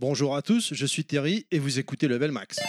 Bonjour à tous, je suis Terry et vous écoutez Level Max.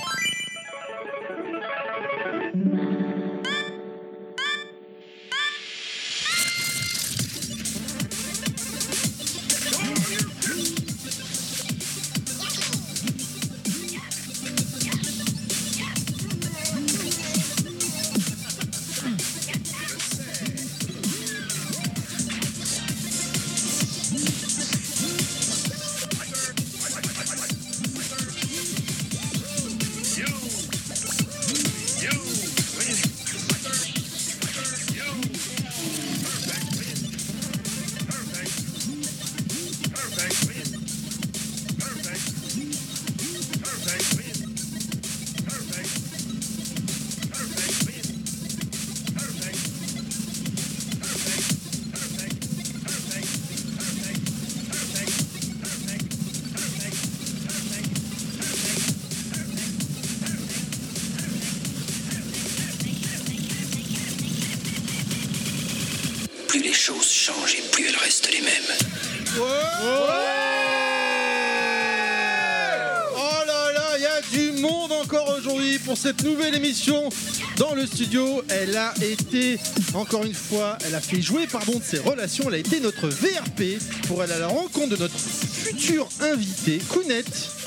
Studio. Elle a été, encore une fois, elle a fait jouer pardon, de ses relations. Elle a été notre VRP pour aller à la rencontre de notre futur invité, Kounet.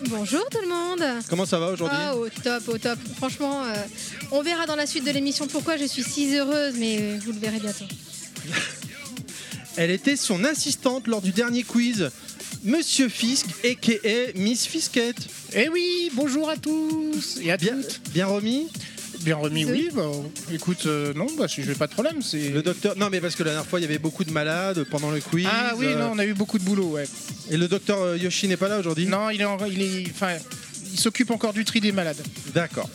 Bonjour tout le monde Comment ça va aujourd'hui Ah au top, au top. Franchement, euh, on verra dans la suite de l'émission pourquoi je suis si heureuse, mais euh, vous le verrez bientôt. Elle était son assistante lors du dernier quiz. Monsieur Fisk, a.k.a. Miss Fiskette. Eh oui, bonjour à tous et à Bien, toutes. bien remis Bien remis, Oui. Bah, écoute, euh, non, bah, je n'ai pas de problème. C'est Le docteur. Non, mais parce que la dernière fois, il y avait beaucoup de malades pendant le quiz. Ah oui, euh, non, on a eu beaucoup de boulot, ouais. Et le docteur euh, Yoshi n'est pas là aujourd'hui? Non, il est, en- il est, enfin, il s'occupe encore du tri des malades. D'accord.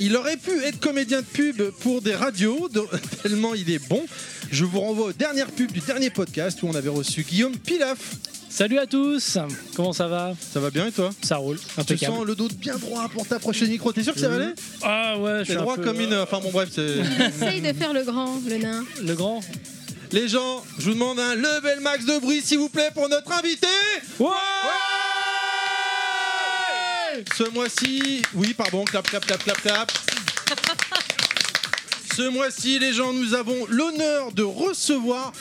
Il aurait pu être comédien de pub pour des radios, de- tellement il est bon. Je vous renvoie aux dernières pubs du dernier podcast où on avait reçu Guillaume Pilaf. Salut à tous, comment ça va? Ça va bien et toi? Ça roule, Tu sens le dos bien droit pour ta prochaine micro. T'es sûr que ça va aller? Ah ouais, je C'est suis un droit peu, comme une. euh, Enfin bon, bref, c'est. Essaye de faire le grand, le nain. Le grand? Les gens, je vous demande un level max de bruit s'il vous plaît pour notre invité. Ouais Ce mois-ci, oui, pardon, clap, clap, clap, clap, clap. Ce mois-ci, les gens, nous avons l'honneur de recevoir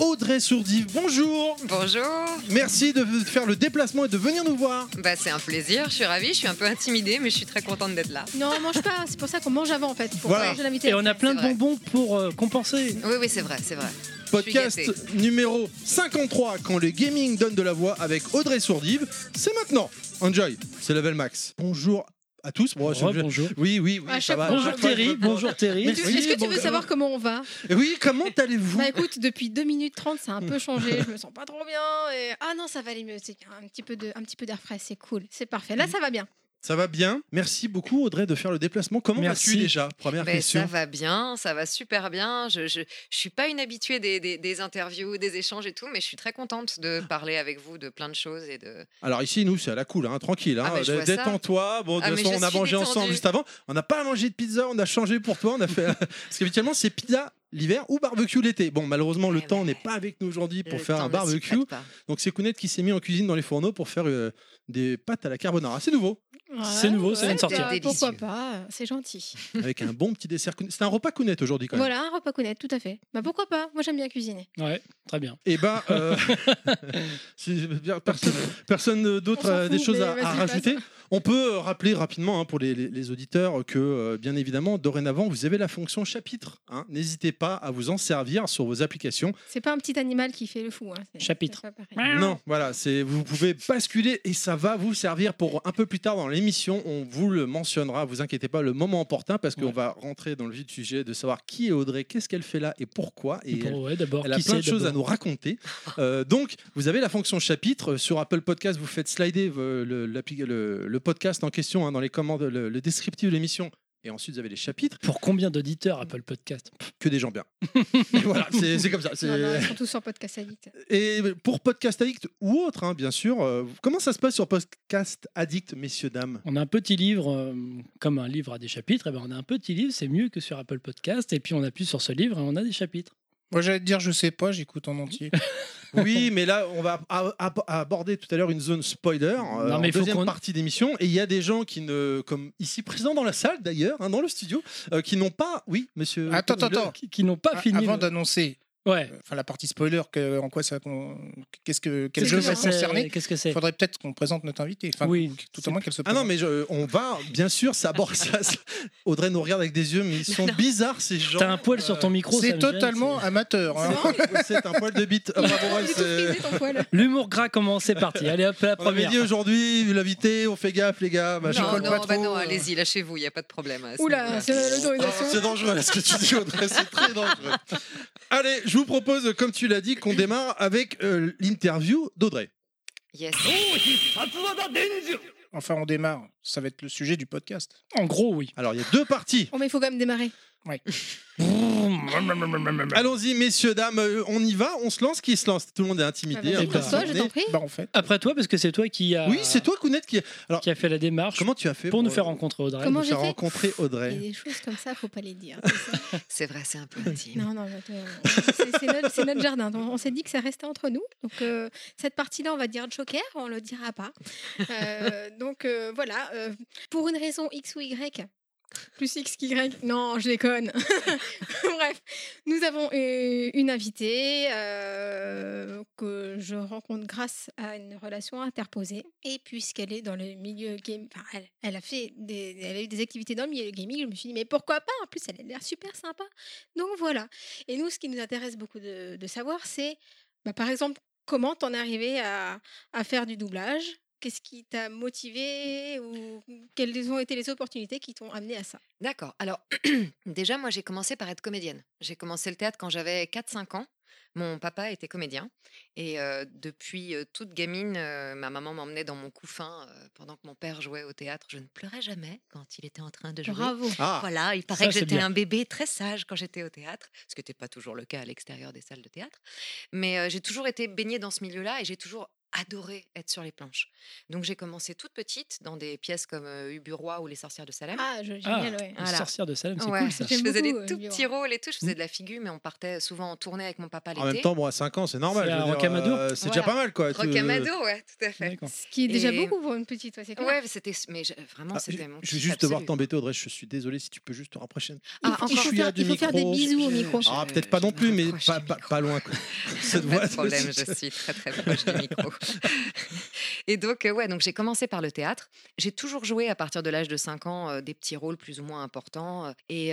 Audrey Sourdive. Bonjour. Bonjour, Merci de faire le déplacement et de venir nous voir. bah, c'est un plaisir, je suis ravie, je suis un peu intimidée mais je suis très contente d'être là. Non, on mange pas, c'est pour ça qu'on mange avant en fait. Pour Voilà. l'invité. Et on a plein de vrai. bonbons pour euh, compenser. Oui, oui, c'est vrai, c'est vrai. Podcast numéro 53, quand le gaming donne de la voix avec Audrey Sourdive. C'est maintenant. Enjoy, c'est level max. Bonjour à tous. Je- bonjour. Oui, oui, oui, À ça va. Bonjour je- bonjour oui, Est-ce que tu bon, veux bon. savoir comment on va? Oui, comment allez-vous? Bah écoute, depuis 2 minutes 30, ça a un peu changé. Je me sens pas trop bien. Et... Ah non, ça va aller mieux. C'est un petit peu de, un petit peu d'air frais, c'est cool. C'est parfait. Là, ça va bien. Ça va bien? Merci beaucoup Audrey de faire le déplacement. Comment vas-tu déjà? Première Ben, question. ça va bien, ça va super bien. Je, je, je suis pas une habituée des, des, des interviews, des échanges et tout, mais je suis très contente de parler avec vous de plein de choses et de. Alors ici, nous, c'est à la cool, hein, tranquille. Hein, Ah, ça. Détends-toi. Bon, de Ah, façon, on a mangé ensemble juste avant. On n'a pas mangé de pizza, on a changé pour toi. On a fait parce qu'habituellement, c'est pizza l'hiver ou barbecue l'été. Bon, malheureusement, le Eh temps ouais. n'est pas avec nous aujourd'hui pour le faire un barbecue. Donc c'est Kounet qui s'est mis en cuisine dans les fourneaux pour faire euh, des pâtes à la carbonara. C'est nouveau, C'est nouveau, ça vient de sortir. bah, pourquoi pas C'est gentil. avec un bon petit dessert. C'est un repas Kounet aujourd'hui quand même. Voilà, un repas connaître, tout à fait. Bah pourquoi pas Moi, j'aime bien cuisiner. Ouais, très bien. Et ben, euh, c'est bien, personne, personne d'autre a des choses à, rajouter. On peut euh, rappeler rapidement hein, pour les, les- les auditeurs que, euh, bien évidemment, dorénavant, vous avez la fonction chapitre. hein. N'hésitez pas à vous en servir sur vos applications. C'est pas un petit animal qui fait le fou. hein. Chapitre. Non, voilà, c'est vous pouvez basculer et ça va vous servir pour un peu plus tard dans l'émission. On vous le mentionnera, vous inquiétez pas, le moment opportun parce qu'on Ouais. va rentrer dans le vif du sujet de savoir qui est Audrey, qu'est-ce qu'elle fait là et pourquoi. Et Pour- elle, ouais, d'abord, elle a plein de choses à nous raconter. Euh, donc, vous avez la fonction chapitre sur Apple Podcast. Vous faites slider le- le podcast en question hein, dans les commandes, le, le descriptif de l'émission. Et ensuite, vous avez les chapitres. Pour combien d'auditeurs Apple Podcast? Que des gens bien. Et voilà, c'est c'est comme ça. c'est- Non, non, ils sont tous sur Podcast Addict. Et pour Podcast Addict ou autre, hein, bien sûr, euh, comment ça se passe sur Podcast Addict, messieurs, dames? On a un petit livre, euh, comme un livre a des chapitres, et ben on a un petit livre, c'est mieux que sur Apple Podcast, et puis on appuie sur ce livre et on a des chapitres. Moi, j'allais te dire, je sais pas, j'écoute en entier. Oui, mais là, on va a- a- aborder tout à l'heure une zone spoiler euh, Non, mais en deuxième partie d'émission. Et il y a des gens qui ne, comme ici présents dans la salle d'ailleurs, hein, dans le studio, euh, qui n'ont pas. Oui, monsieur. Attends, le- attends, attends. Qui, qui n'ont pas fini. Avant le- d'annoncer, Ouais. euh, enfin la partie spoiler, que- en quoi ça, qu'est-ce que quel C'est jeu va concerner Qu'est-ce que c'est? Il faudrait peut-être qu'on présente notre invité. Enfin, Oui. tout au moins qu'elle se Ah non, présente. mais je- on va, bien sûr, ça aborde ça. Audrey nous regarde avec des yeux, mais ils sont bizarres ces gens. T'as un poil sur ton micro. ça c'est gêne, totalement c'est- amateur. hein. C'est un poil de bite. Ah, c'est-. L'humour gras commence, c'est parti. Allez hop, la On première. dit aujourd'hui, l'invité, on fait gaffe, les gars. machin. Non, colle non, pas bah trop, non, euh. allez-y, lâchez-vous, il n'y a pas de problème. ce Oula, niveau-là. c'est Oh, l'autorisation. c'est dangereux, ce que tu dis, Audrey, c'est très dangereux. Allez, je vous propose, comme tu l'as dit, qu'on démarre avec euh, l'interview d'Audrey. Yes. Enfin, on démarre. Ça va être le sujet du podcast. En gros, oui. Alors, il y a deux parties. Oh, mais il faut quand même démarrer. Allons-y, messieurs, dames, euh, on y va, on se lance. Qui se lance? Tout le monde est intimidé. Ah, un vas-y, peu lance-toi, je t'en prie. Bah, en fait. Après toi, parce que c'est toi qui a. Oui, c'est toi, Kounet, qui. Alors, qui a fait la démarche comment tu as fait pour nous faire rencontrer Audrey? Comment nous j'ai faire fait rencontrer Il y a Audrey des choses comme ça, faut pas les dire. c'est vrai, c'est un peu intime. Non, non, c'est notre, c'est notre jardin. Donc, on s'est dit que ça restait entre nous. Donc, euh, cette partie-là, on va dire Joker, on le dira pas. Euh, donc, euh, voilà. euh, pour une raison X ou Y, plus X qu'Y, non, je déconne. Bref, nous avons euh, une invitée euh, que je rencontre grâce à une relation interposée. Et puisqu'elle est dans le milieu game, enfin, elle, a fait eu des activités dans le milieu gaming, je me suis dit, mais pourquoi pas? En plus, elle a l'air super sympa. Donc voilà. Et nous, ce qui nous intéresse beaucoup de, savoir, c'est, bah, par exemple, comment t'en es arrivé à faire du doublage? Qu'est-ce qui t'a motivé ou quelles ont été les opportunités qui t'ont amené à ça? D'accord. Alors, déjà, moi, j'ai commencé par être comédienne. J'ai commencé le théâtre quand j'avais 4-5 ans. Mon papa était comédien. Et euh, depuis euh, toute gamine, euh, ma maman m'emmenait dans mon couffin euh, pendant que mon père jouait au théâtre. Je ne pleurais jamais quand il était en train de jouer. Bravo. Ah, Voilà, il Ça, paraît que j'étais un bébé très sage quand j'étais au théâtre, ce qui n'était pas toujours le cas à l'extérieur des salles de théâtre. Mais euh, j'ai toujours été baignée dans ce milieu-là et j'ai toujours adoré être sur les planches. Donc j'ai commencé toute petite dans des pièces comme euh, Ubu-Roi ou Les Sorcières de Salem. Ah, Ah, génial, ouais. la Voilà. sorcière de Salem, c'est Ouais, cool ça. je faisais beaucoup, des euh, tout Ubu-Roi. petits rôles et tout. Je faisais de la figure, mais on partait souvent en tournée avec mon papa l'été. en même temps, bon, à 5 ans, c'est normal. C'est euh, C'est déjà pas mal, quoi. Tu- Rocamadour, ouais, tout à fait. Ce qui est déjà Et- beaucoup pour une petite, ouais, c'est c'était, mais je- vraiment, Ah, c'était je- mon je vais juste devoir t'embêter, Audrey. Je suis désolé si tu peux juste te rapprocher. Ah, il encore. faut faire, du il faut faire des bisous au micro. Ah, peut-être pas non plus, mais pas, loin. Cette voix, problème, je suis très très proche du micro. Et donc, euh, ouais, donc j'ai commencé par le théâtre. J'ai toujours joué à partir de l'âge de 5 ans euh, des petits rôles plus ou moins importants. euh, Et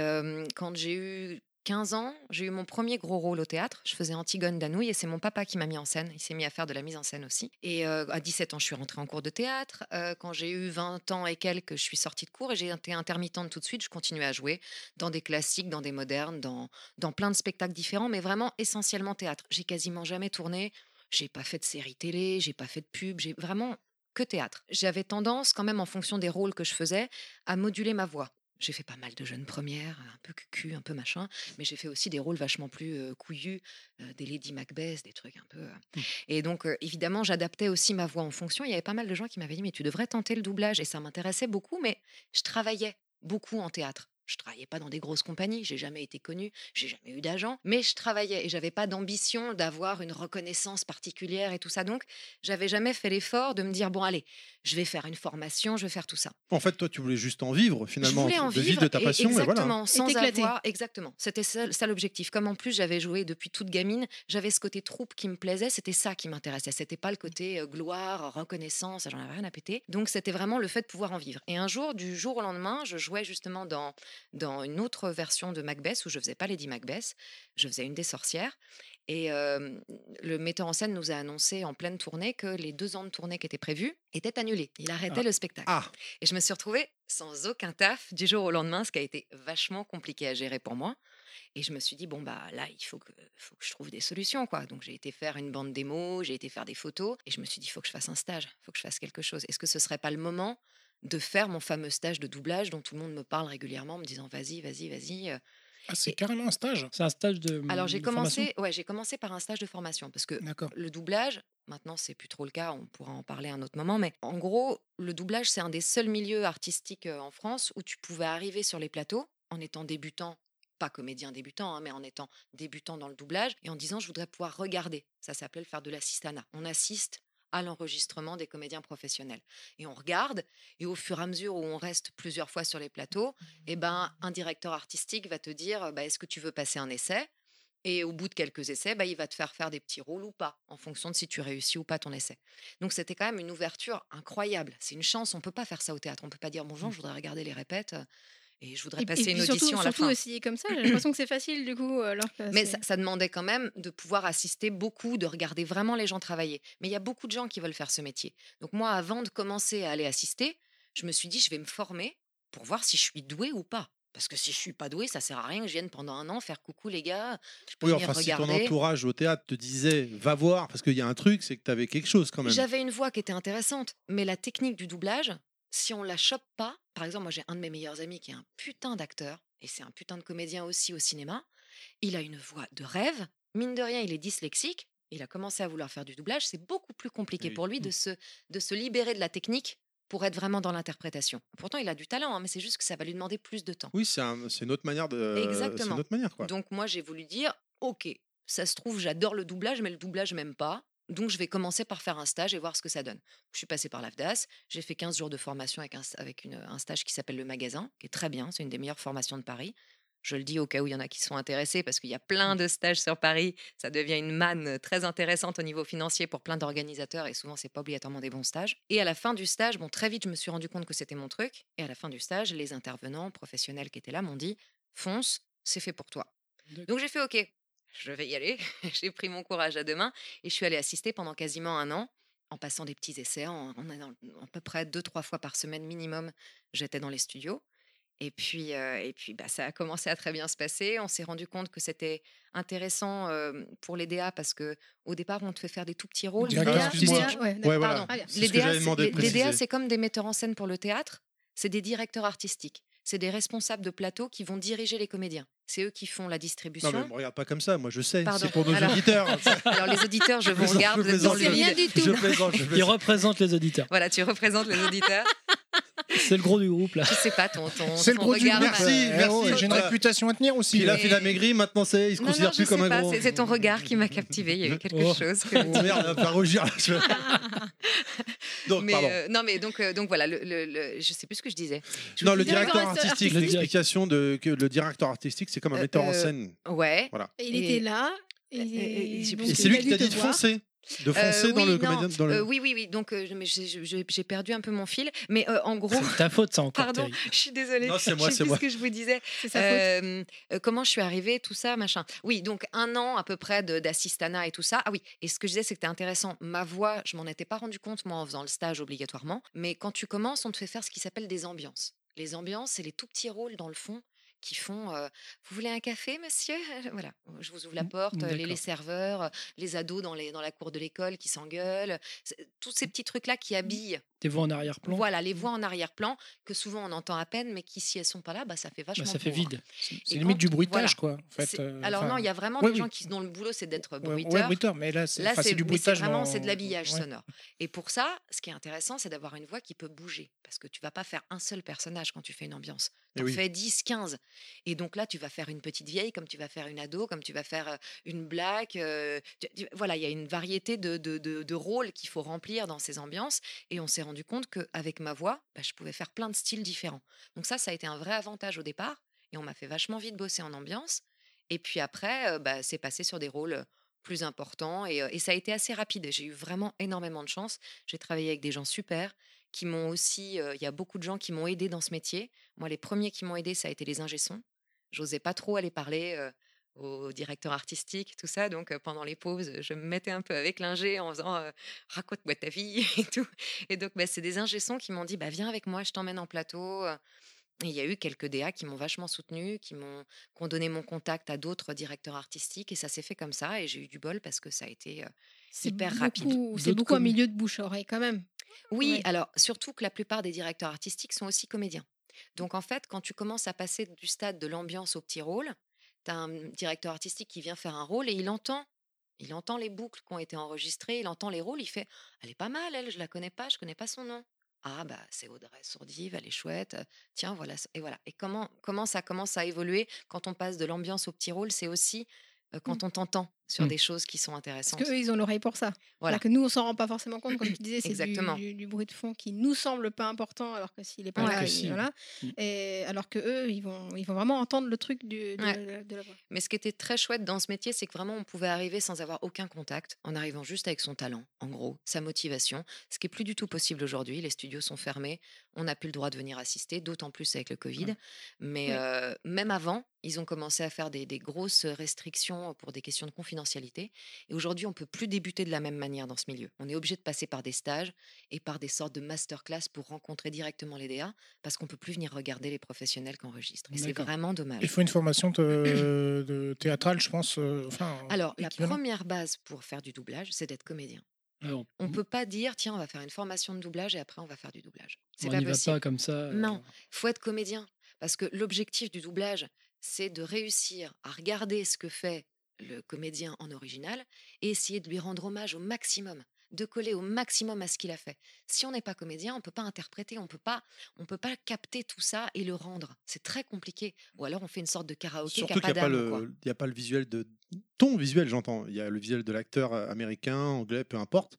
quand j'ai eu 15 ans, j'ai eu mon premier gros rôle au théâtre. Je faisais Antigone d'Anouilh et c'est mon papa qui m'a mis en scène. Il s'est mis à faire de la mise en scène aussi. Et euh, à 17 ans, je suis rentrée en cours de théâtre. Quand j'ai eu 20 ans et quelques, je suis sortie de cours et j'ai été intermittente tout de suite. Je continuais à jouer dans des classiques, dans des modernes, dans plein de spectacles différents, mais vraiment essentiellement théâtre. J'ai quasiment jamais tourné. J'ai pas fait de série télé, j'ai pas fait de pub, j'ai vraiment que théâtre. J'avais tendance, quand même, en fonction des rôles que je faisais, à moduler ma voix. J'ai fait pas mal de jeunes premières, un peu cucu, un peu machin, mais j'ai fait aussi des rôles vachement plus euh, couillus, euh, des Lady Macbeth, des trucs un peu. euh. Et donc, évidemment, j'adaptais aussi ma voix en fonction. Il y avait pas mal de gens qui m'avaient dit, mais tu devrais tenter le doublage. Et ça m'intéressait beaucoup, mais je travaillais beaucoup en théâtre. Je travaillais pas dans des grosses compagnies, j'ai jamais été connue, j'ai jamais eu d'agent, mais je travaillais et j'avais pas d'ambition d'avoir une reconnaissance particulière et tout ça. Donc, j'avais jamais fait l'effort de me dire bon allez, je vais faire une formation, je vais faire tout ça. En fait, toi, tu voulais juste en vivre, Je finalement. voulais en de vivre vivre de ta et- passion, et voilà. exactement, sans t'éclater. avoir exactement. C'était ça, ça l'objectif. Comme en plus j'avais joué depuis toute gamine, j'avais ce côté troupe qui me plaisait. C'était ça qui m'intéressait. C'était pas le côté euh, gloire, reconnaissance. J'en avais rien à péter. Donc c'était vraiment le fait de pouvoir en vivre. Et un jour, du jour au lendemain, je jouais justement dans dans une autre version de Macbeth où je faisais pas Lady Macbeth, je faisais une des sorcières. Et euh, le metteur en scène nous a annoncé en pleine tournée que les deux ans de tournée qui étaient prévus étaient annulés. Il arrêtait Ah. le spectacle. Ah, Et je me suis retrouvée sans aucun taf du jour au lendemain, ce qui a été vachement compliqué à gérer pour moi. Et je me suis dit, bon, bah là, il faut que, faut que je trouve des solutions. quoi. Donc j'ai été faire une bande démo, j'ai été faire des photos. Et je me suis dit, il faut que je fasse un stage, il faut que je fasse quelque chose. Est-ce que ce serait pas le moment de faire mon fameux stage de doublage dont tout le monde me parle régulièrement, en me disant, vas-y, vas-y, vas-y. euh. Ah, c'est Et- carrément un stage? C'est un stage de. Alors j'ai formation commencé, ouais, j'ai commencé par un stage de formation parce que le doublage, maintenant c'est plus trop le cas, on pourra en parler à un autre moment, mais en gros, le doublage c'est un des seuls milieux artistiques en France où tu pouvais arriver sur les plateaux en étant débutant pas comédien débutant, hein, mais en étant débutant dans le doublage, et en disant je voudrais pouvoir regarder. Ça s'appelait le faire de l'assistana. On assiste à l'enregistrement des comédiens professionnels. Et on regarde, et au fur et à mesure où on reste plusieurs fois sur les plateaux, eh ben, un directeur artistique va te dire bah, est-ce que tu veux passer un essai? Et au bout de quelques essais, bah, il va te faire faire des petits rôles ou pas, en fonction de si tu réussis ou pas ton essai. Donc c'était quand même une ouverture incroyable. C'est une chance, on peut pas faire ça au théâtre. On peut pas dire bonjour, je voudrais regarder les répètes et je voudrais Et, passer et une puis surtout, audition à la surtout fin. aussi comme ça, j'ai l'impression que c'est facile du coup. Alors que Mais ça, ça demandait quand même de pouvoir assister beaucoup, de regarder vraiment les gens travailler. Mais il y a beaucoup de gens qui veulent faire ce métier. Donc moi, avant de commencer à aller assister, je me suis dit, je vais me former pour voir si je suis douée ou pas. Parce que si je suis pas douée, ça sert à rien que je vienne pendant un an faire coucou les gars. Je peux Oui, venir enfin, si ton entourage au théâtre te disait va voir, parce qu'il y a un truc, c'est que tu avais quelque chose quand même. J'avais une voix qui était intéressante, mais la technique du doublage, si on la chope pas, par exemple, moi j'ai un de mes meilleurs amis qui est un putain d'acteur, et c'est un putain de comédien aussi au cinéma, il a une voix de rêve, mine de rien, il est dyslexique, il a commencé à vouloir faire du doublage, c'est beaucoup plus compliqué Oui. pour lui de se, de se libérer de la technique pour être vraiment dans l'interprétation. Pourtant, il a du talent, hein, mais c'est juste que ça va lui demander plus de temps. Oui, c'est un- c'est une autre manière de. Exactement. une autre manière, quoi. Donc moi, j'ai voulu dire, ok, ça se trouve, j'adore le doublage, mais le doublage, même pas. Donc je vais commencer par faire un stage et voir ce que ça donne. Je suis passée par l'AFDAS, j'ai fait 15 jours de formation avec un, avec une- un stage qui s'appelle le magasin, qui est très bien, c'est une des meilleures formations de Paris. Je le dis au cas où il y en a qui sont intéressés, parce qu'il y a plein de stages sur Paris. Ça devient une manne très intéressante au niveau financier pour plein d'organisateurs, et souvent, c'est pas obligatoirement des bons stages. Et à la fin du stage, bon, très vite, je me suis rendu compte que c'était mon truc. Et à la fin du stage, les intervenants professionnels qui étaient là m'ont dit fonce, c'est fait pour toi. Donc j'ai fait OK, je vais y aller. j'ai pris mon courage à deux mains et je suis allée assister pendant quasiment un an en passant des petits essais, en, à peu près deux, trois fois par semaine minimum, j'étais dans les studios. Et puis, euh, et puis bah, ça a commencé à très bien se passer. On s'est rendu compte que c'était intéressant euh, pour les DA parce que au départ, on te fait faire des tout petits rôles. DA. DA, ouais. Ouais, voilà. Ah, Les DA, les- les DA, c'est comme des metteurs en scène pour le théâtre. C'est des directeurs artistiques. C'est des responsables de plateau qui vont diriger les comédiens. C'est eux qui font la distribution. Non, mais me regarde pas comme ça, moi je sais. Pardon. C'est pour nos Alors- auditeurs. Alors les auditeurs, je vous regarde, je vous êtes dans le rien du tout. Je plaisante, je Il plaisante. représente les auditeurs. Voilà, tu représentes les auditeurs. C'est le gros du groupe là. Je sais pas, ton, ton, C'est le ton gros du regard. Merci, merci. oh, J'ai une Voilà. réputation à tenir aussi. Puis il a Et- fait la maigrie, maintenant ça y est, il se Non, considère je plus comme un pas, gros. c'est- c'est ton regard qui m'a captivé. Il y a eu quelque Oh. chose. que- Oh merde, elle va pas rougir là. je- Donc, mais pardon. euh, non, mais donc, euh, donc voilà, le, le- le- je sais plus ce que je disais. Je Non, le directeur Directeur artistique, artistique. l'explication de que le directeur artistique, c'est comme un Euh, metteur en euh, scène. Ouais. Et il Et- était là. Et, et- et- et plus- c'est il lui a qui dû t'a te dit de voir. foncer. De foncer Euh, dans le oui, non, comédien. Dans le... euh, oui, oui, oui. Donc, euh, mais j'ai- perdu un peu mon fil. Mais euh, en gros, C'est ta faute ça encore. pardon, je suis désolée. Non, c'est moi, c'est moi. ce que je vous disais. C'est sa faute. Comment je suis arrivée, tout ça, machin. Oui, donc un an à peu près d'assistanat et tout ça. Ah oui, et ce que je disais, c'est que c'était intéressant. Ma voix, je m'en étais pas rendu compte, moi, en faisant le stage obligatoirement. Mais quand tu commences, on te fait faire ce qui s'appelle des ambiances. Les ambiances, c'est les tout petits rôles dans le fond qui font euh, Vous voulez un café, monsieur Voilà, je vous ouvre la Mm, porte, les, serveurs, les ados dans, les, dans la cour de l'école qui s'engueulent. Tous ces petits trucs-là qui habillent Tes voix en arrière-plan. voilà, les voix en arrière-plan que souvent on entend à peine, mais qui, si elles sont pas là, bah, ça fait Bah, vachement ça fait vide. C'est limite du bruitage, voilà. quoi. En fait, C'est- euh, Alors enfin, non, il y a vraiment des gens qui, dont le boulot c'est d'être bruiteur. ouais, bruiteur, mais là, c'est enfin, du bruitage. vraiment dans- c'est de l'habillage sonore. Et pour ça, ce qui est intéressant, c'est d'avoir une voix qui peut bouger, parce que tu vas pas faire un seul personnage quand tu fais une ambiance. Tu oui. fais 10, 15. Et donc là, tu vas faire une petite vieille, comme tu vas faire une ado, comme tu vas faire une blague. euh, tu- tu- voilà, il y a une variété de, de- de- de rôles qu'il faut remplir dans ces ambiances. Et on s'est rendu compte qu'avec ma voix, bah, je pouvais faire plein de styles différents. Donc ça, ça a été un vrai avantage au départ. Et on m'a fait vachement vite bosser en ambiance. Et puis après, euh, bah, c'est passé sur des rôles plus importants. Et, euh, et ça a été assez rapide. J'ai eu vraiment énormément de chance. J'ai travaillé avec des gens super qui m'ont aussi. euh, Il y a beaucoup de gens qui m'ont aidé dans ce métier. Moi, les premiers qui m'ont aidé, ça a été les ingé-sons. J'osais pas trop aller parler euh, au directeur artistique, tout ça. Donc, euh, pendant les pauses, je me mettais un peu avec l'ingé en faisant raconte-moi ta vie et tout. Et donc, bah, c'est des ingé-sons qui m'ont dit bah, viens avec moi, je t'emmène en plateau. Et il y a eu quelques DA qui m'ont vachement soutenu, qui m'ont ont donné mon contact à d'autres directeurs artistiques. Et ça s'est fait comme ça. Et j'ai eu du bol parce que ça a été. C'est hyper rapide. beaucoup, c'est D'autres beaucoup un milieu de bouche-oreille quand même. Oui, Ouais. alors surtout que la plupart des directeurs artistiques sont aussi comédiens. Donc en fait, quand tu commences à passer du stade de l'ambiance au petit rôle, tu as un directeur artistique qui vient faire un rôle et il entend. Il entend les boucles qui ont été enregistrées, il entend les rôles, il fait Elle est pas mal, elle, je la connais pas, je connais pas son nom. Ah bah c'est Audrey Sourdive, elle est chouette. euh, Tiens voilà et voilà. Et comment comment ça commence à évoluer quand on passe de l'ambiance au petit rôle, c'est aussi euh, quand on t'entend sur Mm. des choses qui sont Parce intéressantes. qu'eux, ils ont l'oreille pour ça. Voilà. Alors que nous, on s'en rend pas forcément compte. Comme tu disais, c'est du, du- du bruit de fond qui nous semble pas important, alors que s'il est pas Ouais. là, Que il- si. voilà. Mm. Et alors que eux, ils vont, ils vont vraiment entendre le truc du, de, Ouais. la- de la voix. Mais ce qui était très chouette dans ce métier, c'est que vraiment on pouvait arriver sans avoir aucun contact, en arrivant juste avec son talent, en gros, sa motivation, ce qui est plus du tout possible aujourd'hui. Les studios sont fermés, on n'a plus le droit de venir assister, d'autant plus avec le Covid. Mais Ouais. euh, même avant, ils ont commencé à faire des, des grosses restrictions pour des questions de confidentialité. Et aujourd'hui, on peut plus débuter de la même manière dans ce milieu. On est obligé de passer par des stages et par des sortes de masterclass pour rencontrer directement les DA, parce qu'on peut plus venir regarder les professionnels qui enregistrent. Et c'est vraiment dommage. Il faut une formation de, de théâtrale, je pense. euh, enfin, Alors, la première base pour faire du doublage, c'est d'être comédien. Alors, On on peut pas dire, tiens, on va faire une formation de doublage et après on va faire du doublage. C'est on pas n'y va pas comme ça. euh, Non. faut être comédien. Parce que l'objectif du doublage, c'est de réussir à regarder ce que fait le comédien en original et essayer de lui rendre hommage au maximum, de coller au maximum à ce qu'il a fait. Si on n'est pas comédien, on peut pas interpréter, on peut pas, on peut pas capter tout ça et le rendre. C'est très compliqué. Ou alors on fait une sorte de karaoké Surtout qu'il n'y a, a pas le visuel de ton visuel, j'entends. Il y a le visuel de l'acteur euh, américain, anglais, peu importe.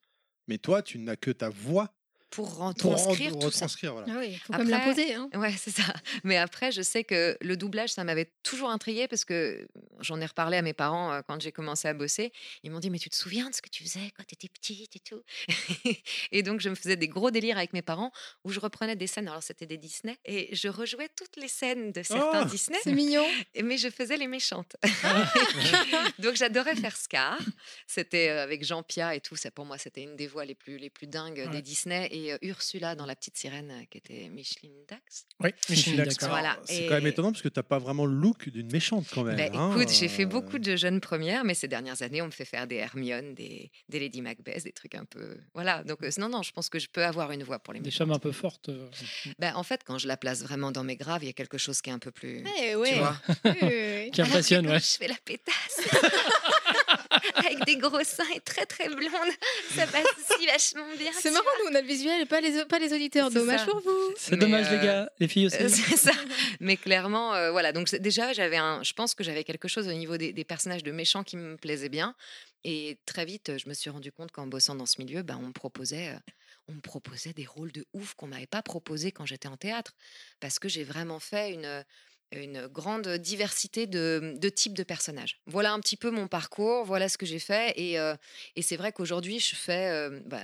Mais toi, tu n'as que ta voix Pour pour retranscrire ça. retranscrire. Voilà. Ah oui, faut Après- comme l'imposer. Hein. Ouais, c'est ça. Mais après, je sais que le doublage, ça m'avait toujours intrigué parce que j'en ai reparlé à mes parents euh, quand j'ai commencé à bosser. Ils m'ont dit, mais tu te souviens de ce que tu faisais quand tu étais petite et tout? Et donc, je me faisais des gros délires avec mes parents où je reprenais des scènes. Alors, c'était des Disney et je rejouais toutes les scènes de certains Oh Disney, C'est mignon. mais je faisais les méchantes. donc, j'adorais faire Scar. C'était euh, avec Jean Pia et tout. Ça, pour moi, c'était une des voix les plus, les plus dingues Ouais. des Disney. Et euh, Ursula dans La Petite Sirène, qui était Micheline Dax. Oui, Micheline Dax. Voilà. C'est quand même Et- étonnant parce que tu n'as pas vraiment le look d'une méchante quand même. Bah, hein, écoute, j'ai fait euh, beaucoup de jeunes premières, mais ces dernières années, on me fait faire des Hermione, des, des Lady Macbeth, des trucs un peu. Voilà. Donc, euh, non, non, je pense que je peux avoir une voix pour les Des méchantes. femmes un peu fortes. euh, Bah, en fait, quand je la place vraiment dans mes graves, il y a quelque chose qui est un peu plus. Eh ouais. Tu vois Oui, oui, oui. qui quand ouais. Je fais la pétasse. Avec des gros seins et très très blonde. Ça passe aussi vachement bien. C'est marrant, nous on a le visuel et pas les, pas les auditeurs. Dommage ça. pour vous. C'est dommage, les euh, gars. Les filles aussi. Euh, c'est ça. Mais clairement, euh, voilà. Donc c'est- déjà, j'avais un. Je pense que j'avais quelque chose au niveau des, des personnages de méchants qui me plaisait bien. Et très vite, je me suis rendu compte qu'en bossant dans ce milieu, bah, on me proposait. euh, on me proposait des rôles de ouf qu'on m'avait pas proposé quand j'étais en théâtre, parce que j'ai vraiment fait une, une grande diversité de, de types de personnages. Voilà un petit peu mon parcours, voilà ce que j'ai fait, et, euh, et c'est vrai qu'aujourd'hui je fais euh, bah,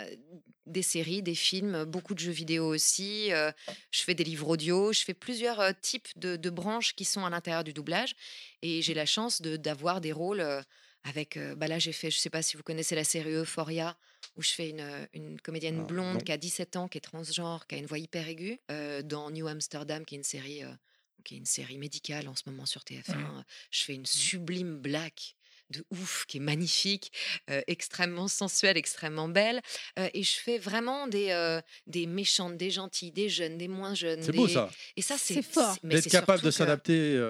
des séries, des films, beaucoup de jeux vidéo aussi, euh, je fais des livres audio, je fais plusieurs types de, de branches qui sont à l'intérieur du doublage, et j'ai la chance de- d'avoir des rôles avec, bah là j'ai fait, je sais pas si vous connaissez la série Euphoria, où je fais une, une comédienne Ah, blonde non. qui a 17 ans, qui est transgenre, qui a une voix hyper aiguë, dans New Amsterdam, qui est une série, qui est une série médicale en ce moment sur TF1. euh, Je fais une sublime black de ouf, qui est magnifique, euh, extrêmement sensuelle, extrêmement belle. euh, et je fais vraiment des, euh, des méchantes, des gentilles, des jeunes, des moins jeunes. C'est beau ça. Et ça, c'est fort. D'être capable de que- s'adapter.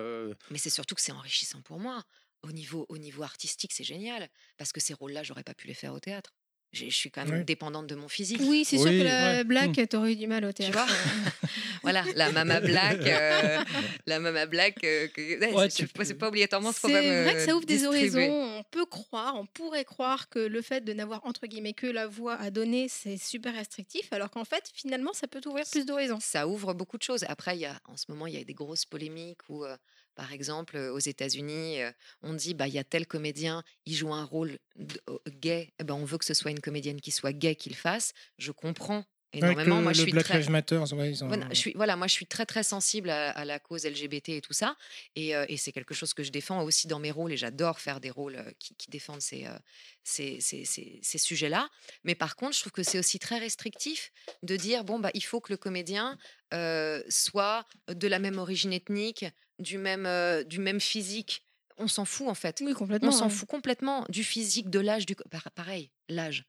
mais c'est surtout que c'est enrichissant pour moi. Au niveau, au niveau artistique, c'est génial. Parce que ces rôles-là, j'aurais pas pu les faire au théâtre. Je suis quand même Oui. dépendante de mon physique. Oui, c'est sûr que la ouais. blague, t'aurais eu du mal au Tu théâtre. vois Voilà, la mama black, euh, la mama black, euh, que- ouais, c'est- pas- c'est peux- pas obligatoirement ce qu'on C'est va vrai que ça ouvre des horizons. On peut croire, on pourrait croire que le fait de n'avoir entre guillemets que la voix à donner, c'est super restrictif, alors qu'en fait, finalement, ça peut ouvrir plus d'horizons. Ça ouvre beaucoup de choses. Après, il y a, en ce moment, il y a des grosses polémiques où, euh, par exemple, aux États-Unis, on dit bah il y a tel comédien, il joue un rôle euh, gay, eh ben, on veut que ce soit une comédienne qui soit gay qui le fasse. Je comprends énormément. le, moi, je suis Black très ouais, ils ont- Voilà, je suis, voilà, moi je suis très très sensible à, à la cause LGBT et tout ça, et, euh, et c'est quelque chose que je défends aussi dans mes rôles, et j'adore faire des rôles qui, qui défendent ces, euh, ces, ces- ces- ces sujets-là. Mais par contre, je trouve que c'est aussi très restrictif de dire bon bah il faut que le comédien euh, soit de la même origine ethnique, du même euh, du même physique. On s'en fout en fait. Oui, complètement. On s'en fout complètement du physique, de l'âge, du pareil, l'âge.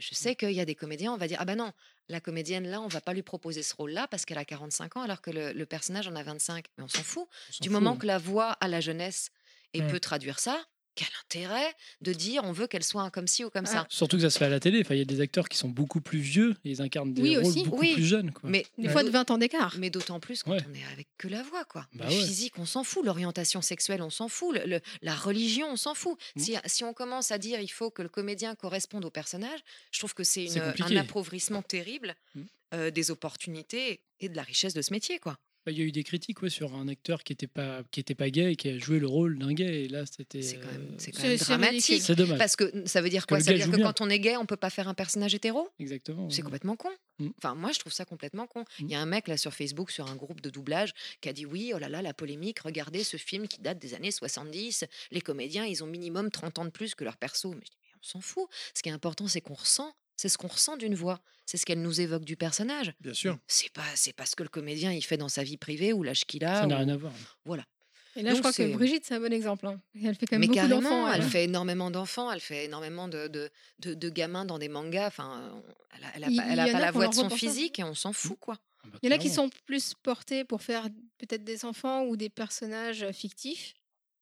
Je sais qu'il y a des comédiens, on va dire ah bah non, la comédienne là, on va pas lui proposer ce rôle-là parce qu'elle a 45 ans alors que le, le personnage en a 25. Mais on s'en fout. On Du fout, moment hein. que la voix à la jeunesse et peut traduire ça, quel intérêt de dire on veut qu'elle soit un comme ci ou comme ça? Surtout que ça se fait à la télé. Enfin, il y a des acteurs qui sont beaucoup plus vieux et ils incarnent des Oui, rôles aussi. beaucoup Oui. plus jeunes. Quoi. Mais Des fois de 20 ans d'écart. mais d'autant plus quand Ouais. on est avec que la voix, quoi. Bah le ouais. physique, on s'en fout. L'orientation sexuelle, on s'en fout. le- le- la religion, on s'en fout. Mm. Si, si on commence à dire il faut que le comédien corresponde au personnage, je trouve que c'est un appauvrissement terrible Mm. euh, des opportunités et de la richesse de ce métier, quoi. Bah, Il y a eu des critiques ouais, sur un acteur qui n'était pas, qui était pas gay et qui a joué le rôle d'un gay. Et là, c'était. C'est quand même, c'est quand même c'est dramatique. C'est dommage. Parce que ça veut dire quoi? Ça veut dire que bien. quand on est gay, on peut pas faire un personnage hétéro? Exactement. C'est ouais. complètement con. Mm. Enfin, moi, je trouve ça complètement con. Il Mm. y a un mec là sur Facebook, sur un groupe de doublage, qui a dit oui, oh là là, la polémique, regardez ce film qui date des années 70. Les comédiens, ils ont minimum 30 ans de plus que leur perso. Mais je dis, mais on s'en fout. Ce qui est important, c'est qu'on ressent. C'est ce qu'on ressent d'une voix. C'est ce qu'elle nous évoque du personnage. Bien sûr. C'est pas, c'est pas ce que le comédien il fait dans sa vie privée ou l'âge qu'il a. Ça n'a rien à voir. Et là, Donc je crois que Brigitte, c'est un bon exemple. hein. Elle fait quand même Mais beaucoup d'enfants. elle elle. fait énormément d'enfants, elle fait énormément de, de, de- de gamins dans des mangas. Enfin, elle a, elle a Il- pas, elle il a y en pas a la voix de son ça. physique et on s'en fout, quoi. Ah bah, Il y en a qui sont plus portés pour faire peut-être des enfants ou des personnages fictifs.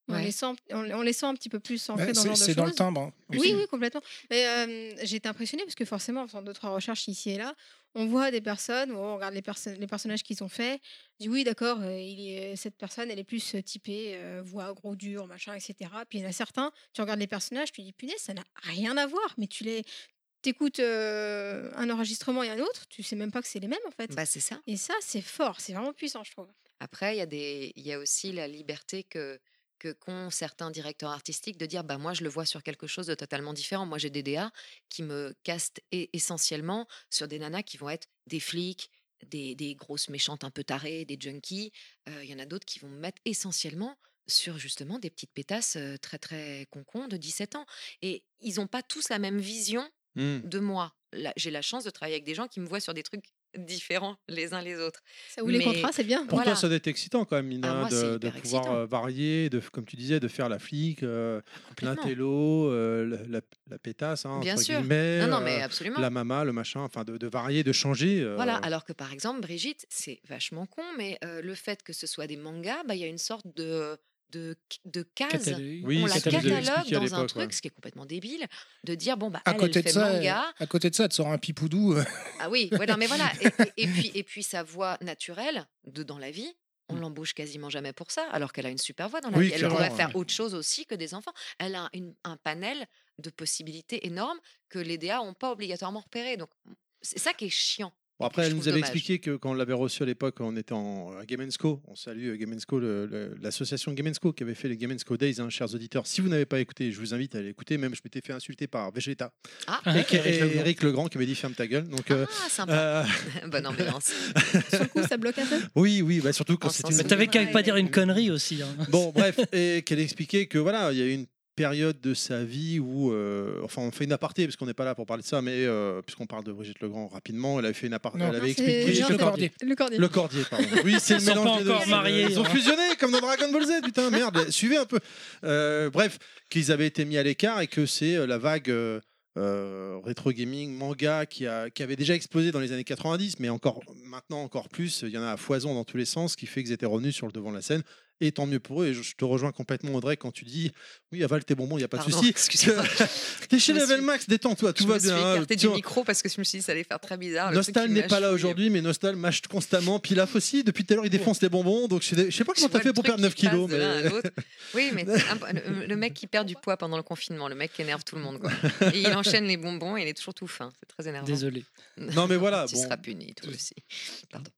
On, Ouais. les sent, on, on les sent un petit peu plus ancrés Ouais, dans ce C'est genre de c'est dans le timbre. hein, Oui, oui, complètement. Mais euh, j'ai été impressionnée parce que forcément, en faisant deux, trois recherches ici et là, on voit des personnes, on regarde les, perso- les personnages qu'ils ont faits. On dit oui, d'accord, euh, est, cette personne, elle est plus euh, typée, euh, voix gros, dur, machin, etc. Puis il y en a certains, tu regardes les personnages, tu dis punaise, ça n'a rien à voir, mais tu les. T'écoutes euh, un enregistrement et un autre, tu sais même pas que c'est les mêmes en fait. Bah, c'est ça. Et ça, c'est fort, c'est vraiment puissant, je trouve. Après, il y, a des- il y a aussi la liberté que que qu'ont certains directeurs artistiques de dire bah moi je le vois sur quelque chose de totalement différent. Moi j'ai des DA qui me castent essentiellement sur des nanas qui vont être des flics, des, des grosses méchantes un peu tarées, des junkies. Euh, Il y en a d'autres qui vont me mettre essentiellement sur justement des petites pétasses euh, très très concons de 17 ans. Et ils n'ont pas tous la même vision Hmm. de moi. J'ai la chance de travailler avec des gens qui me voient sur des trucs différents les uns les autres. Ça ou les Mais- contrats, c'est bien. Pour Voilà. toi, ça doit être excitant quand même, Nina, Ah, de, pouvoir excitant. euh, varier, de, comme tu disais, de faire la flic, euh, l'intello, euh, la, la- la pétasse, hein, Bien entre sûr. guillemets, Non, non, mais euh, absolument. la mama, le machin, enfin de, de varier, de changer. euh, Voilà, alors que par exemple, Brigitte, c'est vachement con, mais euh, le fait que ce soit des mangas, bah, il y a une sorte de, de, de case. Catalogue. Oui, on la catalogue dans un truc, ouais. ce qui est complètement débile, de dire bon bah À elle, côté, elle de ça, manga. à côté de ça, tu sors un pipoudou. euh, Ah oui, ouais, non, mais voilà. Et, et- et puis et puis sa voix naturelle de dans la vie, on l'embauche quasiment jamais pour ça, alors qu'elle a une super voix dans la Oui, vie. Elle pourrait ouais. faire autre chose aussi que des enfants. Elle a une- un panel de possibilités énormes que les DA n'ont pas obligatoirement repéré. Donc c'est ça qui est chiant. Bon, après, elle nous avait dommage. expliqué que quand on l'avait reçu à l'époque, on était en à Game Co. On salue euh, Game Co, le- le- l'association Game Co qui avait fait les Game Co Days, hein, chers auditeurs. Si vous n'avez pas écouté, je vous invite à aller écouter. Même, je m'étais fait insulter par Vegeta Ah, et, Eric et Legrand. Eric Legrand qui m'a dit ferme ta gueule. Donc, euh, ah sympa. euh, Bonne ambiance. Sur le coup, ça bloque un peu? oui, oui, bah, surtout quand une. Mais t'avais qu'à pas dire une connerie aussi. hein. Bon, bref, et qu'elle expliquait que voilà, il y a eu une période de sa vie où, euh, enfin, on fait une aparté parce qu'on n'est pas là pour parler de ça, mais euh, puisqu'on parle de Brigitte Legrand rapidement, elle avait fait une aparté, elle avait expliqué Brigitte Le. Cordier. Le cordier. le Cordier, pardon. Oui, c'est le Ils sont mélange pas des deux. encore mariés, Ils ont hein. fusionné comme dans Dragon Ball Z, putain, merde. Suivez un peu. Euh, bref, qu'ils avaient été mis à l'écart et que c'est la vague. euh, rétro gaming, manga qui, a, qui avait déjà explosé dans les années 90, mais encore maintenant encore plus, il y en a à foison dans tous les sens, ce qui fait qu'ils étaient revenus sur le devant de la scène. Et tant mieux pour eux. Et je, je te rejoins complètement, Audrey, quand tu dis oui, avale tes bonbons, il n'y a pas de Pardon, souci. excusez-moi. T'es chez Je Level suis- Max, détends-toi, tout je va me suis bien. hein. du vois, micro parce que je me suis dit ça allait faire très bizarre. Nostal n'est pas là aujourd'hui, mais Nostal mâche constamment. Pilaf aussi, depuis tout à l'heure, il défonce les bonbons. Donc je sais, je sais pas Je comment t'as fait pour perdre 9 qui passe kilos. de Mais... Oui, mais le, mec qui perd du poids pendant le confinement, le mec qui énerve tout le monde. Quoi. Et il enchaîne les bonbons et il est toujours tout fin. C'est très énervant. Désolé. Non, mais voilà, Tu bon. seras puni, toi aussi. Pardon.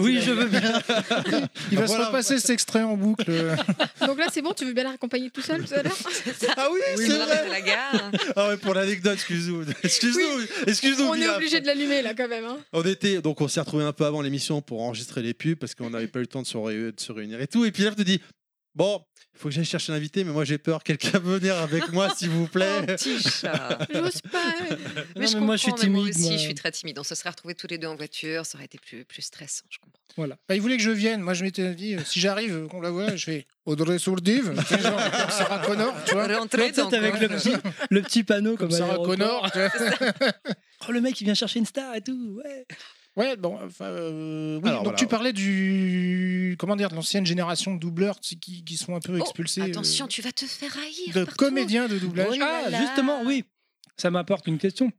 Oui, je veux bien. Il va se repasser cet extrait en boucle. Donc là, c'est bon, tu veux bien la raccompagner tout seul tout à l'heure Ah oui, Oui, c'est vrai. la gare. Ah ouais, pour l'anecdote, excuse-nous. Excuse-nous, excuse-nous. On est obligé de l'allumer là quand même. hein. On était, donc on s'est retrouvé un peu avant l'émission pour enregistrer les pubs parce qu'on n'avait pas eu le temps de se, ré- de se réunir et tout. Et puis là, te dit Bon, il faut que j'aille chercher l'invité, mais moi j'ai peur. Quelqu'un venir avec moi, s'il vous Oh, plaît. petit chat. J'ose pas. Mais, je mais moi, je suis mais moi timide, aussi, moi. je suis très timide. On se serait retrouvés tous les deux en voiture, ça aurait été plus, plus stressant, je comprends. Voilà. Bah, il voulait que je vienne. Moi, je m'étais dit, euh, si j'arrive, euh, qu'on la voit, je fais Audrey Sourdive, genre, comme Sarah Connor, tu vois. Peut-être avec le petit, le petit panneau Comme comme Sarah. Connor. tu vois. Oh, le mec, il vient chercher une star et tout. Ouais. Ouais, bon, enfin, euh, oui, Alors, donc voilà. tu parlais du. Comment dire, de l'ancienne génération de doubleurs qui, qui sont un peu Oh, expulsés. euh, attention, tu vas te faire haïr. de partout. comédiens de doublage. Oh là Ah, justement, oui. Ça m'apporte une question.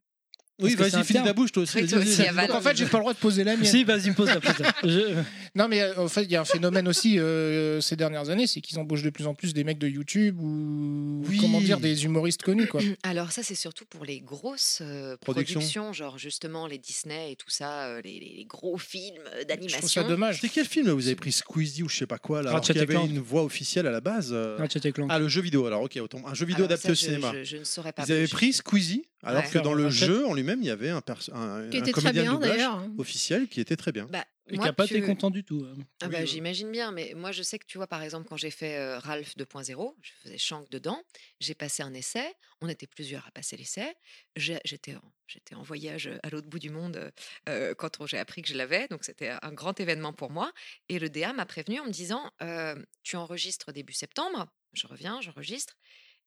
Oui, vas-y, finis ta bouche, toi aussi. Oui, toi. Donc en fait, j'ai pas le droit de poser la mienne. Si, vas-y, pose la pose. Je- Non, mais euh, en fait, il y a un phénomène aussi euh, ces dernières années, c'est qu'ils embauchent de plus en plus des mecs de YouTube ou Oui. comment dire des humoristes connus quoi. Alors ça, c'est surtout pour les grosses euh, Productions. productions. genre justement les Disney et tout ça, euh, les, les gros films euh, Je trouve ça d'animation. dommage. C'était quel film là, vous avez pris Squeezie ou je sais pas quoi là qu'il y avait une voix officielle à la base euh, Ratchet et Clank. Ah, le jeu vidéo. Alors, ok, autant un jeu vidéo Alors adapté ça, au je- cinéma. Je, je ne saurais pas. Avaient plus. pris Squeezie, alors Ouais. que dans le jeu en lui-même, il y avait un, un, Qui un était très comédien bien doublage d'ailleurs. officiel qui était très bien. Bah, Et qui n'a pas été content du tout. hein. Ah Oui, bah, ouais. J'imagine bien, mais moi je sais que tu vois, par exemple, quand j'ai fait euh, Ralph 2.0, je faisais Shank dedans, j'ai passé un essai, on était plusieurs à passer l'essai, j'étais en, j'étais en voyage à l'autre bout du monde euh, quand j'ai appris que je l'avais, donc c'était un grand événement pour moi, et le DA m'a prévenu en me disant, euh, tu enregistres début septembre, je reviens, j'enregistre,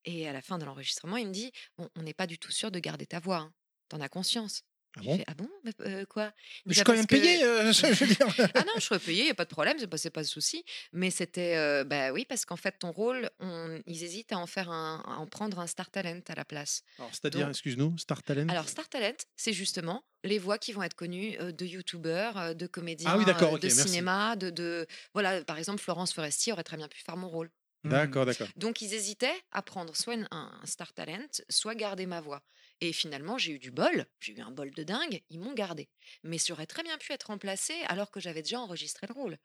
et à la fin de l'enregistrement, il me dit, bon, on n'est pas du tout sûr de garder ta voix, hein. t'en as conscience. Ah J'ai bon? fait, ah bon? Mais, euh, Quoi? Mais je suis quand Ah, même que- payé. euh, je veux dire. ah non, je serais payé, il n'y a pas de problème, c'est pas, c'est pas de souci. Mais c'était, euh, bah oui, parce qu'en fait, ton rôle, on- ils hésitent à en faire un, à en prendre un star talent à la place. Alors, c'est-à-dire, excuse-nous, Star Talent? Alors, star talent, c'est justement les voix qui vont être connues euh, de youtubeurs, euh, de comédiens, oui, euh, ok, de merci. cinéma, de, de voilà, par exemple, Florence Foresti aurait très bien pu faire mon rôle. D'accord, d'accord. Donc, ils hésitaient à prendre soit un star talent, soit garder ma voix. Et finalement, j'ai eu du bol, j'ai eu un bol de dingue, ils m'ont gardé. Mais ça aurait très bien pu être remplacé alors que j'avais déjà enregistré le rôle.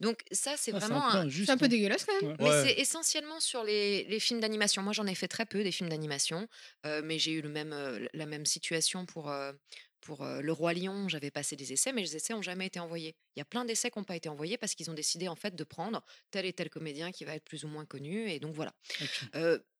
Donc, ça, c'est Ah, vraiment un peu un, peu hein. dégueulasse quand même. Ouais. mais Ouais. c'est essentiellement sur les, les films d'animation. Moi, j'en ai fait très peu des films d'animation, euh, mais j'ai eu le même, euh, la même situation pour, euh, pour euh, Le Roi Lion. J'avais passé des essais, mais les essais n'ont jamais été envoyés. Il y a plein d'essais qui n'ont pas été envoyés parce qu'ils ont décidé en fait de prendre tel et tel comédien qui va être plus ou moins connu. Et donc voilà.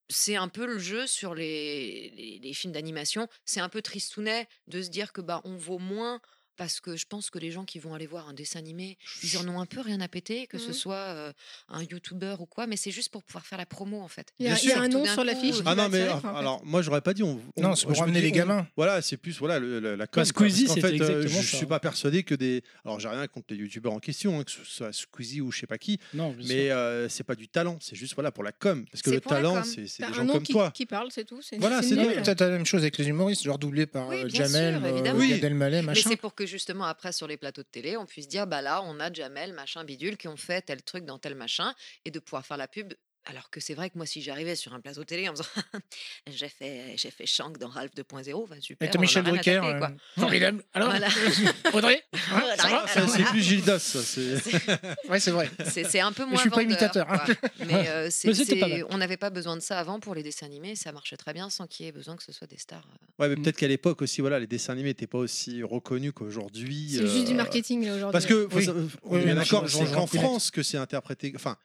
C'est un peu le jeu sur les films d'animation. C'est un peu tristounet de se dire que bah on vaut moins parce que je pense que les gens qui vont aller voir un dessin animé, ils en ont un peu rien à péter, que ce Mhm. soit euh, un youtubeur ou quoi, mais c'est juste pour pouvoir faire la promo en fait. Il y a, Bien il y a sûr. un nom sur l'affiche. euh, Ah non, mais attirer, fait. alors, moi, j'aurais pas dit. On, on- Non, c'est pour je ramener les on- gamins. Voilà, c'est plus voilà, le- le- la com. quoi, Squeezie, parce qu'en fait, euh, je ça. suis pas persuadé que des. Alors, j'ai rien contre les youtubeurs en question, hein, que ce soit Squeezie ou je sais pas qui, Non, mais euh, c'est pas du talent, c'est juste voilà pour la com. Parce que le talent, c'est des un gens nom comme qui, toi. qui parle, c'est tout. Voilà, c'est. Peut-être la même chose avec les humoristes, genre doublé par euh, Jamel, euh, évidemment. Oui. Gad Elmaleh, Mais machin. c'est pour que justement après sur les plateaux de télé, on puisse dire bah là on a Jamel, machin bidule qui ont fait tel truc dans tel machin et de pouvoir faire la pub. Alors que c'est vrai que moi si j'arrivais sur un plateau télé en me disant j'ai fait j'ai fait Shank dans Ralph 2.0, enfin super. Et t'as on en a Michel Drucker. euh, Formidable. Alors, Voilà. Audrey Voilà, Hein, ça va? C'est voilà. plus Gildas, ça. c'est- Ouais, c'est vrai. C'est c'est un peu moins je suis pas imitateur, hein. Mais, euh, c'est- Mais c'était pas c'est- mal. on n'avait pas besoin de ça avant pour les dessins animés, ça marchait très bien sans qu'il y ait besoin que ce soit des stars. euh. Ouais, mais Mm. peut-être qu'à l'époque aussi, voilà, les dessins animés n'étaient pas aussi reconnus qu'aujourd'hui. C'est juste du euh, marketing là, aujourd'hui. Parce que, faut Oui. on est d'accord, c'est qu'en. France que c'est interprété. Enfin,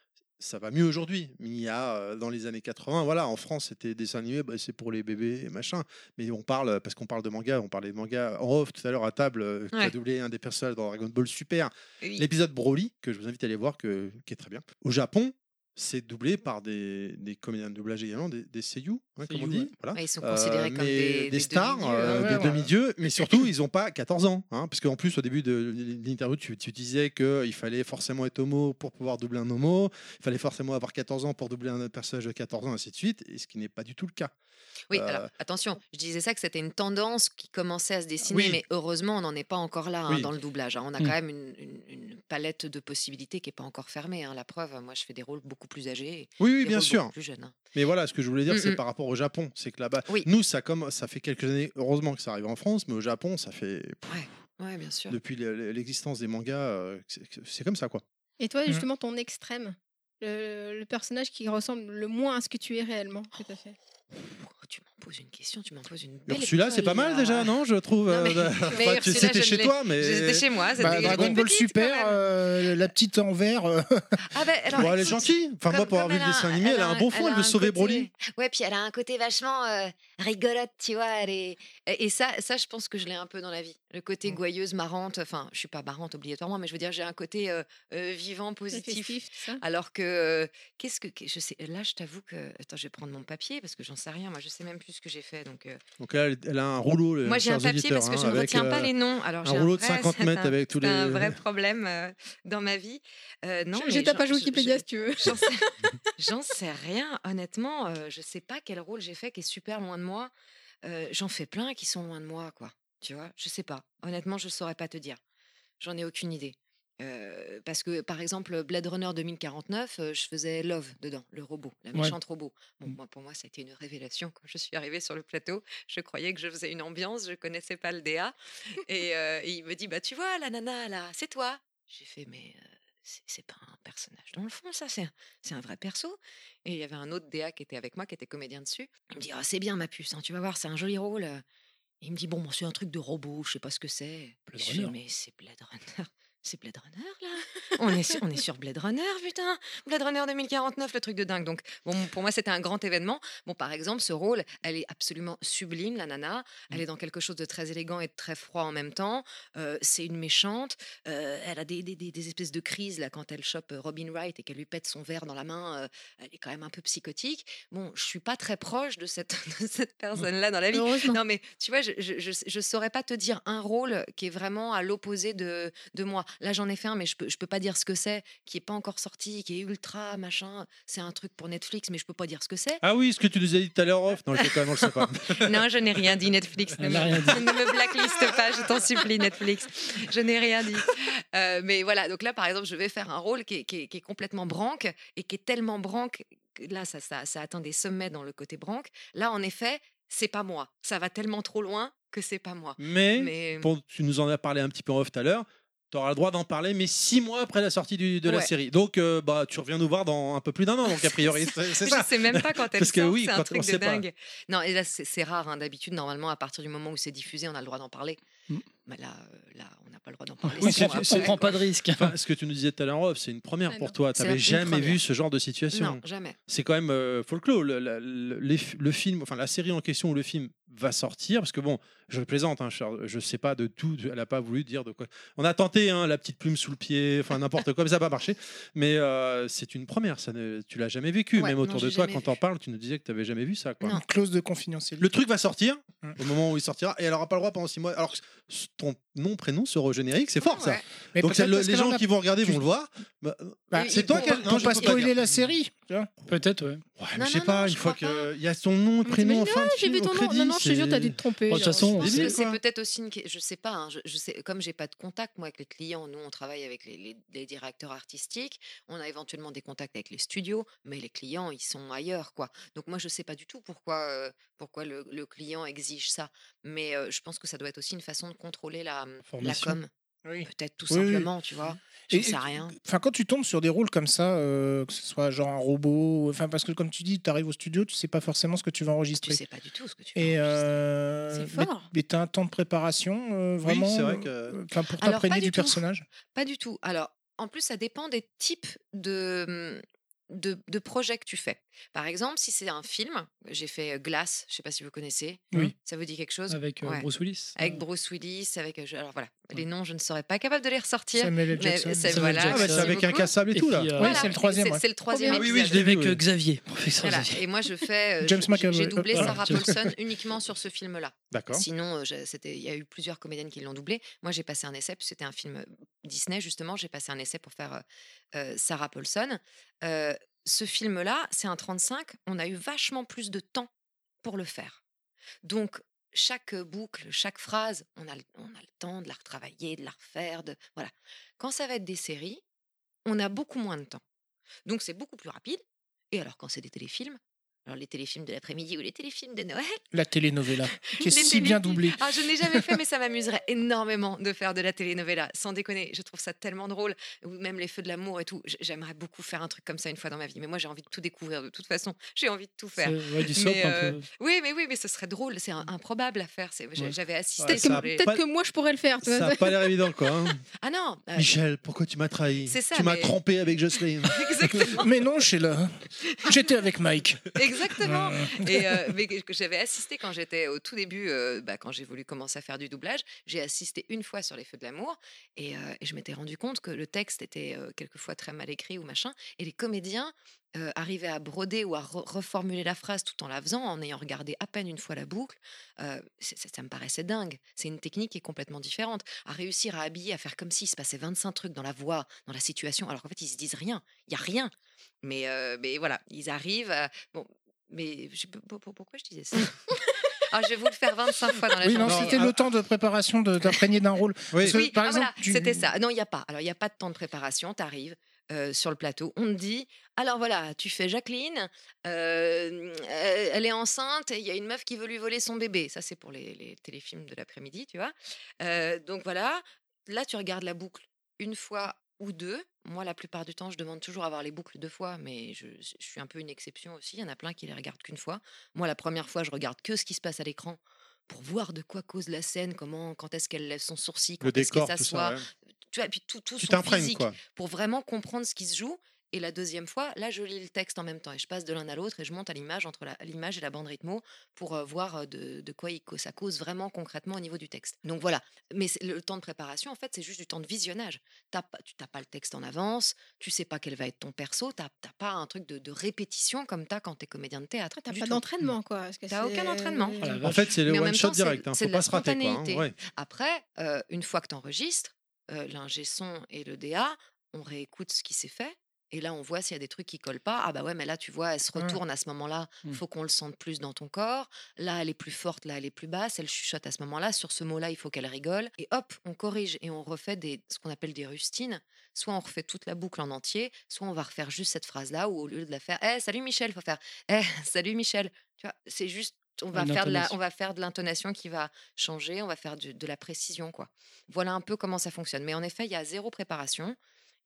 ça va mieux aujourd'hui. Il y a, euh, dans les années 80, voilà, en France, c'était des dessins animés, bah, c'est pour les bébés et machin. Mais on parle, parce qu'on parle de manga, on parlait de manga en off tout à l'heure à table, euh, qui a Ouais. doublé un des personnages dans Dragon Ball Super. Oui. L'épisode Broly, que je vous invite à aller voir, que, qui est très bien. Au Japon, c'est doublé par des, des comédiens de doublage également, des, des seiyuu, hein, comme on dit. ouais. Voilà. Ouais, ils sont Euh, considérés comme mais des, des stars, demi-dieux, euh, ouais, des ouais. demi-dieux, mais surtout ils n'ont pas 14 ans, hein, parce qu'en plus au début de l'interview tu, tu disais qu'il fallait forcément être homo pour pouvoir doubler un homo, il fallait forcément avoir 14 ans pour doubler un personnage de 14 ans, ainsi de suite, et ce qui n'est pas du tout le cas. Oui, Euh, alors attention, je disais ça que c'était une tendance qui commençait à se dessiner, Oui. mais heureusement, on n'en est pas encore là hein, Oui. dans le doublage. hein. On a Mm. quand même une, une- une palette de possibilités qui n'est pas encore fermée. La preuve, moi, je fais des rôles beaucoup plus âgés, et Oui, oui, des bien rôles sûr. beaucoup plus jeunes. hein. Mais voilà, ce que je voulais dire, Mm, c'est mm. par rapport au Japon, c'est que là-bas, Oui. nous ça comme ça fait quelques années, heureusement que ça arrive en France, mais au Japon, ça fait pff, Ouais, bien sûr. depuis le- l'existence des mangas, euh, c'est comme ça quoi. Et toi, Mhm. justement, ton extrême, le, le personnage qui ressemble le moins à ce que tu es réellement. Tout à fait? Oh, tu m'en poses une question, tu m'en poses une belle. Ursula, c'est pas mal déjà, là. non Je trouve. Non, mais- euh, enfin, Ursula, C'était chez toi, mais. C'était chez moi. c'était Bah, Dragon Ball Super, euh, la petite en vert. euh, Ah bah, alors, Bon, elle est gentille. Enfin, moi, comme- pour avoir vu le elle a dessin un- animé, elle a un bon fond, elle veut sauver côté- Broly. Ouais, puis elle a un côté vachement euh, rigolote, tu vois. Elle est... Et ça, ça, je pense que je l'ai un peu dans la vie. Le côté Mm. gouailleuse, marrante. Enfin, je suis pas marrante obligatoirement, mais je veux dire, j'ai un côté vivant, positif. Festif, tout ça. Alors que, qu'est-ce que, que- je sais, là, je t'avoue que, attends, je vais prendre mon papier parce que j'en sais rien. Moi, je sais même plus ce que j'ai fait. Donc, euh, Donc là, elle- a un rouleau. les moi, j'ai un papier parce que hein, je ne avec, retiens pas euh, les noms. Alors, un j'ai rouleau de vrai- 50 c'est mètres un- avec tous c'est un les- vrai problème euh, dans ma vie. Euh, non, J'ai mais ta page Wikipédia si tu veux. J'en sais, rien, honnêtement. euh, je sais pas quel rôle j'ai fait qui est super loin de moi. Euh, J'en fais plein qui sont loin de moi, quoi. Tu vois, je sais pas. Honnêtement, je saurais pas te dire. J'en ai aucune idée. Euh, parce que, par exemple, Blade Runner 2049, euh, je faisais Love dedans, le robot, la Ouais. méchante robot. Bon, Mm. moi, pour moi, ça a été une révélation quand je suis arrivée sur le plateau. Je croyais que je faisais une ambiance, je connaissais pas le DA. Et, euh, et il me dit, bah, tu vois, la nana, là, c'est toi. J'ai fait, mais euh, c'est- pas un personnage dans le fond, ça, c'est un, un vrai perso. Et il y avait un autre DA qui était avec moi, qui était comédien dessus. Il me dit, ah, c'est bien, ma puce, hein, tu vas voir, c'est un joli rôle. Et il me dit, bon, c'est un truc de robot, je sais pas ce que c'est. Mais c'est Blade Runner. C'est Blade Runner, là on est, sur, on est sur Blade Runner, putain Blade Runner 2049, le truc de dingue. Donc, bon, pour moi, c'était un grand événement. Bon, par exemple, ce rôle, elle est absolument sublime, la nana. Elle est dans quelque chose de très élégant et de très froid en même temps. Euh, c'est une méchante. Euh, elle a des, des- des- des espèces de crises, là, quand elle chope euh, Robin Wright et qu'elle lui pète son verre dans la main. euh, elle est quand même un peu psychotique. Bon, je suis pas très proche de cette, de cette personne-là dans la vie. Non, mais tu vois, je, je, je, je saurais pas te dire un rôle qui est vraiment à l'opposé de, de moi. Là, j'en ai fait un, mais je peux, je peux pas dire ce que c'est, qui est pas encore sorti, qui est ultra machin. C'est un truc pour Netflix, mais je peux pas dire ce que c'est. Ah oui, ce que tu nous as dit tout à l'heure off. Non, je sais pas, non, je sais pas. Non, je n'ai rien dit, Netflix. Ne me, n'a rien dit. ne me blackliste pas, je t'en supplie, Netflix. Je n'ai rien dit. Euh, mais voilà, donc là, par exemple, je vais faire un rôle qui est, qui est- qui est complètement branque et qui est tellement branque. que Là, ça, ça, ça atteint des sommets dans le côté branque. Là, en effet, c'est pas moi. Ça va tellement trop loin que c'est pas moi. Mais, Mais pour- tu nous en as parlé un petit peu en off tout à l'heure. Tu auras le droit d'en parler, mais six mois après la sortie du- de la série. Donc, euh, bah, tu reviens nous voir dans un peu plus d'un an, donc a priori, c'est c'est je ça. sais même pas quand elle Parce que sort, oui, c'est un quand on truc de sait pas. dingue. Non, et là, c'est rare. hein. D'habitude, normalement, à partir du moment où c'est diffusé, on a le droit d'en parler. Mm. Mais là, euh, là, on n'a pas le droit d'en parler. Oui, on après, prend pas de risque. Enfin, ce que tu nous disais tout à l'heure c'est une première Ah pour toi. Tu n'avais jamais vu ce genre de situation. Non, jamais. c'est quand même euh, faut le. Le, le film, enfin la série en question ou le film va sortir parce que bon, je plaisante, hein, je sais pas de tout. Elle a pas voulu dire de quoi. On a tenté hein, la petite plume sous le pied, enfin n'importe quoi, mais ça n'a pas marché. Mais euh, c'est une première. Ça ne, tu l'as jamais vécu, Ouais, même non, autour de toi quand t'en parles, tu nous disais que tu n'avais jamais vu ça. Quoi. Non. Une clause de confidentialité. Le truc va sortir Mm. au moment où il sortira et elle aura pas le droit pendant six mois. Alors que ton nom prénom sera au générique, c'est fort ça. Ouais. Mais Donc le- les que gens a- qui vont regarder tu- vont le voir. Bah, Bah, Et- c'est toi qui je pas spoiler la série. Peut-être, ouais. Ouais, mais Non, je sais pas, fois crois pas. qu'il y a son nom, prénom, dis, fin de Ah, j'ai vu au ton nom. Je te jure, t'as dû te tromper. De toute façon, c'est peut-être aussi une. Je sais pas, hein, je, je sais, comme j'ai pas de contact, moi, avec les clients, nous, on travaille avec les, les- les directeurs artistiques, on a éventuellement des contacts avec les studios, mais les clients, ils sont ailleurs, quoi. Donc, moi, je sais pas du tout pourquoi, euh, pourquoi le, le client exige ça. Mais euh, je pense que ça doit être aussi une façon de contrôler la, la com. Oui. Peut-être tout Oui, oui. simplement, tu vois. Et- Je sais rien. Enfin, quand tu tombes sur des rôles comme ça, euh, que ce soit genre un robot, enfin parce que comme tu dis, tu arrives au studio, tu sais pas forcément ce que tu vas Tu enregistrer. sais pas du tout ce que tu Et vas enregistrer. euh, C'est mais- fort. Mais tu as un temps de préparation euh, Oui, vraiment c'est vrai que- enfin, pour t'imprégner pas du, personnage? Pas du tout. Alors, en plus, ça dépend des types de, de, de projets que tu fais. Par exemple, si c'est un film, j'ai fait euh, Glass, je sais pas si vous connaissez. Oui. Ça vous dit quelque chose? Avec euh, Ouais. Bruce Willis. Avec Euh, Bruce Willis, avec. euh, je- Alors voilà, les noms, je ne serais pas capable de les ressortir. Samuel L. mais Jackson. c'est- Samuel voilà, Ah, bah, Jackson. c'est merci avec un cassable et Et tout là. puis, euh, Ouais, Voilà, c'est le troisième, C'est ouais. c'est le troisième. Ah oui, oui, je l'ai Avec vu, euh, oui. Xavier, professeur Voilà. Xavier. Et moi, je fais. euh, James McAvoy. J'ai doublé Voilà. Sarah Paulson uniquement sur ce film-là. D'accord. Sinon, euh, il y a eu plusieurs comédiennes qui l'ont doublé. Moi, j'ai passé un essai, puis c'était un film euh, Disney, justement. J'ai passé un essai pour faire euh, euh, Sarah Paulson. Euh, ce film-là, c'est un 35. On a eu vachement plus de temps pour le faire. Donc, chaque boucle, chaque phrase, on a, on a le temps de la retravailler, de la refaire. De... Voilà. Quand ça va être des séries, on a beaucoup moins de temps. Donc, c'est beaucoup plus rapide. Et alors, quand c'est des téléfilms, alors les téléfilms de l'après-midi ou les téléfilms de Noël, La telenovela, qui est les si bien doublée. Ah, je n'ai jamais fait, mais ça m'amuserait énormément de faire de la telenovela. Sans déconner, je trouve ça tellement drôle. Ou même les feux de l'amour et tout. J'aimerais beaucoup faire un truc comme ça une fois dans ma vie. Mais moi, j'ai envie de tout découvrir de toute façon. J'ai envie de tout faire. C'est- ouais, du soap Mais, un euh, peu. Oui, mais oui, mais ce serait drôle. C'est improbable à faire. J'avais assisté Ouais, Peut-être que, les- peut-être pas- que moi, je pourrais le faire. Ça n'a pas l'air évident quoi. hein. Ah non euh, Michel, pourquoi tu m'as trahi? C'est ça, Tu m'as mais- trompé avec Jocelyne. Exactement. Mais non, Sheila. J'étais avec Mike. Exactement. Euh, Et euh, mais que j'avais assisté quand j'étais au tout début, euh, bah, quand j'ai voulu commencer à faire du doublage, j'ai assisté une fois sur Les Feux de l'amour et, euh, et je m'étais rendu compte que le texte était quelquefois très mal écrit ou machin, et les comédiens euh, arrivaient à broder ou à re- reformuler la phrase tout en la faisant, en ayant regardé à peine une fois la boucle. Euh, ça, ça me paraissait dingue. C'est une technique qui est complètement différente. À réussir à habiller, à faire comme s'il se passait 25 trucs dans la voix, dans la situation, alors qu'en fait ils se disent rien. Il y a rien. Mais, euh, mais voilà, ils arrivent. À... Bon, mais je pourquoi je disais ça? Ah, je vais vous le faire 25 fois dans la Oui, non, journée. c'était le temps de préparation de- d'imprégner d'un rôle. Oui. Parce que, Oui, par ah, exemple, voilà, tu- c'était ça. Non, il n'y a pas. Alors, il n'y a pas de temps de préparation. Tu arrives sur le plateau, on te dit alors voilà, tu fais Jacqueline, euh, euh, elle est enceinte et il y a une meuf qui veut lui voler son bébé. Ça, c'est pour les, les téléfilms de l'après-midi, tu vois. Euh, donc voilà, là, tu regardes la boucle une fois ou deux. Moi, la plupart du temps, je demande toujours à voir les boucles deux fois, mais je, je suis un peu une exception aussi. Il y en a plein qui les regardent qu'une fois. Moi, la première fois, je regarde que ce qui se passe à l'écran pour voir de quoi cause la scène, comment, quand est-ce qu'elle lève son sourcil, quand est-ce qu'elle s'assoit, tu vois, et puis tout, tout Tu son physique quoi. pour vraiment comprendre ce qui se joue. Et la deuxième fois, là, je lis le texte en même temps et je passe de l'un à l'autre et je monte à l'image entre l'image et la bande rythmo pour euh, voir euh, de, de quoi il ça cause vraiment concrètement au niveau du texte. Donc voilà. Mais le temps de préparation, en fait, c'est juste du temps de visionnage. T'as pas, tu n'as pas le texte en avance, tu sais pas quel va être ton perso, tu n'as pas un truc de, de répétition comme tu as quand tu es comédien de théâtre. T'as du pas d'entraînement, quoi. que T'as aucun entraînement. Oh la En fait, c'est le Mais en one même shot temps, c'est- direct. Hein. Faut pas la se rater. Quoi, hein. Ouais. Après, euh, une fois que tu enregistres, l'ingé son et le DA, on réécoute ce qui s'est fait. Et là, on voit s'il y a des trucs qui collent pas. Ah bah ouais, mais là, tu vois, elle se Ouais. retourne à ce moment-là. Mm. faut qu'on le sente plus dans ton corps. Là, elle est plus forte, là, elle est plus basse. Elle chuchote à ce moment-là. Sur ce mot-là, il faut qu'elle rigole. Et hop, on corrige et on refait des, ce qu'on appelle des rustines. Soit on refait toute la boucle en entier, soit on va refaire juste cette phrase-là, ou au lieu de la faire, Eh, salut Michel, faut faire, Eh, salut Michel. Tu vois, c'est juste, on va, faire de la, on va faire de l'intonation qui va changer, on va faire du- de la précision, quoi. Voilà un peu comment ça fonctionne. Mais en effet, il y a zéro préparation.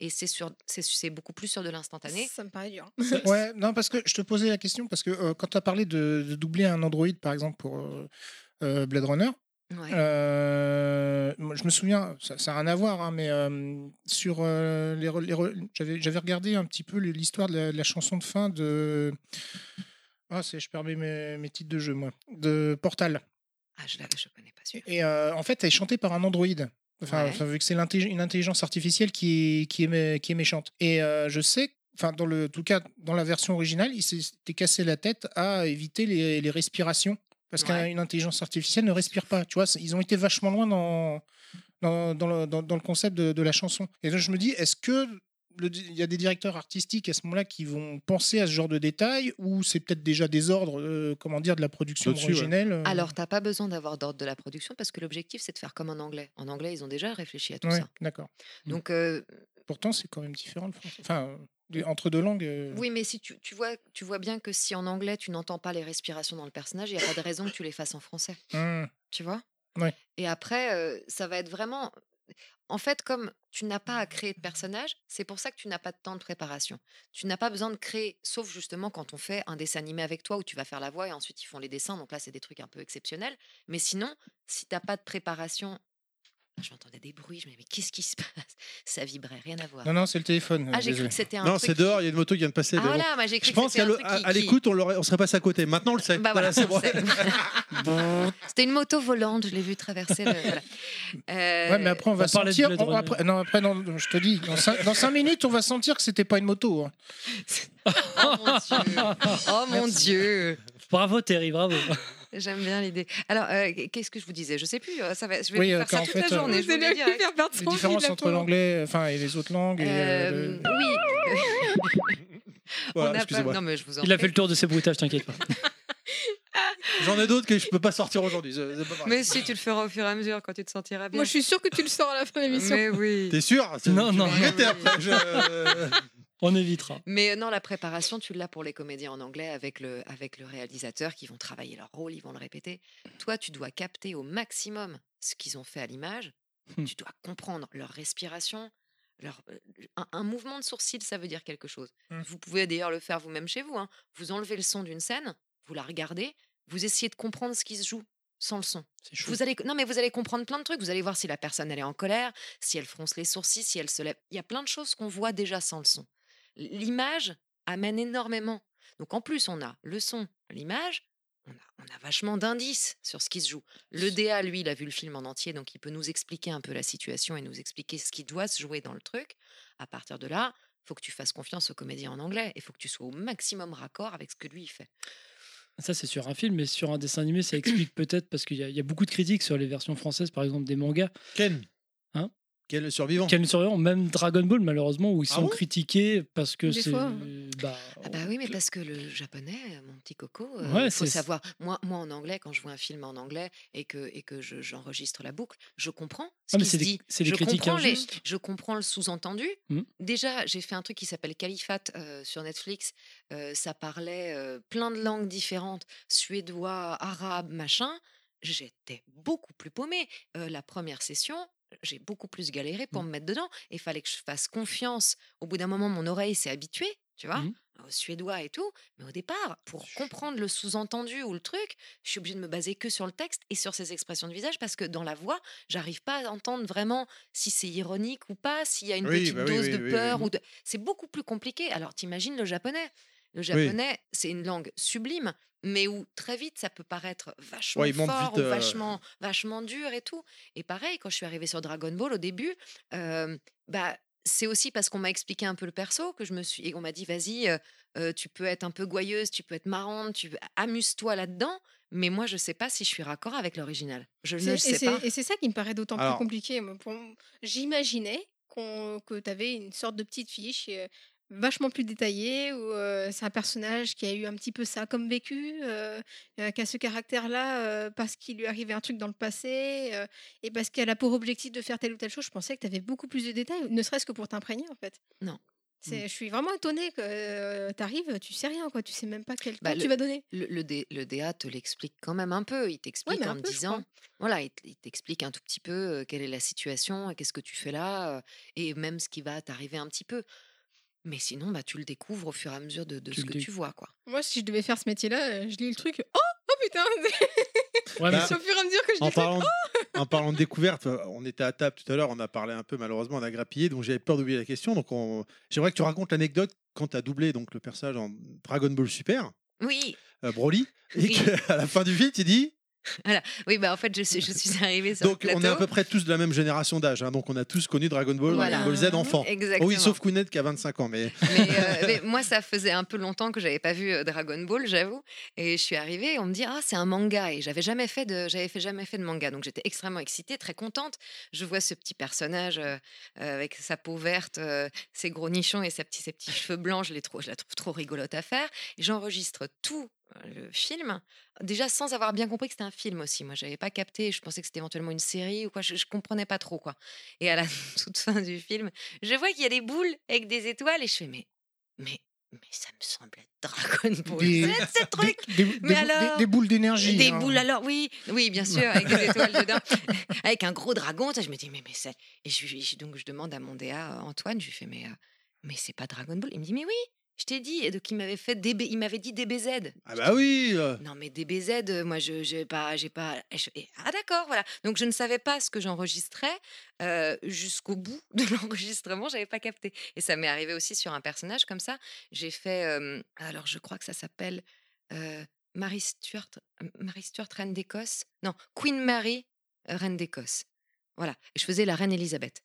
Et c'est sur, c'est- c'est beaucoup plus sur de l'instantané. Ça me paraît dur. Ouais, non, parce que je te posais la question, parce que euh, quand tu as parlé de, de doubler un Android, par exemple, pour euh, euh, Blade Runner, Ouais. euh, je me souviens, ça n'a rien à voir, hein, mais euh, sur euh, les, j'avais, regardé un petit peu l'histoire de la, de la chanson de fin de. Ah, c'est, je perds mes, mes titres de jeu, moi. De Portal. Ah, je je connais pas sûr. Et euh, en fait, elle est chantée par un Android. Enfin, Ouais. vu que c'est une intelligence artificielle qui est, qui est, qui est méchante. Et euh, je sais, enfin, dans le en tout cas, dans la version originale, il s'était cassé la tête à éviter les, les respirations. Parce Ouais. qu'une intelligence artificielle ne respire pas. Tu vois, ils ont été vachement loin dans, dans, dans le, dans- dans le concept de, de la chanson. Et là, je me dis, est-ce que il y a des directeurs artistiques à ce moment-là qui vont penser à ce genre de détails ou c'est peut-être déjà des ordres, euh, comment dire, de la production Au-dessus, ouais. originelle euh, Alors, t'as pas besoin d'avoir d'ordre de la production parce que l'objectif, c'est de faire comme en anglais. En anglais, ils ont déjà réfléchi à tout ouais, ça. d'accord. Mm. Donc, euh, Pourtant, c'est quand même différent le français. Enfin, entre deux langues. euh, oui, mais si tu, tu vois, tu vois bien que si en anglais, tu n'entends pas les respirations dans le personnage, il n'y a pas de raison que tu les fasses en français. hum, Tu vois? Ouais. Et après, euh, ça va être vraiment. En fait, comme tu n'as pas à créer de personnage, c'est pour ça que tu n'as pas de temps de préparation. Tu n'as pas besoin de créer, sauf justement quand on fait un dessin animé avec toi où tu vas faire la voix et ensuite ils font les dessins. Donc là, c'est des trucs un peu exceptionnels. Mais sinon, si tu n'as pas de préparation. J'entendais des bruits, je me disais, mais qu'est-ce qui se passe? Ça vibrait, rien à voir. Non, non, c'est le téléphone. ah, j'ai cru que c'était un Non, c'est dehors, il y a une moto qui vient de passer. Ah voilà, moi j'ai cru Je que pense c'était qu'à un le- à, à l'écoute, on, l'aurait- on serait passé à côté. Maintenant, on le sait. Bah Voilà, voilà, c'est bon. C'était une moto volante, je l'ai vu traverser. Le... voilà. Euh, Ouais, mais après, on va parlait sentir. Blade on- Runner. après, non, après, non, je te dis, dans 5, minutes, on va sentir que c'était pas une moto. hein. Oh mon dieu, oh mon dieu. Bravo Terry, bravo. J'aime bien l'idée. Alors, euh, qu'est-ce que je vous disais? Je sais plus. euh, Ça va, je vais Oui, euh, faire ça toute fait, la journée. Je vous l'ai dit, hein. Les différences entre l'anglais, enfin, et les autres langues. Euh, le- oui. Voilà, pas-. Non, mais je vous en Il a fait le tour de ses bruitages, t'inquiète pas. J'en ai d'autres que je peux pas sortir aujourd'hui. Mais si tu le feras au fur et à mesure quand tu te sentiras bien. Moi, je suis sûre que tu le sors à la fin de l'émission. Mais oui. T'es sûr Non, tu non. regretter après, je- On évitera. Mais euh, non, la préparation, tu l'as pour les comédiens en anglais avec le, avec le réalisateur qui vont travailler leur rôle, ils vont le répéter. Toi, tu dois capter au maximum ce qu'ils ont fait à l'image. Hmm. Tu dois comprendre leur respiration. Leur, euh, un, un mouvement de sourcil, ça veut dire quelque chose. Hmm. Vous pouvez d'ailleurs le faire vous-même chez vous. hein. Vous enlevez le son d'une scène, vous la regardez, vous essayez de comprendre ce qui se joue sans le son. Vous allez, non, mais vous allez comprendre plein de trucs. Vous allez voir si la personne elle est en colère, si elle fronce les sourcils, si elle se lève. Il y a plein de choses qu'on voit déjà sans le son. L'image amène énormément. Donc en plus, on a le son, l'image, on a, on a vachement d'indices sur ce qui se joue. Le DA, lui, il a vu le film en entier, donc il peut nous expliquer un peu la situation et nous expliquer ce qui doit se jouer dans le truc. À partir de là, faut que tu fasses confiance au comédien en anglais et faut que tu sois au maximum raccord avec ce que lui il fait. Ça, c'est sur un film, mais sur un dessin animé, ça explique peut-être parce qu'il y, a- il y a beaucoup de critiques sur les versions françaises, par exemple des mangas. Ken Hein? Quel survivant? Quel surveillant, même Dragon Ball, malheureusement, où ils Ah sont bon? critiqués parce que c'est. bah, Ah bah oui, mais parce que le japonais, mon petit coco, il Ouais, faut savoir. Moi, moi, en anglais, quand je vois un film en anglais et que, et que je- j'enregistre la boucle, je comprends ce Ah, mais qui se dit. c'est des je critiques comprends les- je comprends le sous-entendu. Mhm. Déjà, j'ai fait un truc qui s'appelle Califat euh, sur Netflix. Euh, ça parlait euh, plein de langues différentes, suédois, arabe, machin. J'étais beaucoup plus paumée. Euh, la première session, j'ai beaucoup plus galéré pour Mhm. me mettre dedans. Il fallait que je fasse confiance. Au bout d'un moment, mon oreille s'est habituée, tu vois, au suédois et tout. Mais au départ, pour comprendre le sous-entendu ou le truc, je suis obligée de me baser que sur le texte et sur ses expressions de visage parce que dans la voix, j'arrive pas à entendre vraiment si c'est ironique ou pas, s'il y a une Oui, petite bah dose oui, de peur. ou de... C'est beaucoup plus compliqué. Alors, t'imagines le japonais? Le japonais, c'est une langue sublime, mais où très vite ça peut paraître vachement Ouais, fort vite, ou euh, vachement, vachement dur et tout. Et pareil, quand je suis arrivée sur Dragon Ball au début, euh, bah, c'est aussi parce qu'on m'a expliqué un peu le perso que je me suis et on m'a dit vas-y, euh, tu peux être un peu gouailleuse, tu peux être marrante, tu amuse-toi là-dedans. Mais moi, je sais pas si je suis raccord avec l'original. Je ne sais pas. Et c'est ça qui me paraît d'autant plus compliqué. J'imaginais qu'on- que tu avais une sorte de petite fiche vachement plus détaillée, où euh, c'est un personnage qui a eu un petit peu ça comme vécu, euh, qui a ce caractère-là euh, parce qu'il lui arrivait un truc dans le passé, et parce qu'elle a pour objectif de faire telle ou telle chose. Je pensais que tu avais beaucoup plus de détails, ne serait-ce que pour t'imprégner en fait. Non. C'est- Je suis vraiment étonnée que tu arrives, tu sais rien, quoi. tu sais même pas quel Bah, le- tu vas donner. Le, le, D- le DA te l'explique quand même un peu. Il t'explique en peu, disant, voilà, il, t'explique un tout petit peu quelle est la situation, qu'est-ce que tu fais là, et même ce qui va t'arriver un petit peu. Mais sinon, bah, tu le découvres au fur et à mesure de, ce que tu vois, quoi. Moi, si je devais faire ce métier-là, euh, je lis le truc. Oh, oh putain ouais, Bah, au fur et à mesure que je En le truc. parlant, de, en parlant de découverte, euh, on était à table tout à l'heure, on a parlé un peu, malheureusement, on a grappillé, donc j'avais peur d'oublier la question. Donc on- j'aimerais que tu racontes l'anecdote quand tu as doublé donc, le personnage en Dragon Ball Super, Oui, euh, Broly, et Oui. qu'à la fin du film, tu dis. oui, bah en fait, je suis, je suis arrivée sur Donc le on est à peu près tous de la même génération d'âge, hein, donc on a tous connu Dragon Ball, Voilà. Dragon Ball Z enfant. Exactement. oui, sauf Kounet qui a 25 ans, mais mais, euh, mais moi, ça faisait un peu longtemps que j'avais pas vu euh, Dragon Ball, j'avoue. Et je suis arrivée, et on me dit ah c'est un manga et j'avais jamais fait de j'avais fait jamais fait de manga, donc j'étais extrêmement excitée, très contente. Je vois ce petit personnage euh, avec sa peau verte, euh, ses gros nichons et ses petits ses petits cheveux blancs, je les trouve je la trouve trop rigolote à faire. J'enregistre tout le film déjà sans avoir bien compris que c'était un film aussi. Moi, j'avais pas capté. Je pensais que c'était éventuellement une série ou quoi. Je, je comprenais pas trop quoi. Et à la toute fin du film, je vois qu'il y a des boules avec des étoiles et je fais mais mais mais ça me semble être Dragon Ball Des- Z, ce truc. Des, des- Mais alors? des boules d'énergie. Des hein. boules alors oui oui bien sûr avec des étoiles dedans avec un gros dragon ça, je me dis mais mais c'est et je- donc je demande à mon DA Antoine je lui fais mais euh, mais c'est pas Dragon Ball? Il me dit mais oui je t'ai dit et donc il m'avait fait DB, il m'avait dit DBZ ah bah oui. euh, non mais DBZ euh, moi je j'ai pas j'ai pas je- ah d'accord voilà. Donc je ne savais pas ce que j'enregistrais euh, jusqu'au bout de l'enregistrement j'avais pas capté. Et ça m'est arrivé aussi sur un personnage comme ça. J'ai fait euh, alors je crois que ça s'appelle Marie Stuart Marie Stuart reine d'Écosse. Non Queen Mary reine d'Écosse. Voilà. Et je faisais la reine Elisabeth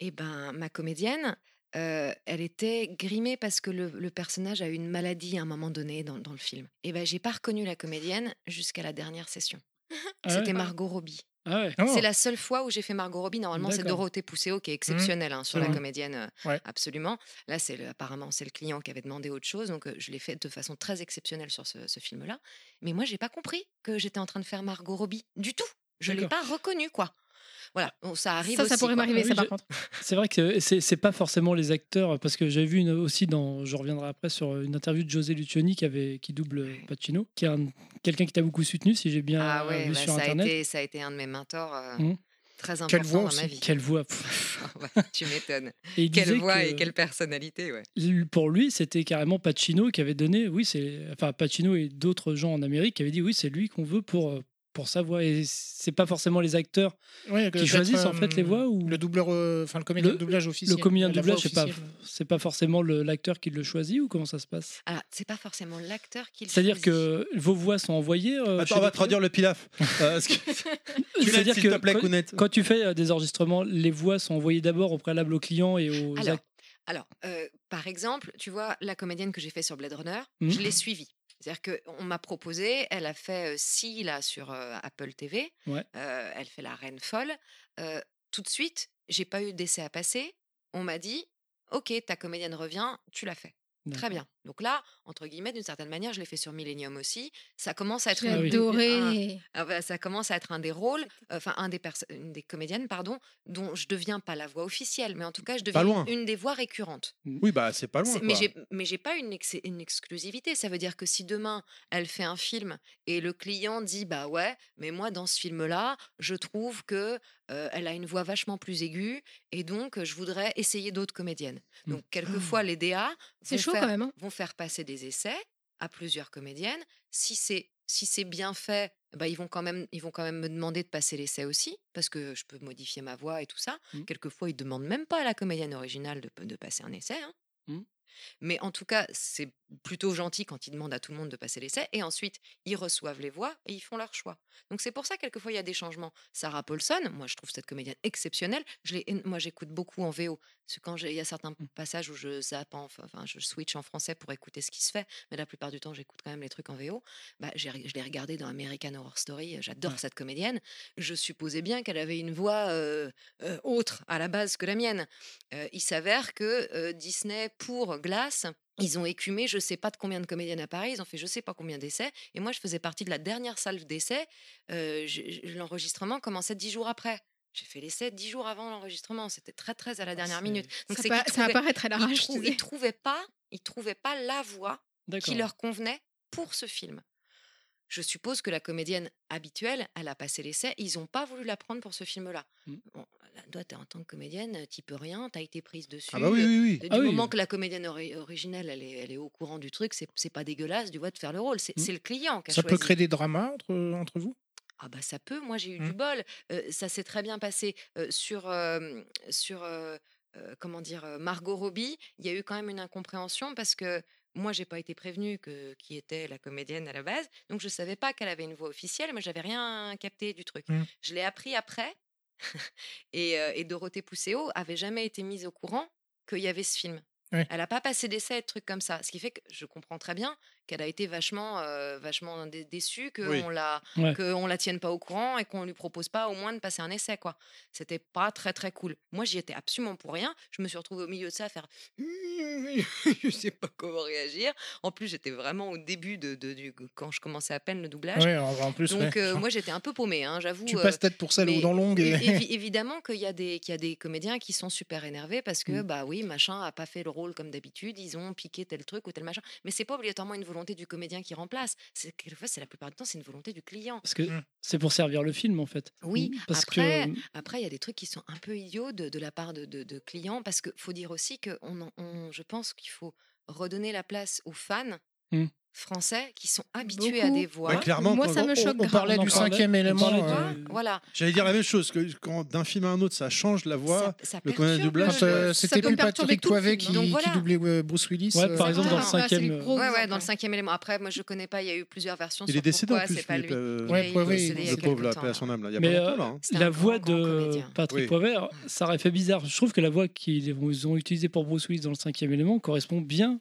et ben ma comédienne euh, elle était grimée parce que le, le personnage a eu une maladie à un moment donné dans, dans le film. Et ben j'ai pas reconnu la comédienne jusqu'à la dernière session. Ah ouais? C'était Margot Robbie. Ah ouais. Oh. C'est la seule fois où j'ai fait Margot Robbie. Normalement, c'est. Dorothée Pousseau qui est exceptionnelle hein, sur la Mhm. comédienne, euh, Ouais. absolument. Là, c'est le- apparemment c'est le client qui avait demandé autre chose, donc euh, je l'ai fait de façon très exceptionnelle sur ce, ce film-là. Mais moi, j'ai pas compris que j'étais en train de faire Margot Robbie du tout. Je l'ai pas reconnue, quoi. Voilà, bon, ça arrive. Ça, pourrait m'arriver, Ah oui, ça par j'ai- contre. C'est vrai que c'est c'est pas forcément les acteurs, parce que j'avais vu une, aussi dans, je reviendrai après sur une interview de José Lucioni qui avait qui double Pacino, qui est un- quelqu'un qui t'a beaucoup soutenu, si j'ai bien Ah ouais, vu bah, sur ça, a internet. été, ça a été un de mes mentors euh, Mhm. très important Quelle voix dans ma vie. Quelle voix. Ouais, tu m'étonnes. Quelle voix que- et quelle personnalité, ouais. Pour lui, c'était carrément Pacino qui avait donné, oui, c'est, enfin Pacino et d'autres gens en Amérique qui avaient dit, oui, c'est lui qu'on veut pour pour sa voix. Et c'est pas forcément les acteurs Ouais, qui choisissent en euh, fait les voix ou Le doubleur, euh, enfin le comédien Le- de doublage officiel. le comédien de la voix doublage, c'est pas, c'est pas forcément l'acteur qui le choisit ou comment ça se passe? Alors, c'est pas forcément l'acteur qui le C'est-à-dire choisit. que vos voix sont envoyées. euh, Attends, on va redire le pilaf. Euh, est-ce que- plaît, quand- tu fais euh, des enregistrements, les voix sont envoyées d'abord au préalable aux clients et aux Alors, Alors, euh, par exemple, tu vois, la comédienne que j'ai fait sur Blade Runner, Mhm. je l'ai suivie. C'est-à-dire qu'on m'a proposé, elle a fait Si là sur euh, Apple TV, Ouais. euh, elle fait la reine folle. Euh, tout de suite, j'ai pas eu d'essai à passer. On m'a dit, ok, ta comédienne revient, tu l'as fait. Très bien. Donc là, entre guillemets, d'une certaine manière, je l'ai fait sur Millennium aussi. Ça commence à être une- un- ah ça commence à être un des rôles, enfin un des, une des comédiennes, pardon, dont je deviens pas la voix officielle, mais en tout cas, je deviens loin. une des voix récurrentes. Oui, bah c'est pas loin. Mais j'ai mais j'ai pas une, ex- une exclusivité. Ça veut dire que si demain elle fait un film et le client dit bah ouais, mais moi dans ce film-là, je trouve que euh, elle a une voix vachement plus aiguë et donc je voudrais essayer d'autres comédiennes. Donc quelquefois les DA C'est vont chaud faire, quand même. hein. vont faire passer des essais à plusieurs comédiennes. Si c'est si c'est bien fait, bah, ils vont quand même ils vont quand même me demander de passer l'essai aussi parce que je peux modifier ma voix et tout ça. Mm. Quelquefois ils demandent même pas à la comédienne originale de, de passer un essai. hein. Mm. Mais en tout cas, c'est plutôt gentil quand ils demandent à tout le monde de passer l'essai. Et ensuite, ils reçoivent les voix et ils font leur choix. Donc c'est pour ça, quelquefois, il y a des changements. Sarah Paulson, moi, je trouve cette comédienne exceptionnelle. Je moi, j'écoute beaucoup en VO. Parce que quand il y a certains passages où je zappe, en, enfin, je switch en français pour écouter ce qui se fait. Mais la plupart du temps, j'écoute quand même les trucs en VO. Bah, je l'ai regardé dans American Horror Story. J'adore cette comédienne. Je supposais bien qu'elle avait une voix euh, euh, autre à la base que la mienne. Euh, il s'avère que euh, Disney, pour Glass, ils ont écumé je sais pas de combien de comédiennes à Paris, ils ont fait je sais pas combien d'essais. Et moi, je faisais partie de la dernière salle d'essai. Euh, L'enregistrement commençait dix jours après. J'ai fait l'essai dix jours avant l'enregistrement. C'était très, très à la dernière c'est- minute. Donc, Ça, trouvaient- paraître à ils, trouvaient pas, ils trouvaient pas la voix qui leur convenait pour ce film. Je suppose que la comédienne habituelle, elle a passé l'essai, ils n'ont pas voulu la prendre pour ce film-là. Mm. Bon, là, toi, t'es- en tant que comédienne, tu peux rien, tu as été prise dessus. Ah bah oui, oui, oui. Du Ah oui. moment que la comédienne ori- originelle, elle est, elle est au courant du truc, c'est pas dégueulasse, du vois, de faire le rôle. C'est Mm. c'est le client qui a Ça peut créer des dramas entre, entre vous? Ah bah ça peut, moi j'ai eu Mmh. du bol. Euh, ça s'est très bien passé euh, sur, euh, sur comment dire, Margot Robbie. Il y a eu quand même une incompréhension parce que moi j'ai pas été prévenue que qui était la comédienne à la base, donc je savais pas qu'elle avait une voix officielle. Moi j'avais rien capté du truc. Mmh. Je l'ai appris après. et, euh, et Dorothée Pousseau avait jamais été mise au courant qu'il y avait ce film. Elle n'a pas passé d'essai, de trucs comme ça. Ce qui fait que je comprends très bien qu'elle a été vachement, euh, vachement dé- déçue qu'on Oui. la, Ouais. qu'on la tienne pas au courant et qu'on lui propose pas au moins de passer un essai quoi. C'était pas très très cool. Moi j'y étais absolument pour rien. Je me suis retrouvée au milieu de ça à faire je sais pas comment réagir. En plus j'étais vraiment au début de, de- du quand je commençais à peine le doublage. En plus, Donc ouais. euh, moi j'étais un peu paumée, hein, j'avoue. tu passes tête pour mais ou dans longue. Et... é- évi- évidemment qu'il y a des qu'il y a des comédiens qui sont super énervés parce que Mm. bah oui machin a pas fait le rôle comme d'habitude ils ont piqué tel truc ou tel machin mais c'est pas obligatoirement une volonté du comédien qui remplace c'est quelquefois c'est la plupart du temps c'est une volonté du client Parce que Mm. c'est pour servir le film en fait. oui Parce après que après il y a des trucs qui sont un peu idiots de, de la part de, de- de clients parce que faut dire aussi que on, on- je pense qu'il faut redonner la place aux fans. Français qui sont habitués à des voix clairement, Moi, ça me on, choque on parlait On en du parlait- cinquième élément. parlait euh, voilà J'allais dire la même chose, que quand d'un film à un autre, ça change la voix. ça, ça le doublage, euh, ça c'était peut plus Patrick Poivet qui. Donc qui voilà. doublait euh, Bruce Willis. Ouais, euh, par exemple, dans le cinquième, gros Ouais, ouais, dans le cinquième élément. Après, moi, je connais pas. Il y a eu plusieurs versions. Il est décédé en plus, c'est pas lui. euh, Ouais, Poivet, le pauvre, la paix à là. son âme. Mais euh, hein. La voix de. Patrick. Poivet, ça aurait fait bizarre. Je trouve que la voix qu'ils ont utilisée pour Bruce Willis dans le cinquième élément correspond bien,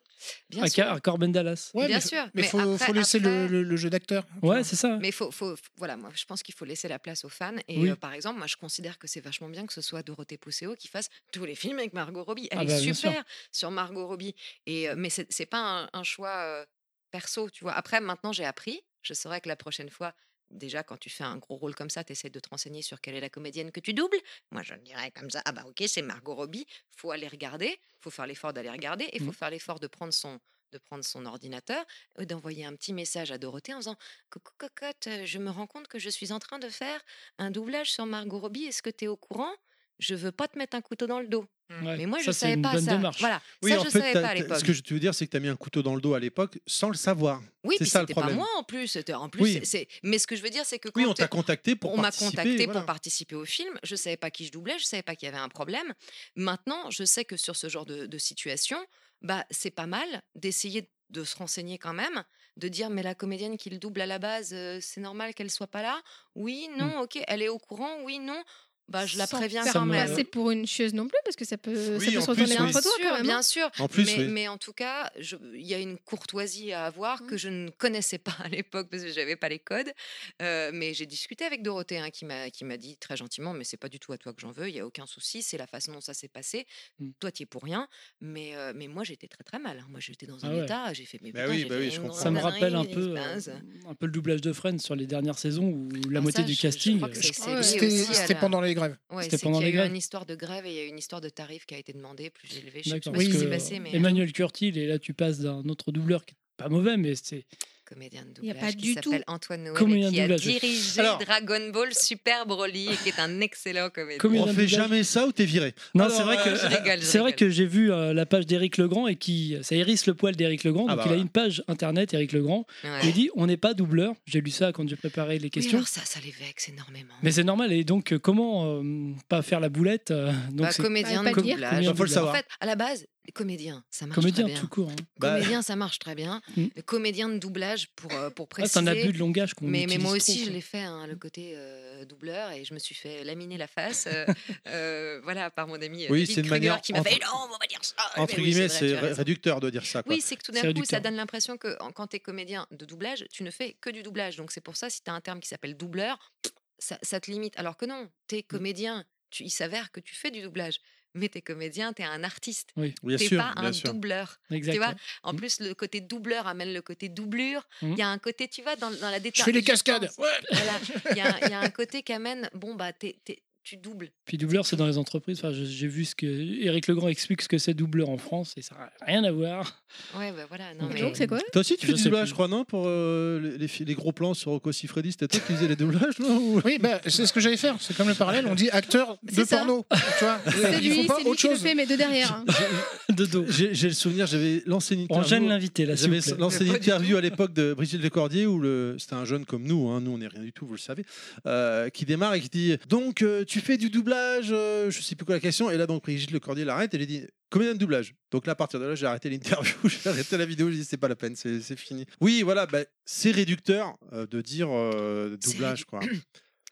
à, sûr. Corbin Dallas. Bien mais, sûr, Mais mais faut, après- faut laisser le- après- le, le jeu d'acteur. Ouais, c'est ça. Mais faut, voilà, moi, je pense qu'il faut laisser la place aux fans. Et Oui. euh, par exemple, moi, je considère que c'est vachement bien que ce soit Dorothée Pousseau qui fasse tous les films avec Margot Robbie. Elle Ah est bah, super sur Margot Robbie. Et, euh, mais c'est c'est pas un, un choix euh, perso, tu vois. Après, maintenant, j'ai appris. Je saurais que la prochaine fois, déjà, quand tu fais un gros rôle comme ça, tu essaies de te renseigner sur quelle est la comédienne que tu doubles. Moi, je dirais comme ça, ah bah ok, c'est Margot Robbie. faut aller regarder, faut faire l'effort d'aller regarder et faut Mhm. faire l'effort de prendre son de prendre son ordinateur, d'envoyer un petit message à Dorothée en disant Coucou cocotte, euh, je me rends compte que je suis en train de faire un doublage sur Margot Robbie. Est-ce que tu es au courant? Je veux pas te mettre un couteau dans le dos. Ouais. Mais moi, je Ça, c'est savais une pas bonne ça. démarche. Voilà, Oui, ça, en je fait, savais pas à l'époque. ce que je veux dire, c'est que tu as mis un couteau dans le dos à l'époque sans le savoir. Oui, c'est ça le c'était pas problème. moi en plus. En plus, Oui. c'est-. Mais ce que je veux dire, c'est que quand Oui, on t'a contacté pour on m'a participer, contacté voilà. pour participer au film. Je savais pas qui je doublais, je savais pas qu'il y avait un problème. Maintenant, je sais que sur ce genre de, de situation, bah c'est pas mal d'essayer de se renseigner quand même, de dire mais la comédienne qui le double à la base, euh, c'est normal qu'elle soit pas là? Oui, non, ok, elle est au courant. Oui, non. Bah je la préviens quand me- même. passer pour une chieuse non plus, parce que ça peut, Oui, ça peut se plus, retourner oui. contre Bien toi sûr, quand même. bien hein. sûr. En plus, mais, oui. mais en tout cas, je- il y a une courtoisie à avoir Mmh. que je ne connaissais pas à l'époque parce que j'avais pas les codes. Euh, mais j'ai discuté avec Dorothée hein, qui m'a qui m'a dit très gentiment, mais c'est pas du tout à toi que j'en veux. Il y a aucun souci. C'est la façon dont ça s'est passé. Mm. Toi, tu es pour rien. Mais euh, mais moi, j'étais très très mal. hein. Moi, j'étais dans un Ah ouais. état. J'ai fait mais Bah putain, oui, bah fait oui, je. Ça me rappelle un peu, euh, un peu le doublage de Friends sur les dernières saisons où la Ah, moitié du je- je casting. je- C'était pendant les grèves. Ouais, C'était pendant qu'il y a les eu grèves. une histoire de grève et il y a eu une histoire de tarif qui a été demandée plus élevée. Je sais pas Oui, ce qui s'est euh, passé, mais Emmanuel Curtil, et là tu passes d'un autre doubleur qui est pas mauvais, mais c'est comédien de Il y a doublage pas qui du tout- s'appelle Antoine Noël Comédien et de qui a doublage, oui. dirigé Alors- Dragon Ball Super Broly et qui est un excellent comédien. Comédien On fait doublage. jamais ça ou t'es viré? Non, c'est vrai euh, c'est vrai que j'ai vu euh, la page d'Éric Legrand et qui ça hérisse le poil d'Éric Legrand. Ah Donc bah il a une page internet Éric Legrand. Ouais. où Il dit on n'est pas doubleur. J'ai lu ça quand j'ai préparé les Oui, questions. alors ça, ça les vexe énormément. Mais c'est normal. Et donc euh, comment euh, pas faire la boulette euh, Donc Bah, comédien Bah, de doublage. Comédien de Faut le savoir. En fait, à la base, comédien, ça marche comédien très bien. tout court. hein. Bah, Comédien, ça marche très bien. Mm. Comédien de doublage pour, euh, pour Ah, préciser. c'est un abus de langage qu'on Mais, mais moi trop, aussi, je l'ai fait, hein, le côté euh, doubleur, et je me suis fait laminer la face, euh, euh, voilà, par mon ami Oui, David c'est une manière qui m'a entre- fait non, on va dire ça. Entre oui, guillemets, c'est tu réducteur de dire ça. Quoi. Oui, c'est que tout d'un coup, réducteur. ça donne l'impression que en- quand tu es comédien de doublage, tu ne fais que du doublage. Donc c'est pour ça, si tu as un terme qui s'appelle doubleur, ça, ça te limite. Alors que non, tu Mmh. es comédien, tu, il s'avère que tu fais du doublage. Mais tu es comédien, tu es un artiste. Bien Tu sûr, pas bien un sûr. doubleur. Exact. vois, ouais. En plus, le côté doubleur amène le côté doublure. Il Mm. y a un côté, tu vois, dans, dans la Je déta- fais les je cascades. Ouais. Voilà, il y, a- il y a un côté qui amène, bon, bah, t'es- t'es- tu doubles. Puis doubleur, c'est dans les entreprises. Enfin, j'ai vu ce que Éric Legrand explique ce que c'est doubleur en France et ça n'a rien à voir. Ouais, bah voilà. Non, mais... Donc c'est quoi Toi aussi, tu fais du doublage, je crois, non Pour euh, les, les fi- les gros plans sur Rocco Siffredi, c'était toi qui faisais les doublages, non Ou- Oui, bah, c'est ce que j'allais faire. C'est comme le parallèle. On dit acteur de C'est ça. porno. Tu vois, C'est lui, pas c'est lui autre qui le chose. fait, mais de derrière. hein. de dos. J'ai le souvenir, j'avais lancé une On interview. gêne l'invité là, J'avais lancé une interview à l'époque de Brigitte Lecordier où le, c'était un jeune comme nous, hein, nous on n'est rien du tout, vous le savez, euh, qui démarre et qui dit Donc euh, tu fais du doublage, euh, je sais plus quoi la question, et là donc Brigitte Lecordier l'arrête et lui dit Comédien de doublage. Donc là à partir de là j'ai arrêté l'interview, j'ai arrêté la vidéo, j'ai dit c'est pas la peine, c'est fini. Oui voilà, bah, c'est réducteur euh, de dire euh, doublage quoi.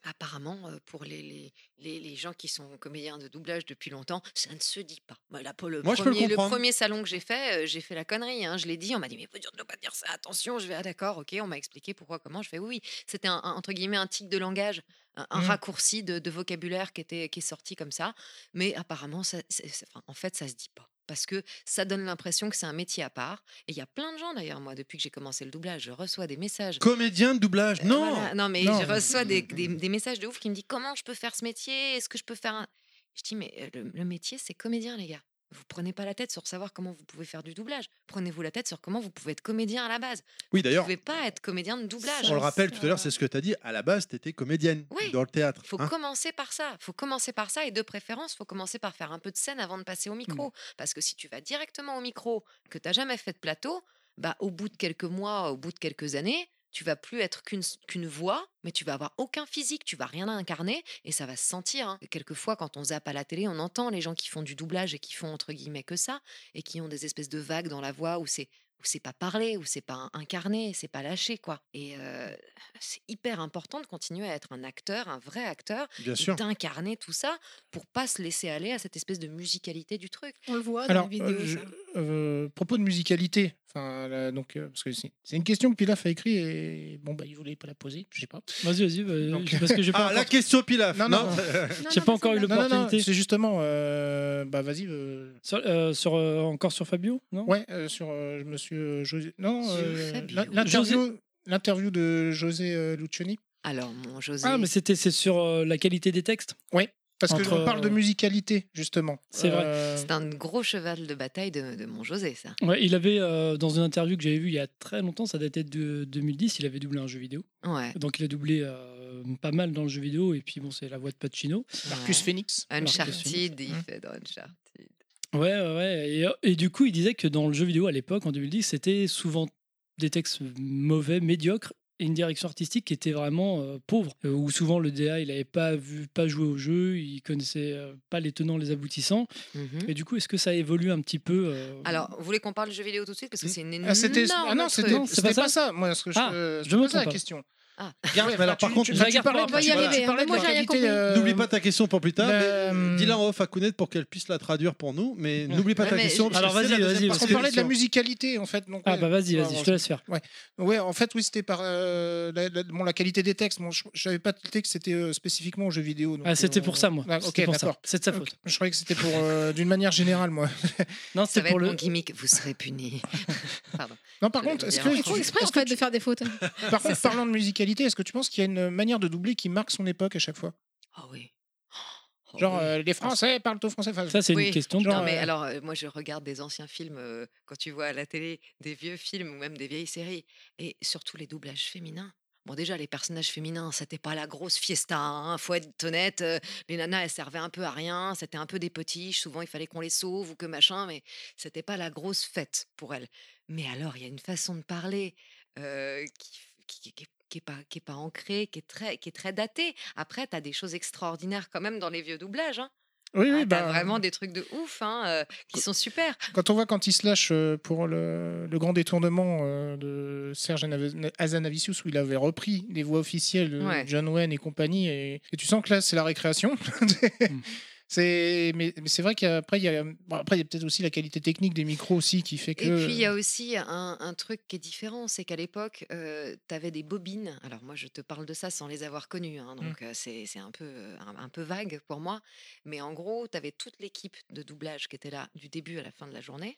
Apparemment, pour les, les, les, les gens qui sont comédiens de doublage depuis longtemps, ça ne se dit pas. Moi, là, pour le, Moi, premier, le comprendre. premier salon que j'ai fait, euh, j'ai fait la connerie. hein, je l'ai dit, on m'a dit, mais faut dire de ne pas dire ça, attention. Je vais, ah d'accord, ok, on m'a expliqué pourquoi, comment. Je fais, oui, oui. C'était un, un- entre guillemets un tic de langage, un, un Mhm. raccourci de, de vocabulaire qui, était, qui est sorti comme ça. Mais apparemment, ça, enfin, en fait, ça se dit pas. Parce que ça donne l'impression que c'est un métier à part. Et il y a plein de gens, d'ailleurs, moi, depuis que j'ai commencé le doublage, je reçois des messages. Comédien de doublage, Euh, non voilà. non, mais Non. je reçois des, des- des messages de ouf qui me disent comment je peux faire ce métier? Est-ce que je peux faire un. Je dis, mais euh, le, le métier, c'est comédien, les gars. Vous prenez pas la tête sur savoir comment vous pouvez faire du doublage. Prenez-vous la tête sur comment vous pouvez être comédien à la base. Oui Vous d'ailleurs, pouvez pas être comédien de doublage. on le rappelle tout à l'heure, c'est ce que tu as dit, à la base tu étais comédienne Oui. dans le théâtre. Il faut hein. commencer par ça. faut commencer par ça. Et de préférence, faut commencer par faire un peu de scène avant de passer au micro. Parce que si tu vas directement au micro, que tu n'as jamais fait de plateau, bah, au bout de quelques mois, au bout de quelques années, tu vas plus être qu'une qu'une voix, mais tu vas avoir aucun physique, tu vas rien incarner et ça va se sentir. hein. Quelquefois, quand on zappe à la télé, on entend les gens qui font du doublage et qui font entre guillemets que ça et qui ont des espèces de vagues dans la voix où c'est où c'est pas parlé, où c'est pas incarné, c'est pas lâché quoi. Et euh, c'est hyper important de continuer à être un acteur, un vrai acteur, d'incarner tout ça pour pas se laisser aller à cette espèce de musicalité du truc. On le voit dans Alors, les vidéos. euh, je- ça. Euh, propos de musicalité, enfin, là, donc, euh, parce que c'est une question que Pilaf a écrit et bon, bah, il voulait pas la poser, je sais pas. Vas-y, vas-y. bah, Donc- parce que j'ai pas, Ah, la question Pilaf Non, non, Non, j'ai pas encore eu celle-là. le- Non, non, non, Opportunité. c'est justement, euh, bah, vas-y. euh, Sur, euh, sur, euh, encore sur Fabio Non? Ouais, euh, sur euh, Monsieur José. Non, euh, l'interview, l'interview de José euh, Lucioni. Alors, mon José. Ah, mais c'était c'est sur euh, la qualité des textes? Parce Entre, qu'on parle de euh, musicalité, justement. C'est vrai. Euh, C'est un gros cheval de bataille de, de mon José, ça. Ouais, il avait, euh, dans une interview que j'avais vue il y a très longtemps, ça datait de 2010, il avait doublé un jeu vidéo. Ouais. Donc il a doublé euh, pas mal dans le jeu vidéo. Et puis bon, c'est la voix de Pacino. Marcus Ouais. Phoenix. Uncharted, il fait dans Uncharted. Ouais, ouais, ouais. Et, et du coup, il disait que dans le jeu vidéo à l'époque, en 2010, c'était souvent des textes mauvais, médiocres, et une direction artistique qui était vraiment euh, pauvre. Euh, où souvent le DA, il n'avait pas vu, pas joué au jeu, il connaissait euh, pas les tenants, les aboutissants. Mhm. Et du coup, est-ce que ça évolue un petit peu euh, Alors, vous voulez qu'on parle de jeux vidéo tout de suite? Parce que c'est une énorme Ah, c'était... ah non, c'était, pas pas, ça. Moi, ce que je, Ah, je je me posais la Ah. mais alors, par contre, tu- je tu parlais- tu y parlais- arriver, tu parlais hein. de Moi, la j'ai rien qualité, euh, N'oublie pas ta question pour plus tard. la- Dis-la en off à Kounet pour qu'elle puisse la traduire pour nous. Mais n'oublie pas Ouais, ta question. Alors, c'est vas-y, la vas-y, parce qu'on parlait de la musicalité, en fait. Donc, Ah ouais, bah vas-y, vas-y, je te laisse faire. Ouais, en fait, oui, c'était par euh, la, la- bon, la qualité des textes. Bon, je n'avais pas tilté que c'était euh, spécifiquement aux jeux vidéo. donc, Ah, c'était euh, pour ça, moi. ah, ok, C'était pour ça. d'accord. C'est de sa faute. Je croyais que c'était pour euh, d'une manière générale, moi. Non, va pour le. gimmick, vous serez punis. Pardon. Non, par Je contre, est-ce que, en Ils font exprès en fait de faire des fautes. par contre, parlant de musicalité, est-ce que tu penses qu'il y a une manière de doubler qui marque son époque à chaque fois? Oh oui. Oh Genre, oui. euh, les Français parlent au français. Enfin, Ça, c'est Oui. une question de Genre, Non, mais euh, alors, moi, je regarde des anciens films, euh, quand tu vois à la télé des vieux films ou même des vieilles séries, et surtout les doublages féminins. Bon, déjà, les personnages féminins, c'était pas la grosse fiesta, hein, faut être honnête. euh, les nanas, elles servaient un peu à rien, c'était un peu des potiches, souvent il fallait qu'on les sauve ou que machin, mais c'était pas la grosse fête pour elles. Mais alors, il y a une façon de parler euh, qui, qui, qui- qui est pas, qui est pas ancrée, qui est très, qui est très datée. Après, tu as des choses extraordinaires quand même dans les vieux doublages. Hein. oui, oui, Ah, t'as bah, vraiment des trucs de ouf hein, euh, qui sont super. Quand on voit quand il se lâche euh, pour le, le grand détournement euh, de Serge Ana- Azanavicius, où il avait repris les voix officielles de Ouais. John Wayne et compagnie, et, et tu sens que là, c'est la récréation. C'est, mais, mais c'est vrai qu'après, il y a, bon, après, il y a peut-être aussi la qualité technique des micros aussi qui fait que. Et puis, il y a aussi un, un truc qui est différent, c'est qu'à l'époque, tu avais des bobines. Alors, moi, je te parle de ça sans les avoir connues, hein, donc euh, c'est c'est un peu, euh, un, un peu vague pour moi. Mais en gros, tu avais toute l'équipe de doublage qui était là du début à la fin de la journée.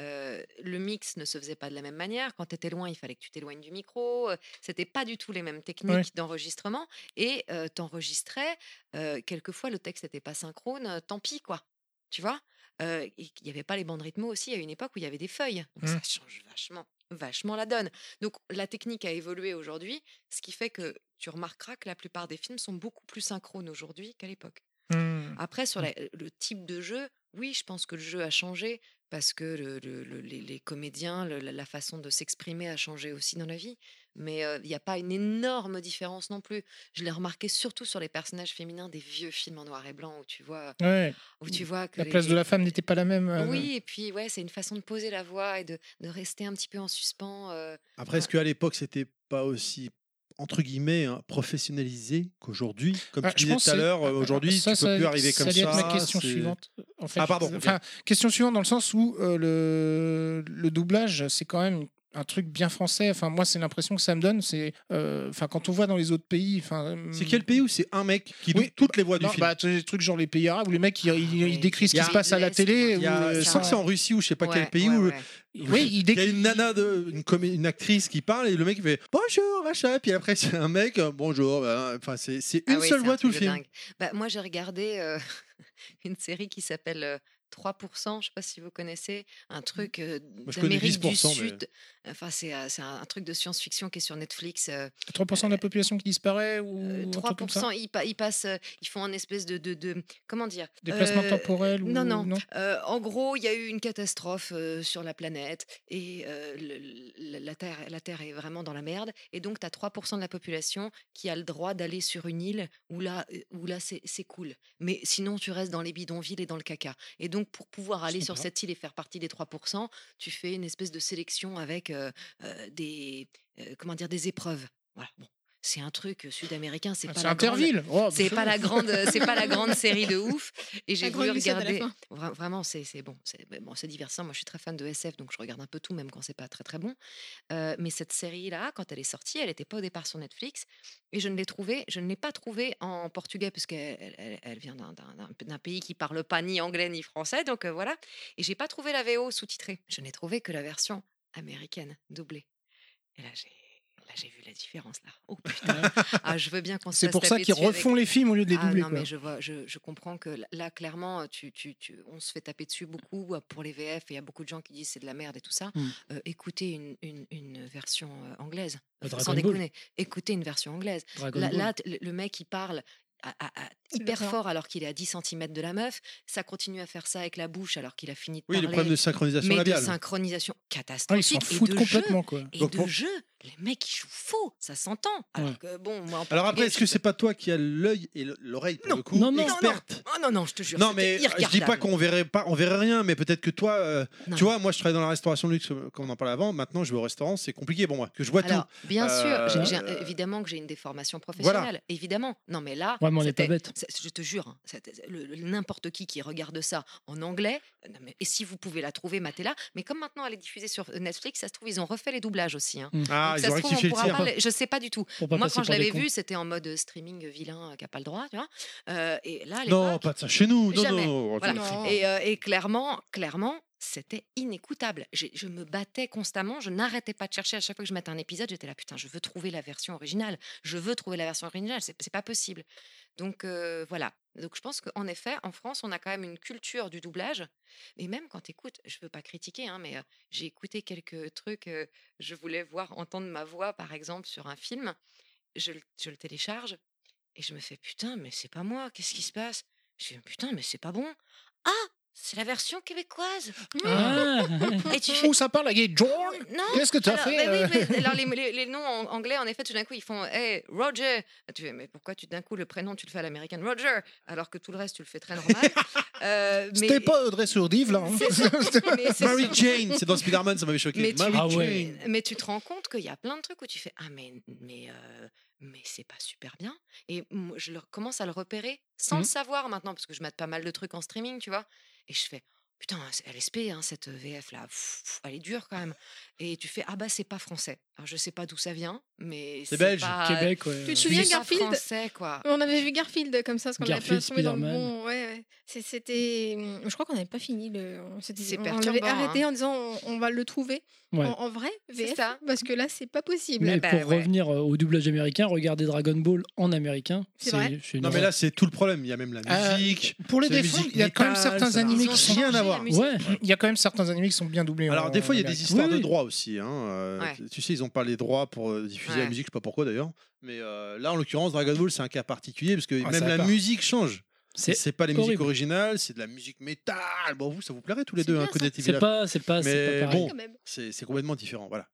Euh, le mix ne se faisait pas de la même manière. Quand tu étais loin, il fallait que tu t'éloignes du micro. C'était pas du tout les mêmes techniques Ouais. d'enregistrement. Et euh, t'enregistrais. euh, quelquefois, le texte n'était pas synchrone. tant pis, quoi. Tu vois? Il n'y avait pas les bandes rythmo aussi à une époque où il y avait des feuilles. Donc Mm. ça change vachement, vachement la donne. Donc la technique a évolué aujourd'hui, ce qui fait que tu remarqueras que la plupart des films sont beaucoup plus synchrones aujourd'hui qu'à l'époque. Hmm. Après, sur la- le type de jeu, oui, je pense que le jeu a changé parce que le- le- le- les, les comédiens, le- la, façon de s'exprimer a changé aussi dans la vie. Mais euh, il n'y a pas une énorme différence non plus. Je l'ai remarqué surtout sur les personnages féminins des vieux films en noir et blanc où tu vois, Ouais, où tu vois que la les- place de la femme n'était pas la même. euh, oui, et puis ouais, c'est une façon de poser la voix et de, de rester un petit peu en suspens. euh, Après, est-ce qu'à l'époque, c'était pas aussi entre guillemets hein, professionnalisé qu'aujourd'hui Comme Ah, tu je disais tout à l'heure, euh, aujourd'hui, ça, tu peux ça- plus arriver ça comme ça. ma question suivante. En fait. Ah, pardon. Enfin, question suivante dans le sens où euh, le, le doublage, c'est quand même un truc bien français. Enfin, moi, c'est l'impression que ça me donne. C'est, euh, enfin, quand on voit dans les autres pays, enfin. C'est quel pays où c'est un mec qui Oui, toutes les voix du non, film bah, des trucs genre les pays arabes où les mecs ils, ils- décrivent ce Il y qui a- se passe à la télé. Euh, je ça- crois que c'est en Russie ou je sais pas quel pays ouais, où ouais. Oui, il y a une nana, de, une, comé- une actrice qui parle et le mec il fait bonjour machin puis après c'est un mec euh, bonjour bah, enfin c'est c'est Ah une oui, seule voix un tout le film. Bah, moi, j'ai regardé euh, une série qui s'appelle euh, 3%, je sais pas si vous connaissez, un truc euh, d'Amérique du 10%, mais- Sud. Enfin, c'est c'est un, truc de science-fiction qui est sur Netflix. euh, 3% de la population qui disparaît ou euh, un truc comme ça? 3%, ils, pa- ils passent, ils font un espèce de, de, de- comment dire Déplacement temporel ou Non, non? Euh, en gros, il y a eu une catastrophe sur la planète et le- la, Terre, la Terre est vraiment dans la merde. Et donc, tu as 3% de la population qui a le droit d'aller sur une île où là, où là c'est c'est cool. Mais sinon, tu restes dans les bidonvilles et dans le caca. Et donc, pour pouvoir aller sur cette île et faire partie des 3%, tu fais une espèce de sélection avec euh, euh, des, euh, comment dire, des épreuves. Voilà. Bon. C'est un truc sud-américain, c'est Ah, pas C'est la grande- Interville. Oh, c'est pas la grande c'est pas la grande série de ouf. Et j'ai voulu regarder. Vra- vraiment c'est c'est bon c'est bon c'est divertissant. Moi je suis très fan de SF donc je regarde un peu tout même quand c'est pas très très bon. Euh, mais cette série là quand elle est sortie elle n'était pas au départ sur Netflix et je ne l'ai trouvée je ne l'ai pas trouvée en portugais parce qu'elle elle, elle vient d'un- pays qui parle pas ni anglais ni français donc euh, voilà. Et j'ai pas trouvé la VO sous-titrée. Je n'ai trouvé que la version américaine doublée. Et là j'ai là, j'ai vu la différence là. Oh putain. ah, je veux bien qu'on se C'est pour ça qu'ils avec- refont les films au lieu de les Ah doubler. non, quoi. mais je, vois, je, je comprends que là- clairement, tu, tu, tu- on se fait taper dessus beaucoup euh, pour les VF et il y a beaucoup de gens qui disent c'est de la merde et tout ça. Mm. Euh, écoutez une, une, une version euh, anglaise. Sans Ball. déconner. Écoutez une version anglaise. Dragon Là, le- le mec, il parle à- à- à- C'est hyper le fort alors qu'il est à 10 cm de la meuf. Ça continue à faire ça avec la bouche alors qu'il a fini de Oui, le parler. problème de synchronisation mais de labiale. synchronisation Ah, ils catastrophique s'en et foutent de complètement, quoi. jeu. Et Donc, de jeu, les mecs ils jouent faux, ça s'entend. Alors Ouais. que bon, moi en Alors après, est-ce que c'est pas toi qui as l'œil et le- l'oreille pour Non. le coup Non, non. experte? Oh non non, je te jure. Non, mais euh, je dis pas qu'on verrait pas, on verrait rien, mais peut-être que toi, euh, Non. tu vois, moi je travaille dans la restauration de luxe, euh, comme on en parlait avant. Maintenant, je vais au restaurant, c'est compliqué pour moi, que je vois Alors, bien Euh, sûr, évidemment que j'ai une déformation Voilà. professionnelle, évidemment. Non, mais là, Ouais, mais on n'est pas bête. je te jure, hein, n'importe qui qui regarde ça en anglais, non, mais, et si vous pouvez la trouver, matez-la. Mais comme maintenant elle est diffusée sur Netflix, ça se trouve, ils ont refait les doublages aussi. hein. tout. Ah, Donc, ils ça ont se trouve, rectifié on le pourra tir. pas les- Je sais pas du tout. Pour pas Moi, passer quand je pour des l'avais cons. vu, c'était en mode streaming vilain euh, qui n'a pas le droit, tu vois. Euh, et là, à Non, pas de ça chez nous. Non, Jamais. non. Voilà. Non. Et, euh, et clairement, clairement, c'était inécoutable. Je me battais constamment, je n'arrêtais pas de chercher. À chaque fois que je mettais un épisode, j'étais là, putain, je veux trouver la version originale. Je veux trouver la version originale. C'est c'est pas possible. Donc euh, voilà. Donc je pense qu'en effet, en France, on a quand même une culture du doublage. Et même quand tu écoutes, je veux pas critiquer, hein, mais euh, j'ai écouté quelques trucs. euh, je voulais voir entendre ma voix, par exemple, sur un film. Je, le- télécharge et je me fais putain, mais c'est pas moi. Qu'est-ce qui se passe? Je fais putain, mais c'est pas bon. Ah, c'est la version québécoise. Ah, Et tu fais Où ça parle, la gay John non. Qu'est-ce que tu as fait mais oui, euh? mais alors les, les- les noms en anglais, en effet, tout d'un coup, ils font Hey, Roger. Tu fais, mais pourquoi tu d'un coup le prénom, tu le fais à l'américaine Roger, alors que tout le reste, tu le fais très normal? Euh, mais- C'était pas Audrey Sourdive, là. hein. Mary ça. Jane, c'est dans Spider-Man, ça m'avait choqué. Mais tu- Mary Ah ouais. Mais tu te rends compte qu'il y a plein de trucs où tu fais Ah, mais, mais, euh, mais c'est pas super bien. Et moi, je le- commence à le repérer sans le savoir maintenant, parce que je mate pas mal de trucs en streaming, tu vois. Et je fais Putain, LSP, hein, cette VF là, elle est dure quand même. Et tu fais Ah bah c'est pas français. Alors je sais pas d'où ça vient, mais C'est belge. pas- Québec, ouais. Tu te souviens, Garfield? français quoi. On avait vu Garfield comme ça, parce qu'on avait pas Garfield, tombé dans le Spider-Man. bon. Ouais, C'était. Je crois qu'on n'avait pas fini. Le... on s'était- C'est on l'avait perturbant, arrêté hein. en disant on, on va le trouver Ouais. en, en vrai, C'est VF, ça. parce que là, c'est pas possible. Mais bah, pour ouais. revenir euh, au doublage américain, regardez Dragon Ball en américain. C'est vrai Non, mais là, c'est tout le problème. Il y a même la Euh, musique. Pour les défendre, il y a quand même certains animés qui sont. rien changé à voir. Il y a quand même certains animés qui sont bien doublés. Alors, des fois, il y a des histoires de oui. Aussi. hein, euh, Ouais. Tu sais, ils ont pas les droits pour euh, diffuser la musique, je sais pas pourquoi d'ailleurs. Mais euh, là, en l'occurrence, Dragon Ball, c'est un cas particulier parce que Ah, même la part. musique change. C'est pas les musiques originales, c'est de la musique métal. Bon, vous, ça vous plairait tous les deux, un. Codette et c'est pas, c'est pas, c'est Mais pas bon. C'est complètement différent. Voilà.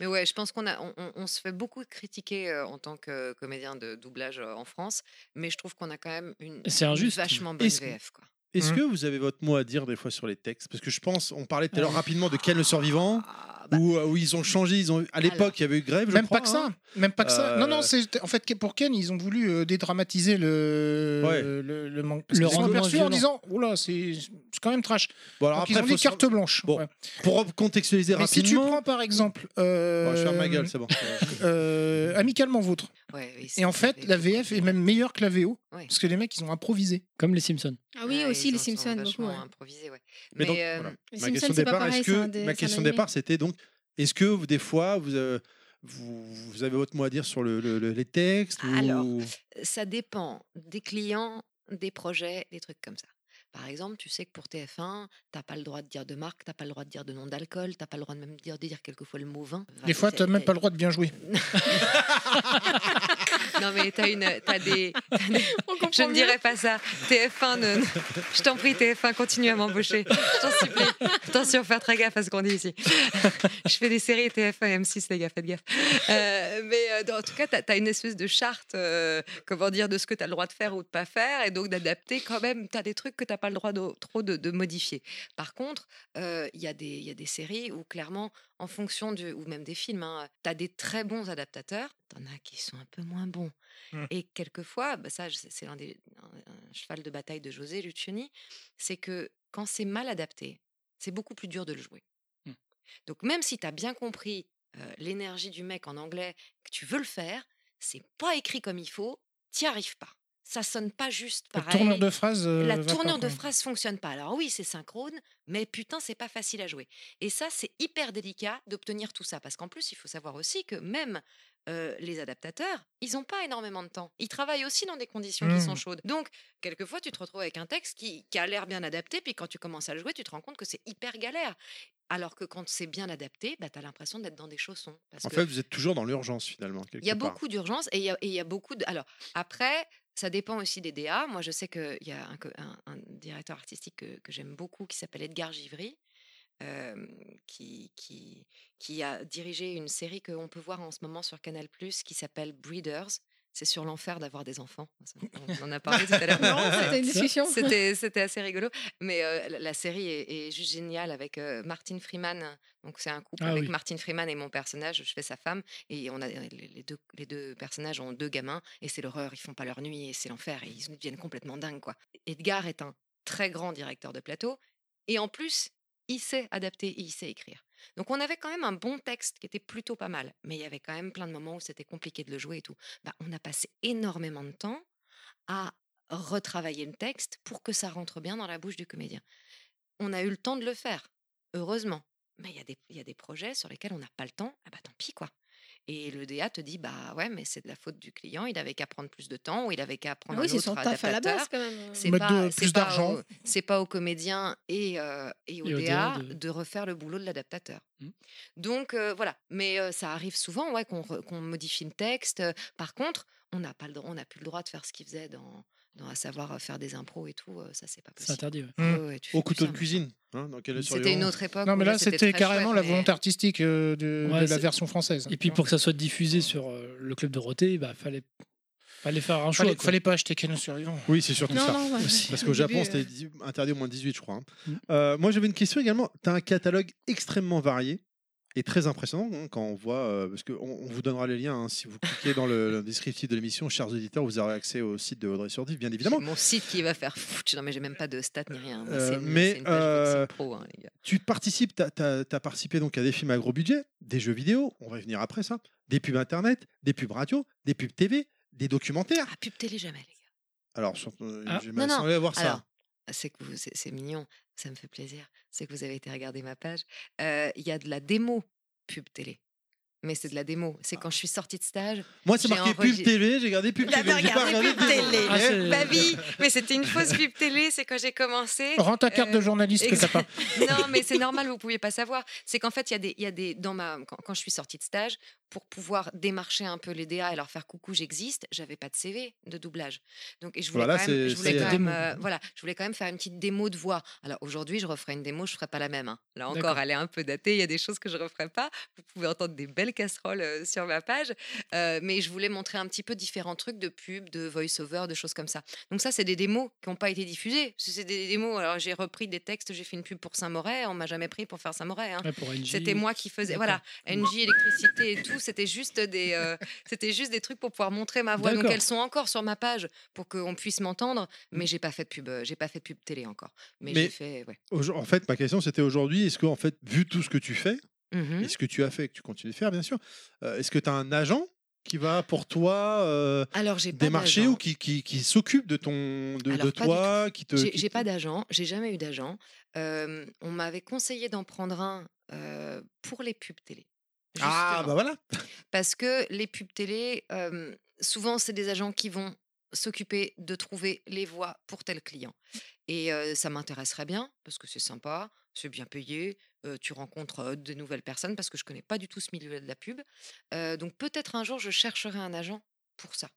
Mais ouais, je pense qu'on a, on, se fait beaucoup critiquer en tant que comédien de doublage en France, mais je trouve qu'on a quand même une, C'est injuste. vachement bonne VF. Quoi. Est-ce Mhm. que vous avez votre mot à dire des fois sur les textes? Parce que je pense, on parlait tout à l'heure rapidement de Ken le survivant, Ah, bah, où, euh, où ils ont changé. Ils ont, à l'époque, il y avait eu grève. je Même crois, pas que ça. hein. Même pas que ça. Non, Euh, non, c'est en fait pour Ken, ils ont voulu euh, dédramatiser le Ouais. le, le Le en disant, oula, c'est c'est quand même trash. Bon, alors Donc après, ils ont dit carte blanche. Bon, ouais. pour contextualiser Mais si tu rapidement. prends par exemple, euh, Bon, je ferme ma gueule, c'est bon. euh, amicalement vôtre. Ouais, oui, Et en fait, la VF est même meilleure que la VO Ouais. parce que les mecs ils ont improvisé. Comme les Simpsons. Ah oui, Ouais, aussi les Simpsons, beaucoup. ouais. improvisés, ouais. Mais donc, euh, voilà. Les Ma Simpsons, question départ, pareil, que des- ma question de départ, c'était donc, est-ce que vous, des fois, vous, euh, vous, vous avez votre mot à dire sur le, le- le- les textes ou- Alors, ça dépend des clients, des projets, des trucs comme ça. Par exemple, tu sais que pour TF1, t'as pas le droit de dire de marque, t'as pas le droit de dire de nom d'alcool, t'as pas le droit de même dire, de dire quelquefois le mot vin. Des fois, t'as même pas le droit de bien jouer. Non mais t'as une, t'as des, t'as Je ne dirais pas ça. TF1, ne- je t'en prie, TF1, continue à m'embaucher. Je t'en supplie. Attention, faire très gaffe à ce qu'on dit ici. je fais des séries TF1 et M6, les gars, faites gaffe. Euh, mais euh, en tout cas, tu as, une espèce de charte, euh, comment dire, de ce que tu as le droit de faire ou de pas faire, et donc d'adapter quand même. Tu as des trucs que tu n'as pas le droit de, trop de, de modifier. Par contre, euh, il y, y a des séries où clairement, en fonction du, ou même des films, tu as des très bons adaptateurs, tu en as qui sont un peu moins bons. Mm. Et quelquefois, bah ça, c'est l'un des un, un cheval de bataille de José Lucioni, c'est que quand c'est mal adapté, c'est beaucoup plus dur de le jouer. Mm. Donc même si tu as bien compris euh, l'énergie du mec en anglais, que tu veux le faire, c'est pas écrit comme il faut, t'y arrives pas. Ça sonne pas juste La pareil. tournure de phrase. euh, La tournure de phrase fonctionne pas. Alors oui, c'est synchrone, mais putain, c'est pas facile à jouer. Et ça, c'est hyper délicat d'obtenir tout ça, parce qu'en plus, il faut savoir aussi que même euh, les adaptateurs, ils n'ont pas énormément de temps. Ils travaillent aussi dans des conditions Mmh. qui sont chaudes. Donc, quelquefois, tu te retrouves avec un texte qui, qui a l'air bien adapté, puis quand tu commences à le jouer, tu te rends compte que c'est hyper galère. Alors que quand c'est bien adapté, bah, tu as l'impression d'être dans des chaussons. Parce En que fait, vous êtes toujours dans l'urgence finalement. il y a part. beaucoup d'urgence et il y y a beaucoup de... Alors, après, ça dépend aussi des DA. Moi, je sais qu'il y a un, directeur artistique que, j'aime beaucoup qui s'appelle Edgar Givry, qui, qui, qui a dirigé une série qu'on peut voir en ce moment sur Canal+, qui s'appelle Breeders. C'est sur l'enfer d'avoir des enfants. On en a parlé tout à l'heure. C'était une discussion. C'était, assez rigolo. Mais euh, la, série est, est juste géniale avec euh, Martin Freeman. Donc, c'est un couple Ah avec oui. Martin Freeman et mon personnage. Je fais sa femme. Et on a, les, les deux, les deux personnages ont deux gamins. Et c'est l'horreur. Ils font pas leur nuit. Et c'est l'enfer. Et ils deviennent complètement dingues. Quoi. Edgar est un très grand directeur de plateau. Et en plus, il sait adapter et il sait écrire. Donc, on avait quand même un bon texte qui était plutôt pas mal. Mais il y avait quand même plein de moments où c'était compliqué de le jouer et tout. Bah, on a passé énormément de temps à retravailler le texte pour que ça rentre bien dans la bouche du comédien. On a eu le temps de le faire, heureusement. Mais il y, a des- projets sur lesquels on n'a pas le temps, ah bah tant pis quoi. Et le DA te dit, bah ouais, mais c'est de la faute du client, il avait qu'à prendre plus de temps ou il avait qu'à prendre oui, un c'est autre son taf à la adaptateur. base quand même. C'est Mettre pas, de- c'est plus d'argent. au- C'est pas au comédien et, euh, et au Et au DA, de- de... refaire le boulot de l'adaptateur. Mm. Donc euh, voilà, mais euh, ça arrive souvent ouais, qu'on re- qu'on modifie le texte. Par contre, on n'a pas le droit, on n'a plus le droit de faire ce qu'il faisait dans, à savoir faire des impros et tout. ça c'est pas C'est possible. interdit. ouais. Mm. Ouais, ouais, tu fais Au couteau ça de cuisine. Hein, quel C'était une autre époque. Non, mais là, c'était carrément chouette, la mais- volonté artistique euh, de, la c'est- version française. Et puis pour que ça soit diffusé sur euh, le club Dorothée, bah fallait fallait faire un choix. fallait, fallait pas acheter Canon survivant. Oui, c'est surtout Non, ça. non, ouais. Parce Au qu'au Japon, c'était interdit au moins 18, je crois. hein. Mm. Euh, moi, j'avais une question également. Tu as un catalogue extrêmement varié et très impressionnant hein, quand on voit. euh, parce qu'on on vous donnera les liens. hein, si vous cliquez dans le, le descriptif de l'émission, chers auditeurs, vous aurez accès au site de Audrey Surdif, bien évidemment. C'est mon site qui va faire foutre. Non, mais j'ai même pas de stats ni rien. Euh, mais, c'est une page euh, pro, hein, les gars. Tu participes, tu as, participé donc à des films à gros budget, des jeux vidéo, on va y venir après ça, des pubs internet, des pubs radio, des pubs TV, des documentaires. Ah, pub télé jamais, les gars. Alors, sur- euh, Ah. j'aimerais Non, non, semblé avoir ça. Alors, c'est que vous- c'est mignon, ça me fait plaisir. C'est que vous avez été regarder ma page. Euh, Il y a de la démo pub télé. Mais c'est de la démo. C'est quand je suis sortie de stage. Moi, c'est marqué pub TV, j'ai regardé pub TV. J'avais j'ai pas regardé pub télé. Ah, c'est- Bah oui, mais c'était une fausse pub télé. C'est quand j'ai commencé. Rends ta carte de Euh, journaliste que t'as pas. non, mais c'est normal, vous ne pouviez pas savoir. C'est qu'en fait, il y a des, il y a des dans ma, quand, quand je suis sortie de stage, pour pouvoir démarcher un peu les DA et leur faire coucou, j'existe, j'avais pas de CV de doublage. Donc, et je voulais, Voilà, quand, même, je voulais quand euh, voilà, je voulais quand même faire une petite démo de voix. Alors aujourd'hui, je referai une démo, je ferai pas la même. hein. Là encore, elle est un peu datée. Il y a des choses que je referai pas. Vous pouvez entendre des belles casseroles euh, sur ma page, Euh, mais je voulais montrer un petit peu différents trucs de pub, de voice-over, de choses comme ça. Donc ça, c'est des démos qui n'ont pas été diffusées. C'est des démos. Alors j'ai repris des textes, j'ai fait une pub pour Saint-Moret. On m'a jamais pris pour faire Saint-Moret. hein. Ouais. C'était moi qui faisais, voilà, NJ, électricité et tout. C'était juste des, euh, c'était juste des trucs pour pouvoir montrer ma voix. Donc elles sont encore sur ma page pour qu'on puisse m'entendre. Mais j'ai pas fait de pub, euh, j'ai pas fait de pub télé encore. Mais, Mais- j'ai fait, ouais. Aujo- En fait, ma question, c'était aujourd'hui, est-ce que, en fait, vu tout ce que tu fais, Mhm. et ce que tu as fait et que tu continues de faire, bien sûr, euh, est-ce que tu as un agent qui va pour toi euh, Alors démarcher ou qui, qui, qui s'occupe de, ton, de, Alors, toi qui te, J'ai qui pas d'agent, j'ai jamais eu d'agent. Euh, on m'avait conseillé d'en prendre un euh, pour les pubs télé. Ah, bah voilà Parce que les pubs télé, euh, souvent, c'est des agents qui vont s'occuper de trouver les voix pour tel client. Et euh, ça m'intéresserait bien, parce que c'est sympa, c'est bien payé, euh, tu rencontres de nouvelles personnes, parce que je connais pas du tout ce milieu de la pub. Donc peut-être un jour, je chercherai un agent pour ça.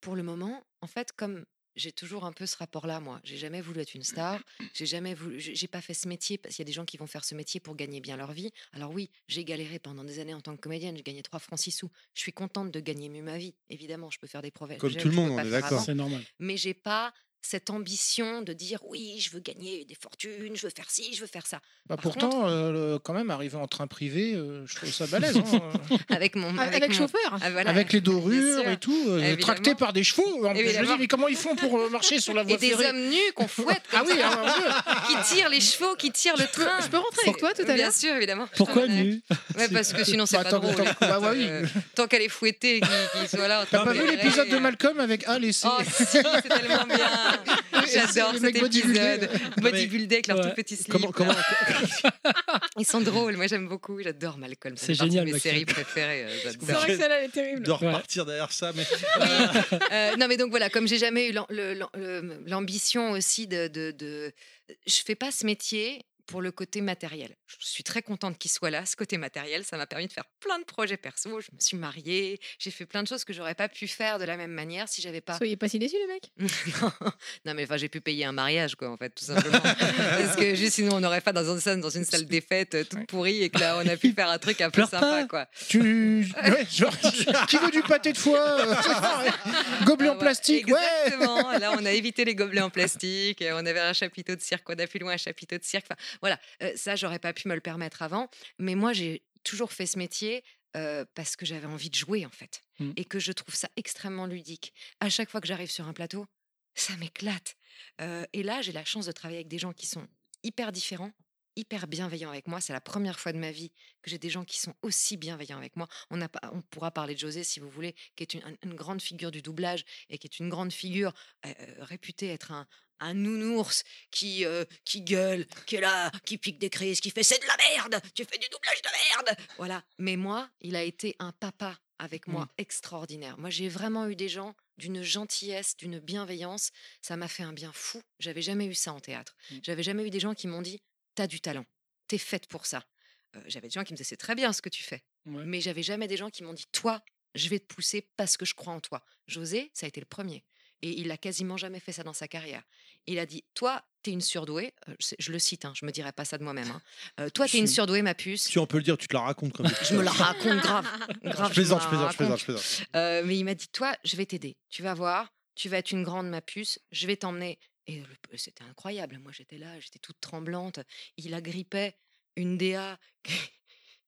Pour le moment, en fait, comme j'ai toujours un peu ce rapport-là, moi. J'ai jamais voulu être une star. J'ai jamais voulu. J'ai pas fait ce métier parce qu'il y a des gens qui vont faire ce métier pour gagner bien leur vie. Alors oui, j'ai galéré pendant des années en tant que comédienne. J'ai gagné 3 francs 6 sous. Je suis contente de gagner mieux ma vie. Évidemment, je peux faire des projets. Comme tout le monde, on est d'accord. C'est normal. Mais j'ai pas cette ambition de dire oui, je veux gagner des fortunes, je veux faire ci, je veux faire ça. Bah, Par pourtant, euh, le- quand même, arriver en train privé, euh, je trouve ça balèze. hein. Avec mon. Avec, mon- chauffeur. Ah, voilà. Avec les Bien dorures et tout, euh, tracté par des chevaux. En plus, je me dis, mais comment ils font pour euh, marcher sur la voie Et des ferrée? hommes nus qu'on fouette. Ah oui, hein, qui tirent les chevaux, qui tirent le train. Je peux rentrer avec toi tout à Bien l'heure sûr, évidemment. Pourquoi t'emmènerai. nu Ouais, parce que sinon c'est Bah, pas tant- drôle. tant- bah, euh, tant qu'elle est fouettée, qu'il qu'il soit là. T'as pas vu l'épisode de Malcolm avec Al et C? Oh si, c'est tellement bien. J'adore Les cet épisode. Bodybuildé avec leur Ouais. tout petit slip. Comment, comment, Ils sont drôles, moi j'aime beaucoup. J'adore Malcolm. C'est génial, de mes séries préférées. euh, C'est J'adore. vrai que celle-là, elle est terrible. de repartir derrière ça, mais Euh, non, mais donc voilà, comme j'ai jamais eu l'ambition aussi de, de, de- Je fais pas ce métier pour le côté matériel. Je suis très contente qu'il soit là, ce côté matériel. Ça m'a permis de faire plein de projets perso. Je me suis mariée, j'ai fait plein de choses que j'aurais pas pu faire de la même manière si j'avais pas. Soyez pas si déçus, les mecs. non, mais enfin, j'ai pu payer un mariage, quoi, en fait, tout simplement. Parce que juste sinon, on n'aurait pas dans une salle, dans une salle des fêtes euh, toute pourrie et que là, on a pu faire un truc un peu Pleure sympa, pas. quoi. Tu. Ouais, genre, qui veut du pâté de foie euh, Gobelet Ah en ouais, plastique, ouais Exactement. Là, on a évité les gobelets en plastique. et On avait un chapiteau de cirque. On a plus loin un chapiteau de cirque. Enfin, voilà, euh, ça, j'aurais pas pu me le permettre avant. Mais moi, j'ai toujours fait ce métier euh, parce que j'avais envie de jouer, en fait. Mm. Et que je trouve ça extrêmement ludique. À chaque fois que j'arrive sur un plateau, ça m'éclate. Euh, et là, j'ai la chance de travailler avec des gens qui sont hyper différents hyper bienveillants avec moi. C'est la première fois de ma vie que j'ai des gens qui sont aussi bienveillants avec moi. On, a, pas- on pourra parler de José, si vous voulez, qui est une, une grande figure du doublage et qui est une grande figure euh, réputée être un, un nounours qui, euh, qui gueule, qui est là, qui pique des crises, qui fait c'est de la merde, tu fais du doublage de merde. Voilà. Mais moi, il a été un papa avec moi extraordinaire. Moi, j'ai vraiment eu des gens d'une gentillesse, d'une bienveillance. Ça m'a fait un bien fou. J'avais jamais eu ça en théâtre. Mm. J'avais jamais eu des gens qui m'ont dit T'as du talent, t'es faite pour ça. Euh, j'avais des gens qui me disaient C'est très bien ce que tu fais. Ouais. Mais j'avais jamais des gens qui m'ont dit Toi, je vais te pousser parce que je crois en toi. José, ça a été le premier. Et il a quasiment jamais fait ça dans sa carrière. Il a dit Toi, t'es une surdouée. Euh, je, le cite, hein, je me dirais pas ça de moi-même. hein. Euh, toi, t'es une surdouée, ma puce. si on peut le dire, tu te la racontes comme Je me la raconte grave. grave Je plaisante, je la plaisante, je plaisante, raconte. je plaisante. Euh, mais il m'a dit Toi, je vais t'aider. Tu vas voir, tu vas être une grande, ma puce. Je vais t'emmener. Et c'était incroyable. Moi, j'étais là, j'étais toute tremblante. Il agrippait une DA.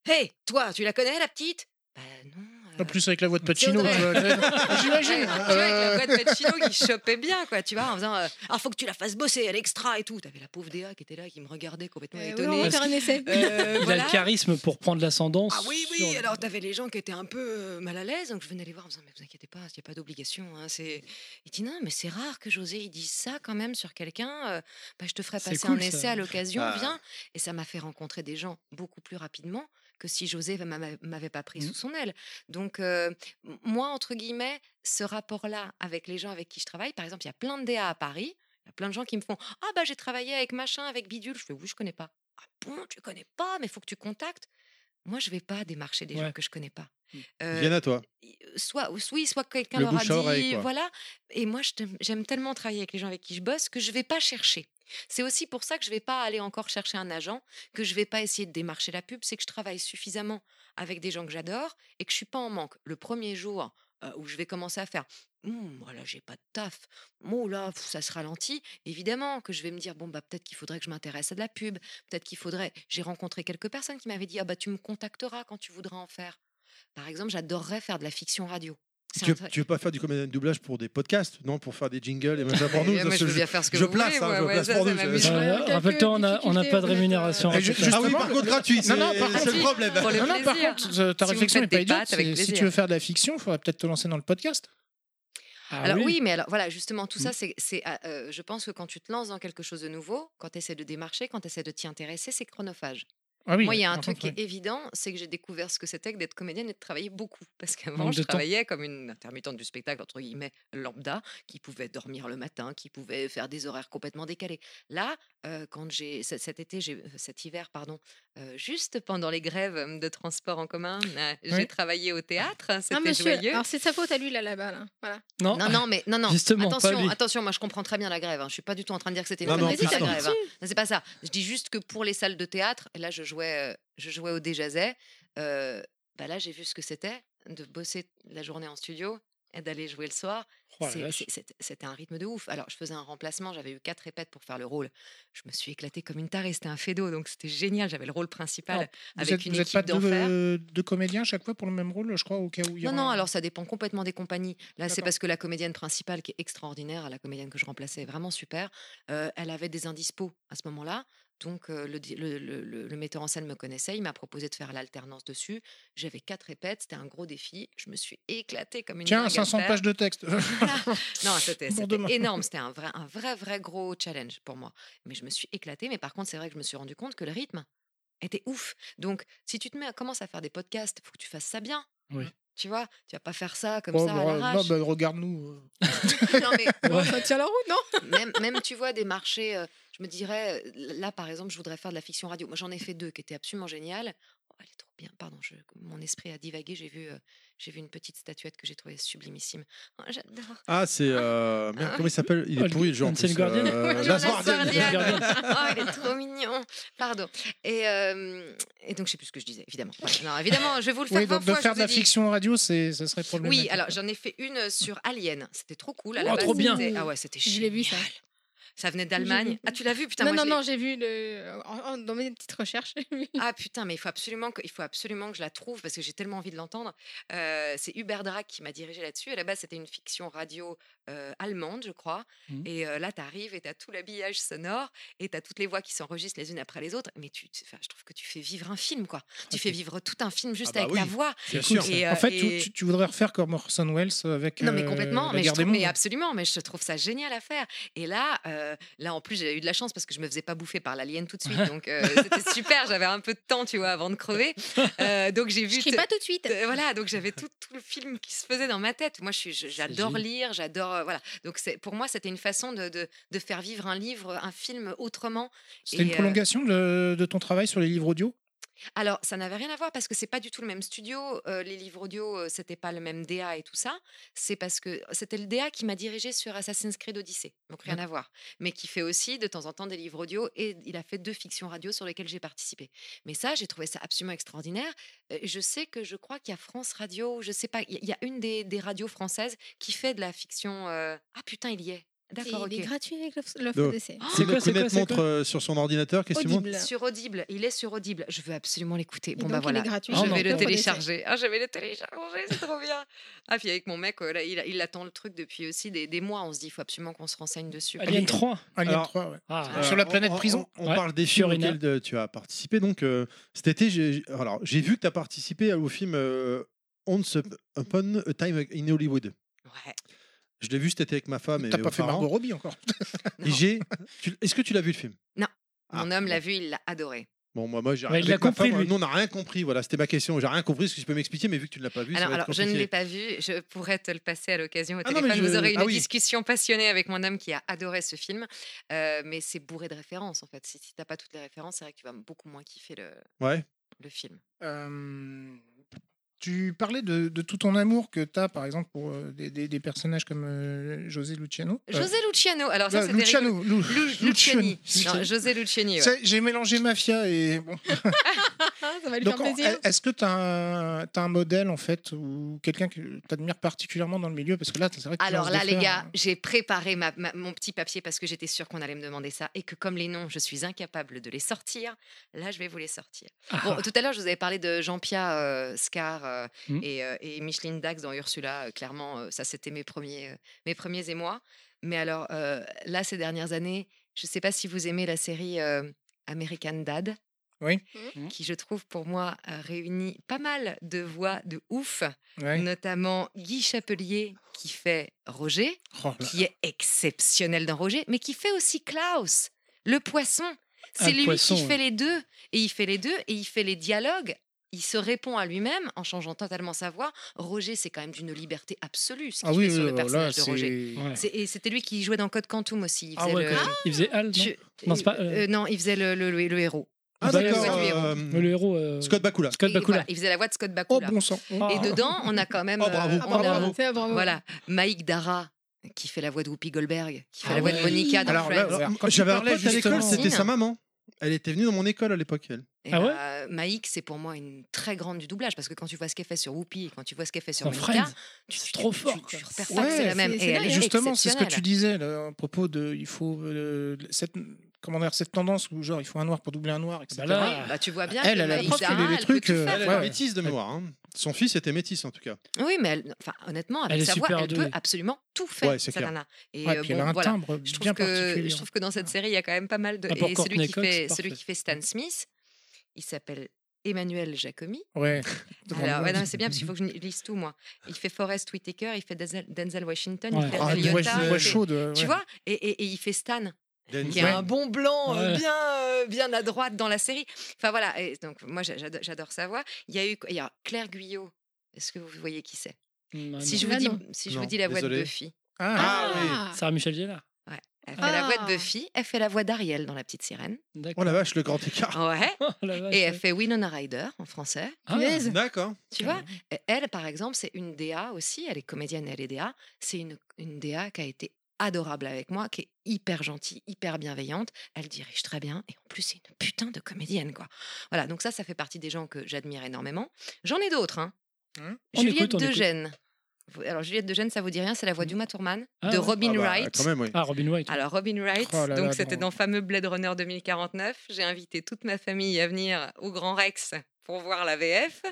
Hé, toi, tu la connais, la petite? Bah non. En euh, plus, avec la voix de Pacino, j'imagine. tu vois, avec la Euh, voix de Pacino qui chopait bien, quoi, tu vois, en faisant euh, Ah, faut que tu la fasses bosser, elle extra et tout. T'avais la pauvre DA qui était là, qui me regardait complètement Euh, oui, on étonnée. va faire un essai. Euh, Il a voilà. le charisme pour prendre l'ascendance. Ah oui, oui, sur- alors t'avais les gens qui étaient un peu euh, mal à l'aise, donc je venais les voir en disant, mais vous inquiétez pas, il n'y a pas d'obligation. Hein, c'est... Il dit, non, mais c'est rare que José il dise ça quand même sur quelqu'un, euh, bah, je te ferai passer cool, un essai ça. à l'occasion, Ah. viens. Et ça m'a fait rencontrer des gens beaucoup plus rapidement que si José m'a- m'a- m'avait pas pris Mhm. sous son aile. Donc, euh, moi, entre guillemets, ce rapport-là avec les gens avec qui je travaille, par exemple, il y a plein de DA à Paris, il y a plein de gens qui me font Ah, bah j'ai travaillé avec machin, avec bidule. Je fais Oui, je connais pas. Ah bon, tu connais pas, mais il faut que tu contactes. Moi, je vais pas démarcher des gens que je connais pas. Mm. Euh, Viens à toi. soit oui, soit quelqu'un Le leur a oreille, dit voilà. Et moi, j'aime tellement travailler avec les gens avec qui je bosse que je vais pas chercher. C'est aussi pour ça que je vais pas aller encore chercher un agent, que je vais pas essayer de démarcher la pub. C'est que je travaille suffisamment avec des gens que j'adore et que je suis pas en manque. Le premier jour euh, où je vais commencer à faire Hum, voilà, j'ai pas de taf. Oh là, ça se ralentit. Évidemment que je vais me dire bon bah peut-être qu'il faudrait que je m'intéresse à de la pub. Peut-être qu'il faudrait. J'ai rencontré quelques personnes qui m'avaient dit ah bah tu me contacteras quand tu voudras en faire. Par exemple, j'adorerais faire de la fiction radio. Tu veux, tu veux pas faire du comédien de doublage pour des podcasts, non Pour faire des jingles et machin pour nous? Eh, ça, moi, je c'est- veux bien faire ce que je vous place, voulez, hein, moi, je place ça, pour ça nous, Rappelle-toi, on a- on n'a pas de rémunération. euh. Ah oui, par contre, gratuit, c'est Non, non, par c'est contre, le problème. Non, non, par contre, ta réflexion n'est pas idiote. Si tu veux faire de la fiction, il faudrait peut-être te lancer dans le podcast. Ah Alors oui. oui. mais alors voilà, justement, tout Mmh. ça, c'est, c'est, euh, je pense que quand tu te lances dans quelque chose de nouveau, quand tu essaies de démarcher, quand tu essaies de t'y intéresser, c'est chronophage. Ah oui, Moi, il y a un truc contre, qui est évident, c'est que j'ai découvert ce que c'était que d'être comédienne et de travailler beaucoup. Parce qu'avant, je temps. travaillais comme une intermittente du spectacle, entre guillemets, lambda, qui pouvait dormir le matin, qui pouvait faire des horaires complètement décalés. Là, euh, quand j'ai, cet été, j'ai, euh, cet hiver, pardon, euh, juste pendant les grèves de transport en commun, euh, j'ai Oui. travaillé au théâtre, Ah, c'était monsieur, joyeux. alors c'est sa faute à lui là là-bas. Là. Voilà. Non, Non, non, mais non, non. Justement, attention, attention, moi je comprends très bien la grève. Hein. Je suis pas du tout en train de dire que c'était une Non, mais la non. grève. hein. Non, C'est pas ça. Je dis juste que pour les salles de théâtre, et là je jouais, euh, je jouais au Déjazet, euh, bah là j'ai vu ce que c'était de bosser la journée en studio et d'aller jouer le soir. Oh C'était un rythme de ouf. Alors je faisais un remplacement, j'avais eu quatre répètes pour faire le rôle. Je me suis éclatée comme une tarée, c'était un fédo, donc c'était génial. J'avais le rôle principal avec êtes, une vous êtes équipe pas deux, d'enfer. euh, deux comédiens chaque fois pour le même rôle, je crois, au cas où il y Non, non, un- alors ça dépend complètement des compagnies. Là, c'est parce que la comédienne principale, qui est extraordinaire, la comédienne que je remplaçais, est vraiment super, euh, elle avait des indispos à ce moment-là. Donc euh, le, di- le- le- le- le metteur en scène me connaissait, il m'a proposé de faire l'alternance dessus. J'avais quatre répètes, c'était un gros défi. Je me suis éclatée comme une Tiens, dingue à le 500 faire. pages de texte. Non, c'était demain. énorme, c'était un vrai, un vrai, vrai gros challenge pour moi. Mais je me suis éclatée, mais par contre, c'est vrai que je me suis rendu compte que le rythme était ouf. Donc, si tu te mets à commencer à faire des podcasts, il faut que tu fasses ça bien. Oui. Tu vois, tu vas pas faire ça comme Bon, ça à l'arrache. non, bah, regarde-nous. euh. Non, mais Bon, ça tient la route, non? Même, même, tu vois, des marchés, euh, je me dirais, euh, là, par exemple, je voudrais faire de la fiction radio. Moi, j'en ai fait deux qui étaient absolument géniales. Oh, elle est trop bien. Pardon, je, mon esprit a divagué. J'ai vu, euh, j'ai vu une petite statuette que j'ai trouvée sublimissime. Oh, J'adore. Ah, c'est. euh, merde, comment il s'appelle? Il est Oh, pourri le jeu. en Hansel plus, Guardian euh, Jonas Last Guardian. Guardian. Guardian. Oh, il est trop mignon. Pardon. Et, euh, et donc, je sais plus ce que je disais, évidemment. Voilà. Non, évidemment, je vais vous le faire Oui, 20 donc de fois, je faire de la dit. fiction radio, c'est, ça serait problématique. Oui, alors j'en ai fait une sur Alien. C'était trop cool. À Oh, base, trop bien. Ah ouais, c'était Je l'ai vu, ça. Ça venait d'Allemagne. Ah, tu l'as vu? Putain, Non, moi, non, non, j'ai vu le... en- en- dans mes petites recherches. Ah putain, mais il faut absolument que, il faut absolument que je la trouve parce que j'ai tellement envie de l'entendre. Euh, c'est Hubert Drac qui m'a dirigé là-dessus. À la base, c'était une fiction radio euh, allemande, je crois. Mhm. Et euh, là, tu arrives et tu as tout l'habillage sonore et tu as toutes les voix qui s'enregistrent les unes après les autres. Mais tu, je trouve que tu fais vivre un film, quoi. Tu fais vivre tout un film juste bah avec oui, ta voix. Bien sûr. Et, En fait, tu- et- tu, tu voudrais refaire comme Orson Welles avec non mais complètement, la mais, je des mais absolument, mais je trouve ça génial à faire. Et là, euh, là en plus j'ai eu de la chance parce que je me faisais pas bouffer par l'alien tout de suite, donc euh, c'était super. J'avais un peu de temps, tu vois, avant de crever. Euh, donc j'ai vu. Je crie pas tout de suite. te- voilà, donc j'avais tout, tout le film qui se faisait dans ma tête. Moi, j'adore lire, j'adore, voilà. Donc c'est, pour moi, c'était une façon de, de, de faire vivre un livre, un film autrement. C'était une prolongation de, de ton travail sur les livres audio? Alors, ça n'avait rien à voir parce que c'est pas du tout le même studio. euh, les livres audio, euh, c'était pas le même DA et tout ça. C'est parce que c'était le DA qui m'a dirigé sur Assassin's Creed Odyssey. Donc, rien à voir. Mais qui fait aussi de temps en temps des livres audio et il a fait deux fictions radio sur lesquelles j'ai participé. Mais ça, j'ai trouvé ça absolument extraordinaire. Euh, Je sais que je crois qu'il y a France Radio, je sais pas, il y a- une des, des radios françaises qui fait de la fiction. euh, Ah putain, il y est. D'accord, Il est ok. gratuit avec l'offre De- d'essai. C'est quoi, c'est quoi, Kounet c'est montre quoi euh, sur son ordinateur. Qu'est-ce que tu montres Audible. Sur Audible, il est sur Audible. Je veux absolument l'écouter. Et Bon donc, bah il voilà, est gratuit. je Ah, vais non. le L'offre d'essai. télécharger. Ah, je vais le télécharger, c'est trop bien. Ah puis avec mon mec, euh, là, il, il attend le truc depuis aussi des, des mois. On se dit, il faut absolument qu'on se renseigne dessus. Alien 3. Alien Alors, 3, ouais. Ah, Euh, Sur la planète on- prison. On, on Ouais, parle des films Fiorina. auxquels euh, tu as participé. Donc, euh, cet été, j'ai alors, j'ai vu que tu as participé au film euh, Once Upon a Time in Hollywood. Ouais. Je l'ai vu cet été avec ma femme et T'as pas fait parents. Margot Robbie encore Et j'ai. tu- Est-ce que tu l'as vu le film? Non. Ah, Mon homme l'a vu, il l'a adoré. Bon, moi, moi j'ai Ouais, ma compris, femme. Nous, on n'a rien compris. Voilà, c'était ma question. J'ai rien compris. Est-ce que tu peux m'expliquer Mais vu que tu ne l'as pas vu, Alors, je ne l'ai pas vu. Je pourrais te le passer à l'occasion au Ah non, téléphone. Vous je- aurez une ah oui. discussion passionnée avec mon homme qui a adoré ce film. Euh, mais c'est bourré de références en fait. Si, si t'as pas toutes les références, c'est vrai que tu vas beaucoup moins kiffer le, Ouais. le film. Euh, tu parlais de, de tout ton amour que tu as, par exemple, pour euh, des, des- des personnages comme euh, José Luciano. Euh, José Luciano. Alors ça, rigolo. Luciano, Lu- Lu- Luciani. Luciani. Non, José Luciani. ouais. C'est- J'ai mélangé Mafia et. Bon. Ça va lui Donc, faire en- plaisir. est-ce que tu as, un- t'as un modèle, en fait, ou quelqu'un que tu admires particulièrement dans le milieu? Parce que là, c'est vrai que tu Alors là, les gars, hein. j'ai préparé ma- ma- mon petit papier parce que j'étais sûre qu'on allait me demander ça et que comme les noms, je suis incapable de les sortir. Là, je vais vous les sortir. Bon, Ah. tout à l'heure, je vous avais parlé de Jean-Pierre euh, Scar euh, Mm. et, euh, et Micheline Dax dans Ursula. Euh, clairement, ça, c'était mes premiers, mes premiers émois. Mais alors, là, ces dernières années, je ne sais pas si vous aimez la série American Dad. Oui. Mm. Qui, je trouve, pour moi, réunit pas mal de voix de ouf, Ouais. notamment Guy Chapelier qui fait Roger, Oh qui est exceptionnel dans Roger, mais qui fait aussi Klaus, le poisson. C'est lui poisson, qui ouais. fait les deux, et il fait les deux, et il fait les dialogues. Il se répond à lui-même en changeant totalement sa voix. Roger, c'est quand même d'une liberté absolue ce qu'il Ah oui, fait sur oui, le là, personnage de Roger. Ouais. Et c'était lui qui jouait dans Code Quantum aussi. Il Ah faisait ouais, le, quand même. il faisait Hal, non tu- Non, c'est pas, euh, euh, non, il faisait le, le- le- le héros. Ah, d'accord. le héros. euh, Le héros. euh, Scott Bakula. Scott Bakula. voilà, il faisait la voix de Scott Oh, Bakula. bon sang. Ah. Et dedans, on a quand même. Oh, bravo. euh, Ah, on a- bravo. Voilà, Maïk Dara, qui fait la voix de Whoopi Goldberg, qui fait Ah la voix de. Monica dans Alors Friends. J'avais un pote à l'école, c'était sa maman. Elle était venue dans mon école à l'époque, elle. Et Ah ouais? bah, Maïk, c'est pour moi une très grande du doublage parce que quand tu vois ce qu'elle fait sur Whoopi et quand tu vois ce qu'elle fait sur Monica, tu, tu- trop fort, Tu, tu repères pas que c'est Ouais, la même. Et elle est Justement, c'est ce que tu disais là, à propos de. Il faut. euh, cette- comment dire, cette tendance où genre il faut un noir pour doubler un noir, etc. Bah là, Bah, tu vois bien Elle, que elle a les elle peut trucs, tout euh, faire, Elle, ouais. métisse de mémoire. hein. Son fils était métis en tout cas. Oui, mais elle, enfin, honnêtement, avec Elle sa voix, elle peut absolument tout faire, Ouais, c'est cette clair. nana. Et Ouais, euh, puis elle bon, a un voilà. timbre Je bien trouve, que, particulier. je trouve que dans cette série, il y a quand même pas mal de. Ah, et celui qui, Cox, fait, celui qui fait Stan Smith, il s'appelle Emmanuel Jacomi. Ouais. Alors, ouais, non, c'est bien parce qu'il faut que je lise tout, moi. Il fait Forrest Whitaker, il fait Denzel, Washington, Ouais. il fait Ah, une il fait- chaude. ouais. Tu vois? Et, et- et il fait Stan. Qui est un bon blanc euh, Ouais. bien, euh, bien à droite dans la série. Enfin voilà, et donc moi j'a- j'adore, j'adore sa voix. Il y a eu il y a Claire Guyot. Est-ce que vous voyez qui c'est? Mm, Si non. je vous Ah, dis, non. si je vous dis la voix désolé. de Buffy, Ah, Ah oui. Ah. Sarah Michel Gellar. elle fait la voix Ah. de Buffy, elle fait la voix d'Ariel dans La Petite Sirène. Oh la vache, le grand écart. Ouais. Oh, vache, Et elle ouais. fait Winona Ryder en français. Ah. D'accord. Tu vois? Elle, par exemple, c'est une DA aussi. Elle est comédienne, elle est DA. C'est une, une DA qui a été adorable avec moi, qui est hyper gentille, hyper bienveillante. Elle dirige très bien. Et en plus, c'est une putain de comédienne, quoi. Voilà, donc ça, ça fait partie des gens que j'admire énormément. J'en ai d'autres, hein. Hum. On Juliette écoute. Vous- Alors, Juliette Dejeune, ça vous dit rien C'est la voix d'Uma Thurman, Ah de. Robin Ah bah, Wright. Quand même, oui. Ah, Robin White. Alors Robin Wright, Oh là donc c'était dans- dans fameux Blade Runner 2049. J'ai invité toute ma famille à venir au Grand Rex pour voir la VF.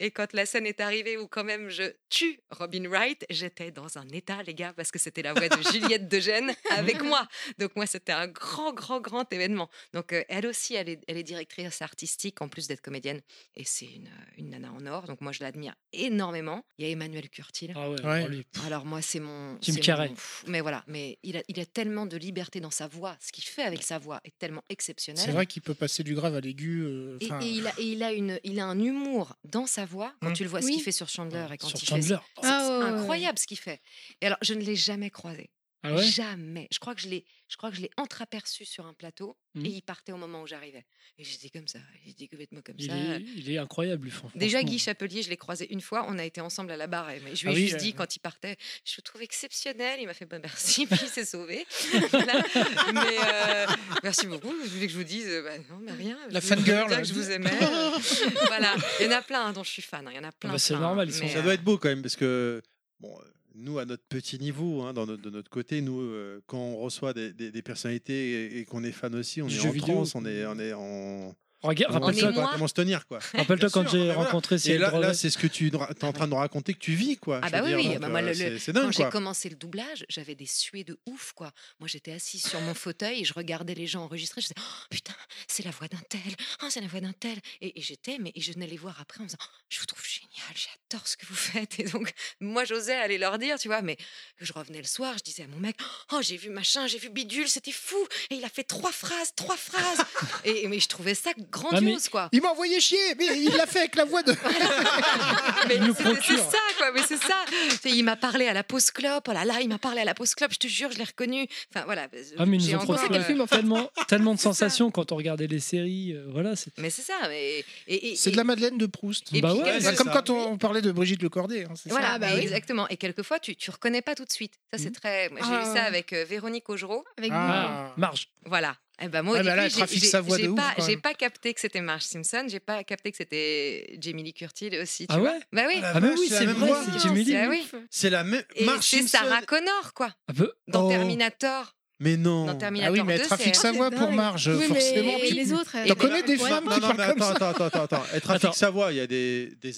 Et quand la scène est arrivée où quand même je tue Robin Wright, j'étais dans un état, les gars, parce que c'était la voix de Juliette Degène avec moi. Donc moi, c'était un grand, grand, grand événement. Donc euh, elle aussi, elle est, elle est directrice artistique en plus d'être comédienne. Et c'est une, une nana en or. Donc moi, je l'admire énormément. Il y a Emmanuel Curtil. Ah ouais, Ouais. lui. Alors moi, c'est mon... Jim c'est Carrey. mon- pff, Mais voilà, mais il a, il a tellement de liberté dans sa voix. Ce qu'il fait avec sa voix est tellement exceptionnel. C'est vrai qu'il peut passer du grave à l'aigu. euh, Et, il, a, et il, a une, il a un humour dans sa voix quand Mm. tu le vois ce qu'il fait sur Chandler et quand Sur il fait Chandler. c'est Ah incroyable ce qu'il fait. Et alors je ne l'ai jamais croisé, Ah ouais? Jamais. Je crois que je l'ai, je crois que je l'ai entreaperçu sur un plateau et il partait au moment où j'arrivais. Et j'étais comme ça, j'étais complètement comme il ça. est, il est incroyable, lui. fran- Déjà, franchement. Guy Chapelier, je l'ai croisé une fois. On a été ensemble à la barre. Mais je lui ai Ah oui, juste euh, dit quand il partait, je le trouve exceptionnel. Il m'a fait bah, merci, puis il s'est sauvé. Voilà. Mais euh, merci beaucoup. Vous voulez que je vous dise bah, Non, mais rien. La Je voulais fangirl. dire que je vous aimais. voilà. Il y en a plein hein, dont je suis fan. hein. Il y en a plein. bah, c'est plein, normal, hein. Mais, Ça euh, doit être beau quand même parce que bon, euh, nous à notre petit niveau, hein, dans notre- de notre côté, nous euh, quand on reçoit des, des- des personnalités et, et qu'on est fan aussi, on est en vidéo. transe, on est, on est en. Regarde, Rappelle-toi comment se tenir quoi. rappelle-toi quand j'ai voilà. rencontré Et Cyril là, là c'est ce que tu es en train de raconter que tu vis quoi. Ah bah oui, oui, donc, bah euh, c'est Quand j'ai commencé le doublage, j'avais des suées de ouf, quoi. Moi, j'étais assise sur mon fauteuil et je regardais les gens enregistrer. Je disais, oh, putain, c'est la voix d'un tel, oh, c'est la voix d'un tel. Et, et j'étais, mais et je venais les voir après en me disant, Oh, je vous trouve génial, j'adore ce que vous faites. Et donc, moi, j'osais aller leur dire, tu vois, mais je revenais le soir, je disais à mon mec, oh, j'ai vu machin, j'ai vu bidule, c'était fou. Et il a fait trois phrases, trois phrases. et, mais je trouvais ça grandiose, quoi. Il m'a envoyé chier, mais il l'a fait avec la voix de. Mais c'est- ça, quoi. Mais c'est ça. Il m'a parlé à la pause clope. Oh là là, il m'a parlé à la pause clope. Je te jure, je l'ai reconnu. Enfin voilà. Ah, mais nous ont encore, euh, film, en fait. tellement, tellement de ça. sensations quand on regardait les séries. euh, voilà, Mais c'est ça. Mais et, et- C'est et- de la Madeleine de Proust. Et Bah puis, ouais, Bah, comme ça. quand on parlait de Brigitte Lecordier. hein, ça. Voilà, Ah, bah mais oui. exactement. Et quelquefois, tu, tu reconnais pas tout de suite. Ça, c'est Mhm. très. J'ai Ah, eu ça avec euh, Véronique Augereau. Avec Ah. Marge. Voilà. Eh ben moi, au Ah, bah là, début, elle j'ai- trafique j'ai sa voix de j'ai ouf, pas, j'ai capté que c'était Marge Simpson. J'ai pas capté que c'était Jamie Lee Curtil aussi. Tu Ah vois ouais? Bah oui. Ah, mais vache, oui, c'est la c'est même voix. c'est Jamie Lee. Ah. C'est la même. Marge c'est Simpson. Sarah Connor, quoi. Un peu. Dans Oh. Terminator. Mais non. Dans Ah oui, mais 2, elle trafique c'est- sa voix pour. Marge, Oui, forcément. mais tu- les autres. T'en connais des femmes Non, qui non, parlent comme ça attends, attends, attends. Elle trafique Attends. sa voix. Il y a des, des,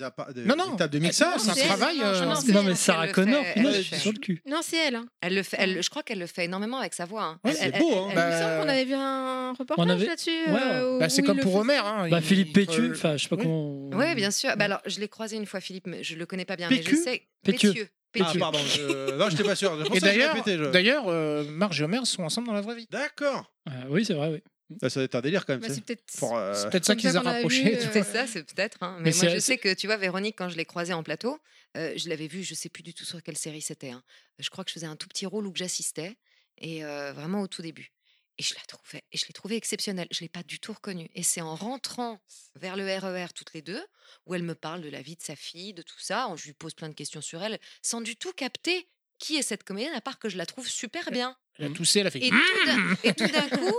Non, non. des tables de mixage. C'est un travail. non, euh, non, mais Sarah Connor, sur le cul. Non, c'est elle. hein. Elle le fait, je crois qu'elle le fait énormément avec sa voix. hein. C'est beau, hein. Il me semble Bah, qu'on avait vu un reportage là-dessus. Euh, Bah, c'est comme pour Homer. Hein, Bah, il- Philippe il- Pétu, enfin, je sais pas oui. comment. Oui, bien sûr. Alors, je l'ai croisé une fois, Philippe, mais je le connais pas bien. Mais je sais. Pétieux. Ah, pardon. je- Non, j'étais pas sûr. Et ça d'ailleurs, je- d'ailleurs, euh, Marge et Homer sont ensemble dans la vraie vie. D'accord. Euh, oui, c'est vrai, oui. Ça, ça doit être un délire quand même. Bah, c'est peut-être. Euh, C'est peut-être ça comme qui les a ça rapprochés. euh. C'est ça, c'est peut-être. hein. Mais, Mais moi, je sais que, tu vois, Véronique, quand je l'ai croisée en plateau, euh, je l'avais vue, je sais plus du tout sur quelle série c'était. hein. Je crois que je faisais un tout petit rôle où j'assistais, et euh, vraiment au tout début. Et je la trouvais, et je l'ai trouvée exceptionnelle. Je l'ai pas du tout reconnue. Et c'est en rentrant vers le RER toutes les deux, où elle me parle de la vie de sa fille, de tout ça, je lui pose plein de questions sur elle, sans du tout capter qui est cette comédienne, à part que je la trouve super bien. Elle a toussé, elle a fait. Et tout d'un- et tout d'un coup,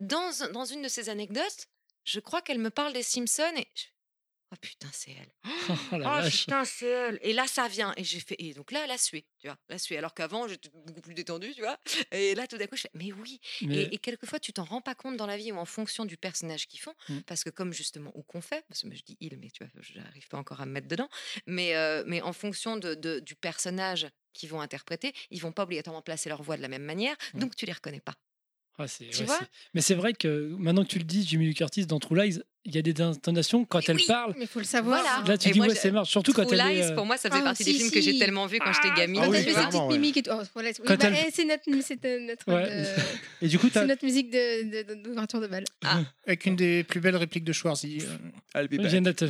dans, dans une de ces anecdotes, je crois qu'elle me parle des Simpsons et oh putain, c'est elle. Oh, la Oh vache. putain, c'est elle. Et là, ça vient. Et j'ai fait. Et donc là, elle a sué, tu vois. Elle a sué. Alors qu'avant, j'étais beaucoup plus détendue, tu vois. Et là, tout d'un coup, je fais. Mais oui. Mais- Et, et quelquefois, tu t'en rends pas compte dans la vie ou en fonction du personnage qu'ils font. Mm. Parce que, comme justement, ou qu'on fait, parce que je dis il, mais tu vois, j'arrive pas encore à me mettre dedans. Mais, euh, mais en fonction de, de- du personnage qu'ils vont interpréter, ils vont pas obligatoirement placer leur voix de la même manière. Mm. Donc, tu les reconnais pas. Ah, Tu ouais, vois? Mais c'est vrai que maintenant que tu le dis, Jimmy Lee Curtis dans True Lies, il y a des intonations quand elle oui. parle. Mais faut le savoir. Voilà. Là, tu Et dis moi, ouais, c'est marrant. Surtout quand elle est. Euh, pour moi, ça fait Ah, partie si, des films que j'ai tellement vus quand j'étais gamine. Ah oui, elle fait et tout. Oh, voilà, oui, bah, elle- eh, c'est notre, c'est notre, Ouais. euh, Et du coup, c'est t'as. notre musique de- de- d'ouverture de, bal. Avec une des plus belles répliques de Schwarzy. euh. Ah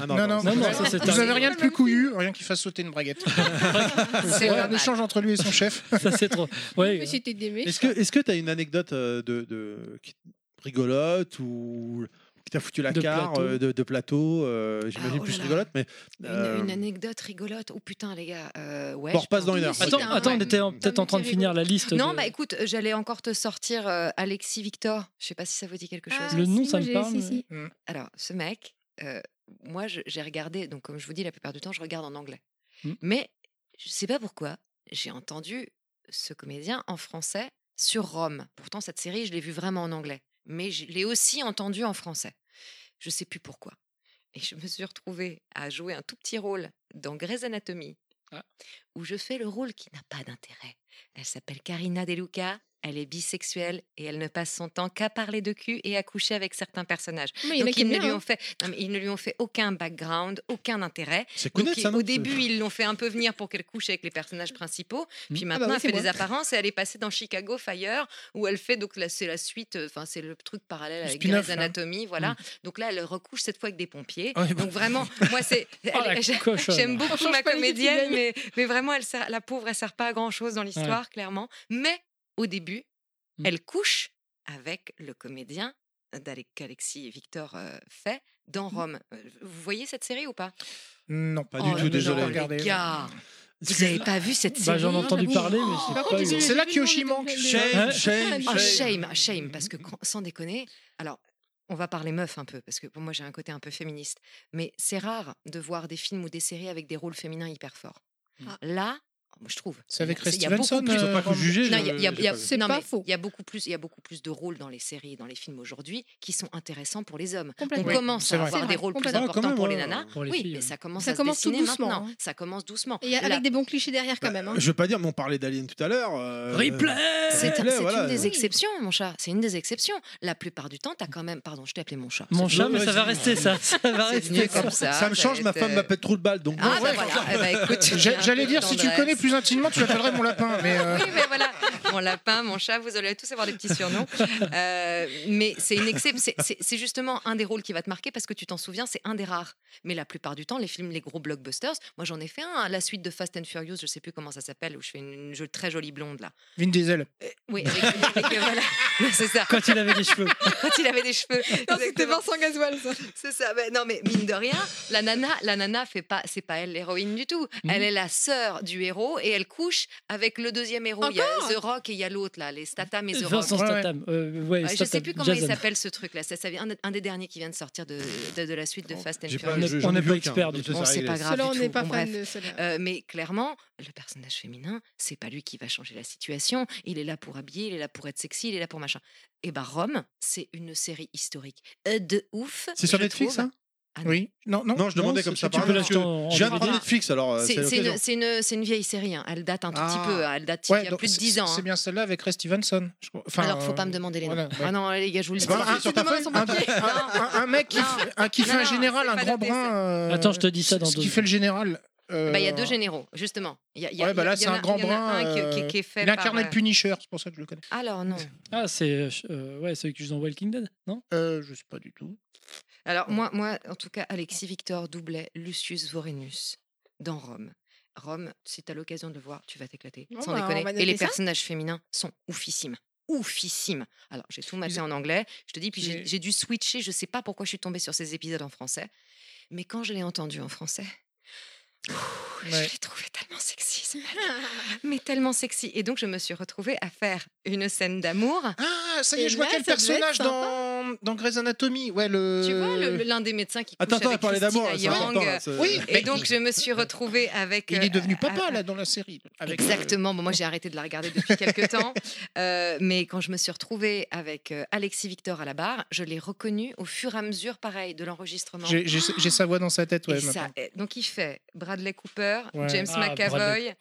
Non, non, non, non, ça, c'est vous un- avez rien de plus couillu, rien qui fasse sauter une braguette. C'est un échange entre lui et son chef. Ça, c'est trop. Est-ce que est-ce que t'as une anecdote euh, de, de rigolote ou qui t'a foutu la De plateau. euh, de, de plateau euh, J'imagine Ah, oh plus là là. rigolote, mais Une, euh, une anecdote rigolote. Oh putain, les gars. Euh, ouais, Bon, on je repasse dans une heure. Attends, attends, ouais. on était peut-être en train de finir la liste. Non, de- bah écoute, j'allais encore te sortir euh, Alexis Victor. Je sais pas si ça vous dit quelque chose. Ah, Le nom, si, ça me parle, si, si. Alors, ce mec, euh, moi, j'ai regardé, donc comme je vous dis, la plupart du temps, je regarde en anglais. Mm. Mais je sais pas pourquoi, j'ai entendu ce comédien en français sur Rome. Pourtant, cette série, je l'ai vue vraiment en anglais. Mais je l'ai aussi entendu en français. Je sais plus pourquoi. Et je me suis retrouvée à jouer un tout petit rôle dans Grey's Anatomy, Ah. où je fais le rôle qui n'a pas d'intérêt. Elle s'appelle Karina Deluca. Elle est bisexuelle et elle ne passe son temps qu'à parler de cul et à coucher avec certains personnages. Mais il Donc ils ne, bien, lui hein. ont fait, non, mais ils ne lui ont fait aucun background, aucun intérêt. c'est Donc, connaître ils- ça au début, ils l'ont fait un peu venir pour qu'elle couche avec les personnages principaux. Puis Ah maintenant, bah oui, elle fait moi. des apparences et elle est passée dans Chicago Fire, où elle fait donc là, c'est la suite, euh, enfin c'est le truc parallèle Le avec Grey's. Anatomy, voilà. Donc là, elle recouche cette fois avec des pompiers. Oui, bah. Donc vraiment, moi c'est, Oh. J'aime beaucoup ma comédienne, mais, mais vraiment, elle sert, la pauvre, elle sert pas à grand chose dans l'histoire, clairement. Mais au début, Mm. elle couche avec le comédien d'Ale- qu'Alexis et Victor euh, fait dans Rome. Euh, Vous voyez cette série ou pas? Non, Pas Oh, du tout, mais désolé. Regardez. vous avez pas vu cette Bah, série J'en ai entendu parler, mais contre, pas vu- C'est là le- manque. le- Shame, Hein shame, Oh, shame. shame, shame, parce que quand- sans déconner, alors on va parler meuf un peu, parce que pour moi j'ai un côté un peu féministe, mais c'est rare de voir des films ou des séries avec des rôles féminins hyper forts. Ah. Là, je trouve. C'est avec il y a- Ray Stevenson. plus- Je peux euh, pas juger. Il a- pas vu. C'est pas mais faux. Il y a beaucoup plus, il y a beaucoup plus de rôles dans les séries, dans les films aujourd'hui, qui sont intéressants pour les hommes. On commence c'est à avoir des rôles plus importants même, pour les nanas. Pour les oui, filles, mais ça commence Ça à commence tout doucement, maintenant. hein. Ça commence doucement. Et avec La- des bons clichés derrière quand même. hein. Je veux pas dire, mais on parlait d'Alien tout à l'heure. euh, Replay C'est une des exceptions, mon chat. C'est une des exceptions. La plupart du temps, t'as quand même. Pardon, je t'ai appelé mon chat. Mon chat, mais ça va rester ça. Ça va rester comme ça. Ça me change, ma femme euh, m'appelle trop de balles. Donc, Ah, bah. Eh ben, J'allais dire, si tu connais plus intimement, tu l'appellerais mon lapin. Mais euh, Oui, mais voilà, mon lapin, mon chat, vous allez tous avoir des petits surnoms. Euh, mais c'est une c'est- justement un des rôles qui va te marquer parce que tu t'en souviens, c'est un des rares. Mais la plupart du temps, les films, les gros blockbusters, moi j'en ai fait un, la suite de Fast and Furious, je sais plus comment ça s'appelle, où je fais une, très jolie blonde là. Vin Diesel. Euh, oui, avec, avec, voilà, c'est ça. Quand il avait des cheveux. Quand il avait des cheveux. C'était. Vincent Gasoil, ça. C'est ça. Ben non, mais mine de rien, la nana, la nana fait pas, c'est pas elle l'héroïne du tout. Mhm. Elle est la sœur du héros et elle couche avec le deuxième héros. Il y a The Rock et il y a l'autre là, les Statham et The Rock. Vincent ouais. Statham. euh, ouais, Ouais, je sais Statham. plus comment il s'appelle ce truc là. Ça, ça vient un, un des derniers qui vient de sortir de, de, de la suite de Fast and Furious. on ai n'est pas expert du tout. c'est c'est pas grave. Cela, on du n'est tout. pas Bon, fan bref. de cela. Euh, mais clairement, le personnage féminin, c'est pas lui qui va changer la situation. Il est là pour habiller, il est là pour être sexy, il est là pour machin. Et bah Rome, c'est une série historique euh, de ouf. C'est sur Netflix, trouve. hein? Ah non. Oui. Non, non. Non, je demandais Non, comme ça. tu peux l'acheter en- que Je viens de prendre Netflix, alors euh, C'est une, une- une vieille série. hein. Elle date un tout Ah. petit peu. hein. Elle date il Ouais, y a plus de c'est- 10 ans. C'est hein. bien celle-là avec Ray Stevenson. Enfin, Alors, faut pas euh, me demander les noms. voilà, ouais. Ah non, les gars, je vous le dis. pas un, mec qui, fait, un, qui fait Non, un général, c'est un pas grand brun. euh, Attends, je te dis ça dans ce deux qui fait le général. euh, Bah, Il y a deux généraux, justement. Il y a, il y a- Ouais, bah il là, il c'est un grand il brun. un qui, qui- qui est fait Il incarne par, le Punisher, c'est pour ça que je le connais. Alors non. Ah, c'est euh, ouais, celui qui joue dans Walking Dead, non? Euh, je sais pas du tout. Alors moi, moi, en tout cas, Alexis Victor doublait Lucius Vorenus dans Rome. Rome, si tu as l'occasion de le voir, tu vas t'éclater. Bon, sans bah, on déconner. Et les personnages féminins sont oufissimes. Oufissimes. Alors, j'ai tout maté en anglais. Je te dis, puis j'ai dû switcher. Je sais pas pourquoi je suis tombée sur ces épisodes en français. Mais quand je l'ai entendu en français, je Ouais. l'ai trouvé tellement sexy, ce mais tellement sexy. Et donc, je me suis retrouvée à faire une scène d'amour. Ah, ça y est, Et je vois là, quel personnage dans dans Grey's Anatomy, ouais, le. Tu vois, l'un des médecins qui couche Attends, attends, elle parlait d'amour. c'est- Oui, Et donc, je me suis retrouvée avec. Il est euh, devenu à- papa là dans la série. avec, euh, Exactement. Bon, moi, j'ai arrêté de la regarder depuis quelques temps. Euh, mais quand je me suis retrouvée avec euh, Alexis Victor à la barre, je l'ai reconnu au fur et à mesure, pareil, de l'enregistrement. J'ai sa voix dans sa tête, ouais. Donc, il fait Bradley Cooper, Ouais. James Ah, McAvoy, Bradley.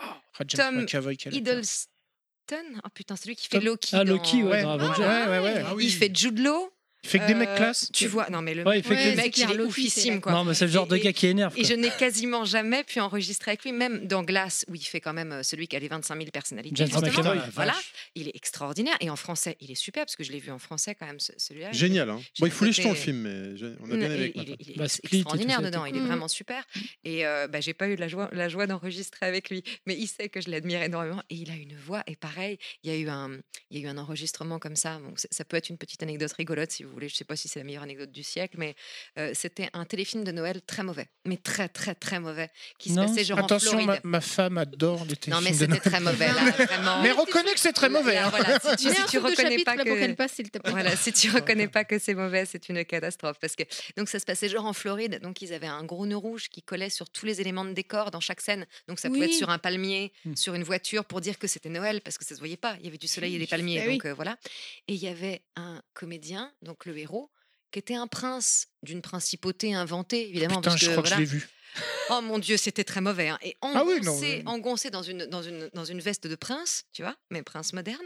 James Tom. Hiddleston. Oh putain, c'est lui qui fait Loki. Ah, dans- Loki, ouais, Ouais, dans ouais, Avengers. ouais, ouais. Ah oui. Il fait Jude Law. Il fait que des mecs Euh, classe. Tu vois, non, mais le Ouais, il fait Ouais, que- le mec, il est oufissime, quoi. Non, mais c'est le genre de gars qui énerve. Et je n'ai quasiment jamais pu enregistrer avec lui, même dans Glace, où il fait quand même euh, celui qui a les 25 000 personnalités. Voilà, il est extraordinaire. Et en français, il est super, parce que je l'ai vu en français quand même, ce- celui-là. Génial. Hein. Bon, il faut les jeter le film, mais on a bien il, aimé. avec il- il est Bah, extraordinaire dedans, il est Mm. vraiment super. Et euh, bah, j'ai pas eu la joie, la joie d'enregistrer avec lui, mais il sait que je l'admire énormément et il a une voix. Et pareil, il y a eu un, il y a eu un enregistrement comme ça. Ça peut être une petite anecdote rigolote si vous voulez. Je sais pas si c'est la meilleure anecdote du siècle, mais euh, c'était un téléfilm de Noël très mauvais, mais très très très mauvais, qui se Non, passait genre en Attention, Floride. ma, ma femme adore les téléfilms Non mais c'était très mauvais là, vraiment. Mais reconnais que c'est très mauvais. Là, hein. voilà, si tu, si tu reconnais pas que qu'elle passe, s'il te plaît. voilà, si tu reconnais pas que c'est mauvais, c'est une catastrophe. Parce que donc ça se passait genre en Floride, donc ils avaient un gros nœud rouge qui collait sur tous les éléments de décor dans chaque scène. Donc ça pouvait être sur un palmier, Hmm. sur une voiture pour dire que c'était Noël parce que ça se voyait pas. Il y avait du soleil et des palmiers, Eh oui. euh, voilà. Et il y avait un comédien, donc le héros, qui était un prince d'une principauté inventée évidemment. Putain, parce je que, crois que je l'ai vu. Oh mon dieu, c'était très mauvais. hein. Et Ah oui, engoncé, engoncé dans, une, dans, une, dans une veste de prince, tu vois, mais prince moderne.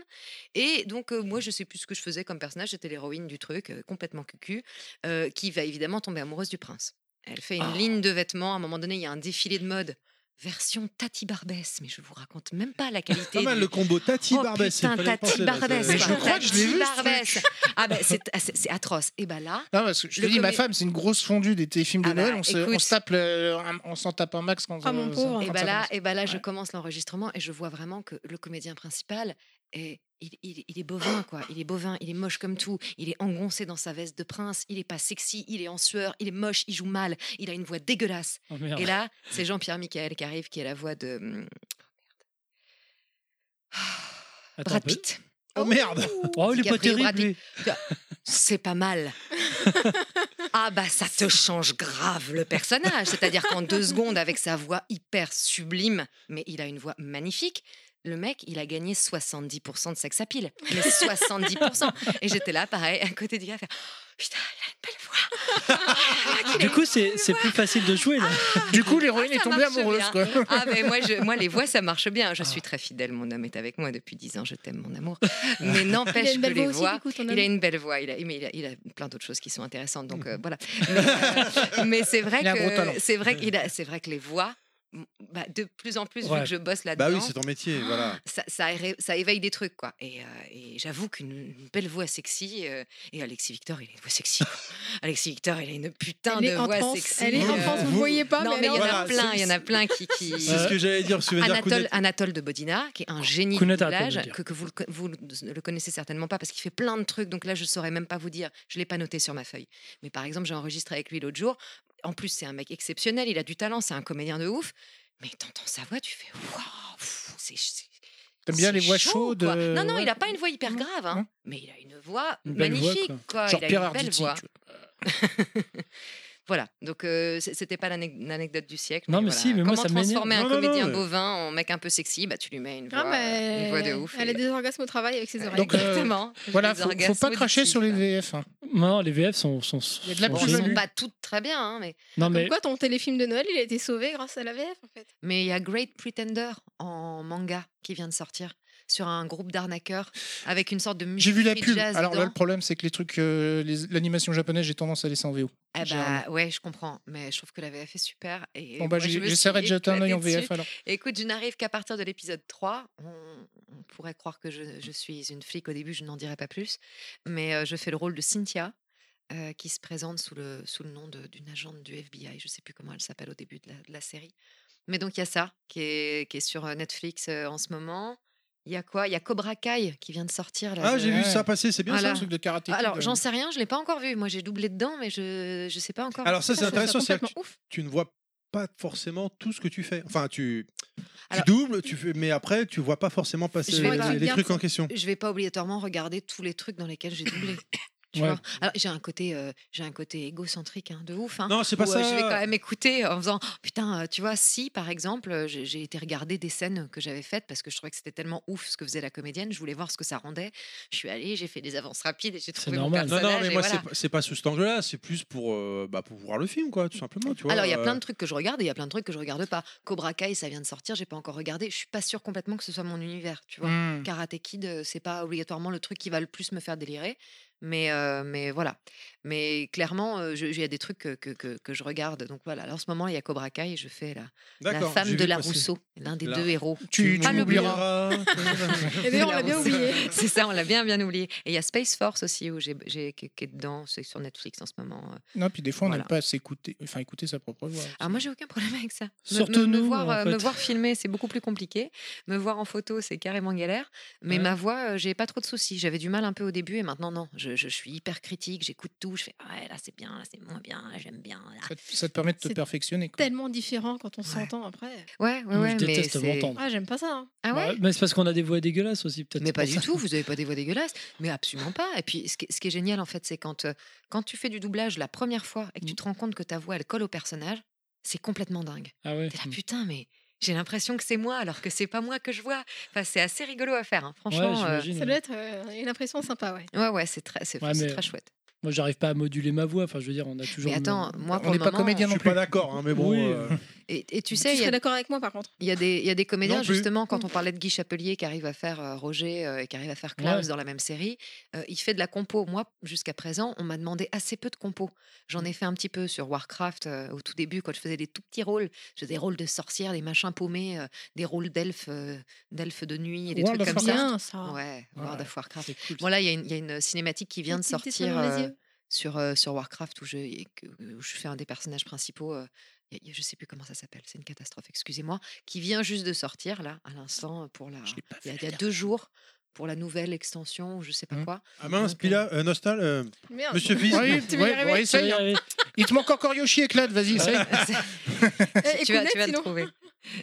Et donc, euh, moi, je sais plus ce que je faisais comme personnage. J'étais l'héroïne du truc, euh, complètement cucu, euh, qui va évidemment tomber amoureuse du prince. Elle fait une Ah. ligne de vêtements. À un moment donné, il y a un défilé de mode. Version Tati Barbès, mais je vous raconte même pas la qualité. Pas mal du- le combo Tati Oh, Barbès. putain, Tati Barbès, Mais je crois que je l'ai vu, ce Barbès. truc. Ah ben c'est ah, c'est- c'est atroce. Et ben là, Non, parce que je te dis, ma femme, c'est une grosse fondue des téléfilms de Ah bah, Noël. On se- on écoute. se tape on s'en tape un max quand Ah, mon ça- pauvre. Et ça bah là, et bah là je commence l'enregistrement et je vois vraiment que le comédien principal est. Il, il- il est bovin, quoi. Il est bovin, il est moche comme tout. Il est engoncé dans sa veste de prince. Il est pas sexy, il est en sueur, il est moche, il joue mal. Il a une voix dégueulasse. Oh, merde. Et là, c'est Jean-Pierre Michael qui arrive, qui est la voix de hum, Attends, Brad. Pitt. Oh merde Oh, il est pas terrible. C'est pas mal. ah bah ça te change grave le personnage. C'est-à-dire qu'en deux secondes, avec sa voix hyper sublime, mais il a une voix magnifique. Le mec, il a gagné 70% de sex appeal. Mais 70%. Et j'étais là, pareil, à côté du gars, à faire Putain, il a une belle voix. Du coup, c'est c'est plus facile de jouer là. Du coup, l'héroïne Ah, est tombée amoureuse. Quoi. Ah mais moi, je, moi les voix ça marche bien. Je suis très fidèle. Mon homme est avec moi depuis 10 ans. Je t'aime mon amour. Mais n'empêche que belle les voix aussi, coup, Il a une belle voix, il a, mais il a, il a plein d'autres choses qui sont intéressantes, donc euh, voilà. Mais, euh, mais c'est vrai que c'est vrai qu'il a, c'est vrai que les voix, bah, de plus en plus vu que je bosse là-dedans, Bah oui, c'est ton métier, voilà. ça, ça, éveille des trucs quoi. Et, euh, et j'avoue qu'une une belle voix sexy euh, et Alexis Victor, il a une voix sexy. Alexis Victor, il a une putain Elle de voix sexy. Elle est en euh, vous ne voyez pas, non, mais mais il y en a plein, il y en a c'est- plein qui. qui... C'est ce que j'allais dire. dire, Anatole, Kounet- Anatole de Bodina, qui est un génie Kounet, du village, que, que vous, vous ne le connaissez certainement pas parce qu'il fait plein de trucs, donc là je ne saurais même pas vous dire, je ne l'ai pas noté sur ma feuille. Mais par exemple, j'ai enregistré avec lui l'autre jour, en plus c'est un mec exceptionnel, il a du talent, c'est un comédien de ouf, mais t'entends sa voix, tu fais waouh, c'est... T'aimes bien les voix chaud, chaudes quoi. euh, Non, non, ouais. il n'a pas une voix hyper grave, hein, mais il a une voix Une belle voix, magnifique. quoi. Genre il a Pierre une belle Arditi. voix. Voilà, donc euh, c'était pas l'anec- l'anecdote du siècle. Non, mais voilà. si, mais moi, Comment ça m'énerve. transformer un Non, non, non, comédien mais- bovin en mec un peu sexy? Bah, tu lui mets une voix, une voix de ouf. Elle et- a des orgasmes au travail avec ses oreilles. Donc, euh, Exactement. Voilà, faut, faut pas cracher sur les. VF. hein. Non, les VF sont. sont Il y a de la sont sont pas toutes très bien, hein, mais Non, Comme mais quoi, ton téléfilm de Noël, il a été sauvé grâce à la VF, en fait. mais il y a Great Pretender en manga qui vient de sortir sur un groupe d'arnaqueurs avec une sorte de musique J'ai vu la pub. Alors là, le problème, c'est que les trucs, euh, l'animation japonaise, j'ai tendance à laisser en VO. Eh bah, ouais, je comprends, mais je trouve que la VF est super. Et Bon, bah, j'essaierai de jeter un œil en VF alors. Écoute, je n'arrive qu'à partir de l'épisode 3. On, on pourrait croire que je, je suis une flic au début, je n'en dirai pas plus. Mais euh, je fais le rôle de Cynthia, euh, qui se présente sous le, sous le nom d'une agente du FBI. Je ne sais plus comment elle s'appelle au début de la, de la série. Mais donc, il y a ça qui est, qui est sur Netflix euh, en ce moment. Il y a quoi? Il y a Cobra Kai qui vient de sortir. Là, Ah, de- j'ai vu ça passer, c'est bien Voilà. Ça. truc de karaté. Alors, j'en euh. sais rien, je ne l'ai pas encore vu. Moi, j'ai doublé dedans, mais je ne sais pas encore. Alors, ça, c'est intéressant, c'est tu, tu ne vois pas forcément tout ce que tu fais. Enfin, tu, Alors- tu doubles, tu fais, mais après, tu vois pas forcément passer les, les trucs en question. je vais pas obligatoirement regarder tous les trucs dans lesquels j'ai doublé. Tu Ouais. vois Alors j'ai un côté, euh, j'ai un côté égocentrique hein, de ouf. hein, Non, c'est pas où, euh, ça. je vais quand même écouter en faisant putain, euh, tu vois, si par exemple, euh, j'ai été regarder des scènes que j'avais faites parce que je trouvais que c'était tellement ouf ce que faisait la comédienne, je voulais voir ce que ça rendait. Je suis allée, j'ai fait des avances rapides et j'ai trouvé mon normal. Non, personnage. non, mais moi, voilà. c'est pas- c'est pas sous cet angle-là, c'est plus pour, euh, bah, pour voir le film, quoi, tout simplement. Tu vois, Alors il y a plein de trucs que je regarde et il y a plein de trucs que je regarde pas. Cobra Kai, ça vient de sortir, j'ai pas encore regardé. Je suis pas sûre complètement que ce soit mon univers, tu vois. Hmm. Karate Kid, c'est pas obligatoirement le truc qui va le plus me faire délirer. Mais, mais voilà. Mais clairement, il y a des trucs que, que, que- que je regarde. Donc voilà, là, en ce moment, il y a Cobra Kai et je fais la, la femme de la passer. Rousseau, l'un des deux héros. Tu, tu le m'oublieras. Et d'ailleurs, on La bien oublié. C'est ça, on l'a bien bien oublié. Et il y a Space Force aussi où j'ai, j'ai- qui, est dedans, c'est sur Netflix en ce moment. Non, puis des fois, on Voilà. n'aime pas s'écouter, enfin, écouter sa propre voix. Ah, moi, j'ai aucun problème avec ça. Me- Surtout me, me nous, voir, en euh, me fait. voir filmer, c'est beaucoup plus compliqué. Me voir en photo, c'est carrément galère. Mais Ouais. ma voix, j'ai pas trop de soucis. J'avais du mal un peu au début et maintenant, non. Je, je suis hyper critique, j'écoute tout. Je fais, ouais, là, c'est bien, là, c'est moins bien, là, j'aime bien. là. Ça, te- ça te permet de te perfectionner. quoi. Tellement différent quand on s'entend après. Ouais, ouais, ouais. je mais déteste m'entendre. Ah, j'aime pas ça. hein. Ah ouais Ouais, mais c'est parce qu'on a des voix dégueulasses aussi, peut-être. Mais pas du ça. tout, vous n'avez pas des voix dégueulasses, mais absolument pas. Et puis, ce qui, ce qui est génial, en fait, c'est quand, euh, quand tu fais du doublage la première fois et que tu Mm. te rends compte que ta voix, elle colle au personnage, c'est complètement dingue. Ah ouais. T'es là, putain, mais j'ai l'impression que c'est moi, alors que c'est pas moi que je vois. Enfin, c'est assez rigolo à faire, hein. Ouais, franchement. euh, j'imagine. Ça doit être euh, une impression sympa, ouais. ouais, ouais, c'est très, c'est, Ouais, c'est mais- très chouette. Moi, j'arrive pas à moduler ma voix. Enfin, je veux dire, on a toujours. Mais attends, moi, On pour n'est le pas comédien Je non suis plus. pas d'accord, hein, mais bon. Oui. euh, Et, et tu Tu sais, il y a serais d'accord avec moi, par contre Il y, a des, il y a des comédiens, Non justement, quand on parlait de Guy Chapelier qui arrive à faire euh, Roger euh, et qui arrive à faire Klaus Ouais. dans la même série, euh, il fait de la compo. Moi, jusqu'à présent, on m'a demandé assez peu de compo. J'en ai fait un petit peu sur Warcraft euh, au tout début, quand je faisais des tout petits rôles. Je faisais des rôles de sorcières, des machins paumés, euh, des rôles d'elfes euh, d'elfes de nuit et des World trucs of comme ça. Bien, ça. Ouais, World Ouais. of Warcraft. Cool. Bon, là, il y, a une- il y a une cinématique qui vient de sortir sur, euh, sur Warcraft où je, où je fais un des personnages principaux. euh, je sais plus comment ça s'appelle, c'est une catastrophe, excusez-moi, qui vient juste de sortir là, à l'instant, pour la. Il y a, vu, il y a la deux jours pour la nouvelle extension, ou je sais pas Hum. quoi. Ah mince, Donc, Pila, euh, Nostal, euh, Merde. Monsieur Fils. Oui, Tu y ouais, arriver. ouais, essaye. Il te manque encore Yoshi et Clad, vas-y, essaye. Tu vas, tu vas le sinon. trouver.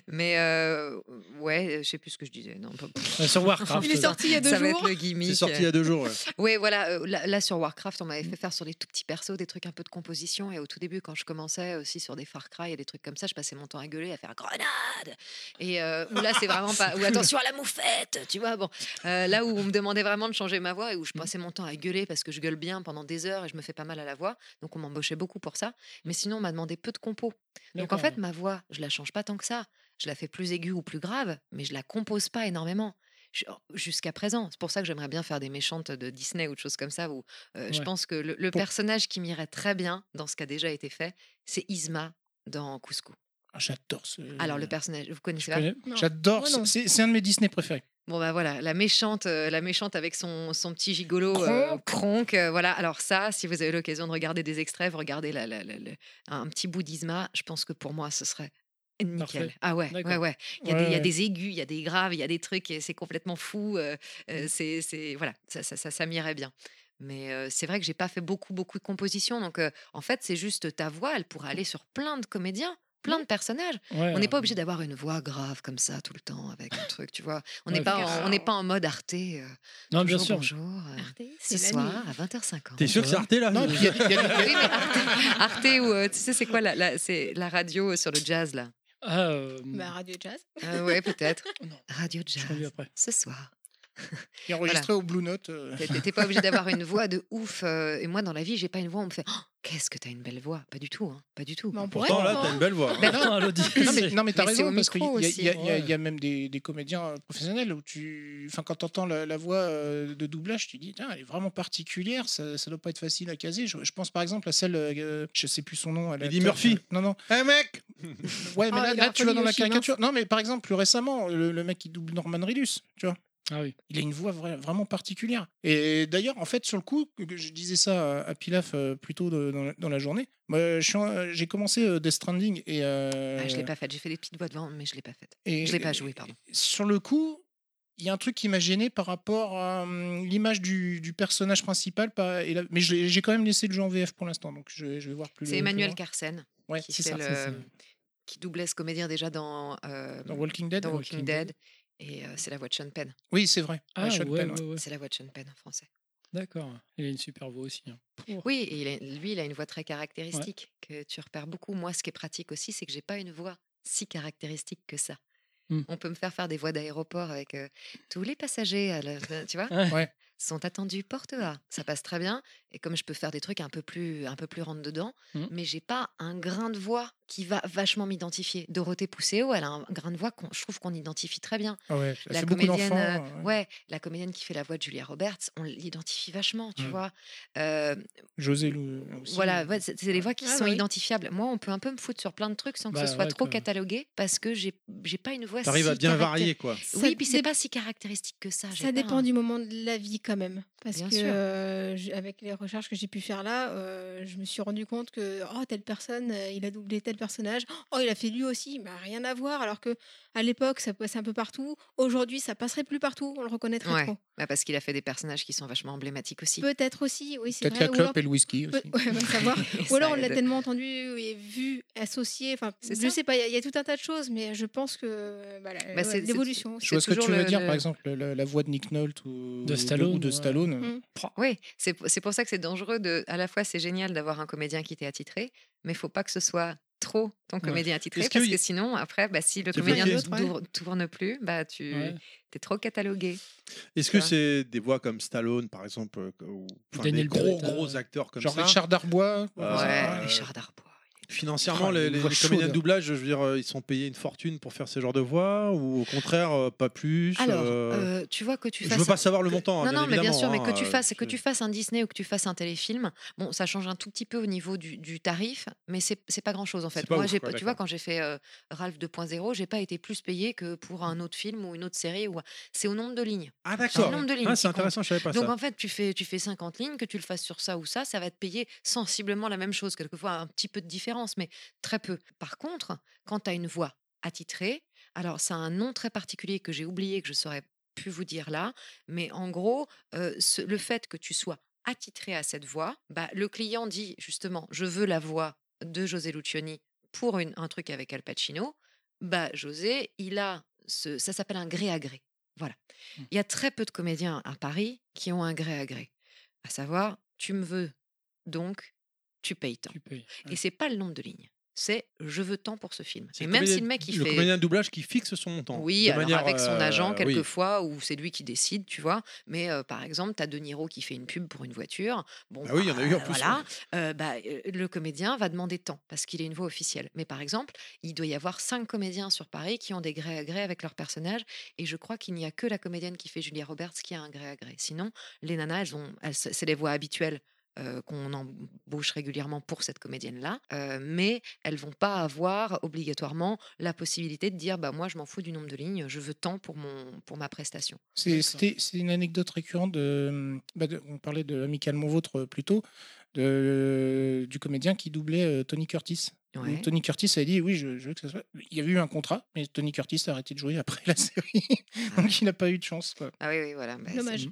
Mais euh, ouais, je sais plus ce que je disais. Non, pas- Euh, Sur Warcraft. Il est sorti il y a deux ça va jours. être le gimmick. C'est sorti il y a deux jours. ouais. Oui, voilà. euh, là, là, sur Warcraft, on m'avait fait faire sur des tout petits persos des trucs un peu de composition. Et au tout début, quand je commençais aussi sur des Far Cry et des trucs comme ça, je passais mon temps à gueuler, à faire grenade. Et euh, où là, c'est vraiment pas. Ou attention à la moufette, tu vois. Bon, Euh, là où on me demandait vraiment de changer ma voix et où je passais mon temps à gueuler parce que je gueule bien pendant des heures et je me fais pas mal à la voix. Donc on m'embauchait beaucoup pour ça. Mais sinon, on m'a demandé peu de compos. Donc en fait, ma voix, je la change pas tant que ça. Je la fais plus aiguë ou plus grave, mais je la compose pas énormément. Je- Jusqu'à présent. C'est pour ça que j'aimerais bien faire des méchantes de Disney ou de choses comme ça. Où euh, je pense que le, le Pour- personnage qui m'irait très bien dans ce qui a déjà été fait, c'est Isma dans Cusco. Ah, J'adore ce. Alors le personnage, vous Je connaissez pas? connais. Non. J'adore. C'est un de mes Disney préférés. Bon bah voilà, la méchante, euh, la méchante avec son, son petit gigolo euh, euh, voilà. Alors ça, si vous avez l'occasion de regarder des extraits, vous regardez la, la- la- un petit bout d'Isma. Je pense que pour moi, ce serait nickel. Parfait. Ah ouais, ouais, ouais. Il y, a des, il y a Ouais. des aigus, il y a des graves, il y a des trucs, et c'est complètement fou. euh, euh, c'est, c'est- voilà, ça, ça, ça, ça m'irait bien. Mais euh, c'est vrai que j'ai pas fait beaucoup, beaucoup de compositions. Donc, euh, en fait, c'est juste ta voix, elle pourrait aller sur plein de comédiens, plein de personnages. Ouais, On n'est pas obligé d'avoir une voix grave comme ça tout le temps avec un truc, tu vois. On Ouais, n'est pas, en- on n'est pas en mode Arte. euh, Non, bien sûr. bonjour. euh, Arte, ce soir nuit. à 20h50. T'es sûr que c'est Arte là? Non, puis y a- il y a- Oui, mais Arte, Arte ou euh, tu sais, c'est quoi la, la- c'est la radio sur le jazz là? Ah, euh, Bah, Radio Jazz. Euh, Ouais, peut-être. Radio jazz après. ce soir. est enregistré au Blue Note. euh. T'es pas obligé d'avoir une voix de ouf. euh, et moi, dans la vie, j'ai pas une voix. On me fait Oh, Qu'est-ce que t'as une belle voix Pas du tout, hein, pas du tout. Mais on pourrait Pourtant là, t'as hein. une belle voix. Ben, Non, Non mais, non mais t'as raison parce qu'il y, y a- y même des, des comédiens euh, professionnels où tu, enfin quand t'entends la, la voix de doublage, tu dis Tiens, elle est vraiment particulière, ça, ça doit pas être facile à caser. Je, je pense par exemple à celle, euh, je sais plus son nom. elle Eddie Murphy. Non non. Eh mec Ouais mais Ah, là, là, tu vas dans la caricature. Non mais par exemple plus récemment le, le mec qui double Norman Reedus, tu vois. Ah oui. Il a une voix vra- vraiment particulière. Et d'ailleurs, en fait, sur le coup, je disais ça à, Pilaf euh, plus tôt de- dans, la, dans la journée, en- j'ai commencé euh, Death Stranding et, euh, Ah, je l'ai pas faite. J'ai fait des petites voix devant, mais je l'ai pas faite. et- Je l'ai pas joué, pardon. Sur le coup, il y a un truc qui m'a gêné par rapport à hum, l'image du, du personnage principal. pas- et la- mais j'ai quand même laissé le jeu en VF pour l'instant, donc je, vais- je vais voir plus. C'est plus Emmanuel loin. Carsen Ouais, qui fait ça. le- ça. qui doublait ce comédien déjà dans, euh, Dans Walking Dead. dans Walking Dead. Et c'est la voix de Sean Penn. Oui, c'est vrai. Ah, Ouais, Sean ouais, Penn. C'est la voix de Sean Penn en français. D'accord. Il a une super voix aussi. hein. Oui, et il a- lui, il a une voix très caractéristique que tu repères beaucoup. Moi, ce qui est pratique aussi, c'est que j'ai pas une voix si caractéristique que ça. Hmm. On peut me faire faire des voix d'aéroport avec euh, tous les passagers, à la- tu vois, Ouais. sont attendus porte A. Ça passe très bien. Et comme je peux faire des trucs un peu plus, un peu plus rentre dedans, Hmm. mais j'ai pas un grain de voix qui va vachement m'identifier. Dorothée Pousséo, elle a un grain de voix qu'on, je trouve qu'on identifie très bien. Ah ouais, La comédienne, euh, euh, ouais, la comédienne qui fait la voix de Julia Roberts, on l'identifie vachement, tu Mm. vois. Euh, José Lou aussi. voilà, ouais, c'est des voix qui Ah sont oui. identifiables. Moi, on peut un peu me foutre sur plein de trucs sans que Bah ce soit ouais, trop catalogué parce que j'ai j'ai pas une voix T'arrives si à bien varier, quoi. Oui, Ça puis c'est pas si caractéristique que ça. Ça dépend un- du moment de la vie quand même. Parce Bien que euh, avec les recherches que j'ai pu faire là, euh, je me suis rendu compte que oh, telle personne, euh, il a doublé tel personnage. Oh, il a fait lui aussi. Bah, rien à voir. Alors que à l'époque, ça passait un peu partout. Aujourd'hui, ça passerait plus partout. On le reconnaîtrait Ouais, trop. bah parce qu'il a fait des personnages qui sont vachement emblématiques aussi. Peut-être aussi. Oui, c'est Peut-être vrai. la alors- clope et le whisky aussi. ouais, va savoir. Ou alors on l'a tellement entendu et vu, associé. Enfin, je ça. sais pas. Il y, a- il y a tout un tas de choses, mais je pense que bah, Bah, l'évolution. Je vois ce que tu veux le- dire, le- par exemple, la, la voix de Nick Nolte ou De Stallone, ou de ouais. Mm. Oui, c'est c'est pour ça que c'est dangereux de. À la fois, c'est génial d'avoir un comédien qui t'est attitré, mais il faut pas que ce soit trop ton comédien attitré parce que sinon, après, bah, si le comédien ne tourne, plus, bah, tu Ouais. es trop catalogué. Est-ce que c'est des voix comme Stallone, par exemple, euh, ou des gros, Beretta. gros acteurs comme Genre ça? Richard Darbois. Euh, ouais, euh, Richard Darbois. Financièrement, Ah, les, comédiens de doublage, je veux dire, euh, ils sont payés une fortune pour faire ce genre de voix ou au contraire, euh, pas plus Alors, euh, euh, tu vois que tu Je veux pas un- savoir le montant. hein, Non, non, mais bien sûr, mais que hein, tu fasses, que tu fasses un Disney ou que tu fasses un téléfilm, bon, ça change un tout petit peu au niveau du, du tarif, mais c'est pas grand chose en fait. Moi, ouf, quoi, tu vois, quand j'ai fait euh, Ralph 2.0, j'ai pas été plus payé que pour un autre film ou une autre série. Ou... C'est au nombre de lignes. Ah d'accord. le nombre de lignes Ah, c'est compte. intéressant, je savais pas Donc ça. en fait, tu fais, tu fais 50 lignes, que tu le fasses sur ça ou ça, ça va te payer sensiblement la même chose, quelquefois un petit peu de différence, mais très peu. Par contre, quand tu as une voix attitrée, alors c'est un nom très particulier que j'ai oublié, que je saurais plus vous dire là, mais en gros, euh, ce- le fait que tu sois attitré à cette voix, bah, le client dit justement, je veux la voix de José Lucioni pour une- un truc avec Al Pacino, bah José, il a ce, ça s'appelle un gré à gré. Voilà. Mmh. Il y a très peu de comédiens à Paris qui ont un gré à gré. À savoir, tu me veux, donc tu payes tant. Tu payes. Et c'est pas le nombre de lignes. C'est je veux tant pour ce film. Et même si le mec il le fait comédien de doublage qui fixe son montant. oui, de alors manière, avec son euh, agent oui. quelquefois, ou c'est lui qui décide, tu vois. Mais euh, par exemple, tu as De Niro qui fait une pub pour une voiture. Bon, Ah oui, il y en a eu en bah, plus, Voilà, euh, bah, euh, le comédien va demander tant parce qu'il est une voix officielle. Mais par exemple, il doit y avoir cinq comédiens sur Paris qui ont des gré à gré avec leur personnage. Et je crois qu'il n'y a que la comédienne qui fait Julia Roberts qui a un gré à gré. Sinon, les nanas, elles ont, elles- c'est les voix habituelles. Euh, qu'on embauche régulièrement pour cette comédienne-là, euh, mais elles vont pas avoir obligatoirement la possibilité de dire bah moi je m'en fous du nombre de lignes, je veux tant pour mon pour ma prestation. C'est D'accord. c'était- c'est une anecdote récurrente de, bah, de- On parlait de Amicalement Vôtre euh, plus tôt, de- du comédien qui doublait euh, Tony Curtis. Ouais. Tony Curtis a dit oui, je, je veux que ça soit. Il y avait eu un contrat, mais Tony Curtis a arrêté de jouer après la série. Donc il n'a pas eu de chance. Quoi. Ah oui oui voilà. bah, Dommage.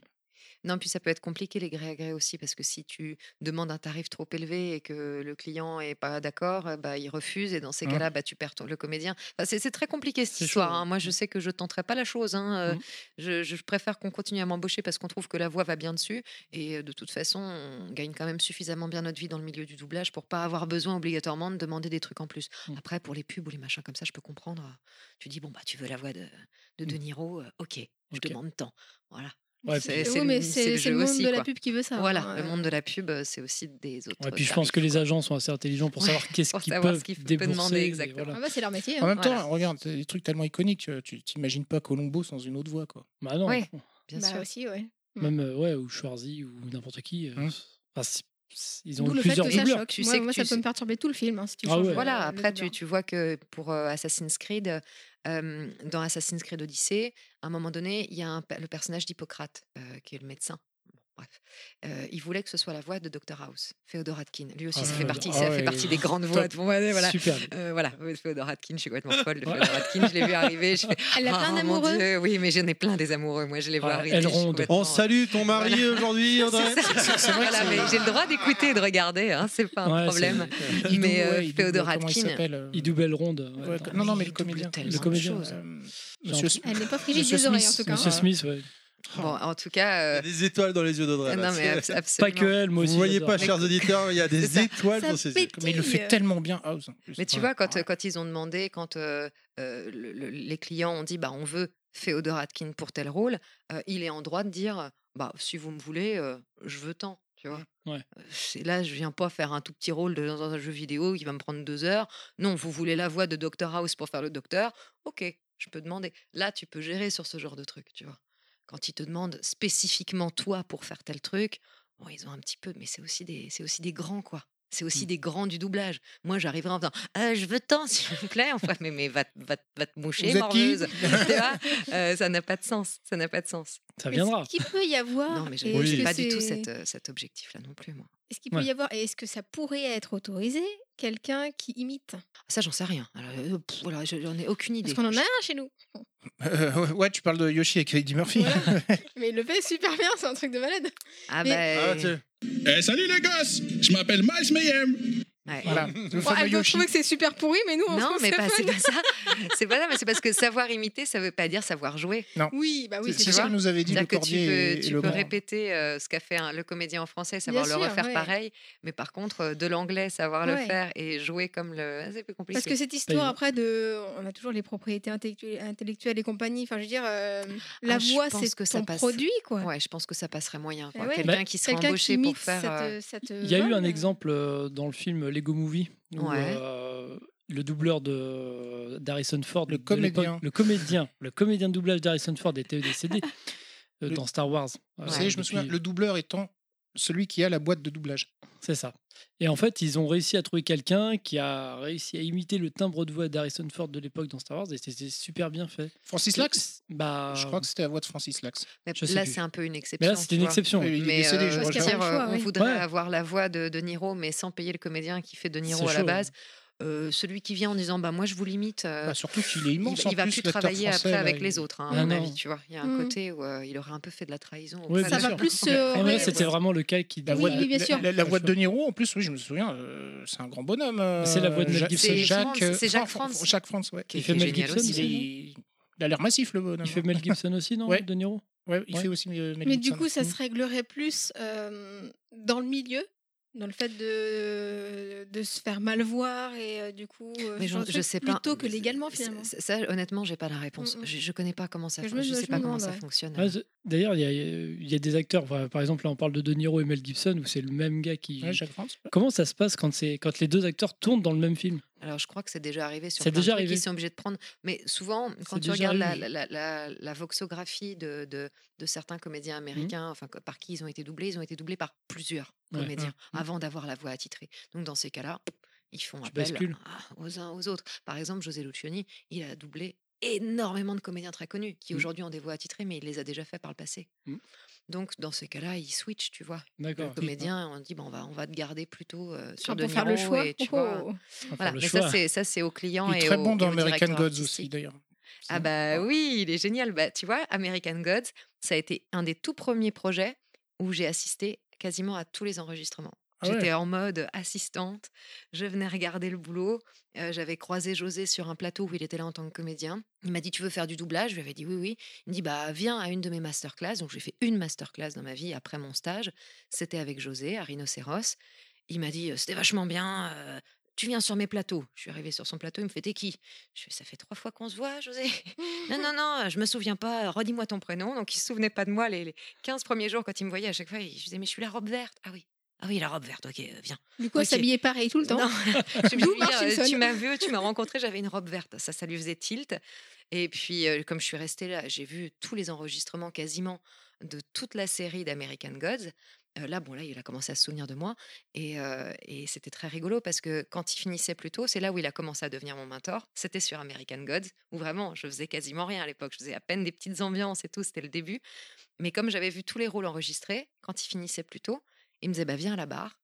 Non, puis ça peut être compliqué les gré à gré aussi, parce que si tu demandes un tarif trop élevé et que le client est pas d'accord, bah, il refuse, et dans ces Mmh. cas-là, bah, tu perds ton- le comédien. Enfin, c'est très compliqué cette histoire. chaud, hein. Moi, je sais que je tenterai pas la chose. hein, Mmh. je, je préfère qu'on continue à m'embaucher parce qu'on trouve que la voix va bien dessus. Et de toute façon, on gagne quand même suffisamment bien notre vie dans le milieu du doublage pour pas avoir besoin obligatoirement de demander des trucs en plus. Mmh. Après, pour les pubs ou les machins comme ça, je peux comprendre. Tu dis, bon, bah, tu veux la voix de, de De Mmh. Niro, ok, je Ok. demande tant. Voilà. Ouais, C'est- oui, le- monde aussi, de la quoi. pub qui veut ça. Voilà, hein, le monde de la pub, euh, c'est aussi des autres. Ouais, puis je pense que les agents sont assez intelligents pour savoir qu'est-ce qu'ils peuvent peuvent débourser. demander, et exactement. voilà. Ah bah, c'est leur métier. En hein. même Voilà. temps, regarde, c'est des trucs tellement iconiques, euh, tu t'imagines pas Colombo sans une autre voix. Quoi. Bah non, Ouais. Bien Bah sûr. aussi, ouais. même euh, ouais, ou Schwarzy ou n'importe qui. euh, Hum. enfin, c'est- ils ont le fait plusieurs que ça choque. Tu moi, sais que moi, tu ça peut sais- me perturber tout le film hein, si tu Ah ouais. euh, Voilà, le après, tu, tu vois que pour euh, Assassin's Creed, euh, dans Assassin's Creed Odyssey, à un moment donné, il y a un le personnage d'Hippocrate, euh, qui est le médecin. Bref. Euh, il voulait que ce soit la voix de Dr House, Féodor Atkin. Lui aussi, Ah, ça fait partie, Ah ça fait ouais, partie des grandes voix. top. de- ouais, voilà. Super. Euh, voilà, Féodor Atkin, je suis complètement folle de. Féodor Atkin. Je l'ai vu arriver. Je fais, Elle a plein Oh, d'amoureux. Dieu, Oui, mais j'en ai plein des amoureux. Moi, je les vois Ah, arriver. elle ronde. On salue ton mari Voilà. aujourd'hui, André. C'est vrai voilà, mais j'ai le droit d'écouter et de regarder, hein, c'est pas un Ouais, problème. Mais, euh, ouais, il double, Féodor Atkin, euh, Il double ronde. non, non, mais le comédien. Le comédien. Euh, Elle n'est pas frigide des oreilles, en Smith, tout cas. Monsieur hein. Smith, ouais. Bon, en tout Il y cas. a euh, des étoiles dans les yeux d'Audrey. là, non, mais c'est- abs- Pas absolument. que elle, moi Vous aussi. voyez j'adore. pas, chers auditeurs, il y a des ça. étoiles Ça dans ses yeux. Mais il le fait euh, tellement bien, House. Mais tu Ouais. vois, quand, Ouais. quand ils ont demandé, quand euh, euh, le- le- les clients ont dit bah, on veut Féodor Atkin pour tel rôle, euh, il est en droit de dire bah, si vous me voulez, euh, je veux tant. Tu vois Ouais. Euh, Là, je viens pas faire un tout petit rôle de- dans un jeu vidéo qui va me prendre deux heures. Non, vous voulez la voix de Dr House pour faire le docteur Ok, je peux demander. Là, tu peux gérer sur ce genre de truc, tu vois. Quand ils te demandent spécifiquement toi pour faire tel truc, bon, ils ont un petit peu, mais c'est aussi des, c'est aussi des grands, quoi. C'est aussi Mmh. des grands du doublage. Moi, j'arriverai en disant «Euh, Je veux tant, s'il vous plaît. Enfin, mais, mais va, te- va, te- va te moucher, morveuse. Euh, Ça n'a pas de sens. Ça n'a pas de sens. Ça viendra. Est-ce qu'il peut y avoir Non, mais je et Oui. pas du tout cet, euh, cet objectif-là non plus, moi. Est-ce qu'il peut Ouais. y avoir et est-ce que ça pourrait être autorisé quelqu'un qui imite? Ça, j'en sais rien. Alors, euh, pff, voilà, je- j'en ai aucune idée. Parce qu'on en a un chez nous. Euh, ouais, tu parles de Yoshi avec Eddie Murphy. Mais il le fait super bien, c'est un truc de malade. Ah, Mais- bah, Ah. Eh, salut les gosses, je m'appelle Miles Mayhem. Ouais. Voilà, le Bon, fameux elle doit Yoshi. trouver que c'est super pourri, mais nous, on Non, mais c'est pas- c'est pas ça. C'est pas ça, mais c'est parce que savoir imiter, ça veut pas dire savoir jouer. Oui, bah oui, C'est c'est c'est ça. ce que nous avait dit le que tu peux, et, tu le peux répéter euh, ce qu'a fait un- le comédien en français, savoir Bien le sûr, refaire ouais. pareil, mais par contre, euh, de l'anglais, savoir le faire et jouer comme le. C'est plus compliqué. Parce que cette histoire après de, on a toujours les propriétés intellectuelles, et compagnie. Enfin, je veux dire, euh, la Ah, je voix c'est que ça ton passe- produit, quoi. Ouais, je pense que ça passerait moyen. Eh ouais. Quelqu'un Bah, qui serait embauché pour faire. Il y a eu un exemple dans le film Lego Movie où Ouais. euh, le doubleur de d'Harrison Ford, Le comédien. le comédien, le comédien de doublage d'Harrison Ford était décédé euh, Le- dans Star Wars. Vous Euh, savez, je me souviens, le doubleur étant celui qui a la boîte de doublage. C'est ça. Et en fait, ils ont réussi à trouver quelqu'un qui a réussi à imiter le timbre de voix d'Harrison Ford de l'époque dans Star Wars et c'était super bien fait. Francis Lax? Bah, Je crois que c'était la voix de Francis Lax. mais là, c'est un peu une exception. mais là, c'était une vois. exception. Est Mais décédé, euh, je dire, choix, euh, on oui. voudrait Ouais. avoir la voix de, de Niro, mais sans payer le comédien qui fait de Niro à la base. Euh, celui qui vient en disant bah moi je vous limite, euh, Bah, surtout qu'il est il, immense. il en va plus, travailler français, après là, avec il- les autres, hein, Ah à mon avis, tu vois. Il y a un Mhm. côté où euh, il aurait un peu fait de la trahison. Oui, Ça va plus se. Ah, là, ouais, c'était vraiment le cas qui. La Oui, voix, oui, de, bien la- sûr. la, la voix de De Niro, en plus, oui, je me souviens, euh, c'est un grand bonhomme. euh, C'est la voix de Mel Gibson. Jacques, France, c'est Jacques Fran- France. Jacques France, ouais. qui, Il fait Mel Gibson aussi. Il, il a l'air massif, le bonhomme. Il fait Mel Gibson aussi, non. De Niro? Ouais, il Ouais. fait aussi Mel Mais du Gibson. coup, ça Mm. se réglerait plus euh, dans le milieu, dans le fait de, de se faire mal voir et euh, du coup, euh, Mais je, sais pas. plutôt que légalement finalement. c'est- Ça, honnêtement, j'ai pas la réponse. Mm, mm. Je, je connais pas comment ça. Je fon- me- Je, je sais me pas comment demande, ça ouais. fonctionne. Ouais, D'ailleurs, il y, a- il y a des acteurs, par exemple, là on parle de De Niro et Mel Gibson, où c'est le même gars qui. Ouais. Comment ça se passe quand, c'est- quand les deux acteurs tournent dans le même film? Alors, je crois que c'est déjà arrivé sur déjà arrivé. qu'ils sont obligés de prendre. Mais souvent, quand tu regardes la, la, la, la- la voxographie de, de, de certains comédiens américains, enfin, par qui ils ont été doublés, ils ont été doublés par plusieurs Ouais. comédiens Mm. avant d'avoir la voix attitrée. Donc, dans ces cas-là, ils font Tu appel à- aux uns aux autres. Par exemple, José Lucioni, il a doublé énormément de comédiens très connus qui Mm. aujourd'hui ont des voix attitrées, mais il les a déjà fait par le passé. Mm. Donc, dans ces cas-là, ils switchent, tu vois. Le D'accord. comédien, on dit, bon, on va, on va te garder plutôt euh, sur De faire le choix. et tu Oh, vois, voilà, le mais choix. ça c'est ça c'est aux clients Il est et très bon dans American Gods aussi, d'ailleurs. Ah bah oui, il est génial. Bah tu vois, American Gods, ça a été un des tout premiers projets où j'ai assisté quasiment à tous les enregistrements. Ah ouais. J'étais en mode assistante, je venais regarder le boulot. euh, J'avais croisé José sur un plateau où il était là en tant que comédien. Il m'a dit Tu veux faire du doublage? Je lui avais dit Oui, oui. Il me dit Bah, viens à une de mes masterclass. Donc, j'ai fait une masterclass dans ma vie après mon stage. C'était avec José à Rhinocéros. Il m'a dit C'était vachement bien. euh, tu viens sur mes plateaux. Je suis arrivée sur son plateau. Il me fait T'es qui? Je fais Ça fait trois fois qu'on se voit, José. non, non, non, je me souviens pas. Redis-moi ton prénom. Donc, il se souvenait pas de moi les, les 15 premiers jours quand il me voyait. À chaque fois, il- je disais Mais je suis la robe verte. Ah oui. Ah oui, la robe verte, ok, euh, viens. Du coup, elle s'habillait pareil tout le temps. Non, je dis, euh, tu m'as vu, tu m'as rencontré, j'avais une robe verte. Ça, ça lui faisait tilt. Et puis, euh, comme je suis restée là, j'ai vu tous les enregistrements quasiment de toute la série d'American Gods. Euh, là, bon, là, il a commencé à se souvenir de moi. Et, et c'était très rigolo parce que quand il finissait plus tôt, c'est là où il a commencé à devenir mon mentor. C'était sur American Gods, où vraiment, je faisais quasiment rien à l'époque. Je faisais à peine des petites ambiances et tout, c'était le début. Mais comme j'avais vu tous les rôles enregistrés, quand il finissait plus tôt, il me disait, bah, viens à la barre.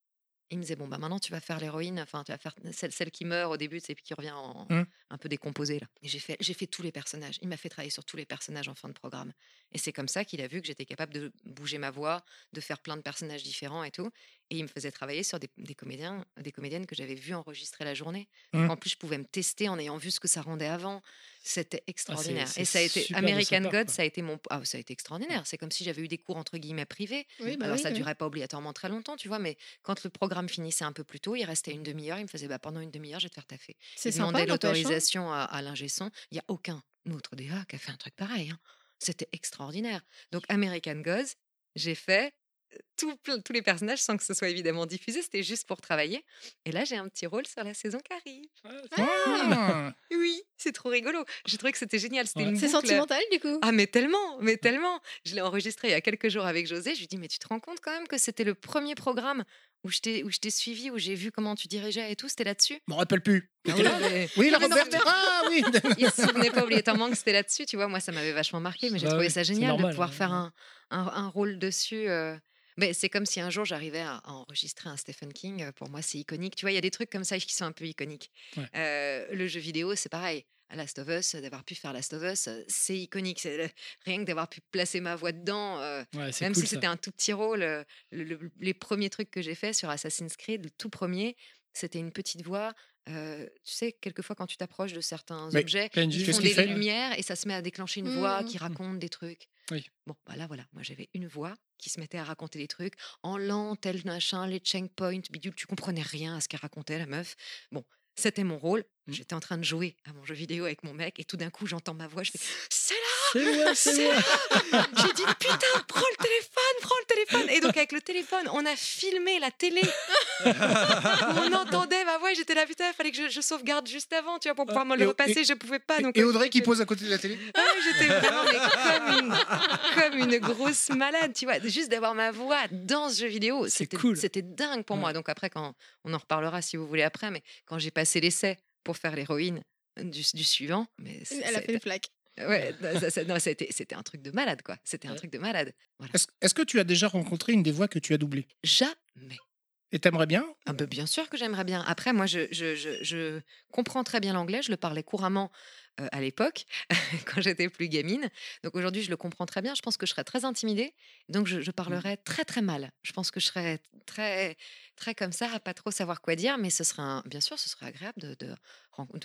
Il me disait, bon, bah maintenant tu vas faire l'héroïne, enfin, tu vas faire celle, celle qui meurt au début, c'est puis qui revient en, Mmh. un peu décomposée. Là. Et j'ai fait, j'ai fait tous les personnages. Il m'a fait travailler sur tous les personnages en fin de programme. Et c'est comme ça qu'il a vu que j'étais capable de bouger ma voix, de faire plein de personnages différents et tout. Et il me faisait travailler sur des, des comédiens, des comédiennes que j'avais vues enregistrer la journée. Mmh. En plus, je pouvais me tester en ayant vu ce que ça rendait avant. C'était extraordinaire. c'est et ça a été American God, ça a été mon, ah, ça a été extraordinaire. C'est comme si j'avais eu des cours entre guillemets privés. Oui, bah Alors oui, ça oui. durait pas obligatoirement très longtemps, tu vois, mais quand le programme finissait un peu plus tôt, il restait une demi-heure, il me faisait bah, pendant une demi-heure, je vais te faire taffer. C'est demandait hein. l'autorisation à, à l'ingé son. Il n'y a aucun autre DA qui a fait un truc pareil. hein. C'était extraordinaire. Donc American Gods, j'ai fait tout tous les personnages sans que ce soit évidemment diffusé, c'était juste pour travailler. Et là, j'ai un petit rôle sur la saison qui arrive. Ah Oui, c'est trop rigolo. J'ai trouvé que c'était génial. C'était Ouais. C'est boucle. sentimental du coup? Ah mais tellement, mais tellement. Je l'ai enregistré il y a quelques jours avec José. Je lui dis mais tu te rends compte quand même que c'était le premier programme où je t'ai où je t'ai suivi, où j'ai vu comment tu dirigeais et tout. C'était là-dessus? Je me rappelle plus. Ah mais- Oui, la mais non, Robert. Ah oui Il se souvenait pas obligatoirement que c'était là-dessus. Tu vois, moi ça m'avait vachement marqué, mais j'ai Bah trouvé ça génial normal, de pouvoir hein. faire un, un, un rôle dessus. euh. Mais c'est comme si un jour j'arrivais à, à enregistrer un Stephen King. Pour moi, c'est iconique. Tu vois, il y a des trucs comme ça qui sont un peu iconiques. Ouais. Euh, le jeu vidéo, c'est pareil. À Last of Us, d'avoir pu faire Last of Us, c'est iconique. C'est rien que d'avoir pu placer ma voix dedans. euh, Ouais, même cool, si c'était un tout petit rôle, le- le- les premiers trucs que j'ai fait sur Assassin's Creed, le tout premier, c'était une petite voix. euh, tu sais, quelquefois quand tu t'approches de certains objets, PNJ, ils font des fait? lumières et ça se met à déclencher une voix Mmh. qui raconte des trucs. Oui. Bon, bah là voilà, moi j'avais une voix qui se mettait à raconter des trucs en lent, tel machin, les checkpoints, bidule, tu comprenais rien à ce qu'elle racontait la meuf. Bon, c'était mon rôle. Mmh. J'étais en train de jouer à mon jeu vidéo avec mon mec et tout d'un coup j'entends ma voix, je fais c'est là C'est moi. j'ai dit putain, prends le téléphone, prends le téléphone. Et donc avec le téléphone, on a filmé la télé. on entendait ma voix. et J'étais là putain, il fallait que je, je sauvegarde juste avant, tu vois, pour pouvoir me Et- le et- repasser. Je pouvais pas. Donc Et euh, Audrey qui pose à côté de la télé. ah j'étais vraiment mais comme, une, comme une grosse malade, tu vois. Juste d'avoir ma voix dans ce jeu vidéo, c'était cool. c'était dingue pour Ouais. moi. Donc après, quand on en reparlera si vous voulez après, mais quand j'ai passé l'essai pour faire l'héroïne du, du suivant, mais c'est- Elle a fait une. Ouais, ça- ça- non, c'était c'était un truc de malade, quoi. C'était un Ouais. truc de malade. Voilà. Est-ce est-ce que tu as déjà rencontré une des voix que tu as doublées? Jamais. Et t'aimerais bien? Ah bah, bien sûr que j'aimerais bien. Après, moi, je, je, je, je comprends très bien l'anglais. Je le parlais couramment euh, à l'époque, quand j'étais plus gamine. Donc aujourd'hui, je le comprends très bien. Je pense que je serais très intimidée. Donc je, je parlerais très très mal. Je pense que je serais très très comme ça, à pas trop savoir quoi dire. Mais ce serait un- bien sûr, ce serait agréable de, de,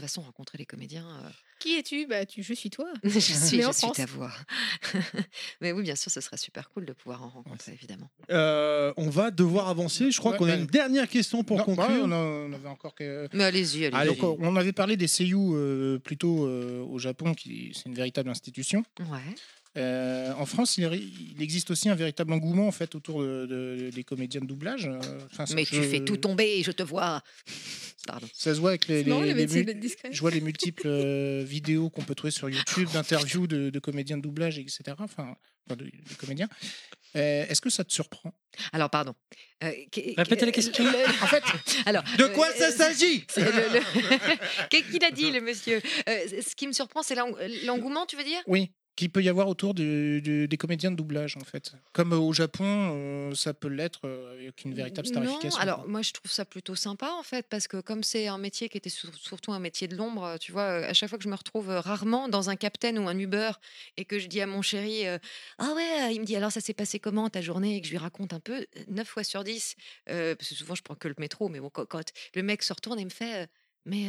façon rencontrer les comédiens. euh. Qui es-tu? Bah tu, je suis toi. je suis, je suis ta voix. mais oui, bien sûr, ce serait super cool de pouvoir en rencontrer, évidemment. Euh, on va devoir avancer. Je crois Ouais, qu'on a bah, une dernière question pour Non, conclure. ouais, on, a- on avait encore que. Mais allez-y, allez-y. Allez. Euh, on avait parlé des seiyuu euh, plutôt euh, au Japon, qui c'est une véritable institution. Ouais. Euh, en France, il, existe aussi un véritable engouement en fait autour de, de- des comédiens de doublage. euh, enfin, Mais tu je- fais tout tomber et je te vois. Pardon. Ça se voit avec les, les- le les discret. je vois les multiples euh, vidéos qu'on peut trouver sur YouTube d'interviews de, de comédiens de doublage, etc. Enfin, enfin, de, de comédiens. Euh, Est-ce que ça te surprend? Alors, pardon. Euh, Répétez la question. le- En fait, Alors, De euh, quoi ça s'agit? le- Qu'est-ce qu'il a dit, le monsieur? Euh, Ce qui me surprend, c'est l'eng- l'engouement, tu veux dire? Oui, qu'il peut y avoir autour du- du- des comédiens de doublage, en fait. Comme euh, au Japon, euh, ça peut l'être euh, avec une véritable Non, starification. alors quoi. moi je trouve ça plutôt sympa en fait parce que comme c'est un métier qui était sur- surtout un métier de l'ombre, tu vois, à chaque fois que je me retrouve rarement dans un Captain ou un Uber et que je dis à mon chéri euh, ah ouais, il me dit alors ça s'est passé comment ta journée? et que je lui raconte un peu, 9 fois sur 10 euh, parce que souvent je prends que le métro mais bon quand, le mec se retourne et me fait mais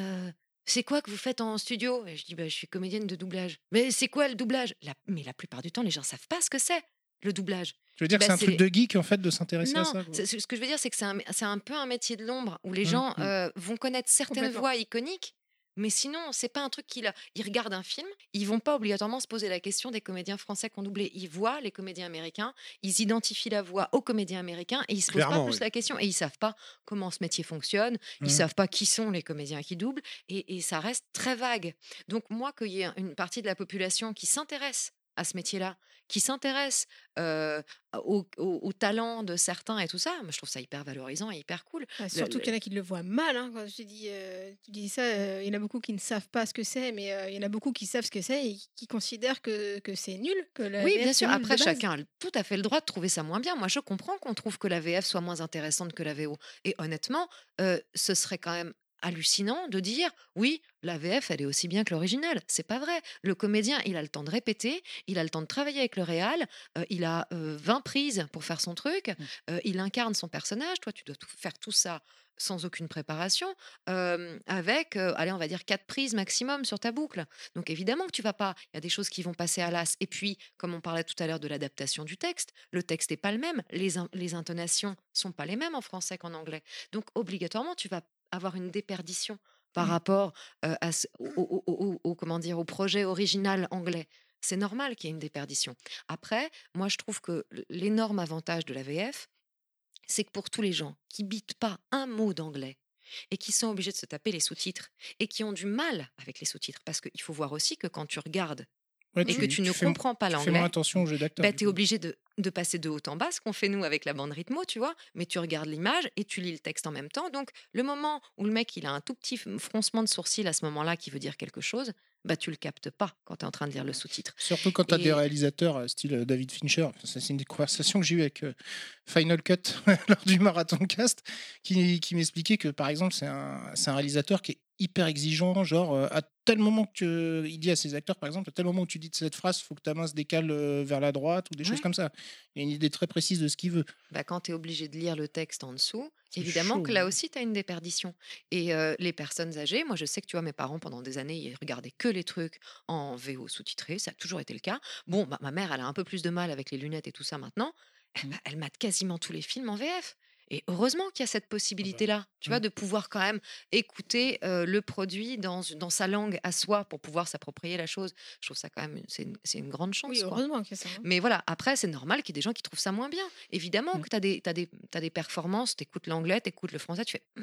c'est quoi que vous faites en studio? Et je dis bah, je suis comédienne de doublage. Mais c'est quoi le doublage? La- Mais la plupart du temps les gens savent pas ce que c'est le doublage. Je veux dire que bah, c'est un truc de geek, en fait, de s'intéresser à ça. ce que je veux dire, c'est que c'est un, un peu un métier de l'ombre où les Mmh, gens mmh. euh, vont connaître certaines voix iconiques, mais sinon, c'est pas un truc qu'ils ils regardent un film, ils vont pas obligatoirement se poser la question des comédiens français qu'on doublé. Ils voient les comédiens américains, ils identifient la voix aux comédiens américains et ils se posent pas plus oui. la question et ils savent pas comment ce métier fonctionne, ils Mmh. savent pas qui sont les comédiens qui doublent et, et ça reste très vague. Donc moi, qu'il y ait une partie de la population qui s'intéresse à ce métier-là, qui s'intéresse euh, au, au- au talent de certains et tout ça, moi, je trouve ça hyper valorisant et hyper cool. Ah, surtout le- qu'il y en a qui le voient mal. Hein, quand tu dis, euh, tu dis ça, euh, il y en a beaucoup qui ne savent pas ce que c'est, mais il y en a beaucoup qui savent ce que c'est et qui considèrent que, que c'est nul. Que la Oui, VF, bien sûr. Après, chacun a tout à fait le droit de trouver ça moins bien. Moi, je comprends qu'on trouve que la VF soit moins intéressante que la VO. Et honnêtement, ce serait quand même hallucinant de dire oui, la VF, elle est aussi bien que l'original. C'est pas vrai. Le comédien, il a le temps de répéter, il a le temps de travailler avec le réal, euh, il a euh, 20 prises pour faire son truc, euh, il incarne son personnage. Toi, tu dois tout- faire tout ça sans aucune préparation, avec, allez, on va dire quatre prises maximum sur ta boucle. Donc évidemment que tu vas pas. Il y a des choses qui vont passer à l'as. Et puis, comme on parlait tout à l'heure de l'adaptation du texte, le texte n'est pas le même, les, in- les intonations sont pas les mêmes en français qu'en anglais. Donc obligatoirement, tu vas avoir une déperdition par rapport euh, à ce- au, au- au- au- au- comment dire, au projet original anglais. C'est normal qu'il y ait une déperdition. Après, moi, je trouve que l'énorme avantage de la VF, c'est que pour tous les gens qui bitent pas un mot d'anglais et qui sont obligés de se taper les sous-titres et qui ont du mal avec les sous-titres, parce qu'il faut voir aussi que quand tu regardes Ouais, et que tu ne comprends pas l'anglais, moins attention au jeu d'acteur. bah, tu es coup. obligé de, de passer de haut en bas, ce qu'on fait nous avec la bande rythmo, tu vois, mais tu regardes l'image et tu lis le texte en même temps. Donc, le moment où le mec il a un tout petit froncement de sourcil à ce moment-là qui veut dire quelque chose, bah tu le captes pas quand tu es en train de lire le sous-titre. Surtout quand tu as Et- des réalisateurs euh, style euh, David Fincher. C'est une des conversations que j'ai eues avec euh, Final Cut lors du marathon cast, qui, qui m'expliquait que par exemple, c'est un, c'est un réalisateur qui est hyper exigeant. Genre, à tel moment que il dit à ses acteurs, par exemple, à tel moment où tu dis cette phrase, il faut que ta main se décale vers la droite ou des choses comme ça. Il y a une idée très précise de ce qu'il veut. Bah, quand tu es obligé de lire le texte en dessous, évidemment chaud, que là hein. aussi, tu as une déperdition. Et euh, les personnes âgées, moi je sais que tu vois, mes parents, pendant des années, ils regardaient que les trucs en VO sous-titré, ça a toujours été le cas. Bon, bah, ma mère, elle a un peu plus de mal avec les lunettes et tout ça maintenant. Eh Mmh. bah, elle mate quasiment tous les films en VF. Et heureusement qu'il y a cette possibilité-là, tu mmh. vois, de pouvoir quand même écouter euh, le produit dans, dans sa langue à soi pour pouvoir s'approprier la chose. Je trouve ça quand même, c'est une, grande chance. Oui, heureusement qu'il y a ça. hein. Mais voilà, après, c'est normal qu'il y ait des gens qui trouvent ça moins bien. Évidemment Mm. que tu as des, performances, tu écoutes l'anglais, tu écoutes le français, tu fais.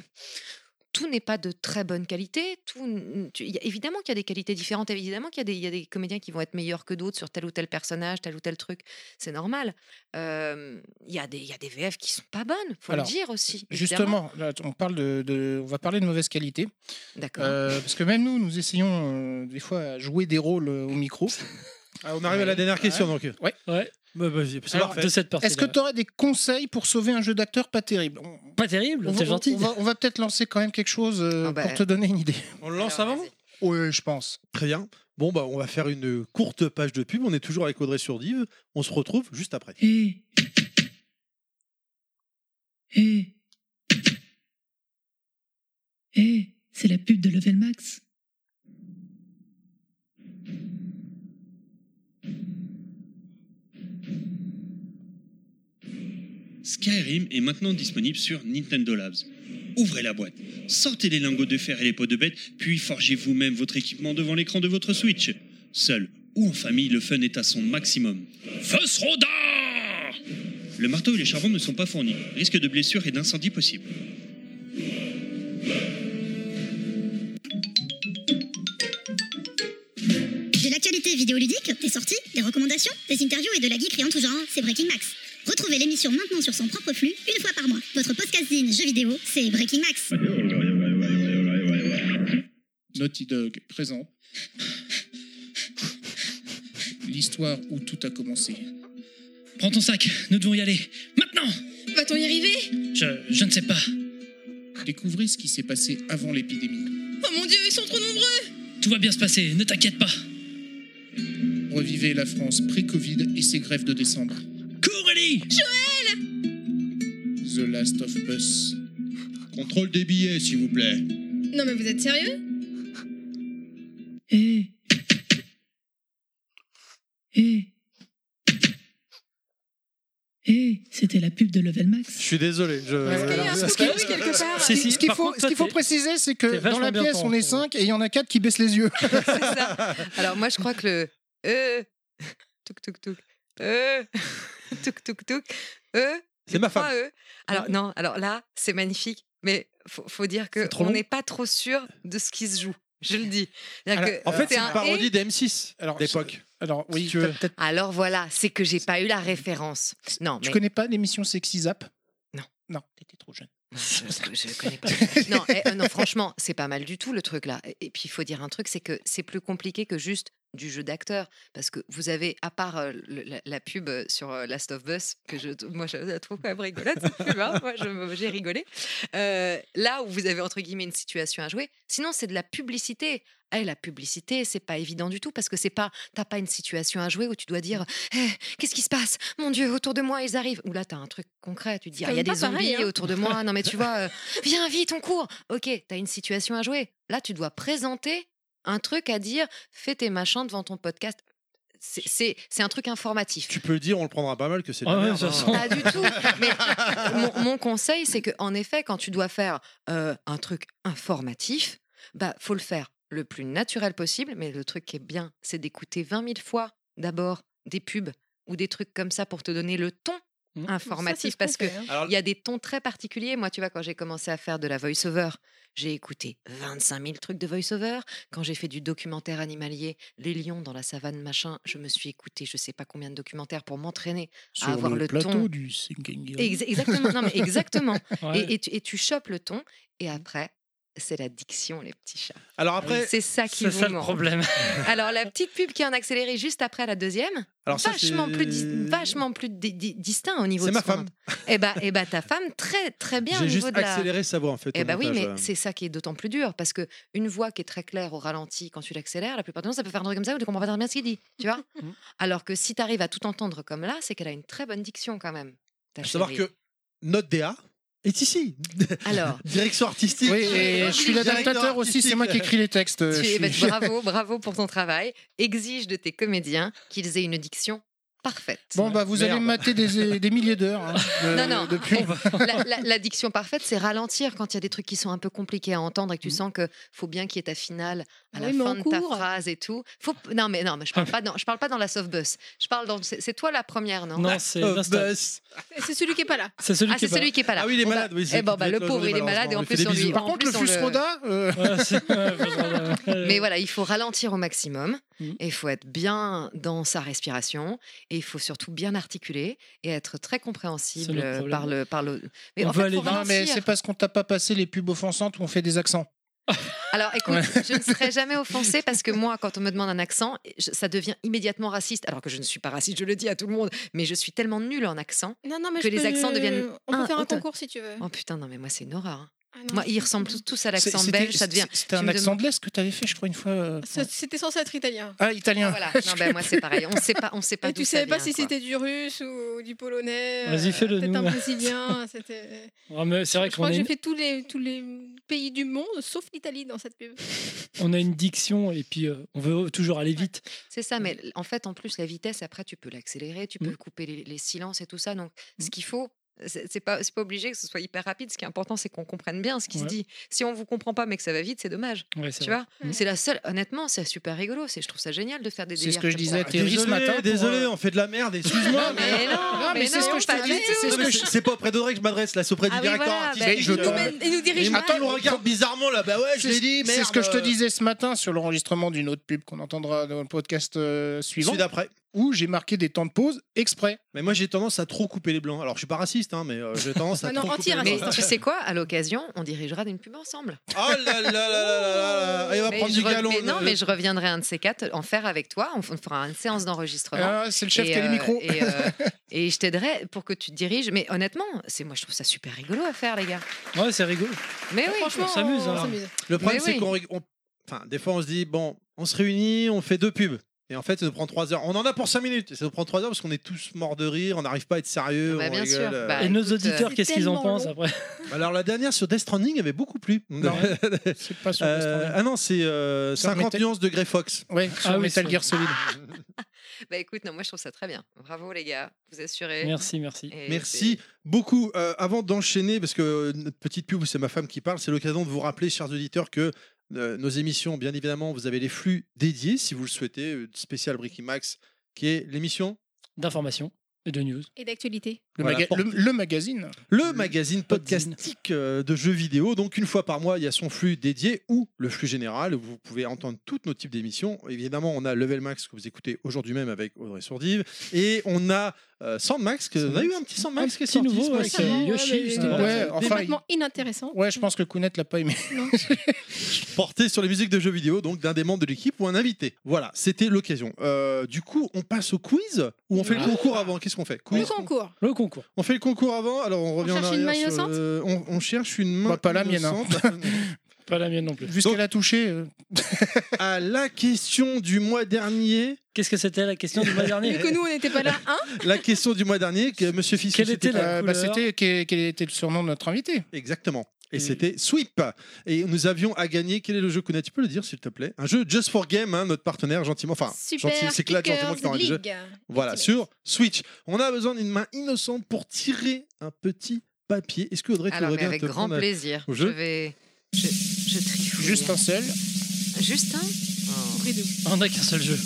Tout n'est pas de très bonne qualité. Tout, n- tu- il y a- évidemment qu'il y a des qualités différentes. Évidemment qu'il y, a des- il y a des comédiens qui vont être meilleurs que d'autres sur tel ou tel personnage, tel ou tel truc. C'est normal. Euh, Il y, a des- il y a des VF qui sont pas bonnes, faut Alors, le dire aussi. évidemment. Justement, là, on, parle de, de- on va parler de mauvaise qualité. D'accord. Euh, parce que même nous, nous essayons euh, des fois à jouer des rôles euh, au micro. Ah, on arrive à la dernière question donc. Ouais. Bah, vas-y, c'est Alors, parfait. de cette partie. Est-ce que tu aurais des conseils pour sauver un jeu d'acteur pas terrible? On- Pas terrible, on va, c'est gentil. on va, on va peut-être lancer quand même quelque chose euh, Ah bah. pour te donner une idée. On le lance Alors, avant vas-y. Oui, je pense. Très bien. Bon, bah, on va faire une courte page de pub. On est toujours avec Audrey sur Div. On se retrouve juste après. Hé Hé Hé C'est la pub de Level Max. Skyrim est maintenant disponible sur Nintendo Labs. Ouvrez la boîte, sortez les lingots de fer et les pots de bête, puis forgez vous-même votre équipement devant l'écran de votre Switch. Seul ou en famille, le fun est à son maximum. Fosroda Le marteau et les charbons ne sont pas fournis. Risque de blessure et d'incendie possible. De l'actualité vidéoludique, des sorties, des recommandations, des interviews et de la geekerie en tout genre, c'est Breaking Max. Retrouvez l'émission maintenant sur son propre flux, une fois par mois. Votre podcasting jeux vidéo, c'est Breaking Max. Naughty Dog présent. L'histoire où tout a commencé. Prends ton sac, nous devons y aller. Maintenant Va-t-on y arriver? Je, je ne sais pas. Découvrez ce qui s'est passé avant l'épidémie. Oh mon dieu, ils sont trop nombreux Tout va bien se passer, ne t'inquiète pas. Revivez la France pré-Covid et ses grèves de décembre. Coralie The Last of Us. Contrôle des billets, s'il vous plaît. Non mais vous êtes sérieux? Hé Hé Hé C'était la pub de Level Max. Je suis désolé. Je... Est-ce qu'il y a un Parce truc que- quelque part Si, si, Ce qu'il faut, ce toi, qu'il faut préciser, c'est que dans la pièce, on est tendu. 5 et il y en a 4 qui baissent les yeux. C'est ça. Alors moi je crois que le euh, tuk tuk tuk euh, tuk tuk tuk euh, C'est ma femme. E. Alors non, alors là c'est magnifique, mais faut, faut dire que C'est trop on long. n'est pas trop sûr de ce qui se joue. Je le dis. C'est-à-dire Alors, que En fait, c'est un une parodie et. d'M6 Alors, d'époque. Alors, oui, Si Alors voilà, c'est que j'ai pas eu la référence. Non, tu mais connais pas l'émission Sexy Zap? Non. Non, t'étais trop jeune. je, je connais pas. non, eh, euh, non, franchement, c'est pas mal du tout le truc là. Et- Et puis il faut dire un truc, c'est que c'est plus compliqué que juste du jeu d'acteur. Parce que vous avez, à part euh, le- la, la pub sur euh, Last of Us, que je, moi je la trouve quand même rigolote, cette pub, hein, moi j'ai rigolé. Euh, là où vous avez entre guillemets une situation à jouer, sinon c'est de la publicité. Eh, la publicité, c'est pas évident du tout parce que c'est pas, t'as pas une situation à jouer où tu dois dire, Eh, qu'est-ce qui se passe? Mon Dieu, autour de moi, ils arrivent. Ou là, t'as un truc concret, tu te dis, Ah, il y a des pareil, zombies hein. autour de moi. Non, mais tu vois, viens vite, on court. Ok, t'as une situation à jouer. Là, tu dois présenter un truc à dire, fais tes machins devant ton podcast. C'est- C'est c'est un truc informatif. Tu peux le dire, on le prendra pas mal que c'est de la Ah ouais, hein. Pas du tout. Mais mon, mon conseil, c'est que en effet, quand tu dois faire euh, un truc informatif, bah faut le faire le plus naturel possible. Mais le truc qui est bien, c'est d'écouter 20 000 fois d'abord des pubs ou des trucs comme ça pour te donner le ton Mmh. informatif ce parce fait, hein. Y a des tons très particuliers. Moi, tu vois, quand j'ai commencé à faire de la voice-over, j'ai écouté 25 000 trucs de voice-over. Quand j'ai fait du documentaire animalier, les lions dans la savane, machin, je me suis écouté je sais pas combien de documentaires pour m'entraîner Sur avoir le, le plateau ton. du. Ex- exactement, non, mais exactement. Ouais. Et, et tu, et tu chopes le ton, et après, c'est la diction, les petits chats. alors après, c'est ça qui C'est vous ça le problème. Alors, la petite pub qui est en accéléré juste après la deuxième, alors vachement, plus vachement plus di- di- distinct au niveau C'est de ma femme. Eh bah, eh bah, ta femme, très, très bien J'ai juste de la... accéléré sa voix en fait. Eh au bah oui, montage, mais euh. c'est ça qui est d'autant plus dur parce que une voix qui est très claire au ralenti quand tu l'accélères, la plupart du temps, ça peut faire un truc comme ça où tu comprends pas très bien ce qu'il dit, tu vois. Mhm. Alors que si tu arrives à tout entendre comme là, c'est qu'elle a une très bonne diction quand même. ta savoir que notre DA est ici. Alors, Direction artistique. Oui, et je suis Directeur l'adaptateur aussi, c'est moi qui écris les textes. euh, tu je es, bah, bravo, bravo pour ton travail. Exige de tes comédiens qu'ils aient une diction parfaite. Bon, bah, vous allez Merde. mater des, des milliers d'heures. hein, de- Non, non. pub. la, la- la diction parfaite, c'est ralentir quand il y a des trucs qui sont un peu compliqués à entendre et que tu sens que faut bien qu'il y ait ta finale à Ah la oui, mais fin de ta phrase et tout. Faut... Non, mais non, mais je parle pas dans, je parle pas dans la soft bus. Je parle dans. C'est toi la première, non? Non, c'est. C'est celui qui est pas là. C'est celui Ah, qui est celui qui est pas là. Ah oui, il est Bon, bah, malade. Oui, eh c'est ben, bah, le la pauvre, il est malade et en plus on lui. Par contre, le plus, on Fus Roda, euh, Mais voilà, il faut ralentir au maximum Mhm. et il faut être bien dans sa respiration et il faut surtout bien articuler et être très compréhensible le euh, par le par le. Mais On en veut fait, aller non, mais c'est parce qu'on t'a pas passé les pubs offensantes où on fait des accents. Alors écoute, je ne serai jamais offensée parce que moi, quand on me demande un accent, je- ça devient immédiatement raciste. Alors que je ne suis pas raciste, je le dis à tout le monde, mais je suis tellement nulle en accent. Non, non, mais Que les peux- accents deviennent On peut un- faire un autre. concours si tu veux. Oh putain, non mais moi c'est une horreur. hein. Ah Moi, ils ressemblent tous, tous à l'accent C'était- belge, ça devient. C'était un accent de l'Est que tu avais fait, je crois, une fois. euh, C'était censé être italien. Ah, italien. Voilà. Non, ben moi c'est pareil. On sait pas, on sait pas Et tu savais pas vient, si c'était du russe ou du polonais. Vas-y, euh, fais-le Peut-être nous. un brésilien. C'était. C'est vrai Je crois que a, j'ai une- fait tous les, tous les pays du monde, sauf l'Italie dans cette pub. on a une diction et puis euh, on veut toujours aller vite. C'est ça, mais en fait, en plus, la vitesse, après, tu peux l'accélérer, tu peux Mm. couper les, les silences et tout ça. Donc, ce qu'il faut, c'est pas, c'est pas obligé que ce soit hyper rapide. Ce qui est important, c'est qu'on comprenne bien ce qui se dit. Si on vous comprend pas, mais que ça va vite, c'est dommage. Ouais, c'est Tu vrai. vois, c'est la seule. Honnêtement, c'est super rigolo. C'est, je trouve ça génial de faire des C'est ce que je disais. Thierry ce Désolé, matin. désolé, euh, on fait de la merde, excuse-moi. Mais non, Non, mais c'est ce que je c'est pas auprès d'Audrey que je m'adresse, là, c'est auprès Ah du directeur artistique. bah, Il nous, dirige attends, il nous regarde bizarrement là. Bah ouais, je l'ai dit. C'est ce que je te disais ce matin sur l'enregistrement d'une autre pub qu'on entendra dans le podcast euh, suivant, Celui d'après. Où j'ai marqué des temps de pause exprès. Mais moi j'ai tendance à trop couper les blancs. Alors je suis pas raciste, hein, mais euh, j'ai tendance à non, trop couper les blancs. Mais tu sais quoi À l'occasion, on dirigera une pub ensemble. Oh là là là là là là Il va Mais prendre du galon. mais non, le- mais je reviendrai un de ces quatre en faire avec toi. On fera une séance d'enregistrement. Ah, c'est le chef Et, qui a les euh, micros. Et, euh, et je t'aiderai pour que tu te diriges. Mais honnêtement, c'est moi je trouve ça super rigolo à faire, les gars. Ouais, c'est rigolo. Mais oui, Franchement, on s'amuse, hein. Le problème Mais c'est oui. qu'on. on- Enfin, des fois on se dit, bon, on se réunit, on fait deux pubs. Et en fait, ça nous prend trois heures. On en a pour cinq minutes. Et ça nous prend trois heures parce qu'on est tous morts de rire, on n'arrive pas à être sérieux. Ah bah, on bien rigole, sûr. euh. Bah, et nos écoute, auditeurs, euh, qu'est-ce qu'ils en pensent après Alors la dernière sur Death Stranding avait beaucoup plu. Non, c'est pas sur Euh, Death Stranding. ah non, c'est euh, Sur 50 Metal- nuances de Grey Fox. Ouais, sur Ah oui, Metal sur- Gear Solid. Bah écoute, non, moi je trouve ça très bien. Bravo les gars, vous assurez. Merci, merci. Et Merci beaucoup. Euh, avant d'enchaîner, parce que euh, notre petite pub, c'est ma femme qui parle, c'est l'occasion de vous rappeler, chers auditeurs, que euh, nos émissions, bien évidemment, vous avez les flux dédiés, si vous le souhaitez, euh, spécial Breaking Max, qui est l'émission D'information Et de news. Et d'actualité. Le, Voilà, maga- pour- le- le magazine. Le magazine podcastique euh, de jeux vidéo. Donc, une fois par mois, il y a son flux dédié ou le flux général où vous pouvez entendre tous nos types d'émissions. Évidemment, on a Level Max que vous écoutez aujourd'hui même avec Audrey Sourdive. Et on a euh, Sandmax. Que, on a eu un petit Sandmax qui est sorti nouveau avec récemment, ouais, Yoshi, justement. Ouais, enfin, Complètement inintéressant. Ouais, je pense que Kounet l'a pas aimé. Porté sur les musiques de jeux vidéo, donc d'un des membres de l'équipe ou un invité. Voilà, c'était l'occasion. Euh, du coup, on passe au quiz ou on fait le Ah. concours avant? Qu'est-ce qu'on fait? Le concours. Le concours. On fait le concours avant, alors on revient en cherche une arrière. main le- on, on cherche une main. Bah, pas la mienne, hein. Pas la mienne non plus. Vu ce qu'elle a touché. euh, à la question du mois dernier, Qu'est-ce que c'était la question du mois dernier? Vu que nous, on n'était pas là, hein? La question du mois dernier, que Monsieur Fils. Quelle était la euh, bah, couleur C'était quel, quel était le surnom de notre invité Exactement. Et Et- c'était Sweep. Et nous avions à gagner. Quel est le jeu Kuna Tu peux le dire, s'il te plaît? Un jeu Just for Game, hein, notre partenaire, gentiment. Enfin, Super gentil, c'est Claude, gentiment qui Kickers jeu. League. Voilà, Ultimate. sur Switch. On a besoin d'une main innocente pour tirer un petit papier. Est-ce que Audrey, tu Alors, voudrais mais bien avec te grand prendre plaisir. au Je jeu? vais. Je, je trifouille. Juste un seul. Juste un Oh, Pris deux. On n'a qu'un seul jeu.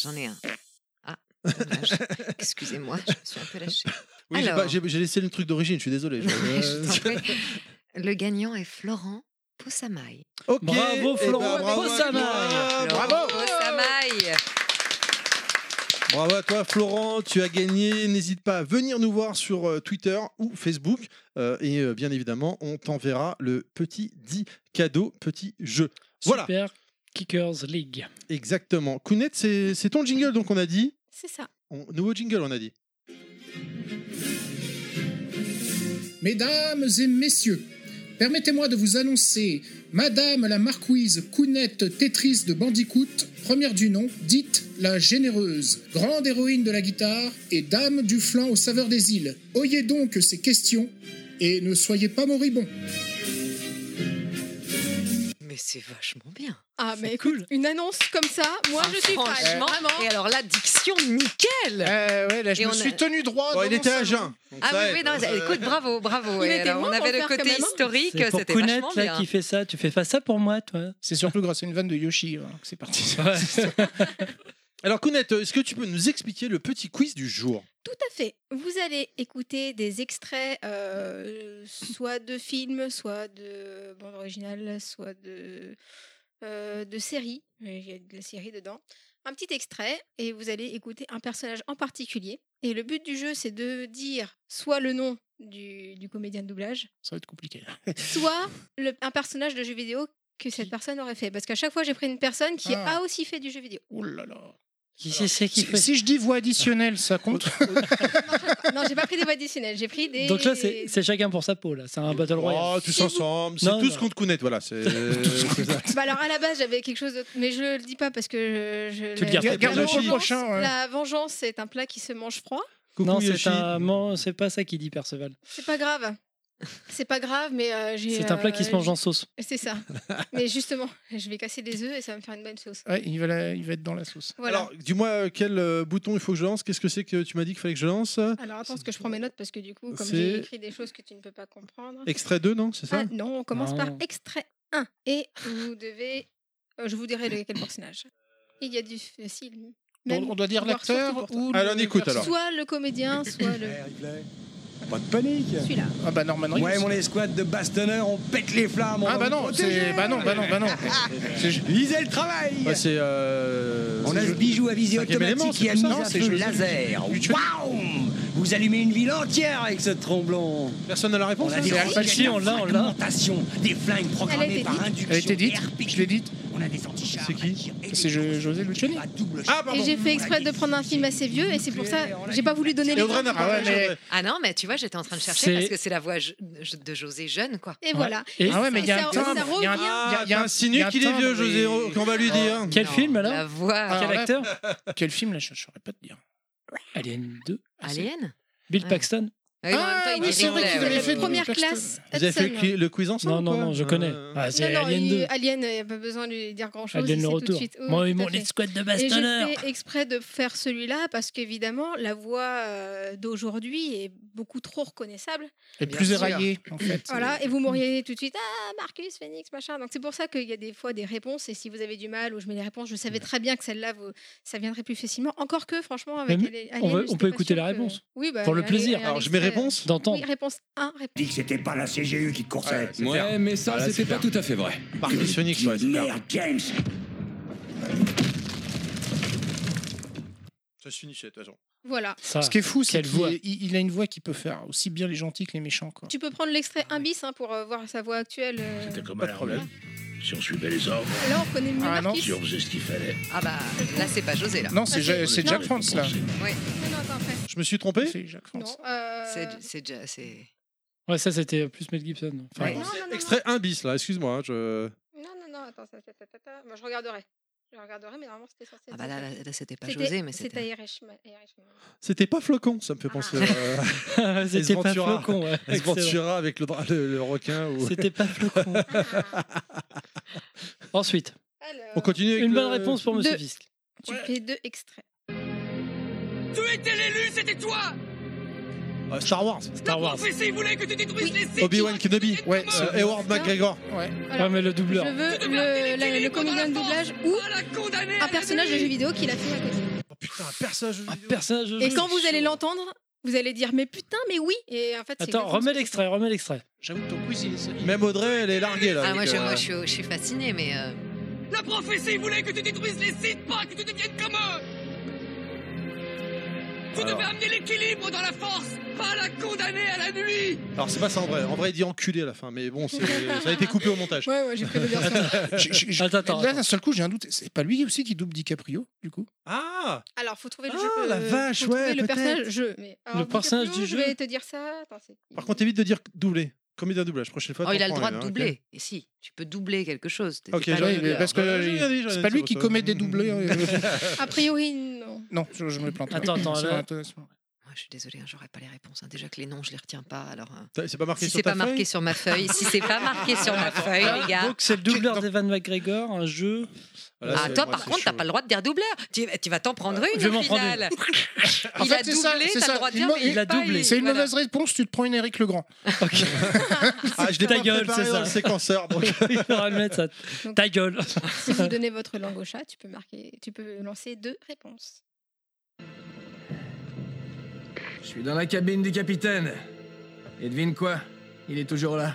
J'en ai un. Ah, dommage. Excusez-moi, je me suis un peu lâchée. Oui, j'ai laissé le truc d'origine, je suis désolé. Le gagnant est Florent Poussamaille. Ok, Bravo, eh ben, Florent bravo à Possamaille. toi, Florent Bravo Poussamaille. Bravo à toi Florent, tu as gagné. N'hésite pas à venir nous voir sur euh, Twitter ou Facebook. Euh, et euh, bien évidemment, on t'enverra le petit dit cadeau, petit jeu. Voilà, Super Kickers League. exactement. Kounet, c'est c'est ton jingle donc on a dit? C'est ça. On- nouveau jingle on a dit. Mesdames et messieurs, permettez-moi de vous annoncer Madame la marquise Counette Tetris de Bandicoot, première du nom, dite la généreuse, grande héroïne de la guitare et dame du flanc aux saveurs des îles. Oyez donc ces questions et ne soyez pas moribonds. Mais c'est vachement bien. Ah, mais écoute, une annonce comme ça, moi Ah, je suis fan. franchement. Vraiment. Et alors là, diction nickel. Euh, ouais, là, je Et me on suis a- tenu droit. Bon, dans il mon était à salon. jeun. donc Ah ça oui, aide. oui, non, Euh, écoute, bravo, bravo. Il Et était alors, bon on pour avait le faire côté historique, C'est pour c'était Kounet vachement là bien. qui fait ça. Tu fais pas ça pour moi, toi? C'est surtout grâce à une vanne de Yoshi hein, que c'est parti. Alors Kounet, est-ce que tu peux nous expliquer le petit quiz du jour? Tout à fait. Vous allez écouter des extraits, euh, soit de films, soit de bande originale, soit de, euh, de séries. Il y a de la série dedans. Un petit extrait, et vous allez écouter un personnage en particulier. Et le but du jeu, c'est de dire soit le nom du, du comédien de doublage, Ça va être compliqué. soit le- un personnage de jeu vidéo que cette personne aurait fait. Parce qu'à chaque fois, j'ai pris une personne qui Ah. a aussi fait du jeu vidéo. Oh là là. Qui c'est c'est qui Si, fait si je dis voix additionnelle, ça compte non, j'ai pas pris des voix additionnelles, j'ai pris des. Donc là, c'est c'est chacun pour sa peau. là. C'est un battle royale. Oh, tous ensemble, c'est Non, tous non. contre Kounet, voilà. c'est- c'est ça. Bah alors à la base j'avais quelque chose d'autre, mais je le dis pas parce que je. Tu le gardes pour le prochain, ouais. La vengeance c'est un plat qui se mange froid. Coucou non, c'est un... pas ça qui dit Perceval. C'est pas grave. C'est pas grave, mais euh, j'ai. C'est un plat qui se euh, mange en sauce. C'est ça. mais justement, je vais casser des œufs et ça va me faire une bonne sauce. Ouais, il va, la- il va être dans la sauce. Voilà. Alors, dis-moi euh, quel euh, bouton il faut que je lance? Qu'est-ce que c'est que tu m'as dit qu'il fallait que je lance? Alors attends, parce que je prends mes notes parce que du coup, comme j'ai écrit des choses que tu ne peux pas comprendre. Extrait 2, non? C'est ça? Ah non, on commence Non. par extrait 1. Et vous devez. euh, je vous dirai lequel personnage. Il y a du facile. Même, on, doit dire l'acteur ou. Alors, on écoute, alors. Soit le comédien, soit le. Pas de panique. Celui-là. Ah bah Norman Reedus. Ouais, mon escouade de bastonneurs, on pète les flammes. Ah bah non, c'est bah non, bah non, bah non. Lisez le travail. Ouais, C'est. euh, On a ce bijou à élément, automatique qui feu José- laser. Waouh Vous allumez une ville entière avec ce tromblon. Personne n'a la réponse On a hein des Al Pacino, on l'a, on l'a. des flingues programmées par dite. induction. Elle été dite. Je l'ai dite On a des antichars. C'est qui C'est. José Luciani. À double Ah, pardon. Et j'ai fait exprès de prendre un film assez vieux et c'est pour ça j'ai pas voulu donner Et les Audrey n'a noms. pas Ah mais-. Ah non, mais tu vois, j'étais en train de chercher parce que c'est la voix de José jeune, quoi. Et voilà. Et- Ah ouais, mais il y a un timbre. Il y a un- Ah, un qu'il est vieux, José, qu'on va lui dire. Quel film, alors La voix. Ah, Quel là- acteur Quel film là Je ne saurais pas te dire. Alien 2. Alien? Bill Ouais. Paxton. Ah oui, dit c'est vrai qu'ils ouais. avaient fait première classe. Vous avez fait le, cli- le quiz ensemble Non, non, non, je connais. Euh, Ah, c'est Alien il- 2. Alien, il n'y a pas besoin de lui dire grand-chose. Alien le sait tout de retour. suite. Oui, Moi mon fait. escouade de Et bastonneurs. j'ai fait exprès de faire celui-là parce qu'évidemment, la voix euh, d'aujourd'hui est beaucoup trop reconnaissable. Et plus éraillé, en fait. Voilà, et vous m'auriez tout de suite, ah, Marcus, Phoenix, machin. Donc c'est pour ça qu'il y a des fois des réponses, et si vous avez du mal ou je mets les réponses, je savais très bien que celle-là, vous- ça viendrait plus facilement. Encore que, franchement, avec Mais Alien, on on peut écouter la que- réponse. Oui, bah, Pour le plaisir. Alors, je mets réponse D'entendre. Oui, réponse 1, réponse. Dit que c'était pas la CGU qui te coursait. Ouais, mais ça, Ah, c'était pas tout à fait vrai. Marcus Phoenix, ouais. Merde, James. Ça se finissait de toute façon. Voilà. Ça. Ce qui est fou, c'est qu'il il a une voix qui peut faire aussi bien les gentils que les méchants. Quoi. Tu peux prendre l'extrait 1 bis hein, pour euh, voir sa voix actuelle. euh. C'était comme Pas à de l'armée. problème. Si on suivait les ordres, Là, on connaît mieux Ah, non. Si on faisait ce qu'il fallait. Ah bah là, c'est pas José là. Non, c'est Ah, Ja- c'est- c'est non. Jack France là. Oui. Non, non, attends, après. Je me suis trompé C'est Jack Non, France. euh, C'est c'est déjà c'est. Ouais, ça c'était plus Mel Gibson. Enfin, Ouais. Non, non, non, Extrait 1 bis là, excuse-moi. hein, Je... Non, non, non, attends, ça, ça, ça, ça, ça. Moi, je regarderai. Je regarderai, mais normalement, c'était censé Ah bah là, ça. là, là, c'était pas José, mais C'était c'était. C'était pas flocon, ça me fait penser. euh, Ace c'était pas flocon. Ouais. Ventura avec le, le, le requin. Ou... C'était pas flocon. Ensuite, Alors, On continue avec une le- bonne réponse pour Monsieur. Fisk. tu fais deux extraits. Tu étais l'élu, c'était toi Euh, Star Wars. Star Wars. prophétie voulait que tu détruises les Sith Obi-Wan Kenobi. Ouais, Euh, Edward McGregor. Ouais. Alors, Ouais, mais le doubleur. Je veux le, la- le comédien de doublage ou un personnage de jeu vidéo qu'il a fait à côté. Oh putain, un personnage. de Un vidéo. personnage. de Et quand vous allez l'entendre, vous allez dire mais putain, mais oui. Et en fait, c'est Attends, remets l'extrait, remets l'extrait. J'avoue que ton quiz, il est. Même Audrey, elle est larguée là. Ah moi, je, euh, moi je, suis, je suis fascinée, mais euh, La prophétie voulait que tu détruises les Sith, pas que tu deviennes comme eux Tu Alors. devais amener l'équilibre dans la force, pas la condamner à la nuit Alors c'est pas ça en vrai. En vrai, il dit enculé à la fin, mais bon, c'est- ça a été coupé au montage. Ouais, ouais, j'ai pris de dire ça. Attends, attends, Là, attends. d'un seul coup, j'ai un doute. C'est pas lui aussi qui double DiCaprio, du coup? Ah Alors, faut trouver le Ah, jeu. la euh, vache, faut trouver ouais, le peut-être. personnage jeu. Mais, alors, Le personnage DiCaprio, du Je jeu. vais te dire ça. Attends, c'est- Par contre, évite de dire doublé. Comédien de doublage, prochaine fois. oh, il a le droit de une, hein, doubler. Et si, tu peux doubler quelque chose. Ok, parce que Ouais, c'est pas lui qui commet des doublés. euh, A priori, non. Non, je, je me plante. Attends, attends, là- je suis désolée, hein, j'aurais pas les réponses. hein. Déjà que les noms, je les retiens pas. Alors. T'as- C'est pas marqué si sur c'est ta pas marqué sur ma feuille, si c'est pas marqué sur ma feuille, les gars. Donc c'est le doubleur d'Evan McGregor, un jeu. Voilà, Ah, c'est- toi, par c'est contre, t'as pas le droit de dire doubleur. Tu, tu vas t'en prendre une je vais au m'en prendre une. final. En Il fait, a c'est ça, doublé, c'est le droit de Il dire, il il a doublé. il- C'est une voilà. mauvaise réponse, tu te prends une Eric Legrand. Ah, je Ta gueule, c'est ça. le séquenceur. donc- Il faudra le mettre ça. Donc- Ta gueule. Si vous donnez votre langue au chat, tu peux marquer, tu peux lancer deux réponses. Je suis dans la cabine du capitaine. Et devine quoi? Il est toujours là.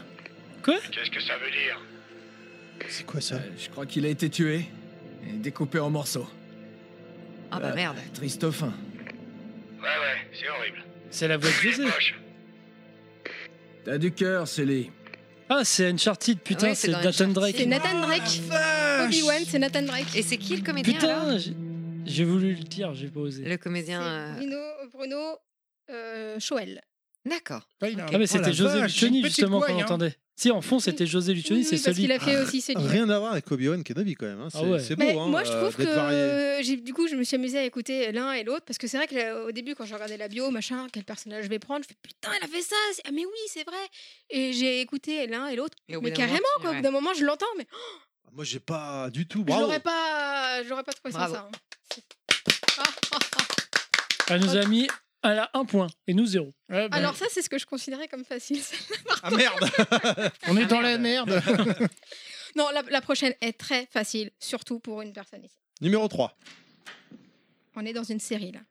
Qu'est-ce que ça veut dire? C'est quoi ça? Euh, je crois qu'il a été tué et découpé en morceaux. Ah bah Euh, merde. Triste au fin. Ouais, ouais, c'est horrible. C'est la voix de. Moche. T'as du cœur, Célie. Ah, c'est Uncharted, putain, Ouais, c'est Nathan. Drake. C'est Nathan Drake. Obi-Wan, c'est Nathan Drake. Et c'est qui le comédien Putain, j'ai- voulu le dire, j'ai pas osé. Le comédien. Euh, Bruno, Bruno euh, Choel. D'accord. Ouais, Ah, mais Oh c'était José Lucioni, justement, qu'on hein. entendait. Si, en fond, c'était José Lucioni, Oui, c'est oui, parce celui. qu'il a fait aussi celui. Rien à voir avec Obi-Wan Kenobi quand même. hein. C'est Ah ouais. beau. Mais hein, moi, je euh, trouve que euh, du coup, je me suis amusée à écouter l'un et l'autre parce que c'est vrai que là, au début, quand je regardais la bio, machin, quel personnage je vais prendre, je fais putain, elle a fait ça. Ah mais oui, c'est vrai. Et j'ai écouté l'un et l'autre. Mais moment, carrément, quoi. Au bout d'un moment, je l'entends, mais Moi, j'ai pas du tout. Bravo. l'aurais pas, je l'aurais pas trouvé ça. Ah, ah, ah. Elle nous a mis elle a un point et nous zéro. Ouais, bah, Alors ça, c'est ce que je considérais comme facile. Ah merde on est dans la merde. non, la, la prochaine est très facile, surtout pour une personne ici. Numéro 3. On est dans une série là.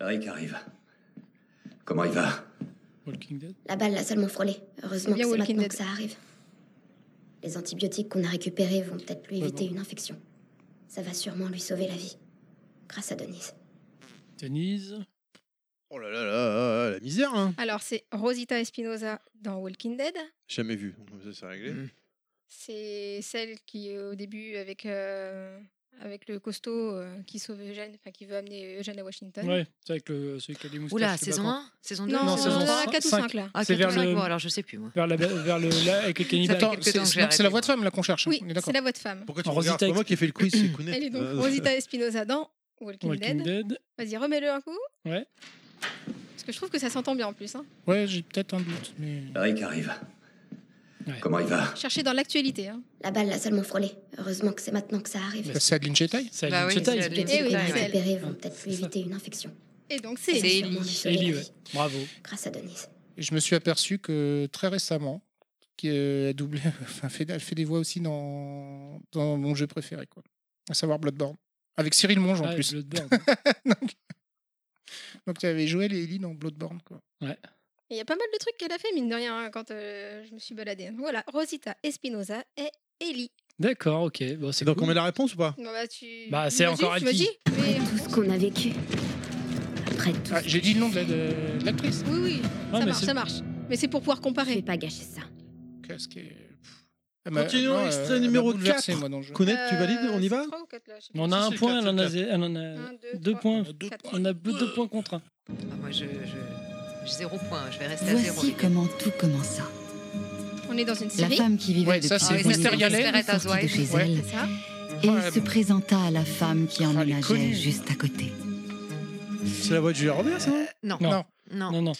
Rick arrive. Comment il va? Walking Dead. La balle l'a seulement frôlé. Heureusement que c'est Walking maintenant Dead. que ça arrive. Les antibiotiques qu'on a récupérés vont peut-être lui Ouais, éviter bon. une infection. Ça va sûrement lui sauver la vie. Grâce à Denise. Denise. Oh là là là, la misère. Hein. Alors c'est Rosita Espinosa dans Walking Dead. Jamais vu. Donc, ça, c'est réglé. Mm. C'est celle qui, au début, avec, euh, avec le costaud euh, qui sauve Eugène, enfin qui veut amener Eugène à Washington. Ouais, c'est avec le, celui qui a des moustaches. Oula, saison quand. 1 Saison 2 Non, Non, c'est saison dans la cinq- 4 ou cinq. 5 là. Ah, C'est vers cinq, le- bon, alors je sais plus moi. Vers, la, vers le là avec les cannibales. Attends, quelques c'est la voix de femme là qu'on cherche. hein. Oui, c'est la voix de femme. Pourquoi tu regardes? Rosita C'est pas moi qui ai fait le quiz, c'est Kounet. Elle est donc Euh, Rosita Espinosa dans Walking, Walking Dead. Dead. Vas-y, remets-le un coup. Ouais. Parce que je trouve que ça s'entend bien en plus. Hein. Ouais, j'ai peut-être un doute. Mais... Rick arrive. Comment il va? Chercher dans l'actualité. Hein. La balle l'a seulement frôlé. Heureusement que c'est maintenant que ça arrive. Bah, c'est Adeline Chetaille C'est Bah oui, Chetaille. Adeline Eh oui, ouais. Repérés vont peut-être lui éviter une infection. Et donc c'est Ellie. Ellie. Ouais. Bravo. Grâce à Denise. Et je me suis aperçu que très récemment, qu'elle doublé, enfin, fait, elle fait des voix aussi dans, dans mon jeu préféré, quoi. À savoir Bloodborne. Avec Cyril Monge en Ah, plus. Bloodborne. donc, donc tu avais Joël et Ellie dans Bloodborne, quoi. Ouais. Il y a pas mal de trucs qu'elle a fait, mine de rien, hein, quand euh, je me suis baladée. Voilà, Rosita Espinoza et Ellie. D'accord, ok. Bon, c'est Donc cool. on met la réponse ou pas? Bon, bah, tu... Bah, c'est encore elle qui- mais- Tout ce qu'on a vécu. Après tout. Ah, j'ai dit le nom de, la- de- de l'actrice. Oui, oui, Ah, ça marche, ça marche. Mais c'est pour pouvoir Je vais comparer. pas gâcher ça. Qu'est-ce qui est- Continuons, non, extrait elle m'a numéro bouleversé, 4. moi, dans le jeu. Kounet, tu valides On y Euh, va ou là. On a un point, elle en a, elle en points. On a deux deux points contre un. Ah, moi, je, je, j'ai zéro point. Je vais rester à zéro. Voici les gars. comment tout commença. On est dans une La série. femme qui vivait Ouais, depuis ça, c'est de chez Ouais. elle et Ouais, se bon. présenta à la femme qui Ah, emménageait juste à côté. C'est la voix de Julia Roberts, ça non Non. Non. Non.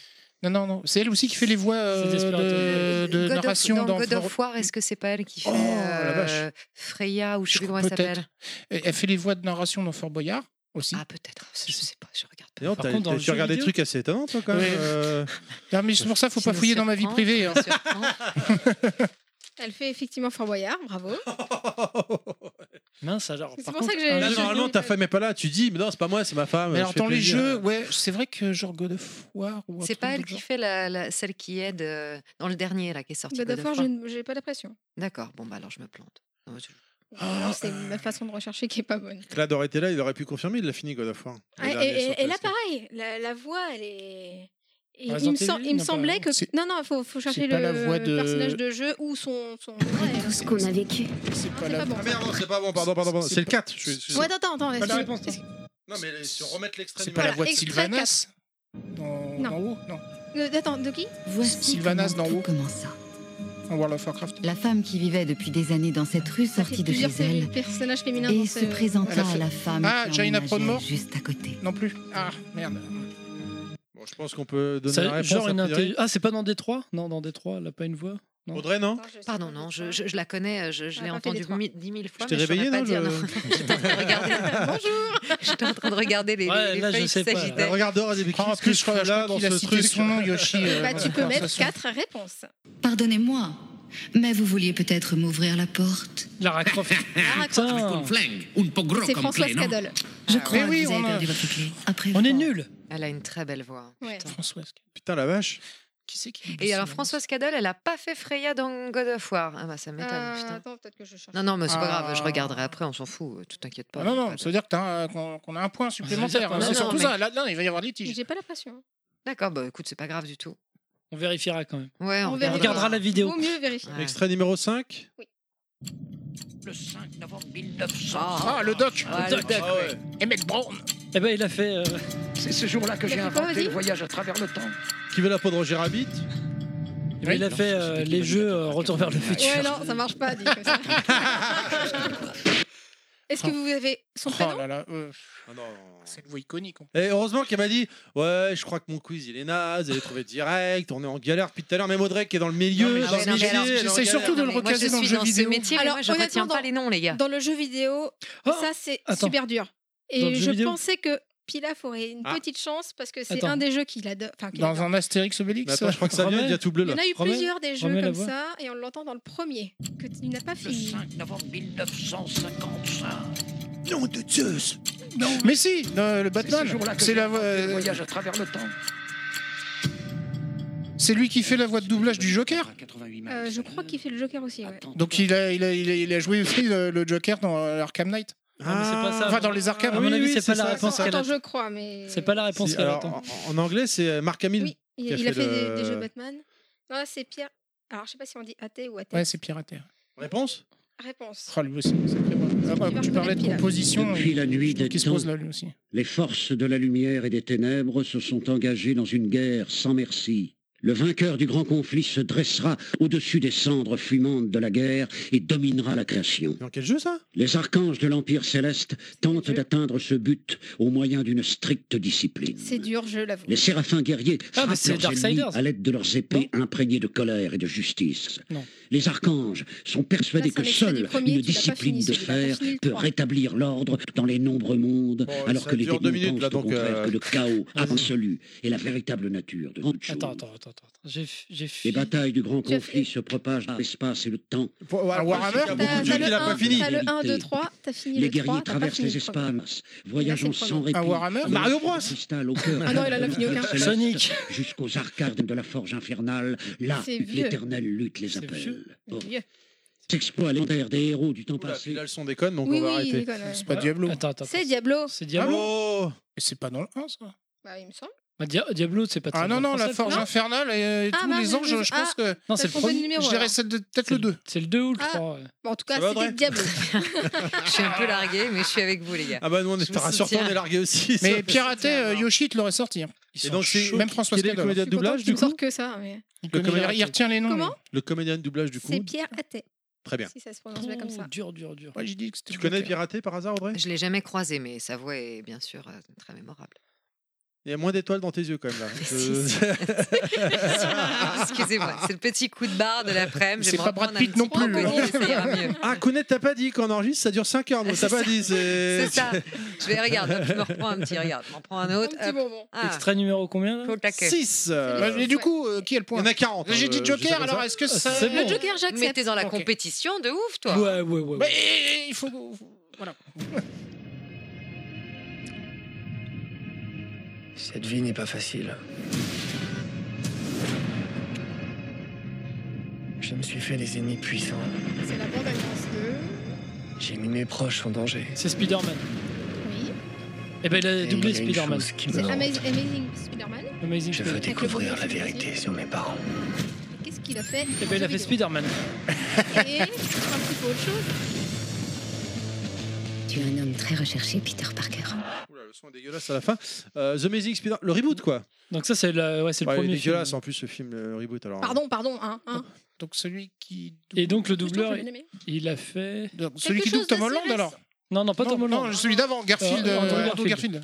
Non, non. Non. C'est elle aussi qui fait les voix euh, de, de God of- narration dans dans God of War, est-ce que c'est pas elle qui fait Oh, vache. euh, Freya ou je sais plus comment elle s'appelle Elle fait les voix de narration dans Fort Boyard aussi. Ah peut-être. Je sais pas. Je regarde pas. Non, Par contre, tu regardes des trucs assez étonnants, toi, quand même. Ouais. euh. Non, mais c'est pour ça, faut pas fouiller dans ma vie privée. hein. Elle fait effectivement Fort Boyard, bravo. Mince, alors. C'est par pour ça que j'ai- Là, je- normalement, ta femme est pas là. Tu dis, mais non, c'est pas moi, c'est ma femme. Mais je alors, fais dans les plaisir. jeux, ouais, c'est vrai que genre God of War ou un C'est truc pas elle le qui genre. fait la, la- celle qui aide euh, dans le dernier là qui est sorti. God of War, j'ai j'ai pas l'impression. D'accord. Bon bah alors je me plante. Non, je- Ah, Alors, C'est ma façon de rechercher qui est pas bonne. Là, aurait été là, il aurait pu confirmer, il l'a fini, God of War. Le Ah, et, dernier et- sur et là, PS4. pareil, la, la voix, elle est. et il, me, sem- il semblait que. Non, non, il faut, faut chercher le, la voix de- personnage de jeu ou son. son... Ouais, tout ce qu'on a vécu. C'est pas la pas bon. Ah merde, non, c'est pas bon, pardon, pardon, pardon. C'est le pas- 4. Je suis- Ouais, attends, attends, attends. Pas la réponse, Non, mais sur remettre l'extrait C'est pas la voix de Sylvanas dans, Non. dans WoW Non, Euh, Attends, de qui Voici Sylvanas dans WoW. commença. en World of Warcraft. La femme qui vivait depuis des années dans cette rue Ça sortit de chez elle et se présenta à la femme Ah, qui Jaina emménageait Prodmore juste à côté. Non plus. Ah, merde. Bon, je pense qu'on peut donner Ça- la réponse. genre une Ah, c'est pas dans Détroit? Non, dans Détroit, elle a pas une voix? Non. Audrey, non Pardon, non, je, je- je la connais, je, je l'ai entendue dix mille fois. Je t'ai réveillé, non pas dire, je- J'étais en train de regarder. Bonjour J'étais en train de regarder les, Ouais, les là, je feuilles sais qui pas. s'agitaient. Regarde dehors, des en plus, je crois, là dans ce truc. son nom, Yoshi. euh, Bah, tu peux mettre quatre réponses. Pardonnez-moi, mais vous vouliez peut-être m'ouvrir la porte Lara Croft. Lara Croft. C'est Françoise Cadol. Je Ah, crois que vous avez perdu votre clé. On est nuls. Elle a une très belle voix. Ouais. Françoise. Putain, la vache. Qui c'est qui Et alors Françoise Cadol, elle a pas fait Freya dans God of War. Ah bah ça m'étonne, Euh, putain. attends, peut-être que je cherche. Non, non, mais c'est pas grave, je Ah. regarderai après, on s'en fout, euh, tu t'inquiètes pas. Ah non, non, ça veut dire que t'as un- qu'on qu'on a un point supplémentaire. Hein, non, C'est surtout mais- ça. Là, là, il va y avoir litige. J'ai pas l'impression. D'accord, bah écoute, c'est pas grave du tout. On vérifiera quand même. Ouais, on, On On verra. regardera la vidéo. Vaut mieux vérifier. Ouais. Extrait numéro 5. Le 5 novembre 1900. Ah, le doc Ah, le doc, Ah ouais. Emmett Brown Eh ben, il a fait. euh, C'est ce jour-là que j'ai fait quoi, inventé vas-y le voyage à travers le temps. Qui veut la peau de Roger Rabbit? Eh ben, il a fait euh, les jeux euh, Retour vers le futur. Ouais, non, ça marche pas, dit comme ça. Est-ce que vous avez son Oh prénom là là, euh, Ah non. c'est une voix iconique. Et heureusement qu'elle m'a dit Ouais, je crois que mon quiz il est naze, elle est trouvée direct, on est en galère depuis tout à l'heure. Même Audrey qui est dans le milieu, Non, dans en j'essaie galère. surtout de le recaser dans le jeu vidéo. ce métier, Alors, moi, je retiens pas les noms, les gars. Dans le jeu vidéo, Oh, ça c'est super dur. Et je pensais que Pilaf aurait une Ah. petite chance parce que c'est un des jeux qu'il adore. Enfin, qu'il Dans adore. un Astérix Obélix attends, je crois que ça vient, il y a tout bleu Il y là. en a eu plusieurs des jeux comme ça et on l'entend dans le premier que tu n'as pas Le fini. 5 novembre 1955. Nom de Zeus Mais si, non, le Batman, c'est la le voix- voyage à travers le temps. c'est lui qui fait la voix de doublage du Joker. Euh, je crois qu'il fait le Joker aussi. Ouais. Donc il a, il a, il a, il a joué aussi le, le Joker dans euh, Arkham Knight. Ah, mais c'est pas ça. Enfin, dans les Arkham. À mon Oui, avis, oui, c'est pas la réponse qu'elle Attends, a. je crois, mais. C'est pas la réponse Si, qu'elle alors, attend. en, en anglais, c'est Marc Hamill. Oui, il, qui a il a fait fait le- des, des jeux Batman. Non, là, c'est Pierre. Alors, je sais pas si on dit athée ou athée. Ouais, c'est piraté. Réponse? Réponse. Oh, lui aussi, sacré. Ah, bah, tu parlais de composition. Depuis la nuit des qui se temps, pose là lui aussi. les forces de la lumière et des ténèbres se sont engagées dans une guerre sans merci Le vainqueur du grand conflit se dressera au-dessus des cendres fumantes de la guerre et dominera la création. Dans quel jeu ça? Les archanges de l'Empire céleste tentent d'atteindre ce but au moyen d'une stricte discipline. C'est dur, je l'avoue. Les séraphins guerriers Ah, frappent leurs ennemis à l'aide de leurs épées imprégnées de colère et de justice. Non. Les archanges sont persuadés Là, que seule premier, une discipline fini, de fer peut rétablir l'ordre dans les nombreux mondes, Bon, alors que les démons pensent au contraire euh, que le chaos absolu est la véritable nature de toute chose. Attends, attends, attends. Attends. J'ai j'ai Les batailles du grand conflit se propagent dans l'espace et le temps. Pour- voilà, Warhammer, il y a beaucoup T'as de jeux t'as qu'il a pas 1, fini. t'as le 1, 2, Vérité. 3, t'as fini Les le guerriers 3, t'as pas traversent fini les le premier. espaces, voyageant sans répit. Warhammer Mario Bros. Ah non, il en a fini aucun. Sonic. Jusqu'aux arcades de la forge infernale, là, l'éternelle lutte les C'est appelle. Oh. Des héros du temps Oula, passé. puis là, le son déconne, donc Oui, on va oui, arrêter. déconne, ouais. C'est pas Diablo. Attends, attends. C'est Diablo. C'est Diablo. Oh Mais c'est pas dans le 1, ça. Bah, il me semble. Ah, Dia- Diablo, c'est pas très Ah non, bien non, la français, forge non infernale et, et Ah, tous les anges, je- je pense ah, que. Non, T'as c'est le premier. de numéro, Je dirais alors. c'est de- peut-être le 2. C'est le 2 ou le Ah. 3 ouais. Bon, en tout cas, Ça va, Audrey c'était Diablo. Je suis un peu largué, mais je suis avec vous, les gars. Ah bah nous on est me rassure-toi, soutiens. on est largué aussi. ça. Mais piraté, euh, Yoshi te l'aurait sorti. hein. Ils Et sont donc c'est chauds. Même François quel est le comédien de doublage du me coup que ça. Mais... Il, Le connaît- comédien- il retient les noms. Comment Le comédien de doublage du coup. C'est Pierre Attet, Très bien. si ça se prononce bien comme ça. Dur, dur, dur. Ouais, j'ai dit que c'était Tu le connais Joker. Piraté par hasard Audrey? Je l'ai jamais croisé, mais sa voix est bien sûr euh, très mémorable. Il y a moins d'étoiles dans tes yeux quand même là. Euh. Excusez-moi, c'est le petit coup de barre de l'après-midi. C'est pas Brad Pitt non plus. hein. Ah, Kounet, t'as pas dit qu'on enregistre, ça dure 5 heures, t'as pas dit. C'est ça. Je vais regarder, je me reprends un petit, regarde, je m'en prends un Un autre. petit hop. bonbon. Ah, Extrait numéro combien là? Faut le taquet. 6 Ouais, Mais du coup, euh, qui est le Il y point en a 40. J'ai dit euh, Joker, alors est-ce que ça. c'est Le. Joker, Mais j'accepte. t'es dans la compétition de ouf, toi. Ouais, ouais, ouais. Mais ouais. il faut. Voilà. Cette vie n'est pas facile. Je me suis fait des ennemis puissants. C'est la bande annonce de. J'ai mis mes proches en danger. C'est Spider-Man. Oui. Eh ben, il a Et doublé Spider-Man. C'est. Amazing, Amazing Spider-Man. Amazing Je veux découvrir la vérité sur mes parents. Et Qu'est-ce qu'il a fait Eh ben, il a fait Spider-Man. Et un petit peu autre chose. Tu es un homme très recherché, Peter Parker. Le son est dégueulasse à la fin. Euh, The Amazing Spider, le reboot quoi. Donc ça, c'est le, ouais, c'est le Ouais, il est premier film. dégueulasse en plus ce film, le reboot. Alors, Pardon, pardon, hein, hein. Donc celui qui. Et donc le doubleur, j'ai bien aimé. il a fait... Donc, celui qui double chose Tom Holland alors Non, non, pas non, Tom Holland. non, celui d'avant, Garfield. Euh, Andrew euh, Garfield. Andrew Garfield.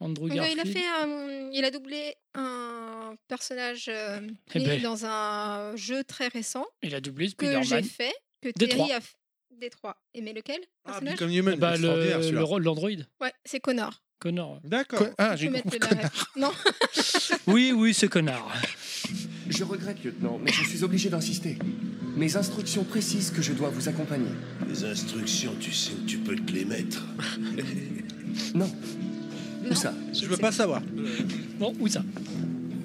Andrew Donc, euh, il a Garfield. fait un- il a doublé un personnage euh, Eh ben. dans un jeu très récent Il a doublé que j'ai Spider-Man. fait que. Terry a f- Détroit. Et mais lequel? Ah, personnage? Become Human, Bah, extraordinaire, le, celui-là. le rôle d'Android. Ouais, c'est Connor. Connor. D'accord. Quoi Ah, j'ai compris. Non, Oui, oui, c'est Connard. Je regrette, lieutenant, mais je suis obligé d'insister. Mes instructions précisent que je dois vous accompagner. Les instructions, tu sais où tu peux te les mettre. Non. Où ça? Je veux pas savoir. Non, où ça?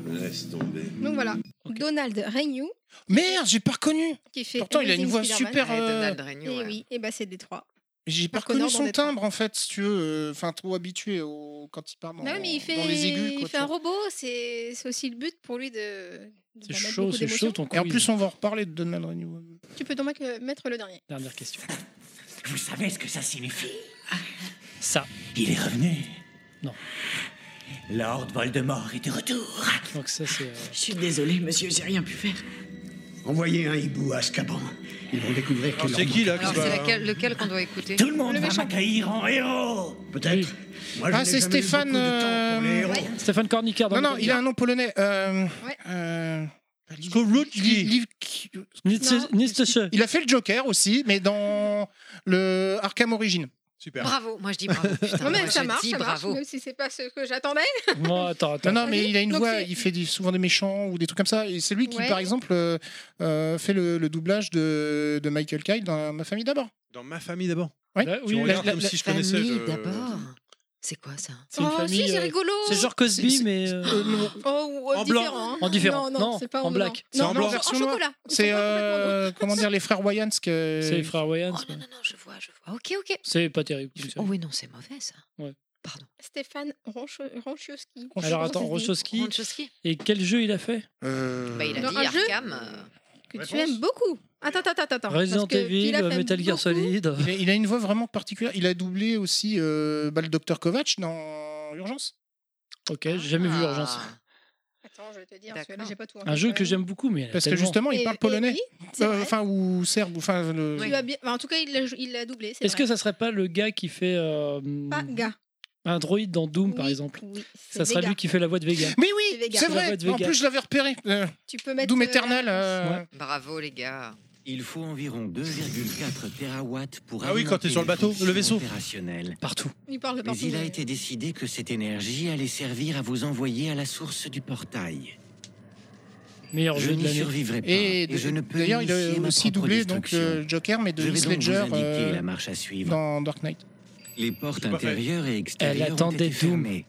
Laisse tomber. donc voilà. Donald Renew Merde, j'ai pas reconnu. qui fait Pourtant, il a une voix super. Ouais, euh, Donald Renew, Et ouais. oui, et bah c'est Détroit. J'ai pas reconnu son timbre en fait, si tu veux. euh, Enfin, trop habitué au... quand il parle dans, Non, mais il fait, dans les aigus. il fait un robot, c'est c'est aussi le but pour lui de. de C'est bah, chaud, c'est chaud ton Et en plus, on va en reparler de Donald Renew. Tu peux donc mettre le dernier. Dernière question. Vous savez ce que ça signifie? Ça. Il est revenu. Non. Lord Voldemort est de retour. Donc ça, c'est... euh, Je suis désolé, monsieur, j'ai rien pu faire. Envoyez un hibou à Azkaban. Ils vont découvrir Alors, que c'est leur qui là Alors, c'est laquelle- lequel qu'on doit écouter Tout le monde Le va méchant. m'accueillir en héros. Peut-être. Moi, je Ah, n'ai c'est jamais eu Stéphane, beaucoup de temps pour les euh, héros. Ouais. Stéphane Kornicker dans Non, non, il a un nom polonais. Euh, Ouais. euh. Nietzsche. Il a fait le Joker aussi, mais dans le Arkham Origin. Super. Bravo, moi je dis bravo. Putain, Non, mais moi, ça je marche, dis ça marche, bravo. même si c'est pas ce que j'attendais. Non, attends, attends. Non, non, mais il a une Donc voix, il fait des- souvent des méchants ou des trucs comme ça. Et c'est lui qui, Ouais. par exemple, euh, euh, fait le, le doublage de, de Michael Kyle dans Ma famille d'abord. Dans ma famille d'abord. Ouais. Là, oui, la- la- comme la- si je connaissais. Je- d'abord. C'est quoi ça? C'est une oh, famille, si, c'est euh, rigolo. C'est genre Cosby, mais... euh, Euh, Oh, ou, euh, En blanc. différent. hein. En différent. Non, non, Non, c'est pas en en black. blanc. C'est en blanc. en chocolat. C'est euh, comment dire les frères Wayans que C'est les frères Wayans. Oh non, non, non, je vois, je vois. Ok, ok. C'est pas terrible. Oh oui, non, c'est mauvais ça. Ouais. Pardon. Stéphane Roncho- Ronchowski. Alors attends, Ronchowski. Et quel jeu il a fait? Euh, Bah, il a dit un jeu Arkham. Que tu Réponse aimes beaucoup. Attends, attends, attends. attends. Resident parce que Evil, Pilaf aime Metal Gear beaucoup. Solid. il, a, il a une voix vraiment particulière. Il a doublé aussi euh, bah, le Dr Kovac dans Urgence. Ok, j'ai jamais vu ah. Urgence. Attends, je vais te dire, parce que là, j'ai pas tout. en Un jeu que j'aime beaucoup, mais Parce que justement, il parle polonais. Euh. Enfin, ou serbe. Enfin. Tu en tout cas, il l'a doublé. Est-ce que ça serait pas le gars qui fait euh, Pas gars. Un droïde dans Doom, par Oui, exemple oui, Ça serait Vega. lui qui fait la voix de Vega. Oui, C'est oui, Vega. c'est vrai. En plus, je l'avais repéré. Euh, Tu peux mettre. Doom euh, éternel. la- euh, Ouais. Bravo les gars. Il faut environ 2,4 terawatts pour Ah oui, quand t'es alimenter sur le bateau, le vaisseau. Partout. Il parle Mais partout. il a mais- été décidé que cette énergie allait servir à vous envoyer à la source du portail. Meilleur Je n'y survivrai pas. Et Et, je ne peux d'ailleurs, il a aussi doublé donc euh, Joker, mais de Je vais Heath Ledger euh, la marche à suivre. dans Dark Knight. Les portes intérieures et extérieures ont attendait fermées.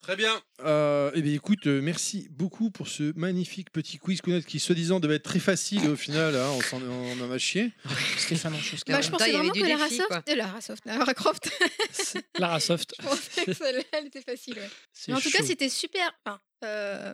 Très bien. Euh, eh bien, écoute, euh, merci beaucoup pour ce magnifique petit quiz Kounet qui, soi-disant, devait être très facile au final, hein, on s'en on en a chié. Stéphane Anchos. En Bah, je temps, pensais vraiment que Lara Soft. euh, Lara Soft. Lara Croft. Lara Soft. Je pensais que celle-là, elle était facile. ouais. C'est Mais en tout cas, chaud. c'était super. Enfin, euh,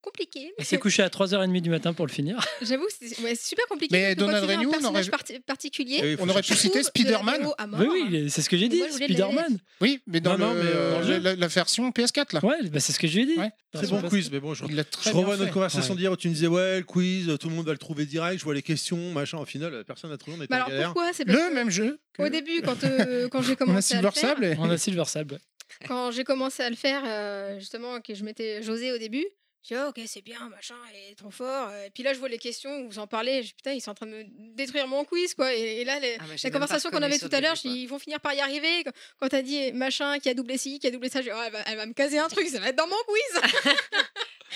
compliqué. Elle s'est couchée à 3h30 du matin pour le finir. J'avoue, c'est ouais, c'est super compliqué. Mais Donald Renew, on personnage aurait- parti- particulier. Eh oui, On aurait pu citer Spider-Man. Oui, oui, c'est ce que j'ai dit, je Spider-Man. Oui, mais dans, Non, mais, euh, dans le- la, la version PS4 là. Ouais, bah, c'est ce que j'ai dit. Ouais. Très bon quiz, mais bon, je, je revois notre conversation Ouais. d'hier où tu me disais, ouais, le quiz, tout le monde va le trouver direct, je vois les questions, machin. Au final, personne n'a trouvé, on était alors pourquoi C'est Le même jeu. Au début, quand, quand j'ai On a commencé à le Silver faire, On a Silver Sable. quand j'ai commencé à le faire, justement, que je m'étais José au début, dit, oh, ok, c'est bien, machin, il est trop fort. Euh, Et puis là, je vois les questions où vous en parlez, je dis, putain, ils sont en train de me détruire mon quiz, quoi. Et, et là, les- Ah, la conversation qu'on avait tout à l'heure, je dis, ils vont finir par y arriver. Quand, t'as dit machin, qui a doublé ci, qui a doublé ça, je dis, oh, elle, va, elle va me caser un truc, ça va être dans mon quiz.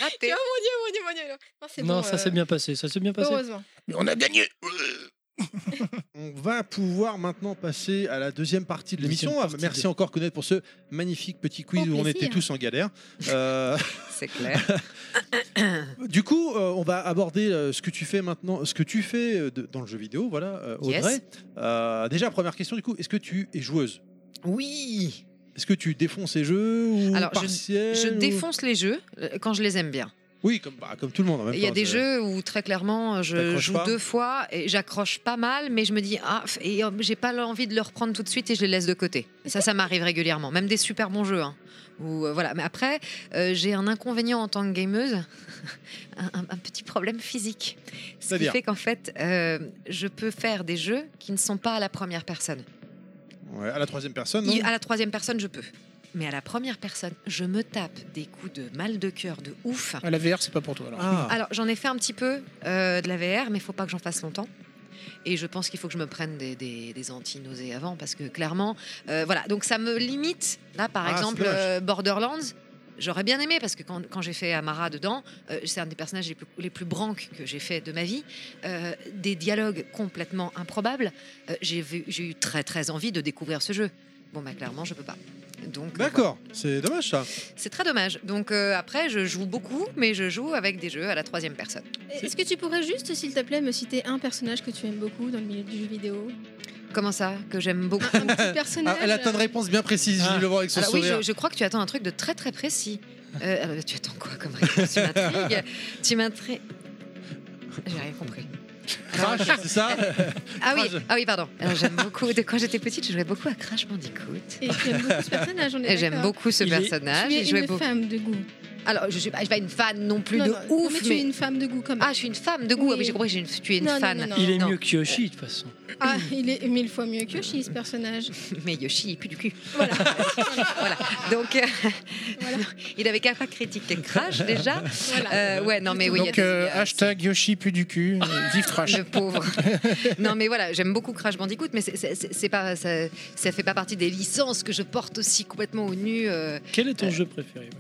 Raté. oh mon dieu, mon dieu, mon dieu. Non, c'est Non, bon, ça euh, s'est bien passé. Ça s'est bien passé. Heureusement. Mais on a gagné. On va pouvoir maintenant passer à la deuxième partie de l'émission. Ah, Merci de- encore Kounet pour ce magnifique petit quiz où on était tous en galère. Euh, C'est clair. du coup, euh, on va aborder euh, ce que tu fais maintenant, ce que tu fais euh, de- dans le jeu vidéo, voilà, euh, Yes. Audrey. Euh, déjà, première question, du coup, est-ce que tu es joueuse? Oui. Est-ce que tu défonces ces jeux ou Alors, je- partiels Je ou- défonce les jeux quand je les aime bien. Oui, comme, bah, comme tout le monde. en même Il y a temps, des je- jeux où très clairement je T'accroches joue pas deux fois et j'accroche pas mal, mais je me dis ah et euh, j'ai pas envie de le reprendre tout de suite et je les laisse de côté. Ça, ça m'arrive régulièrement, même des super bons jeux. hein. Ou, euh, voilà. Mais après, euh, j'ai un inconvénient en tant que gameuse, un, petit problème physique. Ce qui fait qu'en fait, euh, je peux faire des jeux qui ne sont pas à la première personne. Ouais, à la troisième personne, non? À la troisième personne, je peux. Mais à la première personne, je me tape des coups de mal de cœur de ouf. Ah, la VR, c'est pas pour toi alors. Ah, Alors, j'en ai fait un petit peu euh, de la VR, mais il faut pas que j'en fasse longtemps. Et je pense qu'il faut que je me prenne des, des, des anti-nausées avant, parce que clairement, euh, voilà. Donc ça me limite. Là, par Ah, exemple, euh, Borderlands, j'aurais bien aimé, parce que quand, quand j'ai fait Amara dedans, euh, c'est un des personnages les plus, les plus branques que j'ai fait de ma vie. Euh, des dialogues complètement improbables. Euh, j'ai eu très très envie de découvrir ce jeu. Bon, bah clairement, je peux pas. Donc, euh, D'accord, c'est dommage ça. c'est très dommage. Donc euh, après, je joue beaucoup, mais je joue avec des jeux à la troisième personne. Est-ce que tu pourrais juste, s'il te plaît, me citer un personnage que tu aimes beaucoup dans le milieu du jeu vidéo? Comment ça? Que j'aime beaucoup. Un petit personnage. Ah, elle attend une réponse bien précise, Ah. visiblement, avec son Alors oui, sourire. je, je crois que tu attends un truc de très très précis. Euh, alors, tu attends quoi comme réponse? Tu m'intrigues. tu m'intrigues. J'ai rien compris. Crash, c'est ça Ah oui, ah oui, pardon. Alors, j'aime beaucoup. De quand j'étais petite, je jouais beaucoup à Crash Bandicoot. Et tu aimes beaucoup ce personnage, on est Et j'aime beaucoup ce Il est- personnage. Tu et es je jouais une beaucoup. femme de goût. Alors, je suis pas, je suis pas une fan non plus Non, de non, non, ouf, mais tu es une femme de goût quand même. Ah, je suis une femme de goût. Ah oui, Oui. j'ai compris. une- Tu es une Non, fan. non, non. Il est Non. mieux que Yoshi, de toute façon. Ah, il est mille fois mieux que Yoshi, ce personnage. Mais Yoshi, il pue du cul. Voilà. voilà. Donc, euh, Voilà. il avait qu'à pas critiquer Crash déjà. Voilà. Euh, ouais, non, mais oui. il y a Donc, des- euh, hashtag Yoshi plus du cul, vive Trash. Le pauvre. non, mais voilà, j'aime beaucoup Crash Bandicoot, mais c'est- c'est c'est pas, ça, ça fait pas partie des licences que je porte aussi complètement au nu. euh. Quel est ton jeu préféré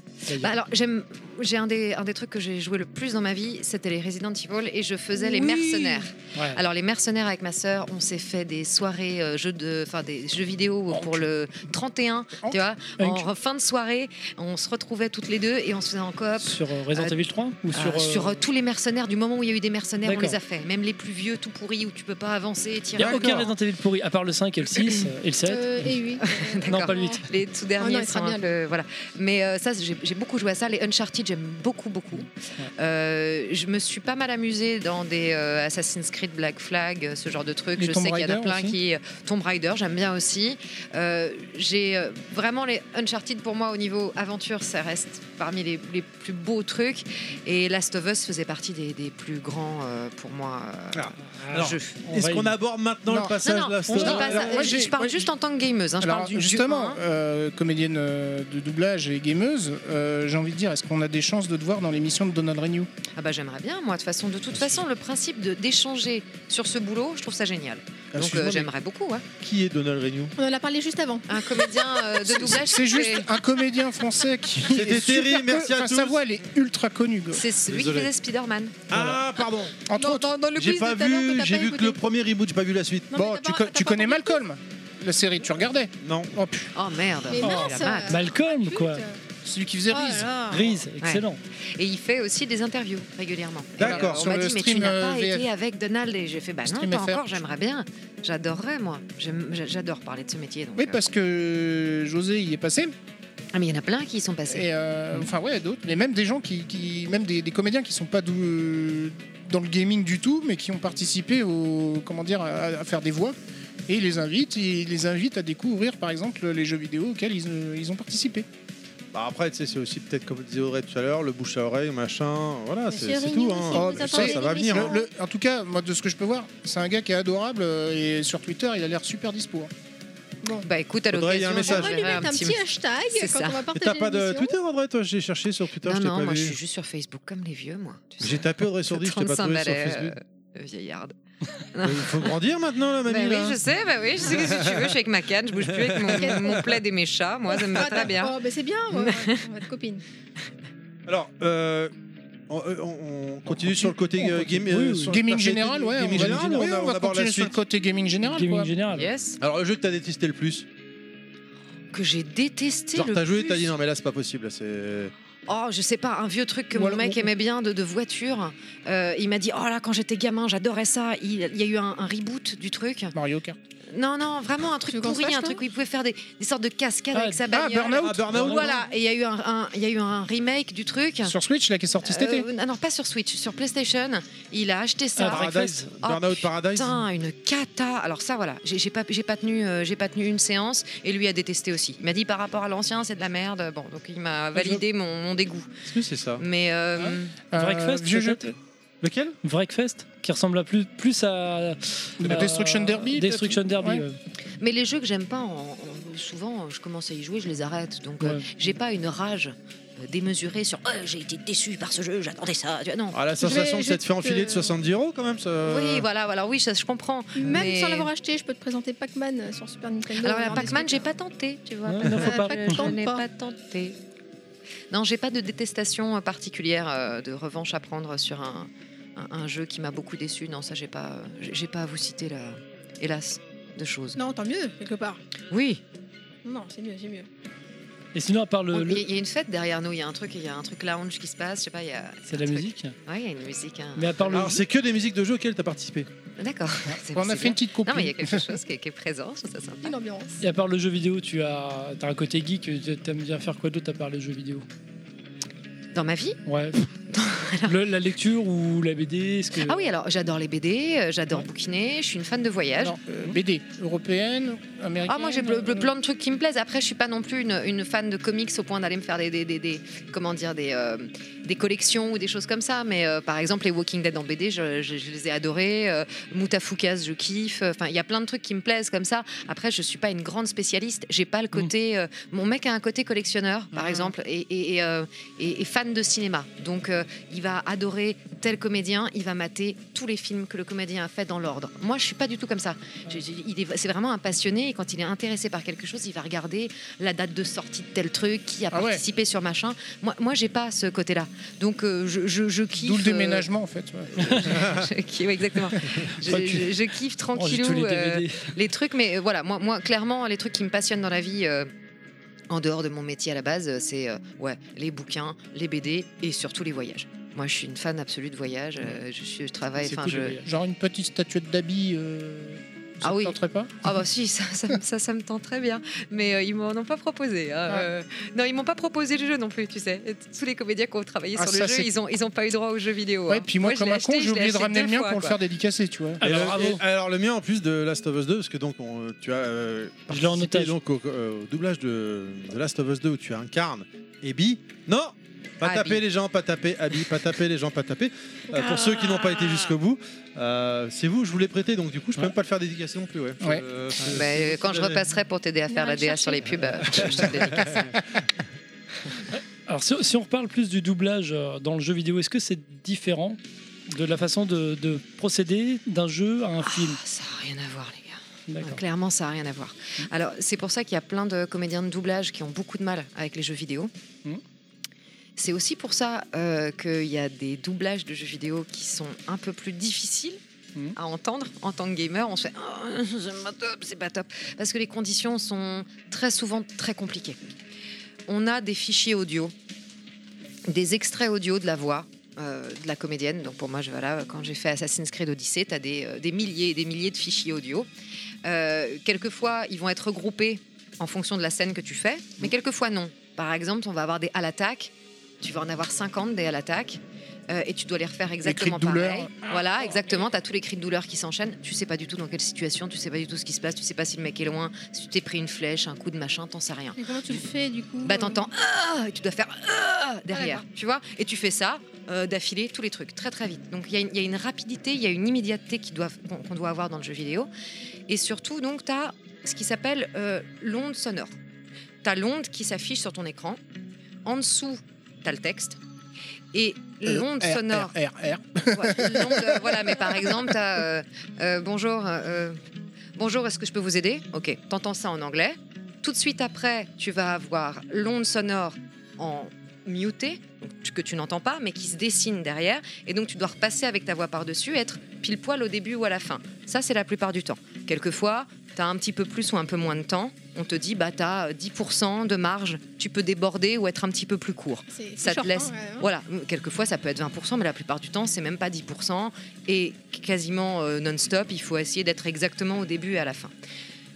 Bah alors, j'aime, j'ai un des, un des trucs que j'ai joué le plus dans ma vie, c'était les Resident Evil, et je faisais les mercenaires. Ouais. Alors les mercenaires avec ma sœur, on s'est fait des soirées euh, jeux de, enfin des jeux vidéo pour le 31, tu vois, en fin de soirée, on se retrouvait toutes les deux et on se faisait en coop. Sur euh, Resident Euh, Evil 3 ou sur, Euh, euh, sur euh, tous les mercenaires, du moment où il y a eu des mercenaires, on les a fait. Même les plus vieux, tout pourris, où tu peux pas avancer, Il tirer. n'y a aucun Resident Evil pourri, à part le 5 et le 6 euh, et le 7. Euh, et oui. non, pas le 8. Les tout Oh derniers non, il sont sera un bien, voilà. Mais euh, ça, j'ai j'ai beaucoup joué à ça. Les Uncharted, j'aime beaucoup, beaucoup. Euh, je me suis pas mal amusée dans des euh, Assassin's Creed Black Flag, euh, ce genre de trucs. Les je Tomb sais qu'il y en a plein aussi qui. Tomb Raider, j'aime bien aussi. Euh, J'ai euh, vraiment les Uncharted pour moi au niveau aventure, ça reste parmi les, les plus beaux trucs. Et Last of Us faisait partie des, des plus grands euh, pour moi. euh, Alors, jeux. est-ce qu'on aborde maintenant Non. le passage Non, non, Last je of dis Us pas ça. Alors, moi, je, parle moi, juste en tant que gameuse. hein, je Alors parle du, du justement, euh, comédienne de doublage et gameuse, euh, j'ai envie de dire, est-ce qu'on a des chances de te voir dans l'émission de Donald Renew? Ah bah j'aimerais bien moi de toute façon de toute façon le principe de d'échanger sur ce boulot je trouve ça génial Ah, donc euh, j'aimerais beaucoup ouais. Qui est Donald Renew? On en a parlé juste avant. un comédien euh, de doublage C'est juste un comédien français qui. C'était co- merci à enfin, tous. Sa voix, elle est ultra connue. c'est celui Désolé. qui faisait Spider-Man Ah, pardon. Entre autres. Dans, dans le quiz pas de vu, j'ai vu que le premier reboot, j'ai pas vu la suite. Non, Bon, tu, connais. Malcolm La série, tu regardais? Non. Oh, putain. oh merde Mais Oh, mince, euh, Malcolm, quoi. Celui qui faisait Oh. Grise, excellent. et il fait aussi des interviews régulièrement D'accord, sur on m'a le dit mais tu stream, n'as euh, pas VF. été avec Donald et j'ai fait bah non Stream pas encore j'aimerais bien j'adorerais moi j'adore parler de ce métier donc, Oui, euh. parce que José y est passé. ah mais il y en a plein qui y sont passés Et euh, enfin, ouais, d'autres. Mais même des gens qui. qui- même des, des comédiens qui sont pas euh, dans le gaming du tout, mais qui ont participé au, comment dire, à, à faire des voix. Et ils les invitent, ils les invitent à découvrir, par exemple, les jeux vidéo auxquels ils, ils ont participé. Bah après, tu sais, c'est aussi peut-être comme disait Audrey tout à l'heure, le bouche à oreille, machin. Voilà, c'est tout. Hein. Oh, ça, ça va venir. hein. Le- en tout cas, moi, de ce que je peux voir, c'est un gars qui est adorable euh, et sur Twitter, il a l'air super dispo. hein. bah écoute à l'occasion un message. On va lui mettre un petit hashtag C'est quand ça. on va partager t'as pas de. Twitter, Audrey Toi, j'ai cherché sur Twitter, non je t'ai non pas moi je vu. suis juste sur Facebook comme les vieux moi. J'ai tapé Audrey sur 10, je t'ai pas 35 trouvé sur Facebook. euh, vieillarde Il faut grandir maintenant, la Bah mamie. oui, là. je sais, bah oui, je sais ce que tu veux. Je suis avec ma canne, je bouge plus avec mon, mon plaid et mes chats. Moi, ça me va Ah, très bien. Oh, bah c'est bien, ouais, ouais, on va être copines. Alors, euh, on, on- on continue sur le côté On euh, game, euh, Oui, sur le gaming général, ouais. gaming on va, général, oui, on, on a- on va continuer sur le côté gaming général. Gaming quoi. général. Yes. Alors, le jeu que t'as détesté le plus Que j'ai détesté Genre, le t'as joué, plus. t'as dit non, mais là, c'est pas possible. là, C'est. Oh, je sais pas, un vieux truc que mon mec aimait bien de, de voiture. Euh, il m'a dit, oh là, quand j'étais gamin, j'adorais ça. Il, il y a eu un, un reboot du truc. Mario Kart. Non, non, vraiment un truc pourri, un truc où il pouvait faire des, des sortes de cascades Ah, avec sa Ah, bagnole. Burnout. Ah, Burnout Voilà, et il y a eu un, un- il y a eu un remake du truc. Sur Switch, là, qui est sorti cet été. Euh, non, pas sur Switch, sur PlayStation. Il a acheté ça. Ah, Paradise Oh, Burnout Paradise Putain, une cata. Alors ça, voilà, j'ai pas, j'ai pas tenu, euh, j'ai pas tenu une séance et lui a détesté aussi. Il m'a dit par rapport à l'ancien, c'est de la merde. Bon, donc il m'a validé mon, mon dégoût. Est-ce que c'est ça Mais euh, Euh, Wreckfest, vieux jeu. Lequel? Wreckfest, qui ressemble à plus, plus à. Destruction Derby, Destruction Derby, Ouais. ouais. mais les jeux que j'aime pas, en- en- souvent, je commence à y jouer, je les arrête. Donc euh, Ouais. j'ai pas une rage euh, démesurée sur. Oh, j'ai été déçu par ce jeu, j'attendais ça. Tu vois, Non. Ah, la vais- sensation que je ça te fait te- enfiler de 70 euros quand même. Ça... Oui, voilà, voilà, oui, ça, je comprends. Même Mais- sans l'avoir acheté, je peux te présenter Pac-Man euh, sur Super Nintendo. Alors Pac-Man, j'ai pas tenté, tu vois. Ouais, non, faut pas. Je- n'ai pas. tenté. Non, j'ai pas de détestation euh, particulière euh, de revanche à prendre sur un, un- un jeu qui m'a beaucoup déçu. Non, ça j'ai pas, j'ai- pas à vous citer là, hélas, de choses. Non, tant mieux, quelque part. Oui. Non, c'est mieux, c'est mieux. Et sinon, à part le. Il le- y, a- il y a une fête derrière nous. Il y a un truc, il y a un truc lounge qui se passe. Je sais pas, il y a. C'est de la truc. musique. Ouais, il y a une musique. hein. Mais à part le. Alors, c'est que des musiques de jeux auxquelles t'as participé. D'accord. On a fait bien. une petite coupe. Non, mais il y a quelque chose qui est, qui est présent. Je trouve ça sympa. Une ambiance. Et à part le jeu vidéo, tu as, as un côté geek, tu aimes bien faire quoi d'autre à part le jeu vidéo? Dans ma vie? Ouais. Le- la lecture ou la BD que... Ah oui, alors j'adore les BD, euh, j'adore bouquiner, je suis une fan de voyage. Non, euh, BD européenne, américaine. Ah, moi j'ai ple- ple- plein de trucs qui me plaisent. Après, je suis pas non plus une, une fan de comics au point d'aller me faire des, des, des- des- comment dire des, euh, des collections ou des choses comme ça. Mais euh, par exemple, les Walking Dead en BD, je, je- je les ai adorés. Moutafoukaz, je kiffe. Enfin, il y a plein de trucs qui me plaisent comme ça. Après, je suis pas une grande spécialiste. J'ai pas le côté. euh, mon mec a un côté collectionneur, par exemple, et, et- et, et- et fan de cinéma. Donc, euh, il va adorer tel comédien. Il va mater tous les films que le comédien a fait dans l'ordre. Moi, je suis pas du tout comme ça. C'est vraiment un passionné. Et quand il est intéressé par quelque chose, il va regarder la date de sortie de tel truc, qui a Ah ouais. participé sur machin. Moi, moi, j'ai pas ce côté-là. Donc, euh, je, je, je kiffe. D'où le euh, déménagement en fait. ouais. je kiffe, exactement. Je, kiffe tranquillou les euh, les trucs, mais euh, voilà, moi, moi, clairement, les trucs qui me passionnent dans la vie. En dehors de mon métier à la base, c'est euh, ouais, les bouquins, les BD et surtout les voyages. Moi, je suis une fan absolue de voyage. euh, je, suis, je travaille. Cool, je, voyages. Genre une petite statuette d'habit. euh, Ça ah te oui. tenterait pas? Ah bah si, ça, ça, me- ça, ça me tente très bien. Mais euh, ils m'en ont pas proposé. hein, euh, non, ils m'ont pas proposé le jeu non plus, tu sais. Tous les comédiens qui ont travaillé Ah, sur ça, le jeu, ils ont, ils ont pas eu droit aux jeux vidéo. Ouais, hein. puis moi, je comme un con, j'ai oublié de ramener le mien fois, pour le faire dédicacer, tu vois. Le- bravo. et- alors le mien en plus de Last of Us 2 parce que donc on- tu as euh, Je l'ai en participé otage. donc au, euh, au doublage de, de Last of Us 2 où tu incarnes Abby. Non, pas Abby. taper les gens, pas taper Abby, pas taper les gens, pas taper. Euh, pour ceux qui n'ont pas été jusqu'au bout, euh, c'est vous, je vous l'ai prêté donc du coup je peux même pas le faire dédicacer non plus. Ouais. Ouais. Euh, Bah, quand je repasserai pour t'aider à faire la DA sur les pubs, euh, je te dédicace. Alors, si, si on reparle plus du doublage dans le jeu vidéo, est-ce que c'est différent de la façon de, de procéder d'un jeu à un film? Ça n'a rien à voir, les gars. Clairement, ça n'a rien à voir. Alors, c'est pour ça qu'il y a plein de comédiens de doublage qui ont beaucoup de mal avec les jeux vidéo. Mhm. C'est aussi pour ça euh, qu'il y a des doublages de jeux vidéo qui sont un peu plus difficiles Mhm. à entendre en tant que gamer. On se fait Oh, c'est pas top, c'est pas top. Parce que les conditions sont très souvent très compliquées. On a des fichiers audio, des extraits audio de la voix. euh, de la comédienne. Donc pour moi, je, voilà, quand j'ai fait Assassin's Creed Odyssey, tu as des, euh, des milliers et des milliers de fichiers audio. Euh, quelquefois, ils vont être regroupés en fonction de la scène que tu fais, mais quelquefois non. Par exemple, on va avoir des à l'attaque. Tu vas en avoir 50 des à l'attaque. euh, et tu dois les refaire exactement cris de douleur. pareil. Voilà, exactement. Tu as tous les cris de douleur qui s'enchaînent. Tu sais pas du tout dans quelle situation, tu sais pas du tout ce qui se passe, tu sais pas si le mec est loin, si tu t'es pris une flèche, un coup de machin, t'en sais rien. Et comment tu le fais du coup Bah euh, t'entends ah et tu dois faire ah derrière, d'accord. tu vois? Et tu fais ça euh, d'affilée tous les trucs très très vite. Donc il y, a une- il y a une rapidité, il y a une immédiateté qu'on doit avoir dans le jeu vidéo. Et surtout donc tu as ce qui s'appelle euh, l'onde sonore. Tu as l'onde qui s'affiche sur ton écran. En dessous, as le texte. Et Euh, l'onde sonore. R, R, R. Ouais, l'onde, euh, voilà, mais par exemple, tu as bonjour, euh, bonjour, est-ce que je peux vous aider? Ok, t'entends ça en anglais. Tout de suite après, tu vas avoir l'onde sonore en muté, que tu n'entends pas, mais qui se dessine derrière. Et donc, tu dois repasser avec ta voix par-dessus, être pile poil au début ou à la fin. Ça, c'est la plupart du temps. Quelquefois, tu as un petit peu plus ou un peu moins de temps. On te dit, bah, tu as 10% de marge. Tu peux déborder ou être un petit peu plus court. Ça te laisse. hein, ouais, hein. Voilà, quelquefois, ça peut être 20%, mais la plupart du temps, c'est même pas 10%. Et quasiment euh, non-stop, il faut essayer d'être exactement au début et à la fin.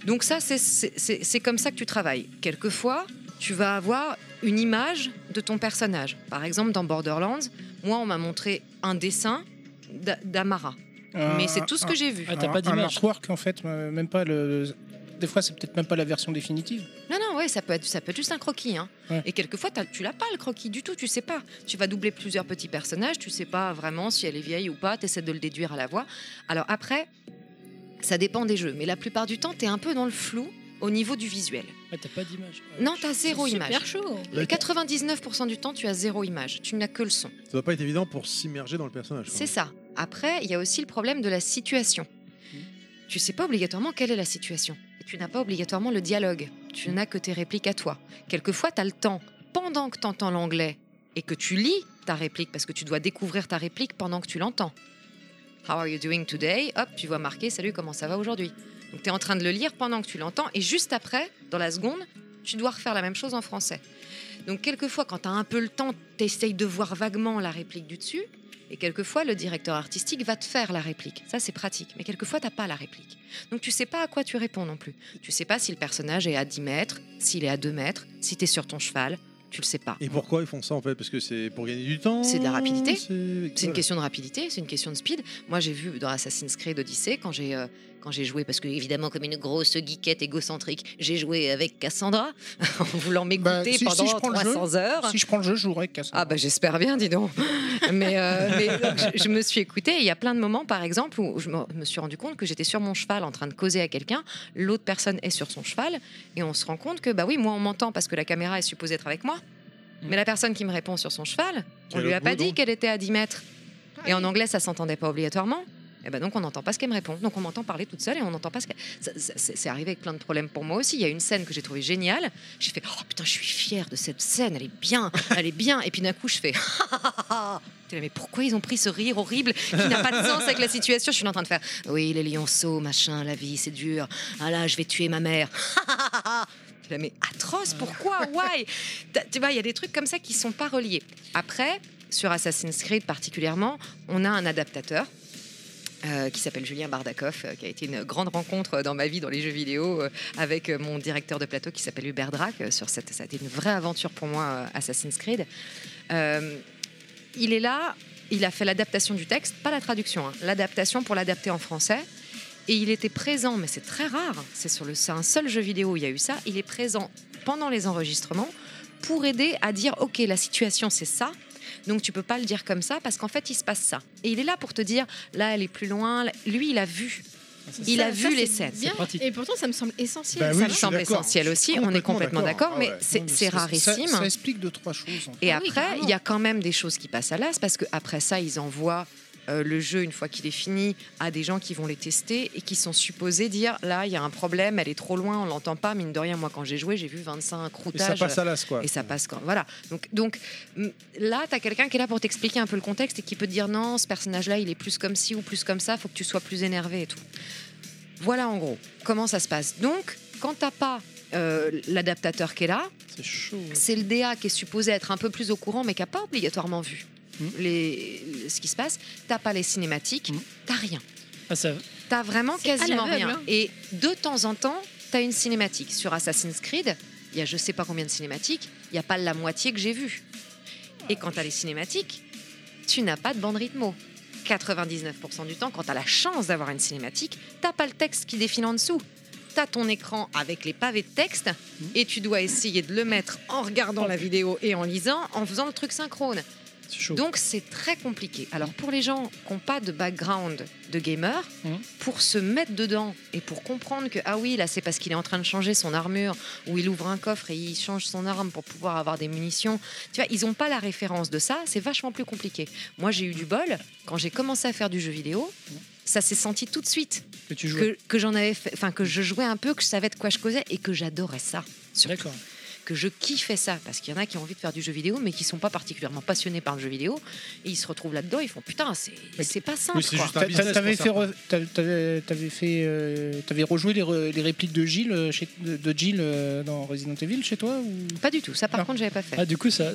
Donc ça, c'est- c'est c'est- c'est comme ça que tu travailles. Quelquefois, tu vas avoir une image de ton personnage. Par exemple, dans Borderlands, moi, on m'a montré un dessin d'A- Mais c'est tout ce que j'ai vu. Ah, t'as Un- pas Un d'image. artwork, en fait, euh, même pas le. Des fois, c'est peut-être même pas la version définitive. Non, non, ouais, ça peut être, ça peut être juste un croquis. Hein. Ouais. Et quelquefois, t'as- tu l'as pas le croquis du tout, tu sais pas. Tu vas doubler plusieurs petits personnages, tu sais pas vraiment si elle est vieille ou pas, tu essaies de le déduire à la voix. Alors après, ça dépend des jeux, mais la plupart du temps, tu es un peu dans le flou au niveau du visuel. Ouais, t'as pas d'image. Non, tu as zéro C'est image. super chaud. Le 99% du temps, tu as zéro image. Tu n'as que le son. Ça doit pas être évident pour s'immerger dans le personnage. C'est ça. Après, il y a aussi le problème de la situation. Tu sais pas obligatoirement quelle est la situation. Et tu n'as pas obligatoirement le dialogue. Tu n'as que tes répliques à toi. Quelquefois, tu as le temps, pendant que tu entends l'anglais et que tu lis ta réplique, parce que tu dois découvrir ta réplique pendant que tu l'entends. How are you doing today? Hop, tu vois marqué Salut, comment ça va aujourd'hui? Donc tu es en train de le lire pendant que tu l'entends, et juste après, dans la seconde, tu dois refaire la même chose en français. Donc quelquefois, quand tu as un peu le temps, tu essayes de voir vaguement la réplique du dessus, et quelquefois, le directeur artistique va te faire la réplique. Ça, c'est pratique. Mais quelquefois, t'as pas la réplique. Donc, tu sais pas à quoi tu réponds non plus. Tu sais pas si le personnage est à 10 mètres, s'il est à 2 mètres, si tu es sur ton cheval. Tu le sais pas. Et pourquoi ils font ça en fait? Parce que c'est pour gagner du temps C'est de la rapidité. C'est une question de rapidité, c'est une question de speed. Moi, j'ai vu dans Assassin's Creed Odyssey, quand j'ai euh, quand j'ai joué, parce que évidemment, comme une grosse geekette égocentrique, j'ai joué avec Cassandra, en voulant m'écouter Bah, si- si pendant jeu- 300 heures. Si je prends le jeu, je jouerai avec Cassandra. Ah bah j'espère bien, dis donc. mais euh, mais donc, je, je me suis écoutée. et Il y a plein de moments, par exemple, où je me, suis rendu compte que j'étais sur mon cheval en train de causer à quelqu'un. L'autre personne est sur son cheval et on se rend compte que bah oui, moi on m'entend parce que la caméra est supposée être avec moi. Mais la personne qui me répond sur son cheval, on lui a pas dit qu'elle était à 10 mètres. Et en anglais, ça s'entendait pas obligatoirement. Et ben donc on n'entend pas ce qu'elle me répond. Donc on m'entend parler toute seule et on n'entend pas ce qu'elle. C'est arrivé avec plein de problèmes pour moi aussi. Il y a une scène que j'ai trouvée géniale. J'ai fait oh putain, je suis fière de cette scène. Elle est bien, elle est bien. Et puis d'un coup, je fais mais pourquoi ils ont pris ce rire horrible qui n'a pas de sens avec la situation? Je suis en train de faire oui les lionceaux, machin, la vie c'est dur. Ah là, je vais tuer ma mère. Mais atroce, pourquoi? Why? Tu vois, il y a des trucs comme ça qui sont pas reliés. Après, sur Assassin's Creed particulièrement, on a un adaptateur euh, qui s'appelle Julien Bardakov, euh, qui a été une grande rencontre dans ma vie dans les jeux vidéo, euh, avec euh, mon directeur de plateau qui s'appelle Hubert Drac. euh, sur cette, ça a été une vraie aventure pour moi, euh, Assassin's Creed. Euh, il est là, il a fait l'adaptation du texte, pas la traduction, hein, l'adaptation pour l'adapter en français. Et il était présent, mais c'est très rare, c'est sur le, un seul jeu vidéo où il y a eu ça. Il est présent pendant les enregistrements pour aider à dire ok, la situation c'est ça. Donc tu peux pas le dire comme ça parce qu'en fait il se passe ça. Et il est là pour te dire là elle est plus loin. Lui il a vu. Il Ça- a ça, vu les c'est scènes. bien, Et pourtant, ça me semble essentiel. Bah oui, ça me semble essentiel aussi, on est complètement d'accord, mais c'est c'est rarissime. Ça, explique deux, trois choses. en fait. Et Ah oui, après, carrément. il y a quand même des choses qui passent à l'as parce qu'après ça, ils envoient euh, le jeu une fois qu'il est fini à des gens qui vont les tester et qui sont supposés dire là, il y a un problème, elle est trop loin, on l'entend pas. Mine de rien, moi, quand j'ai joué, j'ai vu 25 croutages. passe à l'as, quoi. Et ça passe quand. Voilà. Donc, donc là, tu as quelqu'un qui est là pour t'expliquer un peu le contexte et qui peut te dire non, ce personnage-là, il est plus comme ci ou plus comme ça, faut que tu sois plus énervé et tout. Voilà en gros comment ça se passe. Donc, quand t'as pas euh, l'adaptateur qui est là, c'est le DA qui est supposé être un peu plus au courant, mais qui n'a pas obligatoirement vu Mm. les, ce qui se passe. T'as pas les cinématiques, t'as rien. Ah, ça... T'as vraiment quasiment rien. hein. Et de temps en temps, t'as une cinématique. Sur Assassin's Creed, il y a je sais pas combien de cinématiques, il n'y a pas la moitié que j'ai vue. Et quand t'as les cinématiques, tu n'as pas de bande rythmo. 99% du temps, quand tu as la chance d'avoir une cinématique, t'as pas le texte qui défile en dessous. Tu as ton écran avec les pavés de texte et tu dois essayer de le mettre en regardant la vidéo et en lisant, en faisant le truc synchrone. Donc c'est très compliqué. Alors pour les gens qui n'ont pas de background de gamer, pour se mettre dedans et pour comprendre que ah oui là c'est parce qu'il est en train de changer son armure ou il ouvre un coffre et il change son arme pour pouvoir avoir des munitions. Tu vois, ils n'ont pas la référence de ça. C'est vachement plus compliqué. Moi j'ai eu du bol quand j'ai commencé à faire du jeu vidéo. Ça s'est senti tout de suite Que tu jouais. que, que j'en avais enfin que je jouais un peu, que je savais de quoi je causais et que j'adorais ça. D'accord. Que je kiffais ça parce qu'il y en a qui ont envie de faire du jeu vidéo mais qui sont pas particulièrement passionnés par le jeu vidéo et ils se retrouvent là-dedans, ils font putain c'est c'est pas simple. t'a- T'avais fait, re- t'a- t'avais t'avais fait, euh, t'avais rejoué les, re- les répliques de Jill, euh, chez, de, Jill euh, dans Resident Evil chez toi ou... Pas du tout. Ça, par contre, j'avais pas fait. Ah, du coup, ça.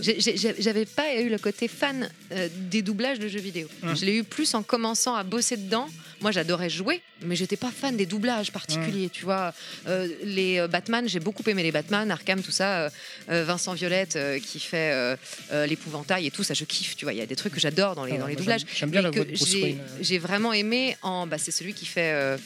J'avais pas eu le côté fan euh, des doublages de jeux vidéo. Hum. Je l'ai eu plus en commençant à bosser dedans. Moi, j'adorais jouer, mais j'étais pas fan des doublages particuliers. Tu vois, Euh, les euh, Batman, j'ai beaucoup aimé les Batman, Arkham, tout ça. euh, Vincent Violette euh, qui fait l'épouvantail et tout ça, je kiffe. Tu vois, il y a des trucs que j'adore dans les, Ah, dans les doublages. j'aime- bien la voix de. J'ai vraiment aimé en. Bah, c'est celui qui fait.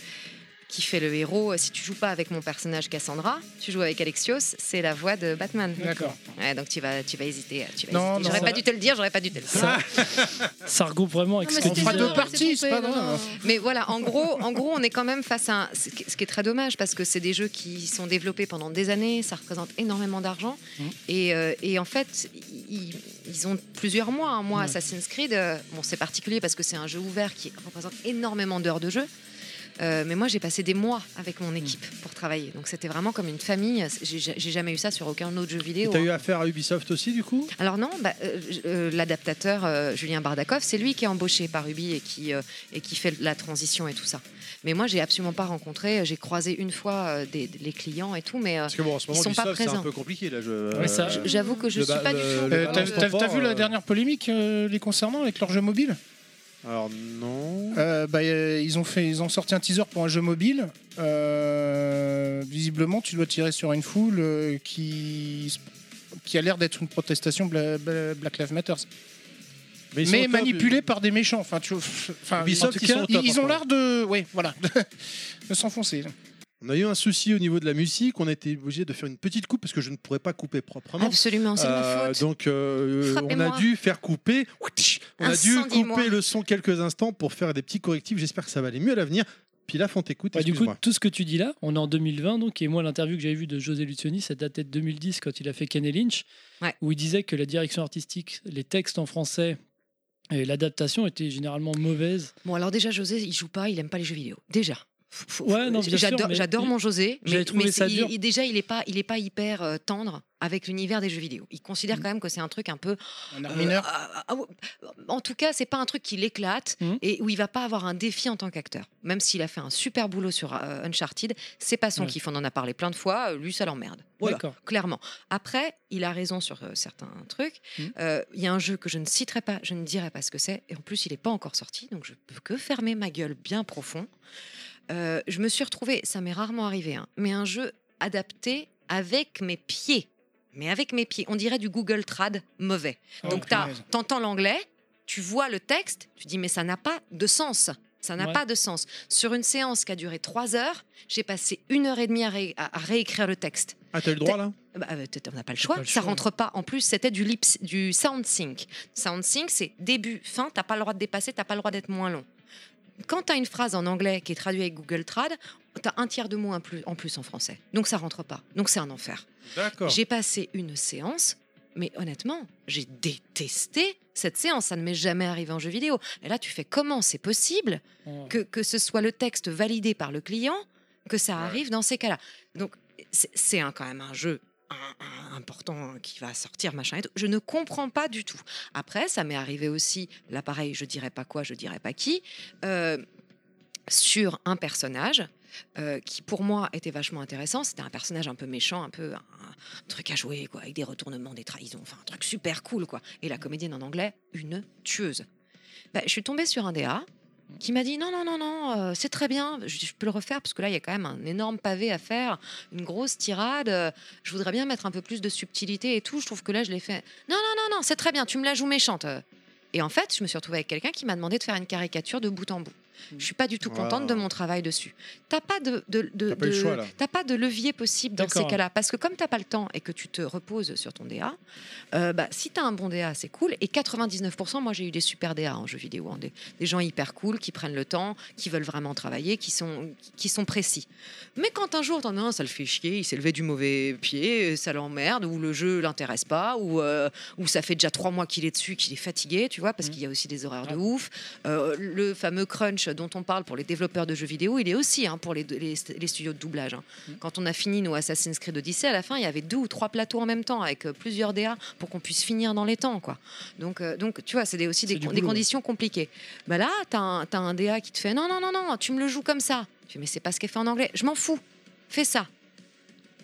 Euh, qui fait le héros. Si tu joues pas avec mon personnage Cassandra, tu joues avec Alexios, c'est la voix de Batman. D'accord. Ouais, donc tu vas, tu vas hésiter. Tu vas Non, hésiter. J'aurais pas dû te le dire, j'aurais pas dû te le dire. Ça, ça regroupe vraiment avec Non, ce mais que c'était disait- deux parties, c'est pas grave. Mais voilà, en gros, en gros, on est quand même face à un- ce qui est très dommage parce que c'est des jeux qui sont développés pendant des années, ça représente énormément d'argent et, euh, et en fait, ils, ils ont plusieurs mois. hein. Moi, Assassin's Creed, euh, bon, c'est particulier parce que c'est un jeu ouvert qui représente énormément d'heures de jeu. Euh, mais moi, j'ai passé des mois avec mon équipe pour travailler. Donc, c'était vraiment comme une famille. J'ai jamais eu ça sur aucun autre jeu vidéo. T'as hein. eu affaire à Ubisoft aussi, du coup? Alors non, bah, euh, euh, l'adaptateur euh, Julien Bardakov, c'est lui qui est embauché par Ubi et qui, euh, et qui fait la transition et tout ça. Mais moi, j'ai absolument pas rencontré. J'ai croisé une fois euh, des, les clients et tout, mais euh, Parce que bon, en ce ils moment, sont pas Ubisoft, c'est un présents. peu compliqué, là. Euh, J'avoue que je le suis pas du tout- Euh, T'as vu euh, la dernière polémique euh, les concernant avec leur jeu mobile? Alors, non. Euh, bah, euh, ils, ont fait, ils ont sorti un teaser pour un jeu mobile. Euh, visiblement, tu dois tirer sur une foule euh, qui, qui a l'air d'être une protestation Bla- Bla- Black Lives Matter. Mais Mais, ils sont au top, manipulés par des méchants. Enfin, tu, enfin, Ubisoft, en tout ils cas, sont au top, ils ont enfin. l'air de, oui, voilà, de s'enfoncer. On a eu un souci au niveau de la musique. On a été obligé de faire une petite coupe parce que je ne pourrais pas couper proprement. Absolument, c'est de ma Euh, faute. Donc, euh, on a dû faire couper. On a dû couper le son quelques instants pour faire des petits correctifs. J'espère que ça va aller mieux à l'avenir. Pilaf, on t'écoute. Ouais, du coup, excuse-moi. tout ce que tu dis là, on est en 2020, donc, et moi, l'interview que j'avais vue de José Lucioni, ça datait de 2010 quand il a fait Kenny Lynch, Ouais. où il disait que la direction artistique, les textes en français et l'adaptation étaient généralement mauvaises. Bon, alors déjà, José, il joue pas, il aime pas les jeux vidéo. Déjà. Faut- Ouais, non, bien sûr, j'adore, mon José, mais, ça il- il- déjà il est pas, il est pas hyper euh, tendre avec l'univers des jeux vidéo. Il considère quand même que c'est un truc un peu Un art euh, mineur. ah, ah, ah, en tout cas, c'est pas un truc qui l'éclate Mhm. et où il va pas avoir un défi en tant qu'acteur. Même s'il a fait un super boulot sur euh, Uncharted, c'est pas son Ouais. kiff. On en a parlé plein de fois. euh, Lui, ça l'emmerde. Voilà, D'accord. clairement. Après, il a raison sur euh, certains trucs. Euh, Il y a un jeu que je ne citerai pas, je ne dirai pas ce que c'est, et en plus, il n'est pas encore sorti, donc je peux que fermer ma gueule bien profond. Euh, je me suis retrouvée, ça m'est rarement arrivé, hein, mais un jeu adapté avec mes pieds. Mais avec mes pieds. On dirait du Google Trad mauvais. Oh, Donc, punaise. tu entends l'anglais, tu vois le texte, tu dis, mais ça n'a pas de sens. Ça n'a Ouais. pas de sens. Sur une séance qui a duré trois heures, j'ai passé une heure et demie à, ré- à- à réécrire le texte. Ah, t'as eu le droit là? Bah, euh, on n'a pas le T'as choix, pas le ça choix, rentre pas. En plus, c'était du lip, du sound sync. Sound sync, c'est début, fin, t'as pas le droit de dépasser, t'as pas le droit d'être moins long. Quand tu as une phrase en anglais qui est traduite avec Google Trad, tu as un tiers de mots en plus, en plus en français. Donc ça rentre pas. Donc c'est un enfer. D'accord. J'ai passé une séance, mais honnêtement, j'ai détesté cette séance. Ça ne m'est jamais arrivé en jeu vidéo. Et là, tu fais comment c'est possible Ouais. que, que ce soit le texte validé par le client, que ça arrive dans ces cas-là? Donc, c'est- un- quand même un jeu important qui va sortir, machin et tout. Je ne comprends pas du tout. Après, ça m'est arrivé aussi, là pareil, je dirais pas quoi, je dirais pas qui, euh, sur un personnage euh, qui pour moi était vachement intéressant. C'était un personnage un peu méchant, un peu un, un truc à jouer, quoi, avec des retournements, des trahisons, enfin un truc super cool, quoi. Et la comédienne en anglais, une tueuse. Bah, je suis tombée sur un DA qui m'a dit non, non, non, non, euh, c'est très bien, je, je peux le refaire parce que là, il y a quand même un énorme pavé à faire, une grosse tirade. euh, je voudrais bien mettre un peu plus de subtilité et tout. Je trouve que là, je l'ai fait. Non, non, non, non, c'est très bien, tu me la joues méchante. Et en fait, je me suis retrouvée avec quelqu'un qui m'a demandé de faire une caricature de bout en bout. Je suis pas du tout contente de mon travail dessus. T'as pas de, de, de- T'as pas de- choix, là. t'as pas de levier possible dans ces cas-là. Parce que comme t'as pas le temps et que tu te reposes sur ton DA, euh, bah, si tu as un bon DA, c'est cool. Et 99%, moi, j'ai eu des super DA en jeu vidéo. hein. des, des gens hyper cool qui prennent le temps, qui veulent vraiment travailler, qui sont, qui sont précis. Mais quand un jour, t'en as un, ça le fait chier, il s'est levé du mauvais pied, ça l'emmerde, ou le jeu l'intéresse pas, ou, euh, ou ça fait déjà trois mois qu'il est dessus, qu'il est fatigué, tu vois, parce qu'il y a aussi des horaires de ouf. Euh, le fameux crunch dont on parle pour les développeurs de jeux vidéo, il est aussi hein, pour les, les- les studios de doublage. hein. Quand on a fini nos Assassin's Creed Odyssey, à la fin, il y avait deux ou trois plateaux en même temps avec euh, plusieurs DA pour qu'on puisse finir dans les temps. Quoi. Donc, euh, donc, tu vois, c'est aussi des, con- conditions compliquées. Bah là, tu as, un DA qui te fait non, non, non, non, tu me le joues comme ça. Tu fais, mais c'est pas ce est fait en anglais. Je m'en fous. Fais ça.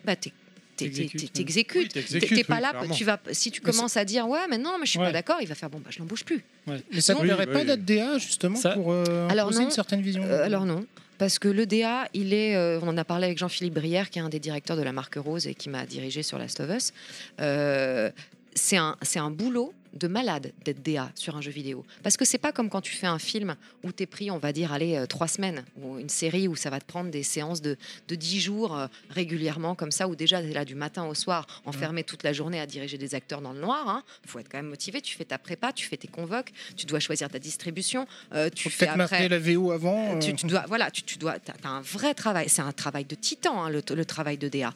Bah, t'es- T'exécutes, t'es- pas là. Tu vas, si tu commences à dire ouais, mais non, mais je suis pas d'accord, il va faire bon, bah, je l'embauche plus. Mais ça ne plairait Oui, pas d'être DA justement Ça- pour euh, Alors imposer non. une certaine vision Euh, alors non, parce que le DA, il est, euh, on en a parlé avec Jean-Philippe Brière, qui est un des directeurs de la marque Rose et qui m'a dirigé sur Last of Us. Euh, c'est un, c'est un boulot de malade d'être DA sur un jeu vidéo. Parce que c'est pas comme quand tu fais un film où tu es pris, on va dire, allez, euh, trois semaines, ou une série où ça va te prendre des séances de, de 10 jours euh, régulièrement, comme ça, où déjà tu es là du matin au soir, enfermé toute la journée à diriger des acteurs dans le noir. Il faut être quand même motivé. Tu fais ta prépa, tu fais tes convoques, tu dois choisir ta distribution, euh, tu Faut fais peut-être après. la VO avant. Tu, euh, tu dois, voilà, tu, tu dois, t'as, t'as un vrai travail. C'est un travail de titan, hein, le, le travail de DA.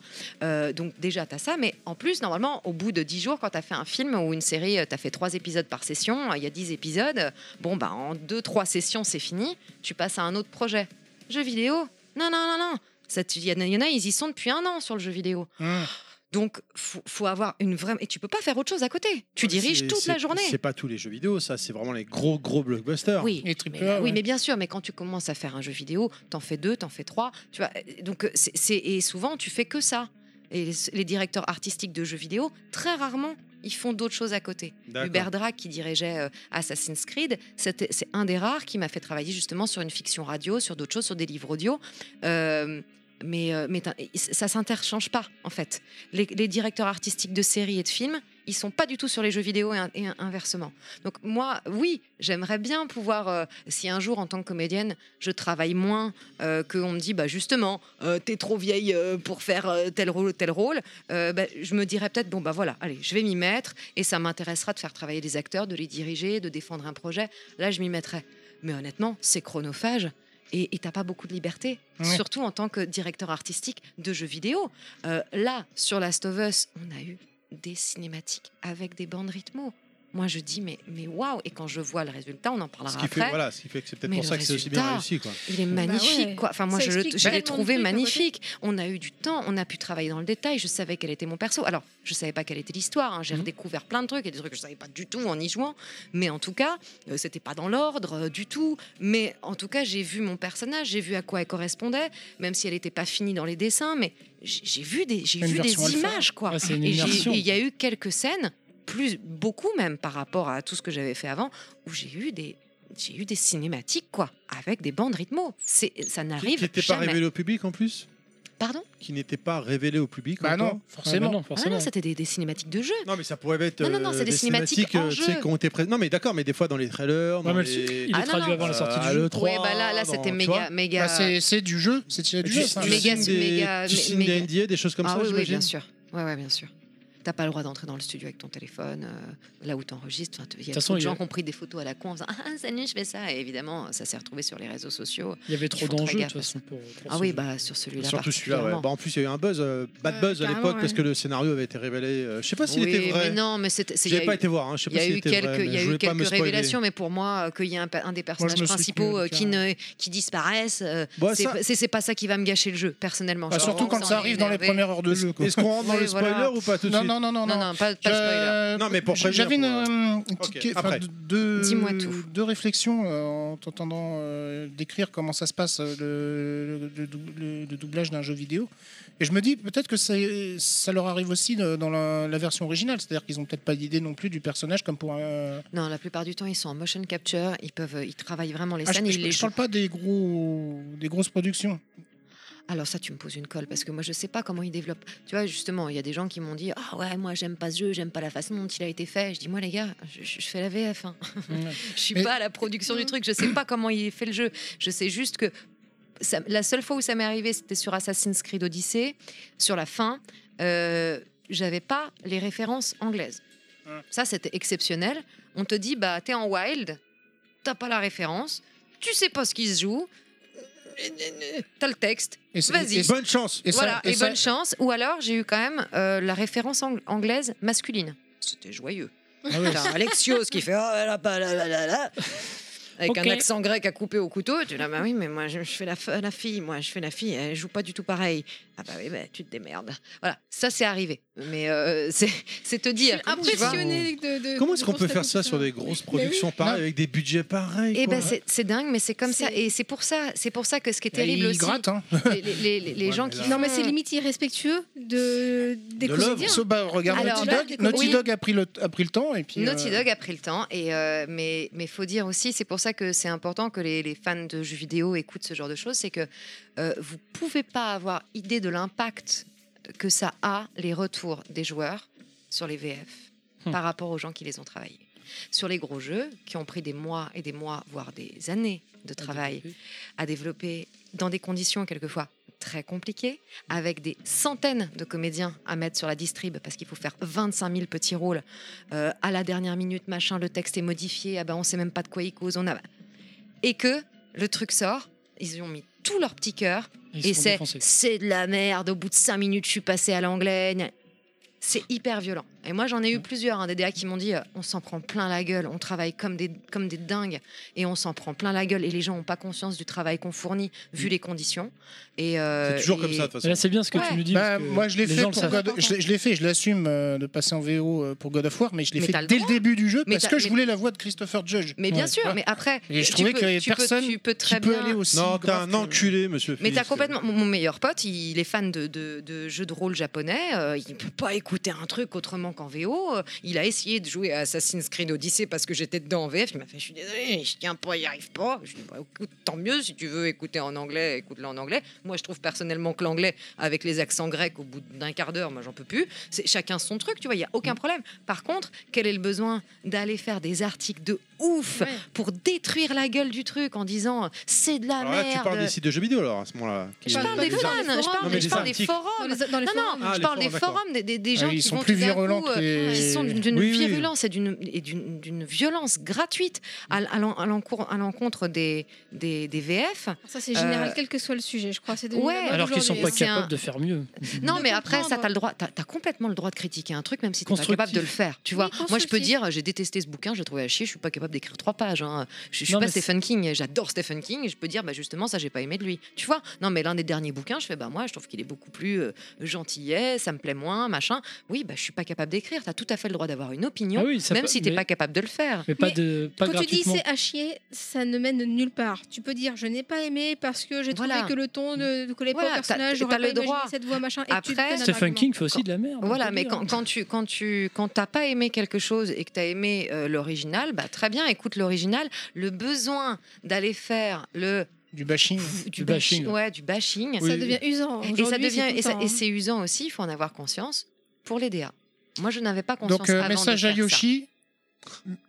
Donc déjà, tu as ça, mais en plus, normalement, au bout de 10 jours, quand tu as fait un film ou une série, tu as fait trois épisodes par session, il y a 10 épisodes, bon, bah, en 2-3 sessions, c'est fini, tu passes à un autre projet. Jeu vidéo? Non, non, non, non. Ça, tu- Il y, en a- il y en a, ils y sont depuis un an sur le jeu vidéo. hum. Donc, faut, faut avoir une vraie. Et tu peux pas faire autre chose à côté. Tu diriges C'est- toute la journée. C'est pas tous les jeux vidéo, ça, c'est vraiment les gros, gros blockbusters. Oui, triple mais, A, oui, ouais. mais bien sûr, mais quand tu commences à faire un jeu vidéo, t'en fais deux, t'en fais trois, tu vois. euh, Donc euh, c'est c'est- et souvent tu fais que ça. Et les, les directeurs artistiques de jeux vidéo, très rarement, ils font d'autres choses à côté. Hubert Drac, qui dirigeait euh, Assassin's Creed, c'est un des rares qui m'a fait travailler justement sur une fiction radio, sur d'autres choses, sur des livres audio. Euh, mais, euh, mais ça s'interchange pas, en fait. Les, les directeurs artistiques de séries et de films, ils sont pas du tout sur les jeux vidéo et, in- et inversement. Donc moi, oui, j'aimerais bien pouvoir, euh, si un jour en tant que comédienne, je travaille moins, euh, qu'on me dit, bah justement, euh, t'es trop vieille euh, pour faire tel rôle ou tel rôle, bah, je me dirais peut-être, bon bah voilà, allez, je vais m'y mettre et ça m'intéressera de faire travailler des acteurs, de les diriger, de défendre un projet. Là, je m'y mettrais. Mais honnêtement, c'est chronophage. Et t'as pas beaucoup de liberté, surtout en tant que directeur artistique de jeux vidéo. Euh, là, sur Last of Us, on a eu des cinématiques avec des bandes rythmo. moi je dis mais mais waouh et quand je vois le résultat, on en parlera Ce qui après. fait, voilà, ce qui fait que c'est peut-être pour ça que c'est aussi bien réussi. Quoi. Il est Bah magnifique, ouais. quoi. Enfin, moi, Ça je, l'ai trouvé magnifique. On a eu du temps, on a pu travailler dans le détail. Je savais quel était mon perso. Alors, je savais pas quelle était l'histoire. hein. J'ai Mhm. redécouvert plein de trucs et des trucs que je savais pas du tout en y jouant. Mais en tout cas, euh, c'était pas dans l'ordre euh, du tout. Mais en tout cas, j'ai vu mon personnage, j'ai vu à quoi elle correspondait, même si elle n'était pas finie dans les dessins. Mais j'ai vu des, j'ai vu des images, quoi. Et il y a eu quelques scènes, plus beaucoup même par rapport à tout ce que j'avais fait avant, où j'ai eu des j'ai eu des cinématiques quoi, avec des bandes rythmo. C'est ça Qui n'arrive n'était pas jamais. révélé au public en plus? Pardon Qui n'était pas révélé au public Bah non, forcément. non, Ah forcément. non, c'était des, des cinématiques de jeu. Non, mais ça pourrait être Non, non, non, euh, c'est des cinématiques en euh, jeu. qui ont été présentes. Non, mais d'accord, mais des fois dans les trailers, dans Ouais, mais les... le- il est Ah, non, traduit non. avant la sortie du jeu. l'E3, Ouais, bah là, là c'était méga, méga. Bah, c'est du jeu, c'est tiré du jeu. Méga- méga- tu signes des NDA, des choses comme ah ça, oui, oui, j'imagine bien sûr. Ouais, ouais, bien sûr. T'as pas le droit d'entrer dans le studio avec ton téléphone, euh, là où t'enregistres. Enfin, Il y a toute façon, trop de gens qui ont pris des photos à la con en faisant Ah, salut, je fais ça. Et évidemment, ça s'est retrouvé sur les réseaux sociaux. Il y avait trop d'enjeux de toute façon pour. pour Ah oui, bah sur celui-là. Surtout celui-là, ouais. Bah, en plus, il y a eu un buzz, euh, bad Euh, buzz à l'époque parce que le scénario avait été révélé. euh, je sais pas s'il Oui, était vrai. mais non, mais c'était. J'ai a pas eu- été voir, hein, je sais Il pas y a s'il eu était quelques, vrai, il y a eu quelques révélations, mais pour moi, qu'il y ait un, des personnages principaux qui, ne, qui disparaissent, Bon, c'est pas ça qui va me gâcher le jeu, personnellement. Bah, surtout quand ça arrive dans les premières heures de jeu. Est-ce qu'on rentre dans le spoiler ou pas tout de suite? Non, non, non, Non, pas, pas de spoiler. Euh, Non, mais pour J'avais une, pour, euh, petite- enfin, après. deux, Dis-moi tout. deux réflexions euh, en t'entendant euh, décrire comment ça se passe euh, le, le- le dou- le- le doublage d'un jeu vidéo. Et je me dis peut-être que ça, ça leur arrive aussi dans la, la version originale, c'est-à-dire qu'ils ont peut-être pas d'idée non plus du personnage comme pour un. Non, la plupart du temps, ils sont en motion capture, ils peuvent, ils travaillent vraiment les Ah, je, scènes, je- ils les je jouent. parle pas des gros, des grosses productions. Alors ça, tu me poses une colle parce que moi, je sais pas comment ils développent. Tu vois, justement, il y a des gens qui m'ont dit ah ouais, moi, j'aime pas ce jeu, j'aime pas la façon dont il a été fait. Je dis moi les gars, je, je fais la VF. hein. je suis Mais- pas à la production du truc, je sais pas comment il fait le jeu. Je sais juste que ça- la seule fois où ça m'est arrivé, c'était sur Assassin's Creed Odyssey, sur la fin. Euh, j'avais pas les références anglaises. Ça, c'était exceptionnel. On te dit, bah, t'es en wild, t'as pas la référence, tu sais pas ce qui se joue, t'as le texte, vas-y. et- Bonne chance. Et ça- Voilà, et et, ça- bonne chance. Ou alors, j'ai eu quand même euh, la référence ang- anglaise masculine. C'était joyeux. Ah. T'as Alexios qui fait oh, pas la, la, la, la. Avec un accent grec à couper au couteau. Tu dis là, bah oui, mais moi je, je fais la, fille, moi je fais la fille, elle joue pas du tout pareil. Ah bah oui, bah, tu te démerdes. Voilà, ça c'est arrivé. Mais euh, c'est c'est te dire. tu vois. Impressionné de, de- Comment est-ce qu'on peut faire ça sur des grosses productions pareilles avec des budgets pareils Eh ben c'est c'est dingue, mais c'est comme ça. Et c'est pour ça, c'est pour ça que ce qui est Et terrible aussi, grattent, hein. les, les- les- les- les Ouais, gens mais qui là- Non, mais c'est limite irrespectueux de, des De l'œuvre. So, bah, regarde Alors, Naughty Dog. Naughty oui. Dog a pris, le, a pris le temps et puis. Naughty euh, Dog a pris le temps, et euh, mais mais faut dire aussi, c'est pour ça que c'est important que les, les fans de jeux vidéo écoutent ce genre de choses, c'est que euh, vous pouvez pas avoir idée de l'impact que ça a les retours des joueurs sur les VF Hmm. par rapport aux gens qui les ont travaillés. Sur les gros jeux qui ont pris des mois et des mois, voire des années de travail à développer dans des conditions quelquefois très compliquées, avec des centaines de comédiens à mettre sur la distrib, parce qu'il faut faire 25 000 petits rôles. Euh, à la dernière minute, machin, le texte est modifié, ah ben on sait même pas de quoi il cause. On a... Et que le truc sort, ils y ont mis tout leur petit cœur, Ils et c'est c'est de la merde, au bout de 5 minutes, je suis passé à l'anglais. C'est hyper violent. Et moi, j'en ai eu plusieurs, hein, des DA qui m'ont dit euh, on s'en prend plein la gueule, on travaille comme des, comme des dingues et on s'en prend plein la gueule. Et les gens n'ont pas conscience du travail qu'on fournit, vu les conditions. Et, euh, C'est toujours comme ça de toute façon. Là, c'est bien ce que Ouais. tu nous dis. Bah, parce que moi, je l'ai fait pour. God... je l'ai- je l'ai fait, je l'assume euh, de passer en VO pour God of War, mais je l'ai Mais fait t'as le dès droit. le début du jeu Mais parce t'as- que je mais- voulais la voix de Christopher Judge. Mais bien Ouais. sûr, mais après, Et je trouvais peux- qu'il y avait tu peux- personne tu peux très qui peut bien- aller aussi. Non, t'es grave un que- enculé, monsieur Mais t'as complètement. Mon meilleur pote, il est fan de, jeux de rôle japonais. il peut pas écouter un truc autrement qu'en VO. euh, Il a essayé de jouer à Assassin's Creed Odyssey parce que j'étais dedans en VF. Il m'a fait Je suis désolé, je tiens pas, il arrive pas. Je dis bah, écoute, Tant mieux si tu veux écouter en anglais, écoute-le en anglais. Moi, je trouve personnellement que l'anglais, avec les accents grecs, au bout d'un quart d'heure, moi, j'en peux plus. C'est chacun son truc, tu vois, il y a aucun problème. Par contre, quel est le besoin d'aller faire des articles de ouf pour détruire la gueule du truc en disant c'est de la Alors là, merde. tu parles des sites de jeux vidéo alors à ce moment-là. qui- Je parle des fans, je parle, je des forums. Dans les- dans les non, non, forums. Ah, je parle des forums, des, des- des Ah gens oui, ils qui sont vont plus virulents coup, que euh, les- qui sont d'une Oui, oui. virulence et d'une et d'une violence gratuite à, l'encontre des, des, des VF. Ça, c'est général, Euh, quel que soit le sujet, je crois. Ouais, Alors qu'ils sont pas capables un- de faire mieux. Non, mais après, ça, t'as le droit, t'as, t'as complètement le droit de critiquer un truc, même si t'es pas capable de le faire. Tu vois, Oui, moi, je peux dire, j'ai détesté ce bouquin, je l'ai trouvé à chier, je suis pas capable d'écrire trois pages. hein. Je, je suis Non, pas Stephen King, j'adore Stephen King, et je peux dire, bah justement, ça, j'ai pas aimé de lui. Tu vois, non, mais l'un des derniers bouquins, je fais, bah moi, je trouve qu'il est beaucoup plus euh, gentillet, ça me plaît moins, machin. Oui, bah je suis pas capable d'écrire. T'as tout à fait le droit d'avoir une opinion, Ah oui, même peut- si t'es mais- pas capable de le faire. Mais pas Mais de pas Quand tu dis c'est à chier, ça ne mène nulle part. Tu peux dire je n'ai pas aimé parce que j'ai trouvé Voilà. que le ton de collait pas au personnage, j'aurais le pas imaginé droit. cette voix machin. Et tu Après, Stephen. King fait aussi de la merde. Voilà, mais quand, quand tu quand tu quand t'as pas aimé quelque chose et que tu as aimé euh, l'original, bah très bien, écoute l'original. Le besoin d'aller faire le Du bashing. du, bashing. bashi- ouais, du bashing, Ça devient usant. et ça devient c'est et, ça- et hein. c'est usant aussi. Il faut en avoir conscience pour les DA. Moi, je n'avais pas conscience Donc, euh, avant message de à ça. Yoshi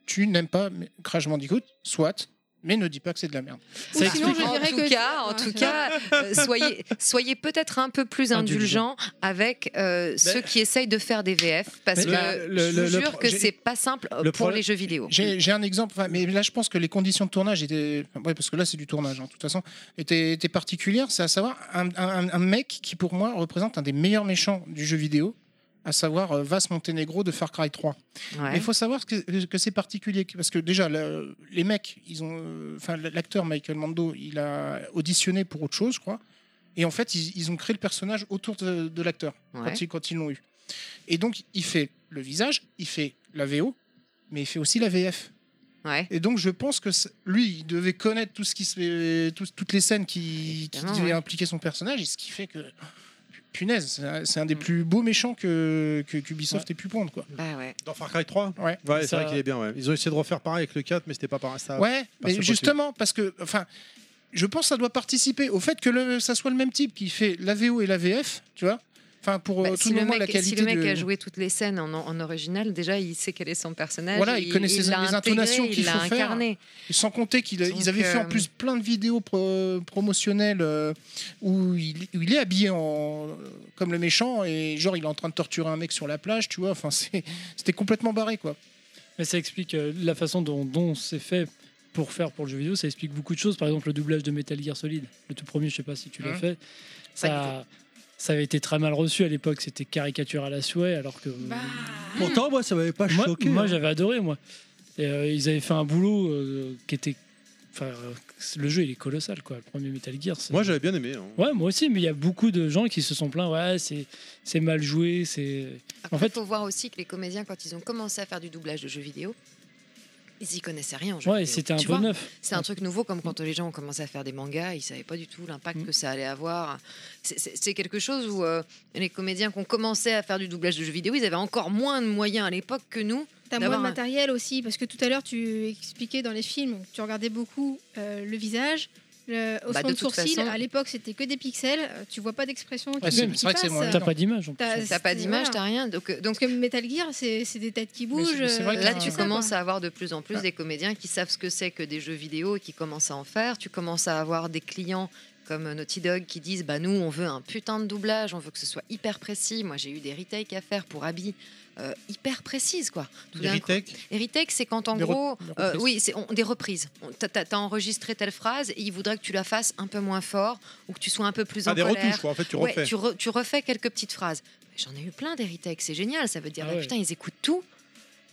tu n'aimes pas Crash Bandicoot, soit, mais ne dis pas que c'est de la merde. Ou sinon, je en tout que cas, en tout cas, euh, soyez, soyez peut-être un peu plus indulgents avec euh, ceux qui essayent de faire des VF, parce Mais que le- le- je vous le- le jure pro- que c'est pas simple le pour problème- les jeux vidéo. J'ai un exemple, mais là je pense que les conditions de tournage étaient, ouais, parce que là c'est du tournage, hein, de toute façon, étaient, étaient particulières. C'est à savoir un, un- un mec qui pour moi représente un des meilleurs méchants du jeu vidéo, à savoir euh, Vas Montenegro de Far Cry 3. Ouais. Mais il faut savoir que, que c'est particulier, parce que déjà le- les mecs, ils ont, euh, enfin l'acteur Michael Mando, il a auditionné pour autre chose, je crois. Et en fait, ils, ils ont créé le personnage autour de, de l'acteur Ouais. quand ils, quand ils l'ont eu. Et donc, il fait le visage, il fait la VO, mais il fait aussi la VF. Ouais. Et donc, je pense que lui, il devait connaître tout ce qui se tout- toutes les scènes qui, devaient ouais. impliquer son personnage, et ce qui fait que, punaise, c'est un- des plus beaux méchants que que- qu'Ubisoft ait pu prendre, quoi. Bah ouais. Dans Far Cry 3 Ouais. Ouais, c'est Ça- vrai qu'il est bien. Ouais. Ils ont essayé de refaire pareil avec le 4, mais c'était pas pareil. Ça, Ouais, mais possible. justement, parce que, enfin, je pense que ça doit participer au fait que le, ça soit le même type qui fait la VO et la VF, tu vois. Enfin, pour Bah, euh, si, tout le le moment, mec, la qualité si le mec de- a joué toutes les scènes en, en original, déjà il sait quel est son personnage. Voilà, et il connaît ses- les intégré, intonations il qu'il faut faire. incarné. Sans compter qu'ils avaient fait en euh, plus plein de vidéos pro- promotionnelles euh, où, il, où il est habillé en, comme le méchant et genre il est en train de torturer un mec sur la plage, tu vois. Enfin, c'était complètement barré, quoi. Mais ça explique la façon dont, dont c'est fait pour faire pour le jeu vidéo. Ça explique beaucoup de choses. Par exemple, le doublage de Metal Gear Solid, le tout premier, je sais pas si tu l'as Mmh. fait. Ça, ça avait été très mal reçu à l'époque. C'était caricature à la souhait, alors que. Bah, Pourtant, moi, ça m'avait pas moi, choqué. moi, hein. j'avais adoré, moi. Et, euh, ils avaient fait un boulot euh, qui était. Enfin, euh, le jeu, il est colossal, quoi. Le premier Metal Gear. Moi, j'avais bien aimé. hein. Ouais, moi aussi, mais il y a beaucoup de gens qui se sont plaints. Ouais, c'est c'est mal joué. C'est. En fait, il faut voir aussi que les comédiens, quand ils ont commencé à faire du doublage de jeux vidéo, ils y connaissaient rien. ouais, c'était un Tu peu vois neuf. C'est un truc nouveau, comme quand les gens ont commencé à faire des mangas, ils savaient pas du tout l'impact que ça allait avoir. C'est- quelque chose où euh, les comédiens qui ont commencé à faire du doublage de jeux vidéo, ils avaient encore moins de moyens à l'époque que nous. T'as moins de un- matériel aussi, parce que tout à l'heure, tu expliquais dans les films, tu regardais beaucoup euh, le visage, le haussement Bah, de façon- À l'époque, c'était que des pixels. euh, Tu vois pas d'expression. qui- Ouais, c'est- qui c'est vrai que c'est passe. moins T'as pas d'image. en plus. T'as- pas d'image, t'as rien. Donc, euh, donc Parce que Metal Gear, c'est c'est des têtes qui bougent. c'est vrai euh, que Là, Ah, tu commences à avoir de plus en plus Ah. des comédiens qui savent ce que c'est que des jeux vidéo et qui commencent à en faire. Tu commences à avoir des clients comme Naughty Dog qui disent bah nous on veut un putain de doublage, on veut que ce soit hyper précis. Moi j'ai eu des retakes à faire pour Abby. Euh, hyper précises quoi. Les retakes, c'est quand en Des gros, euh, oui, c'est des reprises. T'as enregistré telle phrase et il voudrait que tu la fasses un peu moins fort ou que tu sois un peu plus Ah, en des colère. retouches, quoi. En fait, tu Ouais, refais. tu, re- tu refais quelques petites phrases. J'en ai eu plein des retakes, c'est génial. Ça veut dire Ah bah, putain ils écoutent tout.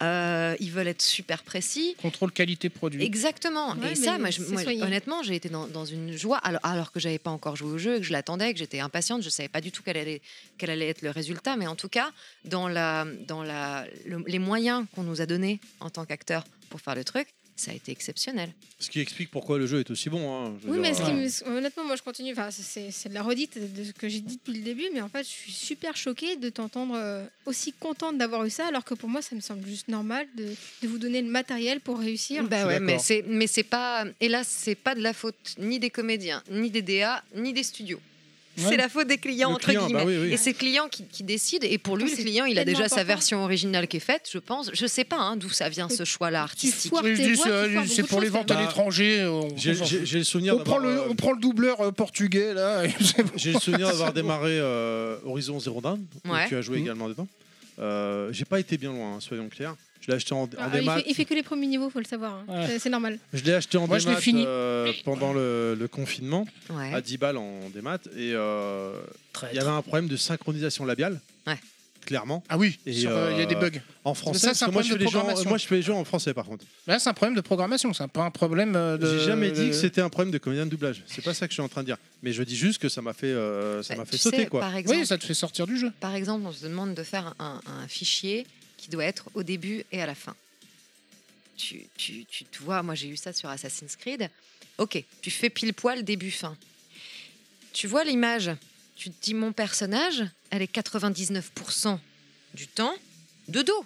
Euh, ils veulent être super précis. Contrôle qualité produit. Exactement. Ouais, et ça, moi, je- moi, honnêtement, j'ai été dans, dans une joie, alors, alors que j'avais pas encore joué au jeu, que je l'attendais, que j'étais impatiente, je savais pas du tout quel allait, quel allait être le résultat, mais en tout cas, dans, la, dans la, le- les moyens qu'on nous a donnés en tant qu'acteurs pour faire le truc, ça a été exceptionnel. Ce qui explique pourquoi le jeu est aussi bon. hein. Oui, mais dire, ce qui me- honnêtement, moi je continue. Enfin, c'est c'est de la redite de ce que j'ai dit depuis le début, mais en fait, je suis super choquée de t'entendre euh, aussi contente d'avoir eu ça, alors que pour moi, ça me semble juste normal de, de vous donner le matériel pour réussir. Bah ouais, mais c'est mais c'est pas hélas c'est pas de la faute ni des comédiens, ni des DA, ni des studios. C'est la faute des clients, Le entre client, guillemets. bah oui, oui. Et c'est le client qui, qui décide. Et pour lui, le client, il a déjà sa version originale qui est faite, je pense. Je sais pas hein, d'où ça vient ce choix-là artistique. c'est- pour les ventes à Bah, l'étranger. on- J'ai le souvenir On prend, le, euh, on prend le doubleur euh, portugais là. J'ai le souvenir d'avoir démarré euh, Horizon Zero Dawn, tu as joué Mhm. également dedans. Euh, J'ai pas été bien loin, hein, soyons clairs. Je l'ai acheté en, en Ah, il, démat. fait, il fait que les premiers niveaux, faut le savoir. hein. Ouais. C'est- normal. Je l'ai acheté en Moi, démat fini. euh, pendant le, le confinement, Ouais. à 10 balles en démat. Et euh, il y avait un problème de synchronisation labiale. Ouais. Clairement. Ah oui, euh, il y a des euh, bugs. En français, ça, moi je, fais les jeux en, programmation. moi je fais les jeux en français par contre. Là, c'est un problème de programmation, c'est pas un problème de. J'ai jamais dit que c'était un problème de comédien de doublage. C'est pas ça que je suis en train de dire. Mais je dis juste que ça m'a fait, euh, ça Bah, m'a fait tu sauter sais, quoi. Par exemple, Oui, ça te fait sortir du jeu. par exemple, on se demande de faire un, un fichier qui doit être au début et à la fin. Tu, tu, tu te vois, moi j'ai eu ça sur Assassin's Creed. Ok, tu fais pile poil début-fin. Tu vois l'image, tu te dis mon personnage, elle est 99% du temps de dos.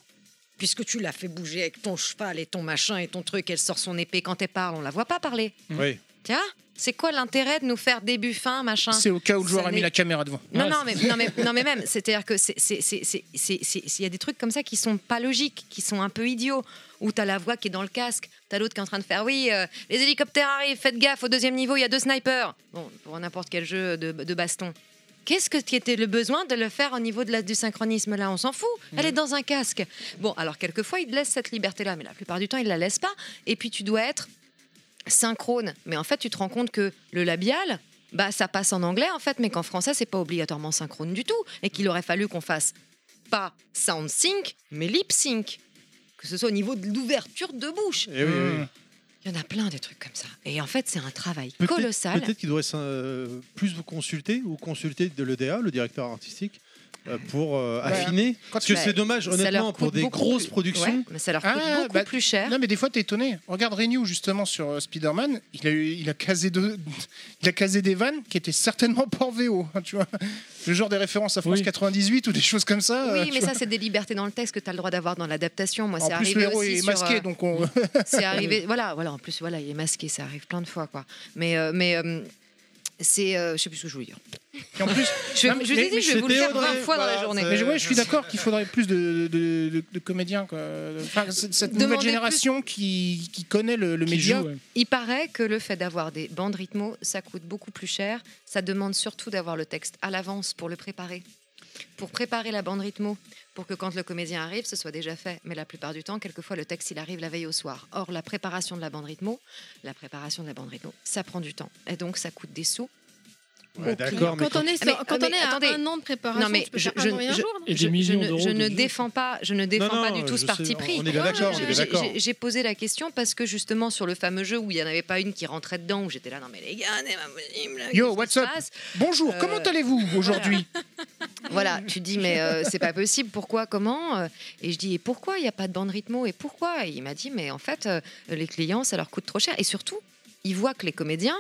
Puisque tu l'as fait bouger avec ton cheval et ton machin et ton truc, elle sort son épée quand elle parle, on la voit pas parler. Oui. Tiens, c'est quoi l'intérêt de nous faire début, fin, machin C'est au cas où le joueur Ça a mis la caméra devant. non, Ouais, non, mais, non, mais, non, mais même, c'est-à-dire que il y a des trucs comme ça qui sont pas logiques, qui sont un peu idiots. Où tu as la voix qui est dans le casque, tu as l'autre qui est en train de faire Oui, euh, les hélicoptères arrivent, faites gaffe, au deuxième niveau, il y a deux snipers. Bon, pour n'importe quel jeu de, de baston. Qu'est-ce que qui était le besoin de le faire au niveau de la, du synchronisme là? On s'en fout. Elle est dans un casque. Bon, alors quelquefois, il te laisse cette liberté-là, mais la plupart du temps, il la laisse pas. Et puis, tu dois être synchrone. Mais en fait, tu te rends compte que le labial, bah, ça passe en anglais en fait, mais qu'en français, c'est pas obligatoirement synchrone du tout, et qu'il aurait fallu qu'on fasse pas sound sync, mais lip sync, que ce soit au niveau de l'ouverture de bouche. Eh oui, oui. Il y en a plein des trucs comme ça. Et en fait, c'est un travail colossal. Peut-être qu'il devrait euh, plus vous consulter ou consulter de l'EDA, le directeur artistique, pour euh, Ouais. affiner. Parce que c'est dommage, honnêtement, pour des grosses plus- productions. Ouais, mais ça leur coûte Ah, beaucoup bah, plus cher. Non, mais des fois, t'es étonné. Regarde Renew, justement, sur euh, Spider-Man. Il a, eu- il, a casé de- il a casé des vannes qui étaient certainement pas en VO. hein, tu vois Le genre des références à France Oui. 98 ou des choses comme ça. euh, Oui, mais ça, c'est des libertés dans le texte que tu as le droit d'avoir dans l'adaptation. Moi, c'est arrivé le héros aussi est sur, masqué, euh, donc on. c'est arrivé. Voilà, voilà. En plus, voilà, il est masqué. Ça arrive plein de fois, quoi. Mais, euh, mais euh, c'est, euh, je sais plus ce que je voulais dire. Et en plus, Je, Non, je vous ai mais- dit, mais je vais vous le faire 20 Audrey, fois dans la journée. Mais je, ouais, je suis d'accord qu'il faudrait plus de, de, de- de comédiens. Quoi. Enfin, cette Demandez nouvelle plus- génération qui, qui connaît le, le qui média. joue, ouais. Il paraît que le fait d'avoir des bandes rythmo, ça coûte beaucoup plus cher. Ça demande surtout d'avoir le texte à l'avance pour le préparer. Pour préparer la bande rythmo, pour que quand le comédien arrive, ce soit déjà fait. Mais la plupart du temps, quelquefois, le texte, il arrive la veille au soir. Or, la préparation de la bande rythmo, la préparation de la bande rythmo, ça prend du temps. Et donc, ça coûte des sous. Ouais, d'accord, Quand on est, Ah, mais- quand ah, on mais est à attendez. un an de préparation, Non, mais tu peux je- ne, de défends pas, je ne défends Non, pas non, du tout ce parti pris. J'ai- posé la question parce que justement sur le fameux jeu où il n'y en avait pas une qui rentrait dedans, où j'étais là, non mais les gars, c'est pas possible. Yo, what's up? Bonjour, Euh, comment allez-vous aujourd'hui? Voilà, tu dis mais euh, c'est pas possible, pourquoi, comment euh, Et je dis et pourquoi il n'y a pas de bande rythmo et pourquoi? Et il m'a dit mais en fait euh, les clients ça leur coûte trop cher. Et surtout ils voient que les comédiens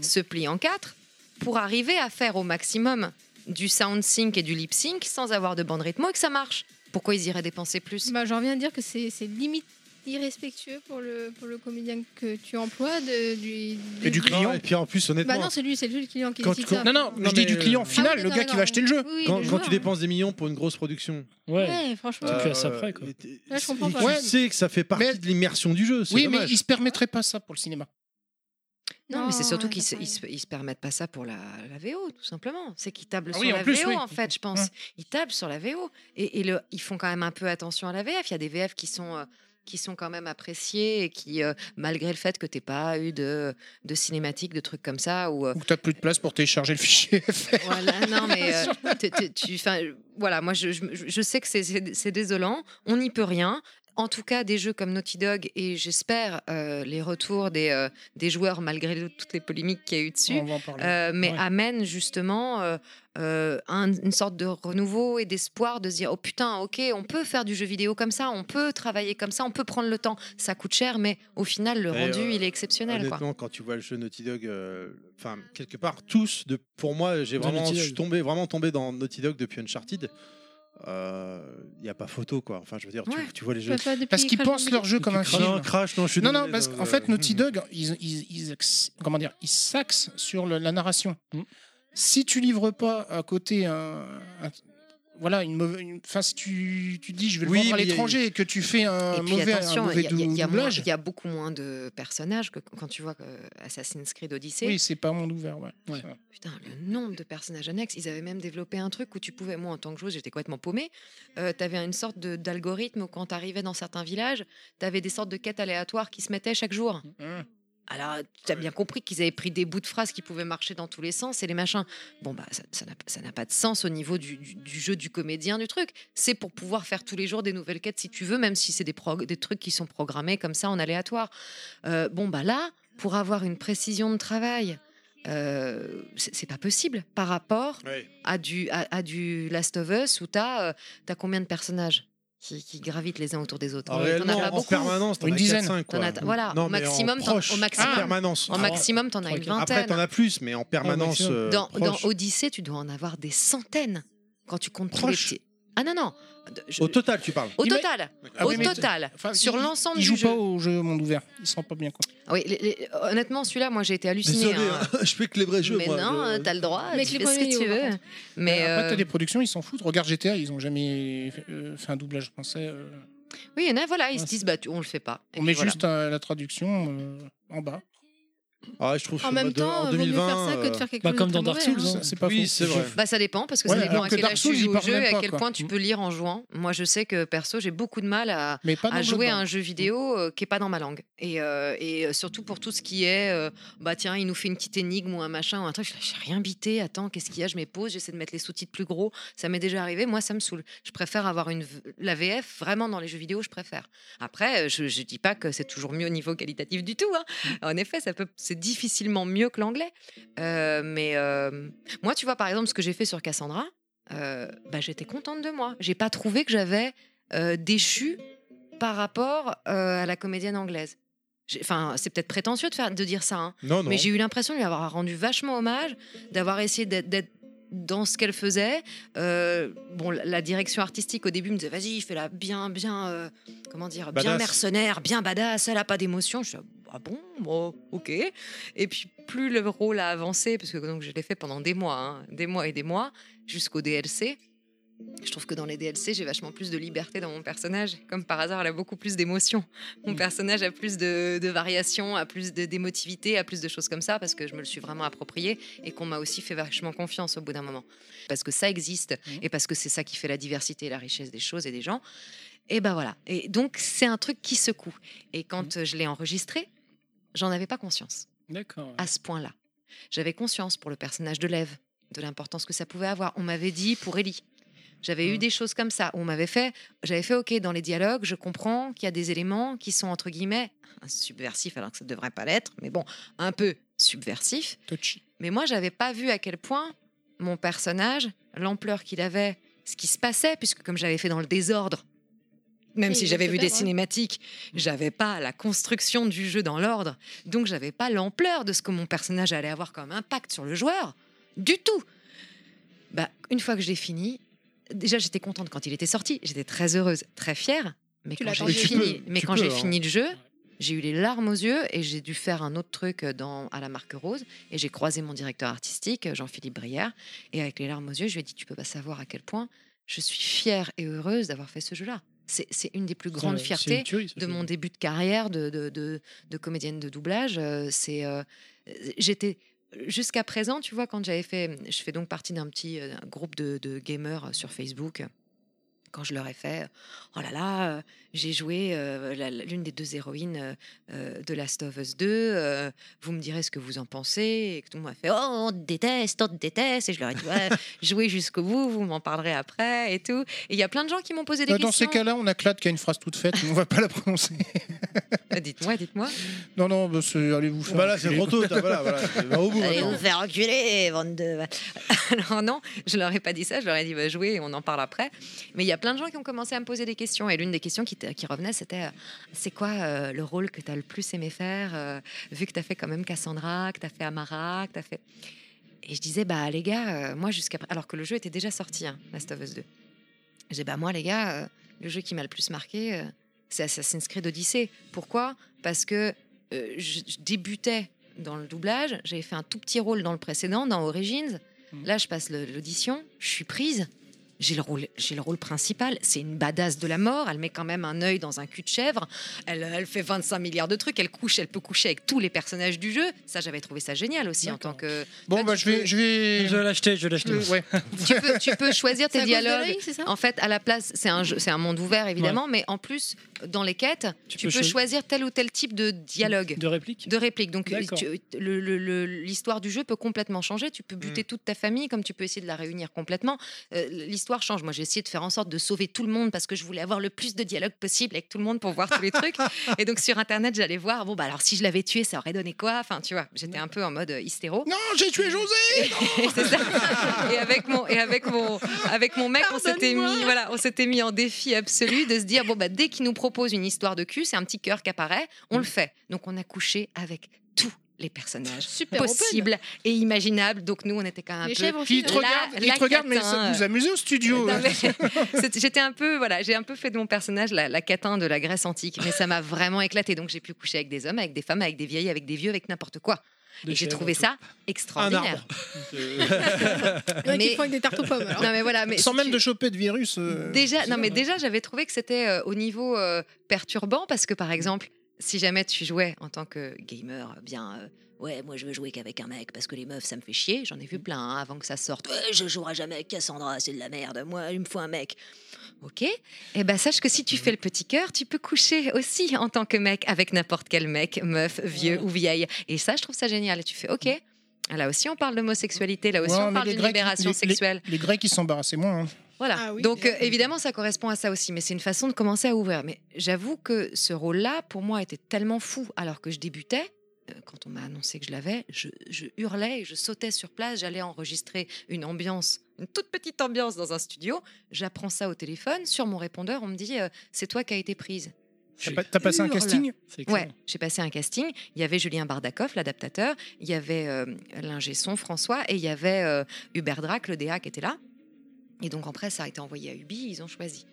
se plient en quatre pour arriver à faire au maximum du sound sync et du lip sync sans avoir de bande rythmo et que ça marche. Pourquoi ils iraient dépenser plus? Bah, J'en viens de dire que c'est limite irrespectueux pour le, pour le comédien que tu emploies. De, du, Et du client et puis en plus, honnêtement, Bah non, c'est lui, c'est lui le client qui Quand- décide ça. Non, non, Non, je dis du client euh, final, Ah oui, le gars qui va acheter le jeu. Oui, quand, le quand joueur. tu dépenses des millions pour une grosse production, Ouais. Ouais, franchement. Tu fais ça après, quoi. je comprends et pas. tu Ouais. sais que ça fait partie Mais- de l'immersion du jeu. Oui, mais il se permettrait pas ça pour le cinéma. Non, mais c'est surtout ouais, qu'ils se, ils se, ils se permettent pas ça pour la, la VO, tout simplement. C'est qu'ils tablent Ah sur oui, en la plus, VO, oui. en fait, je pense. Hum. Ils tablent sur la VO. Et, et le, ils font quand même un peu attention à la VF. Il y a des VF qui sont, euh, qui sont quand même appréciés et qui, euh, malgré le fait que tu pas eu de, de cinématique, de trucs comme ça, ou. euh, Ou que t'as plus de place pour télécharger le fichier. voilà, non, mais euh, tu- tu- tu- voilà, moi je, je, je sais que c'est désolant, on n'y peut rien. En tout cas, des jeux comme Naughty Dog et j'espère euh, les retours des, euh, des joueurs, malgré le- toutes les polémiques qu'il y a eu dessus, On va en parler. euh, mais Ouais. amènent justement euh, euh, un- une sorte de renouveau et d'espoir de se dire oh putain, ok, on peut faire du jeu vidéo comme ça, on peut travailler comme ça, on peut prendre le temps. Ça coûte cher, mais au final, le Et, rendu, euh, il est exceptionnel. Quoi. Honnêtement, quand tu vois le jeu Naughty Dog, euh, enfin quelque part tous, de, pour moi, j'ai vraiment, Naughty je Dog. suis tombé, vraiment tombé dans Naughty Dog depuis Uncharted. Il n'y a pas photo quoi. Enfin, je veux dire, tu- Ouais. tu, vois les jeux. Pas- pas depuis Parce qu'ils Crash pensent leur jeu comme un Crash, film. non, Crash, non, je suis Non, non, parce qu'en euh, fait, Naughty Dog, ils, ils, ils, comment dire, ils s'axent sur le- la narration. Mm. si tu livres pas à côté un, un- voilà une mauvaise, une- enfin si tu, tu dis je vais le Oui, vendre à l'étranger et que tu fais un Et puis mauvais, un attention, mauvais il y, a- il y a- moins- il y beaucoup moins de personnages que quand tu vois que Assassin's Creed Odyssey. oui c'est pas un monde ouvert, ouais. Putain, le nombre de personnages annexes, ils avaient même développé un truc où tu pouvais, moi en tant que joueuse, j'étais complètement paumée. Euh, tu avais une sorte d'algorithme où quand tu arrivais dans certains villages, tu avais des sortes de quêtes aléatoires qui se mettaient chaque jour. Mmh. Alors, tu as bien compris qu'ils avaient pris des bouts de phrases qui pouvaient marcher dans tous les sens et les machins. Bon, bah, ça n'a pas de sens au niveau du, du- du jeu du comédien, du truc. C'est pour pouvoir faire tous les jours des nouvelles quêtes si tu veux, même si c'est des, des trucs qui sont programmés comme ça en aléatoire. Euh, bon, bah là, pour avoir une précision de travail, euh, c'est pas possible par rapport à, du, à, à du Last of Us où tu as, combien de personnages? Qui, qui gravitent les uns autour des autres Ah, T'en as pas en beaucoup. permanence, t'en Une as dizaine. 4-5, T'en quoi. as- voilà, Non, au en maximum, t'en- proche, au maximum, en permanence. en maximum, t'en as une Après, vingtaine. t'en as plus, mais en permanence. euh, Dans. Odyssée, tu dois en avoir des centaines quand tu comptes tous les petits. Ah non, non. Je- Au total, tu parles. au total. Ah au oui, total. Enfin, sur l'ensemble du jeu. pas au jeu monde ouvert, il se rend pas bien compte. Ah Oui, les- les- honnêtement, celui-là, moi, j'ai été halluciné. Hein. hein, je fais que les vrais jeux. Mais moi, non, je- t'as le droit, Mais tu fais ce que tu veux. Mais Après, euh, t'as des productions, ils s'en foutent. Regarde GTA, ils ont jamais fait, euh, fait un doublage français. euh. oui, il y en a, voilà, ils Ouais, se disent, bah, tu- on le fait pas. Et On met voilà. juste euh, la traduction euh, en bas. Ah, je trouve En même temps, en vaut mieux 2020. faire ça que de euh, faire quelque Bah, chose comme de dans Dark Souls, hein. hein. C'est pas Oui, c'est vrai. Bah ça dépend parce que Ouais, ça dépend à que quel âge tu joues au jeu et à quel quoi. point tu peux lire en jouant. Moi je sais que perso j'ai beaucoup de mal à, jouer à un jeu vidéo euh, qui est pas dans ma langue et, euh, et surtout pour tout ce qui est euh, bah tiens il nous fait une petite énigme ou un machin ou un truc j'ai rien bité attends qu'est-ce qu'il y a? Je me pose j'essaie de mettre les sous-titres plus gros ça m'est déjà arrivé moi ça me saoule je préfère avoir une v- la VF vraiment dans les jeux vidéo je préfère après je, je dis pas que c'est toujours mieux au niveau qualitatif du tout hein. en effet ça peut c'est difficilement mieux que l'anglais Euh, mais euh, moi tu vois par exemple ce que j'ai fait sur Cassandra euh, bah, j'étais contente de moi. J'ai pas trouvé que j'avais euh, déchu par rapport à la comédienne anglaise. Enfin, c'est peut-être prétentieux de, faire, de dire ça, hein, Non, non. mais j'ai eu l'impression de lui avoir rendu vachement hommage, d'avoir essayé d'être dans ce qu'elle faisait. Euh, bon, la- direction artistique au début me disait vas-y, fais-la bien, bien, euh, comment dire, bien mercenaire, bien badass, elle a pas d'émotion. Je suis ah bon, bon, ok. Et puis plus le rôle a avancé, parce que donc je l'ai fait pendant des mois, hein, des mois et des mois, jusqu'au DLC. Je trouve que dans les DLC, j'ai vachement plus de liberté dans mon personnage. Comme par hasard, elle a beaucoup plus d'émotions. Mon personnage a plus de, de variations, a plus d'émotivité, a plus de choses comme ça, parce que je me le suis vraiment approprié et qu'on m'a aussi fait vachement confiance au bout d'un moment. Parce que ça existe et parce que c'est ça qui fait la diversité et la richesse des choses et des gens. Et ben voilà. Et donc, c'est un truc qui secoue. Et quand euh, je l'ai enregistré, j'en avais pas conscience D'accord. à ce point-là. J'avais conscience pour le personnage de Lev, de l'importance que ça pouvait avoir. On m'avait dit pour Ellie. J'avais eu des choses comme ça. On m'avait fait, j'avais fait OK dans les dialogues. Je comprends qu'il y a des éléments qui sont entre guillemets subversifs, alors que ça ne devrait pas l'être, mais bon, un peu subversifs. Touchy. Mais moi, j'avais pas vu à quel point mon personnage, l'ampleur qu'il avait, ce qui se passait, puisque comme j'avais fait dans le désordre, même Oui, si j'avais vu des cinématiques, j'avais pas la construction du jeu dans l'ordre, donc j'avais pas l'ampleur de ce que mon personnage allait avoir comme impact sur le joueur, du tout. Bah, une fois que j'ai fini, déjà j'étais contente quand il était sorti, j'étais très heureuse, très fière, mais Tu quand j'ai l'attendais. Tu fini, peux, mais tu quand peux, j'ai hein. fini le jeu, j'ai eu les larmes aux yeux et j'ai dû faire un autre truc dans, à la marque Rose. Et j'ai croisé mon directeur artistique, Jean-Philippe Brière. Et avec les larmes aux yeux, je lui ai dit Tu peux pas savoir à quel point je suis fière et heureuse d'avoir fait ce jeu-là. C'est une des plus grandes fiertés tuerie, de mon début de carrière de, de, de- de comédienne de doublage. Euh, C'est euh, J'étais. Jusqu'à présent, tu vois, quand j'avais fait. Je fais donc partie d'un petit euh, groupe de, de gamers sur Facebook quand je leur ai fait oh là là euh, j'ai joué euh, l'une des deux héroïnes euh, de Last of Us 2 euh, vous me direz ce que vous en pensez et que tout le monde a fait oh on te déteste on te déteste et je leur ai dit ouais, jouez jusqu'au bout vous m'en parlerez après et tout et il y a plein de gens qui m'ont posé des Euh, Dans ces questions cas-là, on a Clad qui a une phrase toute faite, mais on va pas la prononcer. Dites-moi dites-moi Non, non, bah, c'est- allez vous faire. Bah là, c'est enculer, trop tôt. Voilà, voilà. Va au bout. Allez vous faire enculer, bande de... Alors non, je leur ai pas dit ça, je leur ai dit va jouer et on en parle après. Mais il y a plein de gens qui ont commencé à me poser des questions et l'une des questions qui, revenait c'était euh, c'est quoi euh, le rôle que tu as le plus aimé faire euh, vu que tu as fait quand même Cassandra, que tu as fait Amara, que tu as fait... Et je disais bah les gars, euh, moi jusqu'à... Alors que le jeu était déjà sorti, hein, Last of Us 2. Je disais bah moi les gars, le jeu qui m'a le plus marqué, c'est Assassin's Creed Odyssey. Pourquoi? Parce que je, je débutais dans le doublage, j'avais fait un tout petit rôle dans le précédent, dans Origins. Là, je passe l'audition, je suis prise. J'ai le, rôle, j'ai le rôle principal. C'est une badass de la mort. Elle met quand même un œil dans un cul de chèvre. Elle, elle fait 25 milliards de trucs. Elle couche, elle peut coucher avec tous les personnages du jeu. Ça, j'avais trouvé ça génial aussi en tant que. Bon, bah, je vais, je vais. Je vais l'acheter, je vais l'acheter. Ouais. tu peux, tu peux choisir tes dialogues. l'œil, c'est ça? En fait, à la place, c'est un, jeu- c'est un monde ouvert évidemment, mais en plus, dans les quêtes, tu, peux peux, choisir- choisir tel ou tel type de dialogue. De réplique? De réplique. Donc, D'accord. tu- le- le- le- l'histoire du jeu peut complètement changer. Tu peux buter toute ta famille, comme tu peux essayer de la réunir complètement. Euh, l'histoire change. Moi, j'ai essayé de faire en sorte de sauver tout le monde parce que je voulais avoir le plus de dialogue possible avec tout le monde pour voir tous les trucs. Et donc, sur Internet, j'allais voir, bon, bah alors, si je l'avais tué, ça aurait donné quoi? Enfin, tu vois, j'étais un peu en mode euh, hystéro. Non, j'ai tué José Et c'est ça. Et avec mon et avec mon avec mon mec, on s'était mis voilà, on s'était mis en défi absolu de se dire bon bah dès qu'il nous propose une histoire de cul, c'est un petit cœur qui apparaît, on le fait. Donc on a couché avec les personnages Super possibles et imaginables. Donc nous on était quand même un Les peu il te la- regarde, il la te regarde, mais ça vous amusez au studio. J'étais un peu, voilà, j'ai un peu fait de mon personnage la, la catin de la Grèce antique, mais ça m'a vraiment éclaté. Donc j'ai pu coucher avec des hommes, avec des femmes, avec des vieilles, avec des vieux, avec n'importe quoi. Et j'ai trouvé ça extraordinaire. Il y en a qui font avec des tartes aux pommes. alors. Non mais voilà, mais Sans même tu- de choper de virus. euh, Déjà, non, mais déjà, j'avais trouvé que c'était euh, au niveau euh, perturbant parce que, par exemple, si jamais tu jouais en tant que gamer, bien, euh, ouais, moi je veux jouer qu'avec un mec parce que les meufs, ça me fait chier. J'en ai vu plein hein, avant que ça sorte. Ouais, je jouerai jamais avec Cassandra, c'est de la merde. Moi, il me faut un mec. Ok. Eh ben, sache que si tu fais le petit cœur, tu peux coucher aussi en tant que mec avec n'importe quel mec, meuf, vieux ou vieille. Et ça, je trouve ça génial. Et tu fais, ok. Ah, Là aussi, on parle d'homosexualité. Là aussi, Ouais, on parle Grecs- libération les- les- sexuelle. Les Grecs, ils s'embarrassaient moins. hein. Voilà. Ah oui, Donc euh, évidemment, ça correspond à ça aussi, mais c'est une façon de commencer à ouvrir. Mais j'avoue que ce rôle-là, pour moi, était tellement fou alors que je débutais. euh, Quand on m'a annoncé que je l'avais, je, je hurlais et je sautais sur place. J'allais enregistrer une ambiance, une toute petite ambiance dans un studio. J'apprends ça au téléphone. Sur mon répondeur, on me dit euh, C'est toi qui as été prise. T'as pas- T'as passé un casting? Ouais, j'ai passé un casting. Il y avait Julien Bardakoff, l'adaptateur. Il y avait euh, l'ingé son François et il y avait euh, Hubert Drac, le DA, qui était là. Et donc après, ça a été envoyé à Ubi. Ils ont choisi.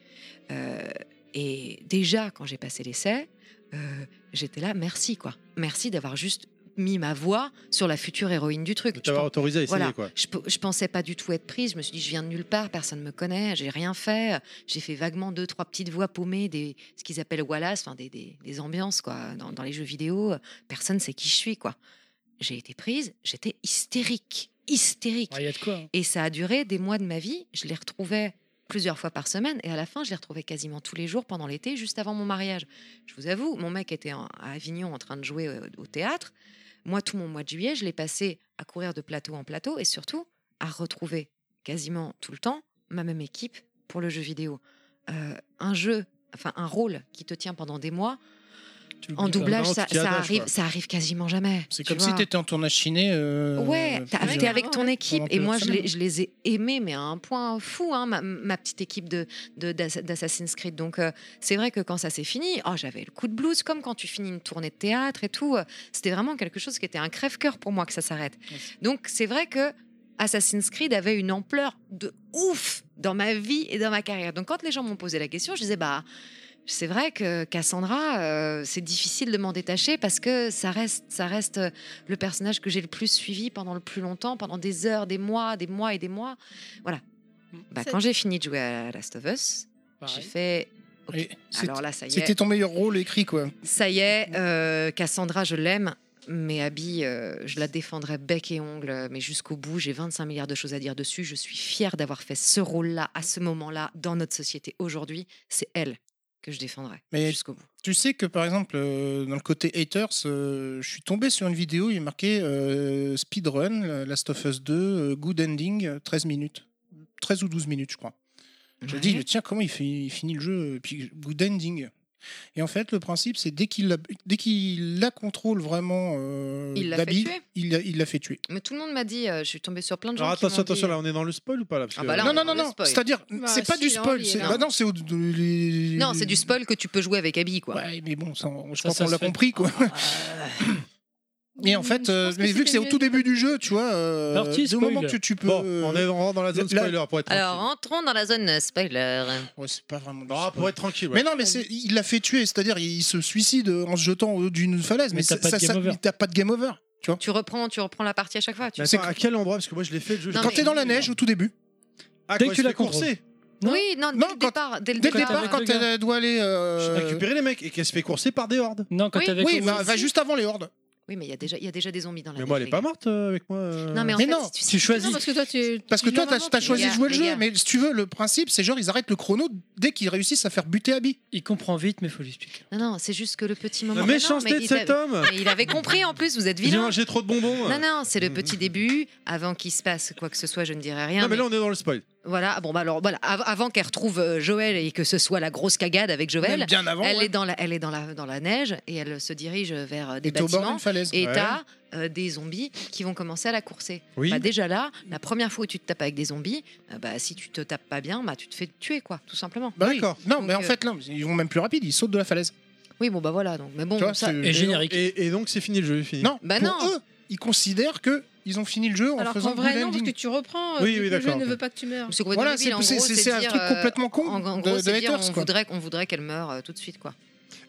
Euh, et déjà, quand j'ai passé l'essai, euh, j'étais là. Merci quoi. Merci d'avoir juste mis ma voix sur la future héroïne du truc. De t'avoir autorisé à essayer, voilà. quoi. Je, je pensais pas du tout être prise. Je me suis dit, je viens de nulle part, personne me connaît, j'ai rien fait. J'ai fait vaguement deux, trois petites voix paumées, des, ce qu'ils appellent Wallace, enfin des, des, des ambiances quoi, dans, dans les jeux vidéo. Personne sait qui je suis quoi. J'ai été prise, j'étais hystérique, hystérique. Il y a de quoi. hein. Et ça a duré des mois de ma vie. Je les retrouvais plusieurs fois par semaine et à la fin, je les retrouvais quasiment tous les jours pendant l'été, juste avant mon mariage. Je vous avoue, mon mec était à Avignon en train de jouer euh, au théâtre. Moi, tout mon mois de juillet, je l'ai passé à courir de plateau en plateau et surtout à retrouver quasiment tout le temps ma même équipe pour le jeu vidéo. Euh, un jeu, enfin un rôle qui te tient pendant des mois. En doublage, ça, tu arrive, quoi. ça arrive quasiment jamais. C'est tu comme si vois. t'étais en tournage ciné. euh, Ouais, t'es avec ton équipe. Et moi, je les, semaines. je les ai aimés, mais à un point fou, hein, ma, ma petite équipe de, de- d'Assassin's Creed. Donc, euh, c'est vrai que quand ça s'est fini, oh, j'avais le coup de blues, comme quand tu finis une tournée de théâtre et tout. euh, C'était vraiment quelque chose qui était un crève-cœur pour moi que ça s'arrête. Donc, c'est vrai que Assassin's Creed avait une ampleur de ouf dans ma vie et dans ma carrière. Donc, quand les gens m'ont posé la question, je disais, bah. C'est vrai que Cassandra, euh, c'est difficile de m'en détacher parce que ça reste, ça reste euh, le personnage que j'ai le plus suivi pendant le plus longtemps, pendant des heures, des mois, des mois et des mois. Voilà. Bah, Ça- quand j'ai fini de jouer à Last of Us, j'ai fait. ok, Et c'est- Alors là, ça y est. C'était ton meilleur rôle écrit, quoi. Ça y est, euh, Cassandra, je l'aime. Mais Abby, euh, je la défendrai bec et ongle, mais jusqu'au bout. J'ai 25 milliards de choses à dire dessus. Je suis fière d'avoir fait ce rôle-là, à ce moment-là, dans notre société aujourd'hui. C'est elle que je défendrai jusqu'au bout. tu sais que par exemple, euh, dans le côté haters, euh, je suis tombé sur une vidéo, il est marqué euh, Speedrun, Last of Us 2, euh, Good Ending, euh, 13 minutes. 13 ou 12 minutes, je crois. Je Ouais. dis, tiens, comment il, fait, il finit le jeu et Puis Good Ending. Et en fait, le principe, c'est dès qu'il la, dès qu'il la contrôle vraiment, euh, Il l'a fait tuer. il l'a- il l'a fait tuer. Mais tout le monde m'a dit, euh, je suis tombée sur plein de gens. Alors qui attention, m'ont attention, dit- là, on est dans le spoil ou pas là Parce Ah que- bah là, non, est non, dans non, le non. spoil. C'est-à-dire, Bah, c'est pas si, du spoil. il est c'est- là. bah non, c'est au- de- les- Non, c'est du spoil que tu peux jouer avec Abby, quoi. Ouais, mais bon, ça, je Ça, crois ça qu'on se l'a fait. compris, quoi. Et en fait, euh, mais vu que c'est au tout début du jeu, tu vois, euh, Parti, du moment que tu peux. Bon, euh, on est dans la zone là- spoiler pour être Alors, tranquille. entrons dans la zone spoiler. Ouais, c'est pas vraiment. Non, spoil. pour être tranquille. ouais. Mais non, mais c'est- il l'a fait tuer, c'est-à-dire il se suicide en se jetant au- d'une falaise. Mais Mais, t'as ça- pas ça- ça- t'as pas de game over. Tu vois Tu reprends, tu reprends la partie à chaque fois. Tu Mais attends, à quel endroit? Parce que moi je l'ai fait le jeu. Non, Quand t'es dans la neige au tout début. Ah, Dès quand que tu se la fait courser. Oui, non, dès le départ. Dès le Dès le départ, départ, quand elle doit aller. euh, Récupérer les mecs et qu'elle se fait courser par des hordes. Non, quand Oui. t'es avec Oui, elle va juste avant les hordes. Oui, mais il y a déjà, il y a déjà des zombies dans la Mais moi elle est pas morte euh, avec moi. euh. Non, mais en Mais fait, non, si tu, tu choisis. Non, parce que toi, tu. Parce que tu toi, t'as avant, choisi Les de gars, jouer le les jeu, gars. mais si tu veux, le principe, c'est genre ils arrêtent le chrono dès qu'ils réussissent à faire buter Abby. Il comprend vite, mais faut lui expliquer. Non, non, c'est juste que le petit moment. La Mais non, méchanceté mais de il cet homme. Mais il avait compris en plus, vous êtes J'ai vilain. mangé trop de bonbons. Non, non, c'est le petit début. Avant qu'il se passe quoi que ce soit, je ne dirai rien. Non, mais mais là on est dans le spoil. Voilà, bon, bah alors, voilà, av- avant qu'elle retrouve euh, Joël et que ce soit la grosse cagade avec Joël, bien avant, elle, ouais. est dans la, elle est dans la, dans la neige et elle se dirige vers euh, des Et bâtiments. falaise. Et Ouais. t'as euh, des zombies qui vont commencer à la courser. Oui. Bah, déjà là, la première fois où tu te tapes avec des zombies, euh, bah, si tu te tapes pas bien, bah, tu te fais tuer, quoi, tout simplement. Bah oui. D'accord. Non, Donc, mais en euh, fait, non, ils vont même plus rapide, ils sautent de la falaise. Oui, bon, bah voilà. Donc, mais bon, vois, ça, c'est- Et générique. Et, et donc c'est fini le jeu, fini. Non, Bah pour non. eux, ils considèrent que ils ont fini le jeu en Alors faisant qu'en vrai, non, parce que tu reprends. euh, Oui, oui, le jeu ne veut pas que tu meurs. c'est Voilà, En un truc euh, complètement con En, en de- gros, de c'est dire, haters, on quoi. voudrait, on voudrait qu'elle meure euh, tout de suite, quoi.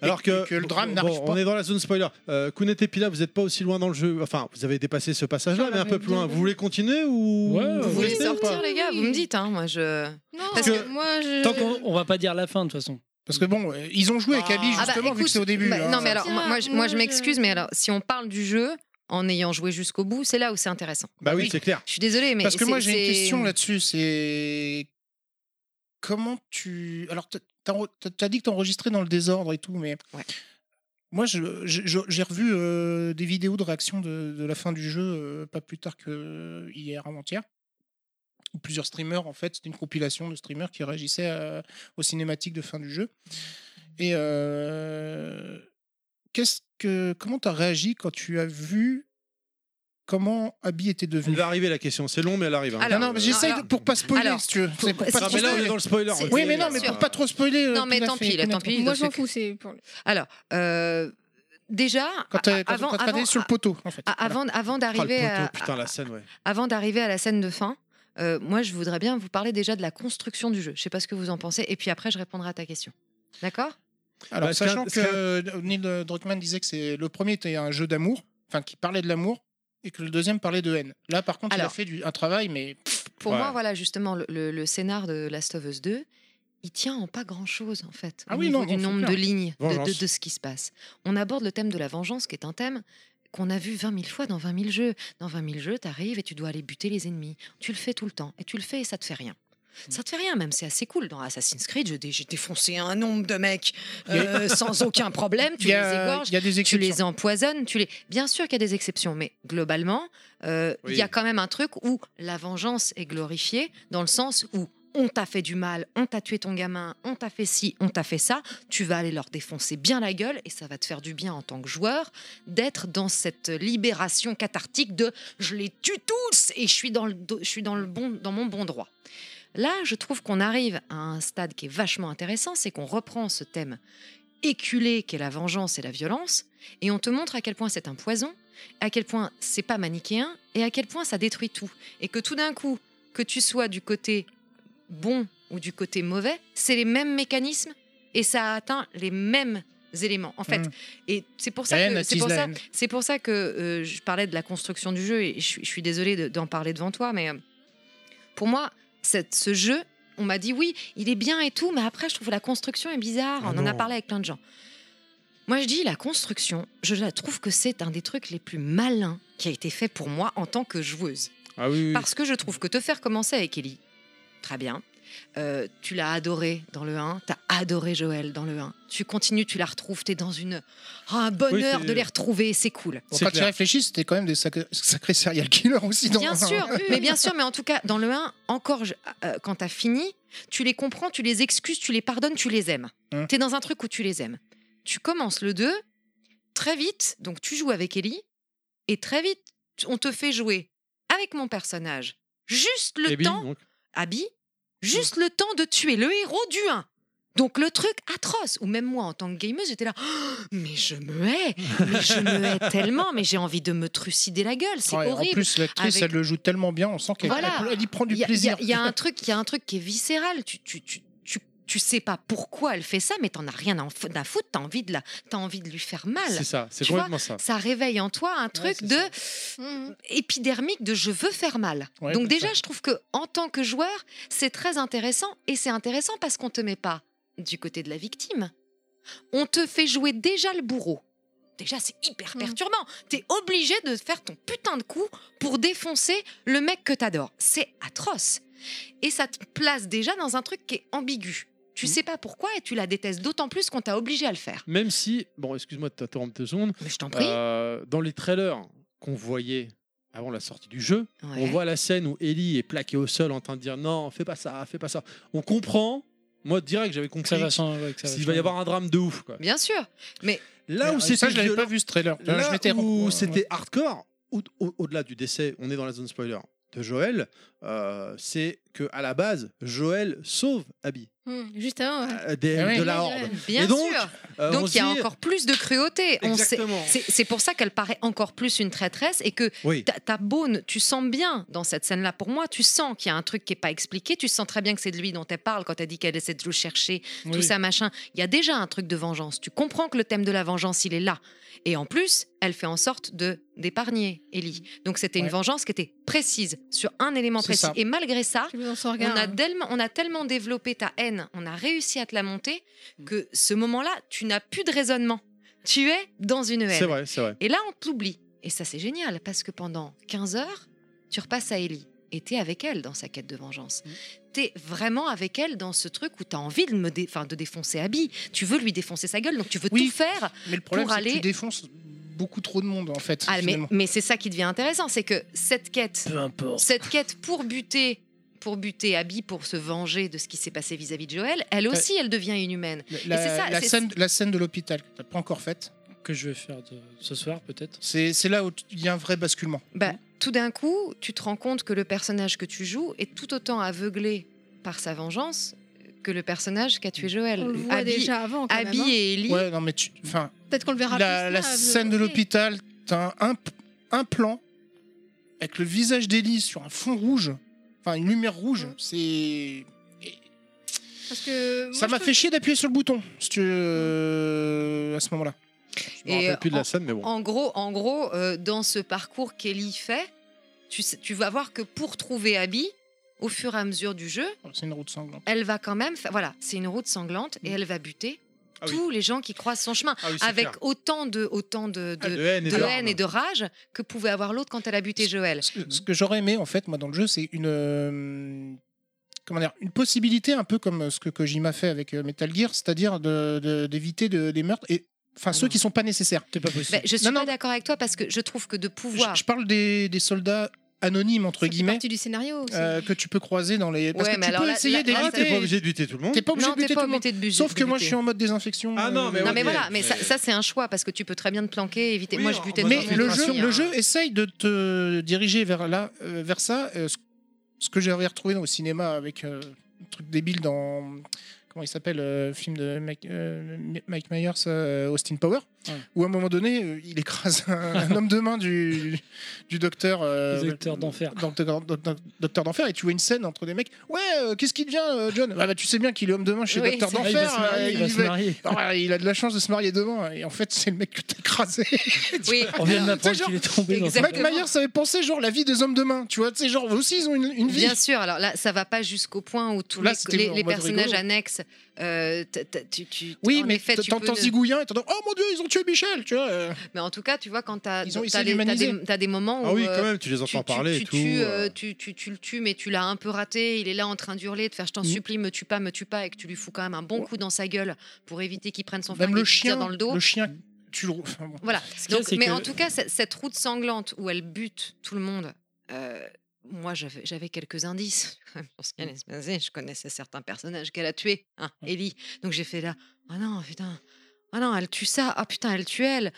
Alors que, que le drame bon, n'arrive pas. On est dans la zone spoiler. Euh, Kounet et Pila, vous n'êtes pas aussi loin dans le jeu. Enfin, vous avez dépassé ce passage-là, Ah, mais un bah, peu mais plus loin. Vous voulez continuer ou Ouais, vous Vous voulez sortir, pas les gars Vous me dites, hein, moi je. Non, Parce que- que moi, je. Tant qu'on on va pas dire la fin de toute façon. Parce que bon, ils ont joué avec Abby Ah bah, justement, vu que c'est au début. bah, hein. non, mais alors, moi, moi, je- m'excuse, mais alors, si on parle du jeu en ayant joué jusqu'au bout, c'est là où c'est intéressant. Bah oui, c'est clair. Je suis désolée, mais. Parce que moi j'ai une question là-dessus, c'est comment tu. Alors t'as- t'as dit que t'enregistrais dans le désordre et tout, mais Ouais. moi j'ai revu euh, des vidéos de réaction de, de la fin du jeu euh, pas plus tard que hier avant-hier. Plusieurs streamers en fait, c'était une compilation de streamers qui réagissaient à- aux cinématiques de fin du jeu. Et euh, qu'est-ce que comment t'as réagi quand tu as vu comment Abby était Elle devenue? va arriver la question. C'est long, mais elle arrive. hein. Alors, non, non, mais j'essaye alors- pour pas spoiler, alors, si tu veux. C'est pour pas c'est- Ah, trop mais là, on spoiler. est dans le spoiler. C'est- Oui, mais non, mais pour pas trop spoiler. euh, Non, mais tant pis, là, tant pis. Moi, de je m'en ce- fous. C'est pour... Alors, euh, déjà, Quand t'es quand avant, quand avant, sur le poteau, en fait. avant, avant Ah, le d'arriver poteau, à, putain, la scène, ouais. avant d'arriver à la scène de fin, euh, moi, je voudrais bien vous parler déjà de la construction du jeu. Je sais pas ce que vous en pensez, et puis après, je répondrai à ta question. D'accord? Alors, Bah, sachant que euh, Neil Druckmann disait que c'est le premier était un jeu d'amour, enfin qui parlait de l'amour, et que le deuxième parlait de haine. Là, par contre, il a fait du- un travail, mais Pour Ouais. moi, voilà, justement, le, le- le scénar de Last of Us 2, il tient en pas grand-chose, en fait, Ah au oui, niveau non, du nombre clair. de lignes de, de- Vengeance. de ce qui se passe. On aborde le thème de la vengeance, qui est un thème qu'on a vu 20 000 fois dans 20 000 jeux. Dans 20 000 jeux, tu arrives et tu dois aller buter les ennemis. Tu le fais tout le temps, et tu le fais et ça te fait rien. Mm. Ça te fait rien, même c'est assez cool. Dans Assassin's Creed, j'ai dé- j'ai défoncé un nombre de mecs euh, sans aucun problème. Tu les égorges, y a des tu les empoisonnes, tu les. Bien sûr qu'il y a des exceptions, mais globalement, euh, il Oui. y a quand même un truc où la vengeance est glorifiée dans le sens où on t'a fait du mal, on t'a tué ton gamin, on t'a fait ci, on t'a fait ça, tu vas aller leur défoncer bien la gueule et ça va te faire du bien en tant que joueur d'être dans cette libération cathartique de je les tue tous et je suis dans le, je suis dans le bon, dans mon bon droit. Là, je trouve qu'on arrive à un stade qui est vachement intéressant, c'est qu'on reprend ce thème éculé qu'est la vengeance et la violence, et on te montre à quel point c'est un poison, à quel point c'est pas manichéen, et à quel point ça détruit tout. Et que tout d'un coup, que tu sois du côté bon ou du côté mauvais, c'est les mêmes mécanismes, et ça atteint les mêmes éléments. En fait, Mm. et c'est pour ça c'est pour ça, pour que euh, je parlais de la construction du jeu et je, suis- je suis désolée de- d'en parler devant toi, mais euh, pour moi, cette- ce jeu, on m'a dit oui, il est bien et tout, mais après je trouve la construction est bizarre. Ah on en a parlé avec plein de gens. Moi, je dis la construction, je la trouve que c'est un des trucs les plus malins qui a été fait pour moi en tant que joueuse. Ah oui, oui. Parce que je trouve que te faire commencer avec Ellie, très bien. Euh, tu l'as adoré dans le 1, tu as adoré Joël dans le 1. Tu continues, tu la retrouves, tu es dans une... oh, un bonheur de les retrouver, c'est cool. Bon, quand tu réfléchis, c'était quand même des sacrés, sacrés serial killers aussi. Dans Bien sûr, mais bien sûr, mais en tout cas, dans le 1, encore, euh, quand tu as fini, tu les comprends, tu les excuses, tu les pardonnes, tu les aimes. Hein. Tu es dans un truc où tu les aimes. Tu commences le 2, très vite, donc tu joues avec Ellie, et très vite, on te fait jouer avec mon personnage. Juste le Abby, temps, donc. Abby, juste le temps de tuer le héros du 1. Donc le truc atroce, ou même moi en tant que gameuse, j'étais là, Oh, mais je me hais, mais je me hais tellement, mais j'ai envie de me trucider la gueule, c'est Ouais, horrible. En plus, l'actrice, Avec- elle le joue tellement bien, on sent qu'elle Voilà. y prend du y a- plaisir. Il y, y a un truc qui est viscéral. Tu, tu, tu, tu, sais pas pourquoi elle fait ça, mais t'en as rien à foutre. T'as envie de la, t'as envie de lui faire mal. C'est ça, c'est vois, complètement ça. Ça réveille en toi un truc de épidermique de je veux faire mal. Ouais, Donc déjà, ça. je trouve que en tant que joueur, c'est très intéressant et c'est intéressant parce qu'on te met pas du côté de la victime. On te fait jouer déjà le bourreau. Déjà, c'est hyper perturbant. T'es obligé de faire ton putain de coup pour défoncer le mec que t'adores. C'est atroce. Et ça te place déjà dans un truc qui est ambigu. Tu Mmh. sais pas pourquoi et tu la détestes d'autant plus qu'on t'a obligé à le faire. Même si, bon, excuse-moi de t'interrompre deux secondes. Mais je t'en prie. euh, dans les trailers qu'on voyait avant la sortie du jeu, Ouais. on voit la scène où Ellie est plaquée au sol en train de dire non, fais pas ça, fais pas ça. On comprend. Moi, direct, j'avais compris Ça va ouais, que ça va y avoir un drame de ouf. Quoi. Bien sûr. Mais Là où c'était ça, je l'avais violent- pas vu ce trailer. Là où ouais. c'était hardcore, au- au- au-delà du décès, on est dans la zone spoiler de Joël, euh, c'est que à la base, Joël sauve Abby Hum, Juste avant. ouais. euh, des- Ah ouais. de la horde. Bien Et donc, sûr. euh, on Donc il y a dit- encore plus de cruauté. On sait- Exactement. C'est pour ça qu'elle paraît encore plus une traîtresse et que Oui. ta, ta Beaune, tu sens bien dans cette scène-là. Pour moi, tu sens qu'il y a un truc qui n'est pas expliqué. Tu sens très bien que c'est de lui dont elle parle quand elle dit qu'elle essaie de le chercher, tout ça machin. Il y a déjà un truc de vengeance. Tu comprends que le thème de la vengeance, il est là. Et en plus, elle fait en sorte de d'épargner Ellie. Donc c'était une vengeance qui était précise sur un élément précis. ça. Et malgré ça, On a, hein. tellement, on a tellement développé ta haine, on a réussi à te la monter, Mm. que ce moment-là, tu n'as plus de raisonnement. Tu es dans une haine. C'est vrai, c'est vrai. Et là, on t'oublie. Et ça, c'est génial, parce que pendant 15 heures, tu repasses à Ellie. Et t'es avec elle dans sa quête de vengeance. Mm. T'es vraiment avec elle dans ce truc où t'as envie de, me dé- enfin, de défoncer Abby. Tu veux lui défoncer sa gueule, donc tu veux Oui, tout faire Mais le problème, pour c'est que tu aller défonces beaucoup trop de monde, en fait. ah, mais, mais c'est ça qui devient intéressant, c'est que cette quête, Peu importe. cette quête pour buter, pour buter Abby, pour se venger de ce qui s'est passé vis-à-vis de Joël, elle aussi, elle devient inhumaine. La, Et c'est ça, la c'est- scène, la scène de l'hôpital, que tu pas encore faite, Que je vais faire de- ce soir, peut-être. c'est là où il y a un vrai basculement. Bah, tout d'un coup, tu te rends compte que le personnage que tu joues est tout autant aveuglé par sa vengeance que le personnage qu'a tué Joël. On le voit Abby, déjà avant. Quand Abby même, hein. et Ellie. Ouais, non, mais tu. Enfin, Peut-être qu'on le verra la, plus. la scène de l'hôpital, t'as un, un plan avec le visage d'Ellie sur un fond rouge, enfin une lumière rouge. C'est. Parce que moi, Ça m'a fait chier d'appuyer sur le bouton si tu, euh, à ce moment-là. Je me rappelle plus de la scène, mais bon. En gros, en gros euh, dans ce parcours qu'Ellie fait, tu, sais- tu vas voir que pour trouver Abby, au fur et à mesure du jeu, C'est une route sanglante. elle va quand même. fa- Voilà, c'est une route sanglante Mm. et elle va buter. Ah oui. Tous les gens qui croisent son chemin, Ah oui, avec clair. autant de autant de, Ah, de- haine et de de haine larmes. et de rage que pouvait avoir l'autre quand elle a buté Joël. Ce que, ce que j'aurais aimé en fait moi dans le jeu c'est une euh, comment dire une possibilité un peu comme ce que Kojima fait avec euh, Metal Gear c'est-à-dire de- de- d'éviter de, des meurtres et enfin ceux qui sont pas nécessaires C'est pas possible. Ben, je suis Non, pas d'accord avec toi parce que je trouve que de pouvoir. je, je parle des, des soldats anonymes entre guillemets partie du scénario. aussi. euh, que tu peux croiser dans les parce Ouais, que mais tu alors peux essayer Ah, t'es pas obligé de buter tout le monde. t'es pas obligé non, de buter pas tout le monde obligé de buter. sauf que moi je suis en mode désinfection Ah non, euh, mais Non ok, mais voilà, mais ça, mais- ça, c'est un choix parce que tu peux très bien te planquer, éviter. Oui, Moi je butais mais monde le jeu, hein. le jeu essaye de te diriger vers là, euh, vers ça. euh, ce, que j'avais retrouvé au cinéma avec euh, un truc débile dans comment il s'appelle euh, le film de Mike, euh, Mike Myers, euh, Austin Power, Ouais. où à un moment donné, euh, il écrase un, un homme de main du, du docteur, euh, acteurs d'enfer. docteur, docteur- docteur d'enfer, et tu vois une scène entre des mecs. Ouais, euh, qu'est-ce qui devient, euh, John? Ah bah, Tu sais bien qu'il est homme de main chez Oui, Docteur il d'enfer. euh, il va il se va- marier. Ah, il a de la chance de se marier demain, et en fait, c'est le mec que t'as écrasé. Oui. On vient de m'apprendre genre- qu'il est tombé dans un Exactement. Mike Myers avait pensé genre la vie des hommes de main, tu vois, tu sais, genre eux aussi ils ont une, une vie. Bien sûr, alors là, ça va pas jusqu'au point où tous Là, les, personnages rigolo. annexes, euh, t- t- tu, tu- Oui, mais effet, tu t'entends zigouillant et t'entends oh mon dieu ils ont tué Michel, tu vois. euh. Mais en tout cas, tu vois, quand tu as, des, des moments où. Ah oui, euh, quand même, tu les entends parler tu, et tout. euh. euh, tu, tu- le tues, mais tu l'as un peu raté. Il est là en train d'hurler, de faire je t'en Mm. supplie, me tue pas, me tue pas, et que tu lui fous quand même un bon coup dans sa gueule pour éviter qu'il prenne son flingue le chien, dans le dos. le chien, tu le. enfin, bon. Voilà. Donc, mais que- en tout cas, cette, cette route sanglante où elle bute tout le monde, euh, moi j'avais quelques indices. Passée, je connaissais certains personnages qu'elle a tués, hein, Ellie. Donc j'ai fait là, ah non, putain, ah non, elle tue ça, ah putain, elle tue elle.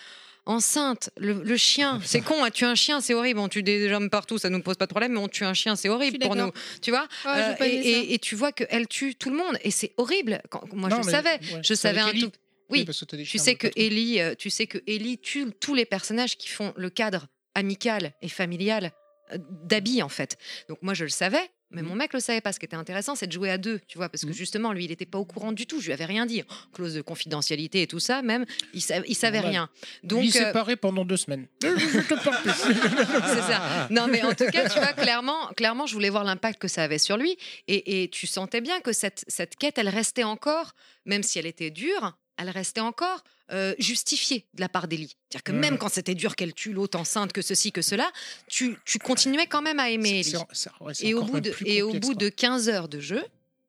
Enceinte, le, le chien, c'est con, hein, tuer un chien, c'est horrible. On tue des hommes partout, ça nous pose pas de problème, mais on tue un chien, c'est horrible pour nous. Tu vois? Ouais, Euh, et, tu vois qu'elle tue tout le monde, et c'est horrible. Quand, moi, Non, je le mais- savais. ouais, Je savais un tout. Oui, tu sais que. Ellie, euh, tu sais que Ellie tue tous les personnages qui font le cadre amical et familial euh, d'Abby en fait. Donc moi je le savais Mais mon mec le savait pas. Ce qui était intéressant, c'est de jouer à deux, tu vois, parce que justement, lui, il n'était pas au courant du tout. Je lui avais rien dit. Clause de confidentialité et tout ça, même, il, sa- il savait rien. Donc, euh, séparé pendant deux semaines. c'est ça. Non, mais en tout cas, tu vois, clairement, clairement, je voulais voir l'impact que ça avait sur lui. Et, et tu sentais bien que cette, cette quête, elle restait encore, même si elle était dure, elle restait encore euh, justifiée de la part d'Ellie. C'est-à-dire que Mhm. même quand c'était dur qu'elle tue l'autre enceinte, que ceci, que cela, tu, tu continuais quand même à aimer Ellie. Ouais, Et au bout, de, et au bout de 15 heures de jeu,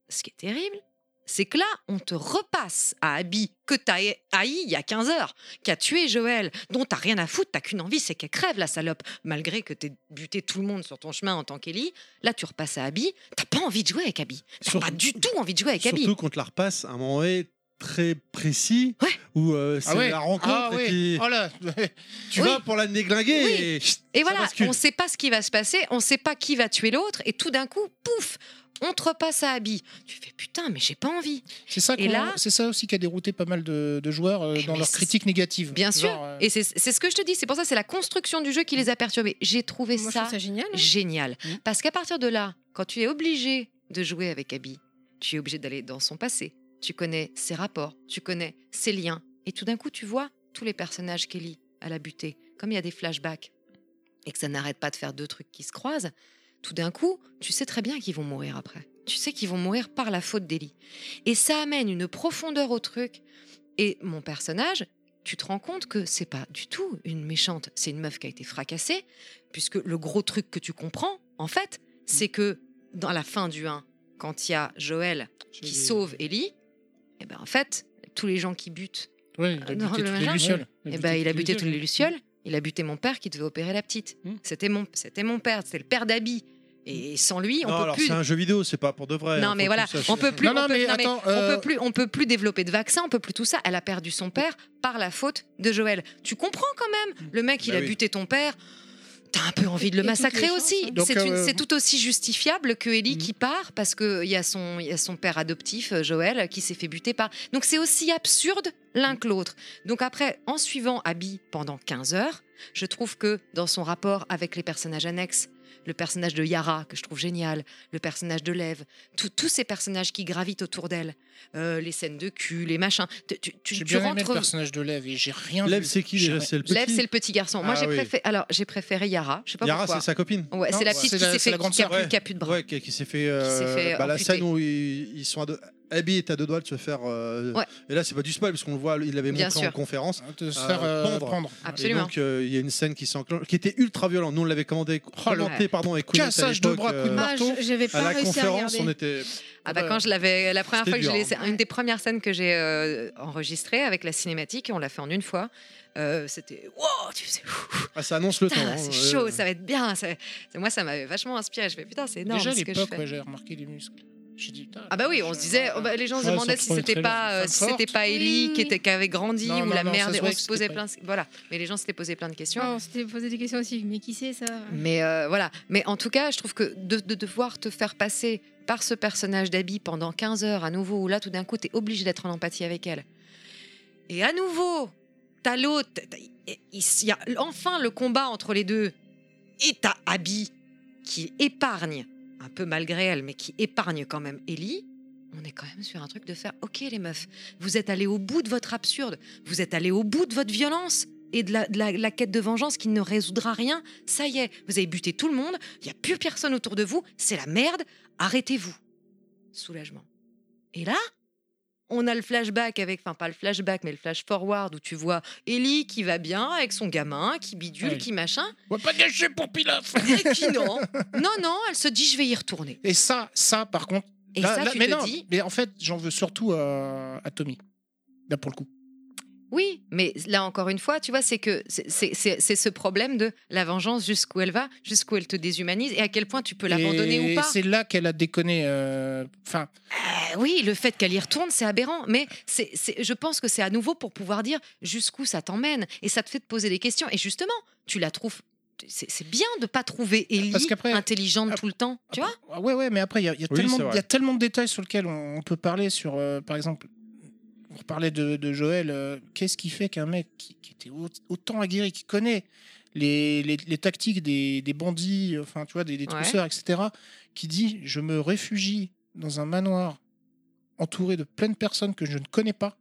ce qui est terrible, c'est que là, on te repasse à Abby, que t'as haï il y a 15 heures, qui a tué Joël, dont t'as rien à foutre, t'as qu'une envie, c'est qu'elle crève, la salope. Malgré que t'aies buté tout le monde sur ton chemin en tant qu'Ellie, là, tu repasses à Abby, t'as pas envie de jouer avec Abby. T'as pas du tout envie de jouer avec Abby. Surtout qu'on te la repasse à un moment donné très précis où euh, c'est Ah ouais. la rencontre Ah et ouais. puis Oh là. tu Oui. vas pour la déglinguer Oui. et, chut, Et ça voilà, bascule. on sait pas ce qui va se passer, on sait pas qui va tuer l'autre, et tout d'un coup, pouf, on te repasse à Abby. Tu fais putain, mais j'ai pas envie. C'est ça, Et là- c'est ça aussi qui a dérouté pas mal de, de joueurs euh, dans leurs critiques négatives. Bien sûr. Euh, Et c'est c'est ce que je te dis. C'est pour ça, c'est la construction du jeu qui les a perturbés. J'ai trouvé Moi, ça, génial, hein. génial. Parce qu'à partir de là, quand tu es obligé de jouer avec Abby, tu es obligé d'aller dans son passé. Tu connais ses rapports, tu connais ses liens. Et tout d'un coup, tu vois tous les personnages qu'Ellie a butés. Comme il y a des flashbacks et que ça n'arrête pas de faire deux trucs qui se croisent, tout d'un coup, tu sais très bien qu'ils vont mourir après. Tu sais qu'ils vont mourir par la faute d'Ellie. Et ça amène une profondeur au truc. Et mon personnage, tu te rends compte que c'est pas du tout une méchante, c'est une meuf qui a été fracassée, puisque le gros truc que tu comprends, en fait, c'est que dans la fin du 1, quand il y a Joël qui sauve Ellie, et ben en fait, tous les gens qui butent Ouais, il a buté le toutes les lucioles. eh ben, il a buté tous les lucioles, il a buté mon père qui devait opérer la petite. C'était mon, c'était mon père, c'était le père d'Abby. Et sans lui, on non, peut alors plus. c'est un jeu vidéo, c'est pas pour de vrai. Non hein, mais voilà, on peut plus, on peut, euh, plus, on peut plus développer de vaccin, on peut plus tout ça. Elle a perdu son père par la faute de Joël. Tu comprends quand même Le mec, il Bah a oui. buté ton père. T'as un peu envie de le massacrer aussi. hein. C'est euh, c'est tout aussi justifiable que Ellie qui part parce que il y a son, il y a son père adoptif euh, Joël qui s'est fait buter par. Donc c'est aussi absurde l'un que l'autre. Donc après, en suivant Abby pendant 15 heures, je trouve que dans son rapport avec les personnages annexes, le personnage de Yara, que je trouve génial, le personnage de Lev, tous ces personnages qui gravitent autour d'elle, euh, les scènes de cul, les machins, tu, tu, tu- J'ai tu bien aimé le rentres. personnage de Lev et j'ai rien Lev, vu. c'est qui déjà C'est le petit. Lev, c'est le petit garçon. Moi, Ah j'ai oui. préféré. Alors, j'ai préféré Yara. Je sais pas Yara, pourquoi. c'est sa copine. Ouais, Non, c'est la petite qui la- s'est c'est fait la grande qui a plus, qui a plus de bras. Ouais, qui, qui s'est fait, euh, s'est fait bah, la scène où ils, ils sont à deux. Abby est à deux doigts de se faire. euh, Ouais. Et là, c'est pas du spoil parce qu'on le voit, il l'avait montré en conférence. De se euh, faire euh, pendre. prendre. Absolument. Et donc, euh, il y a une scène qui s'enclenche, qui était ultra violente. Nous, on l'avait commandé, Oh, commenté, pardon, avec à cassage de bras, coup de marteau. Ah, je- j'avais à pas la réussi à conférence, regarder. on était. Ah bah quand je l'avais la première fois que je l'ai c'est une des premières scènes que j'ai euh, enregistrées avec la cinématique on l'a fait en une fois Euh, c'était wow tu sais Ah, ça annonce le temps. hein, c'est euh, chaud ça va être bien ça- moi ça m'avait vachement inspiré je fais putain c'est énorme Déjà à ce que je l'époque, ouais, j'ai remarqué les muscles. Dit, ah bah oui, on se disait, oh bah, les gens se Ouais, demandaient si premier c'était pas, euh, si c'était pas Ellie Oui, qui oui. était qui avait grandi Non, ou non, la non, merde. on se posait pas plein, voilà. Mais les gens s'étaient posé plein de questions. Non, on s'était posé des questions aussi. Mais qui c'est ça? Mais euh, voilà. Mais en tout cas, je trouve que de, de devoir te faire passer par ce personnage d'Abby pendant 15 heures à nouveau, où là, tout d'un coup, tu es obligé d'être en empathie avec elle. Et à nouveau, t'as l'autre. il y a enfin le combat entre les deux. Et t'as Abby qui épargne, un peu malgré elle, mais qui épargne quand même Ellie. On est quand même sur un truc de faire Ok, les meufs, vous êtes allés au bout de votre absurde, vous êtes allés au bout de votre violence et de la, quête de vengeance qui ne résoudra rien. Ça y est, vous avez buté tout le monde, il n'y a plus personne autour de vous, c'est la merde, arrêtez-vous. Soulagement. Et là, on a le flashback avec, enfin pas le flashback, mais le flash forward où tu vois Ellie qui va bien avec son gamin, qui bidule, qui machin, On va pas gâcher pour Pilaf et qui non, non, non, elle se dit je vais y retourner. Et ça, ça par contre. Et là- ça, là- tu mais te non, dis, mais en fait, j'en veux surtout à, à Tommy. Là pour le coup. Oui, mais là encore une fois, tu vois, c'est que c'est- c'est c'est- c'est ce problème de la vengeance jusqu'où elle va, jusqu'où elle te déshumanise et à quel point tu peux l'abandonner Et ou pas. C'est là qu'elle a déconné. euh, Enfin, Euh, oui, le fait qu'elle y retourne, c'est aberrant. Mais c'est, c'est- je pense que c'est à nouveau pour pouvoir dire jusqu'où ça t'emmène. Et ça te fait te poser des questions. Et justement, tu la trouves. C'est, c'est bien de pas trouver Ellie intelligente tout le temps. Tu vois ah ouais, ouais, mais après, il y a, il y a Oui, tellement, y a tellement de détails sur lesquels on, on peut parler. Sur, euh, par exemple, on reparlait de, de Joël. euh, Qu'est-ce qui fait qu'un mec qui, qui était au- autant aguerri, qui connaît les, les, les tactiques des, des bandits, enfin, tu vois, des, des Ouais. trousseurs, etc., qui dit Je me réfugie dans un manoir entouré de plein de personnes que je ne connais pas?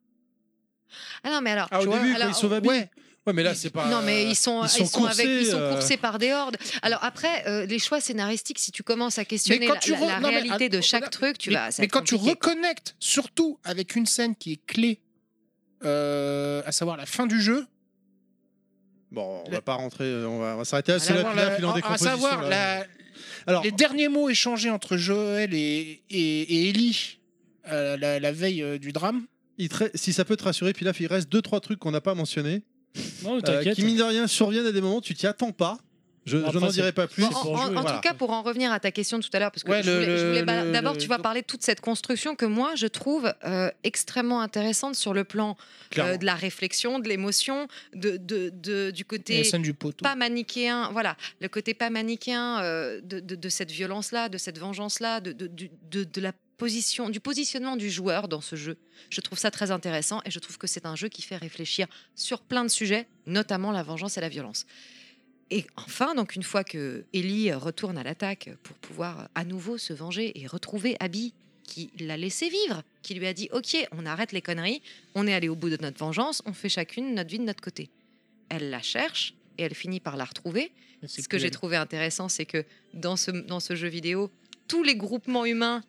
Ah non, mais alors. Ah, au tu vois, début, quand alors, il sauve Abby ouais. Ouais, mais là, c'est pas. Non, mais ils sont, ils sont avec, ils sont coursés, euh, coursés par des hordes. Alors après, euh, les choix scénaristiques, si tu commences à questionner quand la, tu la- re- la non, réalité de chaque truc, tu mais, vas. mais quand tu compliqué, reconnectes, surtout avec une scène qui est clé, euh, à savoir la fin du jeu, Bon, on va pas rentrer, on va, va s'arrêter puis là, la- à savoir là. la- Alors, les derniers mots échangés entre Joël et, et, et Ellie euh, la, la veille euh, du drame. il te re- si ça peut te rassurer, puis là, il reste deux trois trucs qu'on n'a pas mentionnés, Non, euh, t'inquiète. qui mine de rien surviennent à des moments où tu t'y attends pas. Je, n'en dirai pas plus. En, pour en- jouer, en voilà. tout cas, pour en revenir à ta question de tout à l'heure, parce que Ouais, je voulais, le- je voulais le- ba- d'abord, tu vas parler de toute cette construction que moi, je trouve euh, extrêmement intéressante sur le plan euh, de la réflexion, de l'émotion, de, de- de- du côté du pas manichéen, voilà, le côté pas manichéen euh, de, de- de cette violence-là, de cette vengeance-là, de, de, du- de- de la position, du positionnement du joueur dans ce jeu. Je trouve ça très intéressant et je trouve que c'est un jeu qui fait réfléchir sur plein de sujets, notamment la vengeance et la violence. Et enfin, donc une fois que Ellie retourne à l'attaque pour pouvoir à nouveau se venger et retrouver Abby qui l'a laissé vivre, qui lui a dit OK, on arrête les conneries, on est allé au bout de notre vengeance, on fait chacune notre vie de notre côté. Elle la cherche et elle finit par la retrouver. Ce que j'ai trouvé intéressant, c'est que dans ce, dans ce jeu vidéo, tous les groupements humains,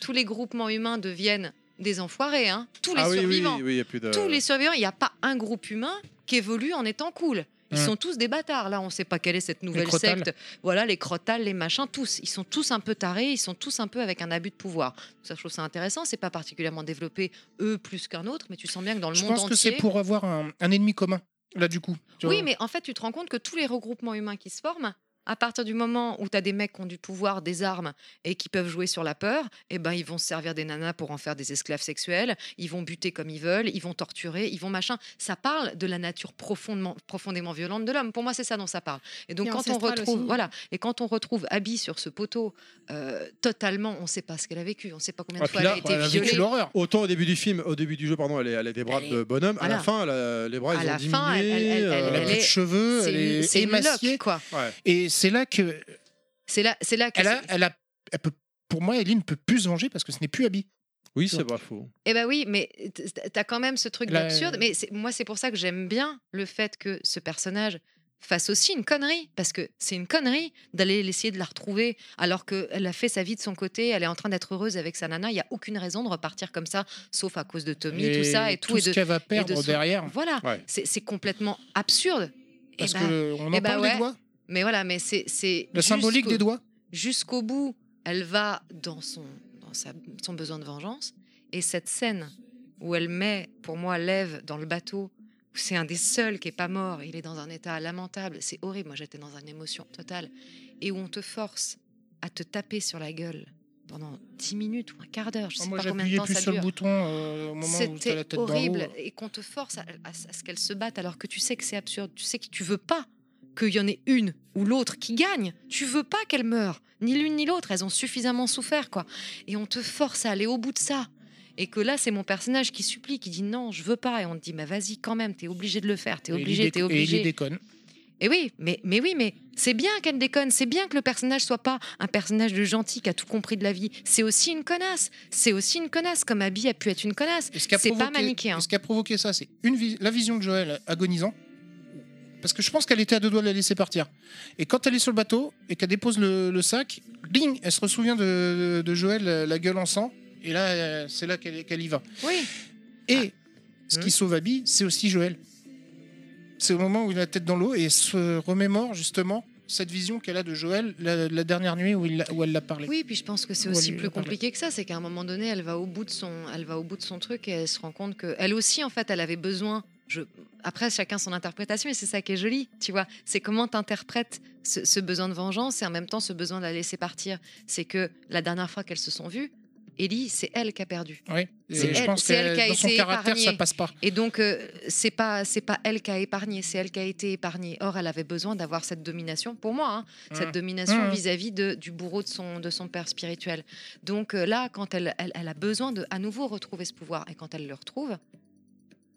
tous les groupements humains deviennent des enfoirés, hein. tous les ah oui, survivants. oui, oui, il y a plus de. Tous les survivants, il n'y a pas un groupe humain qui évolue en étant cool. Ils Ouais. sont tous des bâtards. Là, on ne sait pas quelle est cette nouvelle secte. Voilà, les crotales, les machins, tous. Ils sont tous un peu tarés, ils sont tous un peu avec un abus de pouvoir. Ça, je trouve ça intéressant. C'est pas particulièrement développé, eux, plus qu'un autre, mais tu sens bien que dans le Je monde pense que entier. c'est pour avoir un, un ennemi commun, là, du coup. tu Oui, vois. mais en fait, tu te rends compte que tous les regroupements humains qui se forment, à partir du moment où tu as des mecs qui ont du pouvoir, des armes et qui peuvent jouer sur la peur, eh ben, ils vont se servir des nanas pour en faire des esclaves sexuels, ils vont buter comme ils veulent, ils vont torturer, ils vont machin. Ça parle de la nature profondément, profondément violente de l'homme. Pour moi, c'est ça dont ça parle. Et donc, Et quand on retrouve, aussi. voilà, et quand on retrouve Abby sur ce poteau, euh, totalement, on ne sait pas ce qu'elle a vécu, on ne sait pas combien de Ah, fois elle a été elle a vécu violée. l'horreur. Autant au début du film, au début du jeu, pardon, elle, est- elle a des bras Elle de bonhomme. À la voilà. fin, elle a- les bras, À ils la ont diminué. fin, elle- elle- elle- euh, Elle a plus de cheveux, C'est elle une- est émaciée. quoi. ouais. Et c'est là que C'est là, c'est là que elle a, elle a, elle peut, pour moi, Ellie ne peut plus se venger parce que ce n'est plus Abby. Oui, c'est pas faux. Eh ben oui, mais t'as quand même ce truc d'absurde. Mais moi, c'est pour ça que j'aime bien le fait que ce personnage fasse aussi une connerie, parce que c'est une connerie d'aller essayer de la retrouver alors qu'elle a fait sa vie de son côté, elle est en train d'être heureuse avec sa nana. Il n'y a aucune raison de repartir comme ça, sauf à cause de Tommy, Et tout ça et tout. tout et ce qu'elle va de perdre son- derrière. Voilà, Ouais. c'est complètement absurde. Eh Parce ben, qu'on en eh ben parle ouais. des doigts. Mais voilà, mais c'est c'est La symbolique des doigts. jusqu'au bout, elle va dans son, dans sa- son besoin de vengeance. Et cette scène où elle met, pour moi, Lève dans le bateau, où c'est un des seuls qui est pas mort, il est dans un état lamentable, c'est horrible, moi j'étais dans une émotion totale, et où on te force à te taper sur la gueule pendant 10 minutes ou un quart d'heure, je sais Ah, Moi, pas combien de j'appuyais temps plus ça sur le bouton euh, au moment où tu as C'était la tête horrible. Et qu'on te force à, à- à ce qu'elles se battent alors que tu sais que c'est absurde, tu sais que tu veux pas qu'il y en ait une ou l'autre qui gagne. Tu veux pas qu'elles meurent, ni l'une ni l'autre, elles ont suffisamment souffert quoi. Et on te force à aller au bout de ça. Et que là, c'est mon personnage qui supplie, qui dit non, je veux pas. Et on te dit, mais vas-y quand même, t'es obligé de le faire, t'es Et obligé, t'es Et Ellie obligé. déconne. Et oui, mais, mais oui, mais c'est bien qu'elle déconne. C'est bien que le personnage soit pas un personnage de gentil qui a tout compris de la vie. C'est aussi une connasse. C'est aussi une connasse, comme Abby a pu être une connasse. Et ce qui a C'est pas manichéen. et Ce qui a provoqué ça, c'est une la vision de Joël agonisant. Parce que je pense qu'elle était à deux doigts de la laisser partir. Et quand elle est sur le bateau et qu'elle dépose le, le sac, ding, elle se ressouvient de, de Joël, la gueule en sang. Et là, c'est là qu'elle y va. Oui. Et ce qui sauve Abby, c'est aussi Joël. C'est au moment où il a la tête dans l'eau et se remémore justement cette vision qu'elle a de Joël la, la dernière nuit où, il où elle l'a parlé. Oui, puis je pense que c'est aussi plus compliqué que ça. C'est qu'à un moment donné, elle va au bout de son, elle va au bout de son truc et elle se rend compte que elle aussi, en fait, elle avait besoin. Je... Après, chacun son interprétation et c'est ça qui est joli, tu vois. C'est comment t'interprètes ce, ce besoin de vengeance et en même temps ce besoin de la laisser partir. C'est que la dernière fois qu'elles se sont vues, Ellie, c'est elle qui a perdu. Oui, C'est elle, pense qui a dans son été caractère, ça épargnée. passe pas. Et donc, euh, c'est pas c'est pas elle qui a épargné, c'est elle qui a été épargnée. Or, elle avait besoin d'avoir cette domination, pour moi, hein, cette Mmh. domination Mmh. vis-à-vis du bourreau de son, de son père spirituel. Donc euh, là, quand elle, elle, elle a besoin de à nouveau retrouver ce pouvoir, et quand elle le retrouve,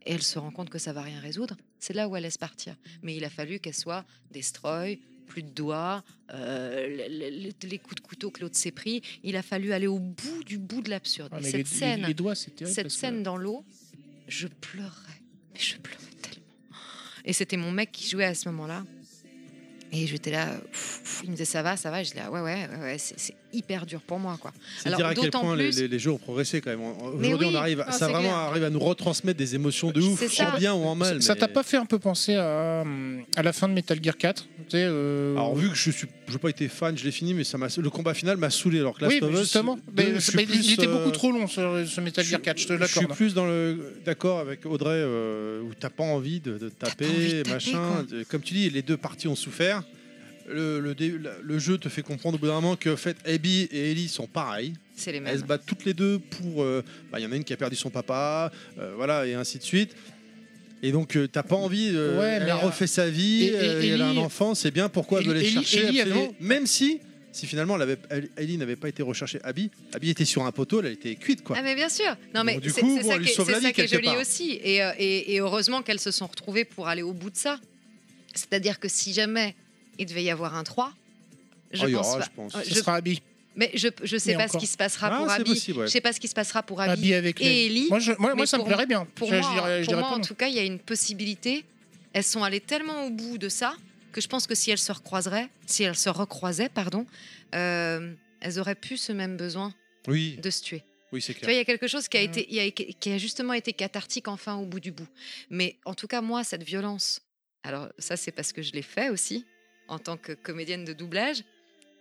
et elle se rend compte que ça va rien résoudre, c'est là où elle laisse partir. Mais il a fallu qu'elle soit destroy, plus de doigts, euh, le- le- le- les coups de couteau que l'autre s'est pris. Il a fallu aller au bout du bout de l'absurde. Ah, cette les- scène, doigts, cette que- scène dans l'eau, je pleurais. Mais je pleurais tellement. Et c'était mon mec qui jouait à ce moment-là. Et j'étais là, pff, pff, il me disait ça va, ça va? Et je disais ah ouais, ouais, ouais, ouais, c'est hyper dur pour moi. quoi. C'est dire à quel point les, plus- les- les jeux ont progressé quand même. Aujourd'hui, oui. on arrive, ça vraiment clair. arrive à nous retransmettre des émotions de ouf, en bien ou en mal. Ça mais- t'a pas fait un peu penser à, à la fin de Metal Gear 4 tu sais, euh, Alors vu que je suis, je n'ai pas été fan, je l'ai fini, mais ça m'a, le combat final m'a saoulé. Alors que Oui, Last of mais Us, justement. Mais- mais plus, il était euh, beaucoup trop long ce, ce Metal Gear 4, je te Je suis l'accorde. plus dans le d'accord avec Audrey euh, où t'as pas envie de, de taper, envie de taper, machin. De- Comme tu dis, les deux parties ont souffert. Le, le, dé- la- le jeu te fait comprendre au bout d'un moment que en fait, Abby et Ellie sont pareils. C'est les Elles mêmes. se battent toutes les deux pour. euh, bah, Il y en a une qui a perdu son papa, euh, voilà, et ainsi de suite. Et donc, euh, t'as pas envie. euh, Ouais, elle mais, a euh, refait sa vie, et- et euh, elle a un Ellie- enfant, c'est bien. Pourquoi elle veut les Ellie- chercher Ellie absolument avait- Même si, si finalement, elle avait, elle- Ellie n'avait pas été recherchée Abby, Abby était sur un poteau, elle était cuite, quoi. Ah mais bien sûr. Non mais du c'est coup, c'est bon, ça elle qui est, sauve la c'est vie ça qui est quelque joli part. aussi. Et, euh, et- et heureusement qu'elles se sont retrouvées pour aller au bout de ça. C'est-à-dire que si jamais il devait y avoir un 3, je Oh, il y pense aura, pas- je pense. euh, Ce sera Abby. Mais je je sais pas ce qui se passera Ah, pour Abby. Je sais pas ce qui se passera pour Abby, avec et les- Ellie. Moi, je- moi- moi, ça me plairait bien. Pour Je- je moi, je pour en tout cas, il y a une possibilité. Elles sont allées tellement au bout de ça que je pense que si elles se recroiseraient, si elles se recroisaient, pardon, euh, elles auraient plus ce même besoin Oui, de se tuer. oui, c'est Tu vois, il clair. y a quelque chose qui a, été, il y a- qui a justement été cathartique enfin au bout du bout. Mais en tout cas, moi, cette violence, alors ça, c'est parce que je l'ai fait aussi en tant que comédienne de doublage.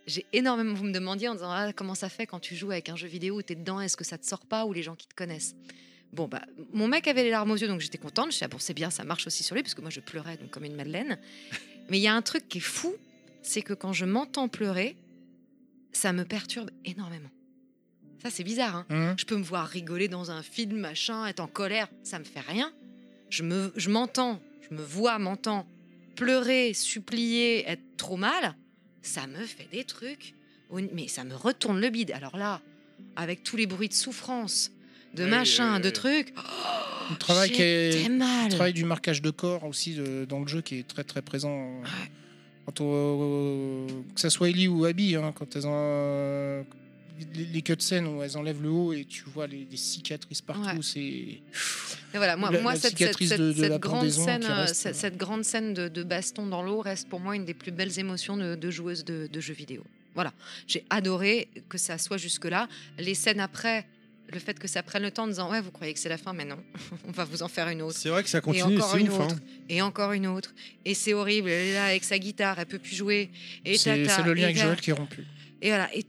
J'ai énormément, vous me demandiez en disant ah, comment ça fait quand tu joues avec un jeu vidéo où tu es dedans, est-ce que ça te sort pas ou les gens qui te connaissent? Bon, bah, mon mec avait les larmes aux yeux, donc j'étais contente. Je disais, ah, bon, c'est bien, ça marche aussi sur lui, parce que moi, je pleurais donc comme une madeleine. Mais il y a un truc qui est fou, c'est que quand je m'entends pleurer, ça me perturbe énormément. Ça, c'est bizarre. Hein Hum. je peux me voir rigoler dans un film, machin, être en colère, ça me fait rien. Je me, je m'entends, je me vois, m'entends pleurer, supplier, être trop mal, ça me fait des trucs, mais ça me retourne le bide. Alors là, avec tous les bruits de souffrance, de Oui, machin, oui, de oui. trucs, Le travail, qui j'étais est, mal. le travail du marquage de corps aussi de- dans le jeu qui est très très présent. Quand on- que ça soit Ellie ou Abby, hein, quand elles ont euh, les, les cutscenes où elles enlèvent le haut et tu vois les, les cicatrices partout, Ouais. c'est. Et voilà, moi, La- moi la cette, cette, cicatrice cette- de- de cette la grande pendaison scène, qui euh, reste, cette, euh. cette grande scène de, de baston dans l'eau reste pour moi une des plus belles émotions de, de joueuse de, de jeux vidéo. Voilà, j'ai adoré que ça soit jusque-là. Les scènes après, le fait que ça prenne le temps en disant ouais, vous croyez que c'est la fin, mais non, on va vous en faire une autre. C'est vrai que ça Et continue, encore c'est une ouf. autre. hein. Et encore une autre. Et c'est horrible. Elle est là avec sa guitare, elle peut plus jouer. Et C'est le lien et avec Joël qui est rompu. Et voilà, et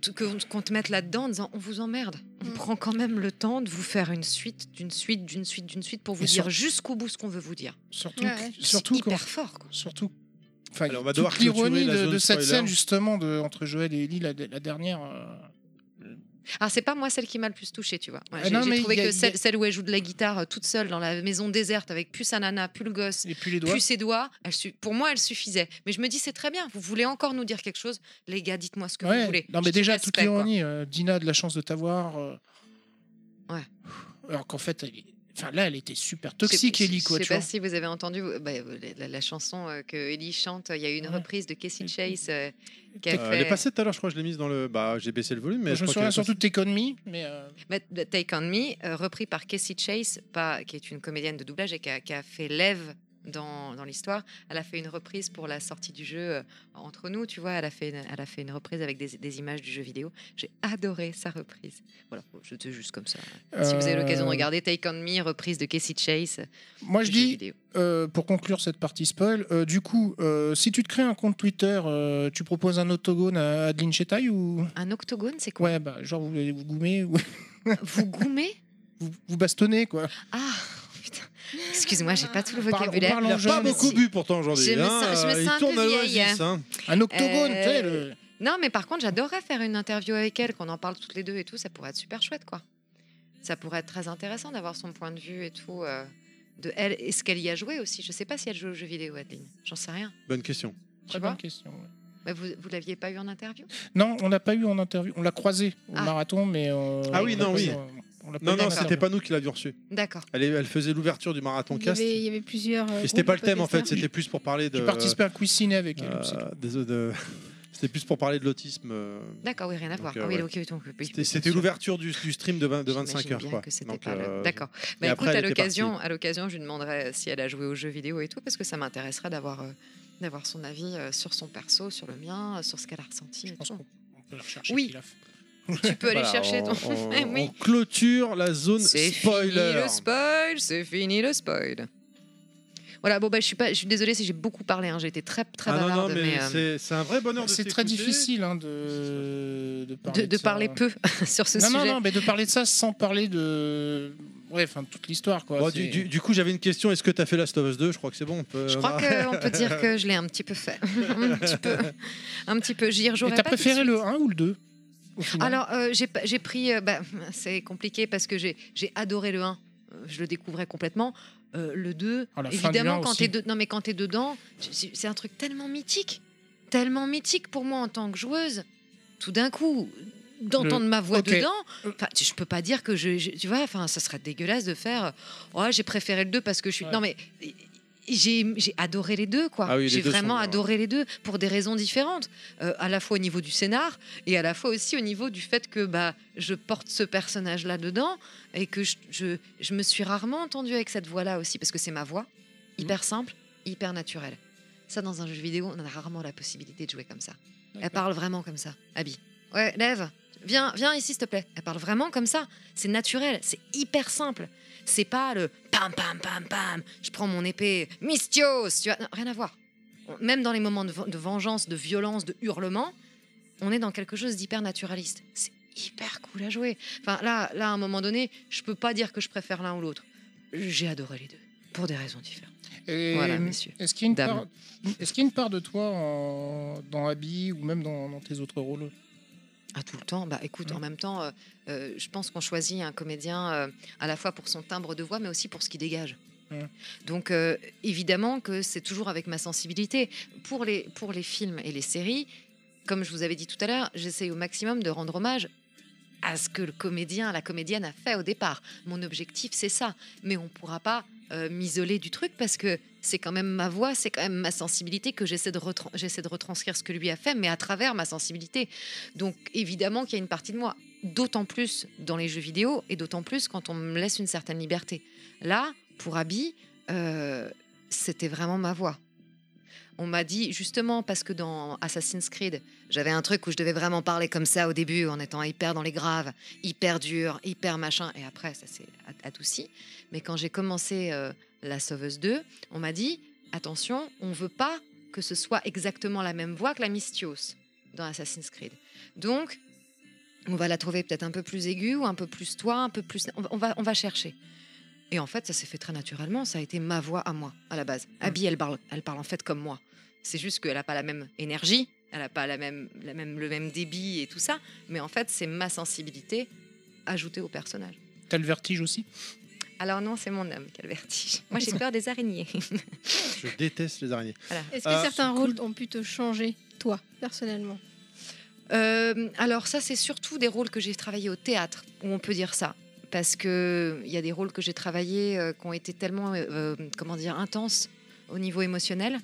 qu'on te mette là-dedans en disant on vous emmerde. On prend quand même le temps de vous faire une suite, d'une suite, d'une suite, d'une suite pour vous Et dire sur- jusqu'au bout ce qu'on veut vous dire. Surtout, Ouais, ouais. surtout quand- hyper fort. Quoi. Surtout. Enfin, Alors, on va toute devoir clôturer l'ironie la de, cette spoiler. scène justement de, entre Joël et Ellie, la, la dernière. euh, Alors c'est pas moi celle qui m'a le plus touchée, tu vois. Ouais, Ah j'ai trouvé a- que a- celle, où elle joue de la guitare euh, toute seule dans la maison déserte avec plus sa nana, plus le gosse, et puis les doigts. plus ses doigts, elle pour moi elle suffisait. Mais je me dis c'est très bien, vous voulez encore nous dire quelque chose? Les gars, dites-moi ce que Ouais, vous voulez. Non, mais déjà, toute l'ironie. euh, Dina a de la chance de t'avoir. euh, Ouais. Alors qu'en fait, elle est- enfin, là, elle était super toxique, Ellie, quoi. Je tu sais pas vois. si vous avez entendu bah, la, la chanson euh, que Ellie chante. Il y a eu une reprise de Casey Chase euh, qui a Euh, Elle est passée tout à l'heure, je crois, je l'ai mise dans le. Bah, j'ai baissé le volume, mais je je me souviens surtout de Take On Me, mais. euh, Take On Me, euh, repris par Casey Chase, pas, qui est une comédienne de doublage et qui a, qui a fait Lève dans, dans l'histoire. Elle a fait une reprise pour la sortie du jeu euh, entre nous, tu vois. Elle a fait une, elle a fait une reprise avec des, des images du jeu vidéo. J'ai adoré sa reprise. Voilà, c'était juste comme ça. Si vous avez l'occasion de Euh, regarder Take On Me, reprise de Casey Chase. Moi, je dis, euh, pour conclure cette partie spoil, euh, du coup, si tu te crées un compte Twitter, tu proposes un octogone à Adeline Chetaille ou? Un octogone, c'est quoi? Ouais, bah, genre vous, vous goumez ou Vous goumez? Vous, vous bastonnez, quoi. Ah. Excuse-moi, j'ai pas tout le parle- on vocabulaire. parle pas beaucoup bu pourtant aujourd'hui. Je me hein, sens- je me euh, sens un peu vieille. hein. Un octogone, Euh, tu sais, le- Non, mais par contre, j'adorerais faire une interview avec elle, qu'on en parle toutes les deux et tout. Ça pourrait être super chouette, quoi. Ça pourrait être très intéressant d'avoir son point de vue et tout. euh, de elle et ce qu'elle y a joué aussi. Je sais pas si elle joue aux jeux vidéo, Adeline. J'en sais rien. Bonne question. Très bonne question. ouais. Mais vous, vous l'aviez pas eu en interview? Non, on l'a pas eu en interview. On l'a croisé au Ah. marathon, mais. euh, Ah oui, non, oui. Non, non, c'était pas nous qui l'avions reçu. D'accord. Elle, faisait l'ouverture du marathon Il y, cast. avait, il y avait plusieurs. euh, Et c'était pas le thème en fait, c'était plus pour parler de. J'ai participé à un quiz ciné avec elle. euh, de- C'était plus pour parler de l'autisme. euh, D'accord, oui, rien à voir. euh, Ah oui, ouais. ok, donc, oui, C'était l'ouverture du, du stream de, vingt- de 25 J'imagine heures. Quoi. que c'était Donc, pas le- euh, D'accord. Bah, écoute, à l'occasion, à l'occasion, je lui demanderai si elle a joué aux jeux vidéo et tout, parce que ça m'intéresserait d'avoir euh, d'avoir son avis euh, sur son perso, sur le mien, euh, sur ce qu'elle a ressenti. et tout. On peut la rechercher, Oui. Tu peux aller Voilà, chercher ton. on, Eh oui. on clôture la zone C'est spoiler. fini le spoil, c'est fini le spoil. Voilà, bon bah je suis pas, je suis désolée si j'ai beaucoup parlé, hein, j'ai été très très Ah non, bavarde, non, mais, mais, euh, c'est- c'est un vrai bonheur de C'est très difficile hein, de, de parler de, parler peu sur ce non, sujet. non, non, mais de parler de ça sans parler de. Ouais, enfin, toute l'histoire, quoi. Bon, c'est- du, du- du coup, j'avais une question. Est-ce que tu as fait Last of Us 2 Je crois que c'est bon. on peut- Je crois qu'on peut dire que je l'ai un petit peu fait. un petit peu. Un petit peu. J'y Et rejouerai t'as pas tout de préféré le 1 ou le 2 au final Alors, euh, j'ai pris. euh, bah, c'est compliqué parce que j'ai adoré le 1. euh, Je le découvrais complètement. Euh, le 2, Ah, la fin du évidemment, 1 quand t'es de- non, mais quand tu es dedans, c'est un truc tellement mythique. Tellement mythique pour moi en tant que joueuse. Tout d'un coup, d'entendre ma voix dedans, enfin, je peux pas dire que je. je- tu vois, enfin, ça serait dégueulasse de faire. Ouais, j'ai préféré le 2 parce que je suis. Non, mais. J'ai adoré les deux, quoi. Ah oui, j'ai vraiment adoré les deux pour des raisons différentes, Euh, à la fois au niveau du scénar et à la fois aussi au niveau du fait que bah je porte ce personnage là dedans et que je, je, je me suis rarement entendue avec cette voix là aussi parce que c'est ma voix hyper Mmh. simple, hyper naturelle. Ça dans un jeu vidéo, on a rarement la possibilité de jouer comme ça. Elle parle vraiment comme ça, Abby. Ouais, lève, viens, viens ici s'il te plaît. Elle parle vraiment comme ça. C'est naturel, c'est hyper simple. C'est pas le pam pam pam pam. Je prends mon épée, Mystios, tu non, rien à voir. Même dans les moments de, ven- de vengeance, de violence, de hurlement, on est dans quelque chose d'hyper naturaliste. C'est hyper cool à jouer. Enfin là, là, à un moment donné, je peux pas dire que je préfère l'un ou l'autre. J'ai adoré les deux pour des raisons différentes. Et Voilà, messieurs. Est-ce qu'il y a une Dames. part, est-ce qu'il y a une part de toi en- dans Abby ou même dans, dans tes autres rôles? Ah, tout le temps. Bah, écoute, en même temps, euh, euh, je pense qu'on choisit un comédien euh, à la fois pour son timbre de voix, mais aussi pour ce qu'il dégage. Mm. Donc, euh, évidemment que c'est toujours avec ma sensibilité. Pour les, pour les films et les séries, comme je vous avais dit tout à l'heure, j'essaye au maximum de rendre hommage à ce que le comédien, la comédienne a fait au départ. Mon objectif, c'est ça. Mais on ne pourra pas euh, m'isoler du truc parce que c'est quand même ma voix, c'est quand même ma sensibilité que j'essaie de, de retranscrire ce que lui a fait, mais à travers ma sensibilité. Donc évidemment qu'il y a une partie de moi, d'autant plus dans les jeux vidéo et d'autant plus quand on me laisse une certaine liberté. Là, pour Abby, euh, c'était vraiment ma voix. On m'a dit justement parce que dans Assassin's Creed, j'avais un truc où je devais vraiment parler comme ça au début, en étant hyper dans les graves, hyper dur, hyper machin, et après ça s'est ad- adouci. Mais quand j'ai commencé La Sauveuse 2, on m'a dit attention, on veut pas que ce soit exactement la même voix que la Mystios dans Assassin's Creed. Donc, on va la trouver peut-être un peu plus aiguë ou un peu plus toi, un peu plus. On va, on va chercher. Et en fait, ça s'est fait très naturellement. Ça a été ma voix à moi, à la base. Abby, elle parle, elle parle en fait comme moi. C'est juste qu'elle n'a pas la même énergie, elle n'a pas la même, la même, le même débit et tout ça. Mais en fait, c'est ma sensibilité ajoutée au personnage. T'as le vertige aussi? Alors non, c'est mon homme qui a le vertige. Moi, j'ai peur des araignées. Je déteste les araignées. Est-ce que Euh, certains rôles ont pu te changer, toi, personnellement? Euh, alors ça, c'est surtout des rôles que j'ai travaillé au théâtre, où on peut dire ça. Parce qu'il y a des rôles que j'ai travaillés euh, qui ont été tellement, euh, comment dire, intenses au niveau émotionnel,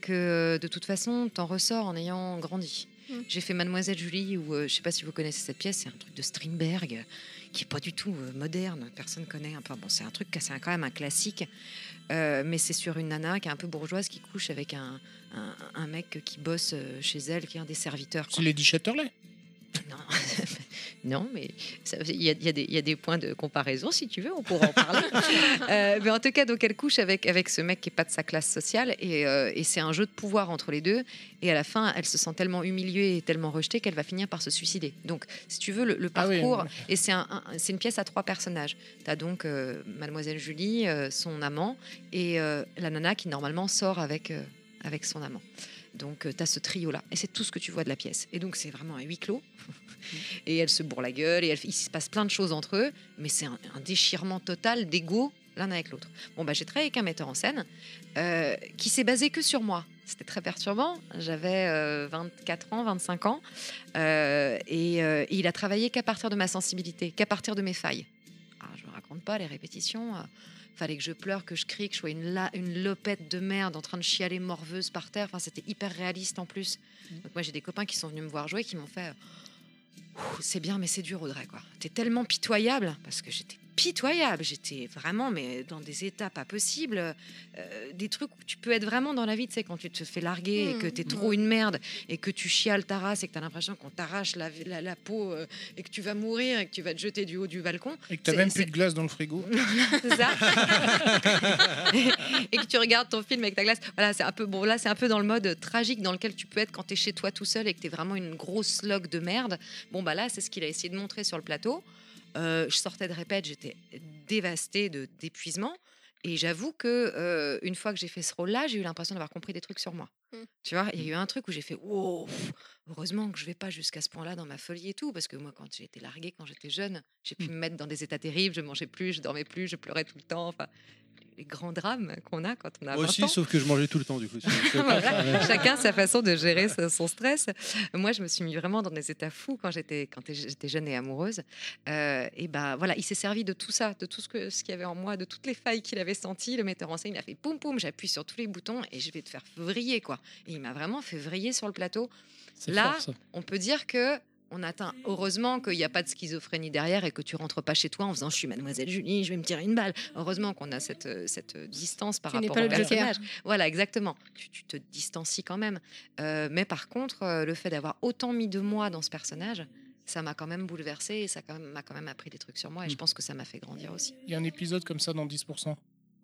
que euh, de toute façon, t'en ressors en ayant grandi. Mm. J'ai fait Mademoiselle Julie, où euh, je sais pas si vous connaissez cette pièce, c'est un truc de Strindberg, qui est pas du tout euh, moderne, personne connaît. Enfin bon, c'est un truc, c'est quand même un classique, Euh, mais c'est sur une nana qui est un peu bourgeoise, qui couche avec un, un, un mec qui bosse euh, chez elle, qui est un des serviteurs. C'est Lady Chatterley? Non, mais ça- il y, y a des- il y a des points de comparaison, si tu veux, on pourra en parler. Euh, mais en tout cas, donc elle couche avec, avec ce mec qui n'est pas de sa classe sociale, et, euh, et c'est un jeu de pouvoir entre les deux. Et à la fin, elle se sent tellement humiliée et tellement rejetée qu'elle va finir par se suicider. Donc, si tu veux, le, le Ah oui, parcours, oui. et c'est un- un- c'est une pièce à trois personnages. Tu as donc euh, Mademoiselle Julie, son amant, et la nana qui normalement sort avec, avec son amant. Donc, tu as ce trio-là. Et c'est tout ce que tu vois de la pièce. Et donc, c'est vraiment un huis clos. et elle se bourre la gueule. Et elle- il se passe plein de choses entre eux. Mais c'est un, un déchirement total d'ego l'un avec l'autre. Bon, bah, j'ai travaillé avec un metteur en scène euh, qui s'est basé que sur moi. C'était très perturbant. J'avais euh, 24 ans, 25 ans. Euh, et, euh, et il a travaillé qu'à partir de ma sensibilité, qu'à partir de mes failles. compte pas les répétitions. Fallait que je pleure, que je crie, que je sois une, la- une lopette de merde en train de chialer morveuse par terre. Enfin, c'était hyper réaliste en plus. Donc moi, j'ai des copains qui sont venus me voir jouer, qui m'ont fait. euh, C'est bien, mais c'est dur, Audrey. quoi. T'es tellement pitoyable parce que j'étais pitoyable. J'étais vraiment, mais dans des états pas possibles, euh, des trucs où tu peux être vraiment dans la vie. Tu sais, quand tu te fais larguer et que t'es trop une merde et que tu chiales ta race et que t'as l'impression qu'on t'arrache la, la- la peau euh, et que tu vas mourir et que tu vas te jeter du haut du balcon. Et que t'as même plus de glace dans le frigo. c'est ça. et que tu regardes ton film avec ta glace. Voilà, c'est un peu bon. Là, c'est un peu dans le mode tragique dans lequel tu peux être quand tu es chez toi tout seul et que tu es vraiment une grosse log de merde. Bon, bah là, c'est ce qu'il a essayé de montrer sur le plateau. Euh, je sortais de répète, j'étais dévastée de d'épuisement. Et j'avoue que euh, une fois que j'ai fait ce rôle-là, j'ai eu l'impression d'avoir compris des trucs sur moi. Tu vois, il y a eu un truc où j'ai fait wow, heureusement que je vais pas jusqu'à ce point-là dans ma folie et tout, parce que moi, quand j'ai été larguée, quand j'étais jeune, j'ai pu me mettre dans des états terribles, je mangeais plus, je dormais plus, je pleurais tout le temps. Enfin, les grands drames qu'on a quand on a Moi 20 aussi, ans. sauf que je mangeais tout le temps du coup. Voilà, Chacun sa façon de gérer son stress. Moi, je me suis mis vraiment dans des états fous quand j'étais quand j'étais jeune et amoureuse. Euh, et ben voilà, il s'est servi de tout ça, de tout ce que ce qu'il y avait en moi, de toutes les failles qu'il avait senties. Le metteur en scène, il a fait poum poum, j'appuie sur tous les boutons et je vais te faire vriller quoi. Et il m'a vraiment fait vriller sur le plateau. Là, fort, on peut dire que on atteint heureusement qu'il n'y a pas de schizophrénie derrière et que tu rentres pas chez toi en faisant je suis mademoiselle Julie, je vais me tirer une balle. Heureusement qu'on a cette, euh, cette distance par Tu rapport pas au personnage. Voilà, exactement. Tu, tu te distancies quand même. Euh, mais par contre, euh, le fait d'avoir autant mis de moi dans ce personnage, ça m'a quand même bouleversée et ça m'a quand même appris des trucs sur moi et je pense que ça m'a fait grandir aussi. Il y a un épisode comme ça dans 10%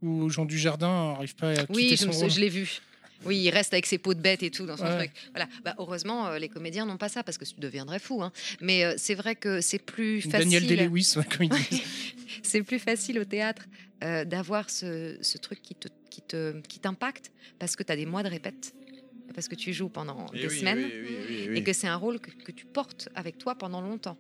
où Jean Dujardin n'arrive pas à Oui, quitter son rôle. je l'ai vu. Oui, il reste avec ses peaux de bête et tout dans son Ouais. truc. Voilà. Bah, heureusement, euh, les comédiens n'ont pas ça parce que tu deviendrais fou. hein. Mais euh, c'est vrai que c'est plus facile. Daniel Day-Lewis, ouais, comme il dit. c'est plus facile au théâtre euh, d'avoir ce, ce truc qui te qui te qui t'impacte parce que tu as des mois de répète parce que tu joues pendant Eh des oui, semaines oui, oui, oui, oui. et que c'est un rôle que, que tu portes avec toi pendant longtemps.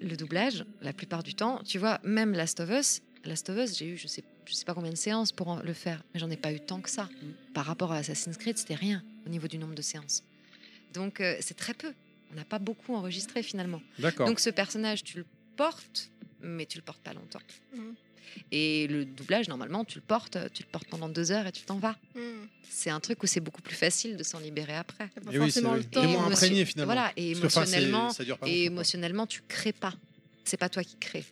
Le doublage, la plupart du temps, tu vois, même Last of Us, Last of Us, j'ai eu je sais je sais pas combien de séances pour le faire, mais j'en ai pas eu tant que ça. Par rapport à Assassin's Creed, c'était rien au niveau du nombre de séances. Donc euh, c'est très peu. On n'a pas beaucoup enregistré finalement. D'accord. Donc ce personnage, tu le portes, mais tu le portes pas longtemps. Mhm. Et le doublage, normalement, tu le portes, tu le portes pendant deux heures et tu t'en vas. Mhm. C'est un truc où c'est beaucoup plus facile de s'en libérer après. pas Et oui, forcément c'est- le temps. moins imprégné, finalement. Voilà, et Parce que, enfin, c'est- émotionnellement, ça dure pas et émotionnellement, tu crées pas. C'est pas toi qui crée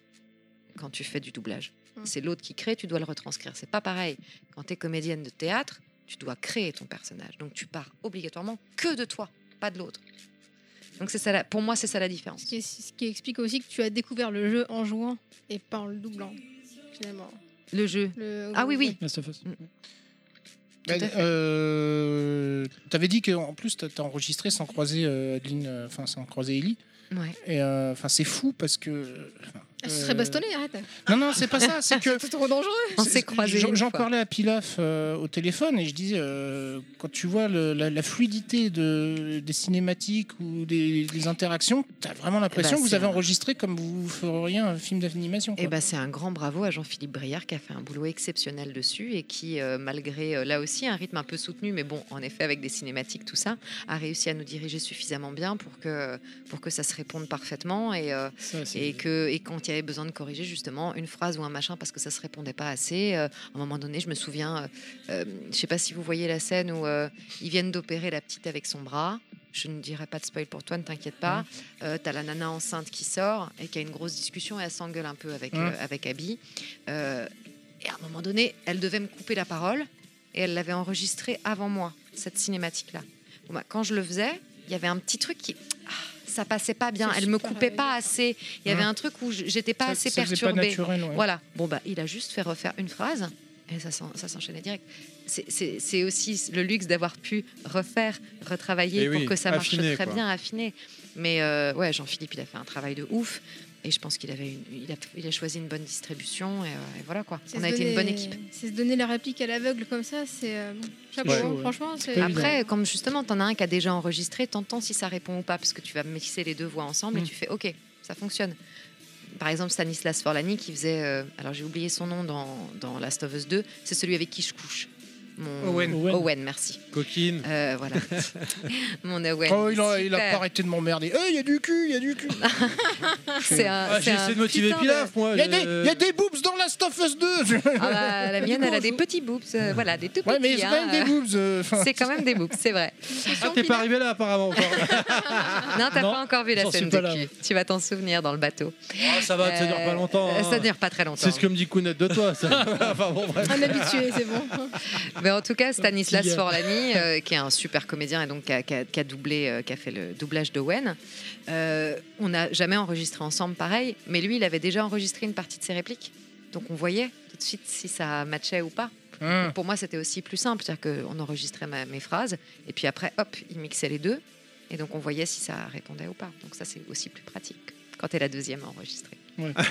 quand tu fais du doublage. Mhm. C'est l'autre qui crée, tu dois le retranscrire. C'est pas pareil. Quand tu es comédienne de théâtre, tu dois créer ton personnage. Donc tu pars obligatoirement que de toi, pas de l'autre. Donc c'est ça, la- pour moi, c'est ça la différence. Ce qui, ce qui explique aussi que tu as découvert le jeu en jouant et pas en le doublant, finalement. Le jeu. Le- Ah oui, oui. Last of Us. Bah, euh, T'avais dit qu'en plus t'as as enregistré sans croiser euh, Adeline, euh, enfin sans croiser Ellie. Ouais. Et euh, enfin c'est fou parce que. Se serait euh, bastonnée, arrête. Non non c'est pas ça, c'est que C'est trop dangereux. On s'est croisés J'en parlais à Pilaf euh, au téléphone et je disais euh, quand tu vois le- la, la fluidité de, des cinématiques ou des, des interactions, t'as vraiment l'impression bah, que vous avez un- enregistré comme vous feriez un film d'animation. Et ben c'est un grand bravo à Jean-Philippe Briard qui a fait un boulot exceptionnel dessus et qui, euh, malgré euh, là aussi un rythme un peu soutenu, mais bon, en effet avec des cinématiques, tout ça, a réussi à nous diriger suffisamment bien pour que, pour que ça se réponde parfaitement et, euh, Ça, et, que, et quand il y avait besoin de corriger justement une phrase ou un machin parce que ça se répondait pas assez, euh, à un moment donné, je me souviens, euh, euh, je sais pas si vous voyez la scène où euh, ils viennent d'opérer la petite avec son bras. Je ne dirai pas de spoil pour toi, ne t'inquiète pas. Euh, T'as la nana enceinte qui sort et qui a une grosse discussion et elle s'engueule un peu avec, avec Abby. Et à un moment donné, elle devait me couper la parole et elle l'avait enregistrée avant moi, cette cinématique-là. Bon, bah, quand je le faisais, il y avait un petit truc qui. ah, ça passait pas bien, elle me coupait pas assez. Il y avait un truc où j'étais pas Ça- assez ça pas perturbée. naturel, ouais. Voilà. Bon bah, il a juste fait refaire une phrase et ça s'en- ça s'enchaînait direct. C'est- aussi le luxe d'avoir pu refaire, retravailler Eh pour oui, que ça marche affiner, très quoi. bien, affiner. Mais euh, ouais, Jean-Philippe, il a fait un travail de ouf. Et je pense qu'il avait une- il, a, il a choisi une bonne distribution et, euh, et voilà quoi. On a été une bonne équipe. C'est se donner la réplique à l'aveugle comme ça, c'est. euh, bon, Ouais. franchement. Après, comme justement, t'en as un qui a déjà enregistré, t'entends si ça répond ou pas, parce que tu vas mixer les deux voix ensemble et Mm. tu fais OK, ça fonctionne. Par exemple, Stanislas Forlani qui faisait, euh, alors j'ai oublié son nom dans, dans Last of Us 2, c'est celui avec qui je couche. Mon Owen. Owen, merci. Coquine. Euh, voilà. Mon Owen. Oh, il a, il a pas arrêté de m'emmerder. Eh, il y a du cul, il y a du cul. C'est un- Ah, j'ai essayé de motiver Pilaf, moi. Il y, a je- des, il y a des boobs dans Last of Us 2. Ah bah, la mienne, elle a des petits boobs, euh, voilà, des tout Ouais, mais petits. c'est hein, quand même des euh, boobs. euh. C'est quand même des boobs, c'est vrai. Ah, t'es pas arrivé là, apparemment. encore. Non, t'as pas encore vu la scène de cul. Tu vas t'en souvenir dans le bateau. Ah, ça va, ça dure pas longtemps. Hein. Ça dure pas très longtemps. C'est ce que me dit Kounet de toi. enfin, bon, bref. Un habitué, c'est bon. Mais en tout cas, Stanislas. Forlani, euh, qui est un super comédien et donc qui a, qui a- qui a doublé, euh, qui a fait le doublage d'Owen, euh, on n'a jamais enregistré ensemble pareil, mais lui, il avait déjà enregistré une partie de ses répliques. Donc on voyait tout de suite si ça matchait ou pas. Donc, Pour moi, c'était aussi plus simple, c'est-à-dire qu'on enregistrait ma- mes phrases et puis après, hop, il mixait les deux et donc on voyait si ça répondait ou pas. Donc ça, c'est aussi plus pratique quand t'es la deuxième à enregistrer. Ouais.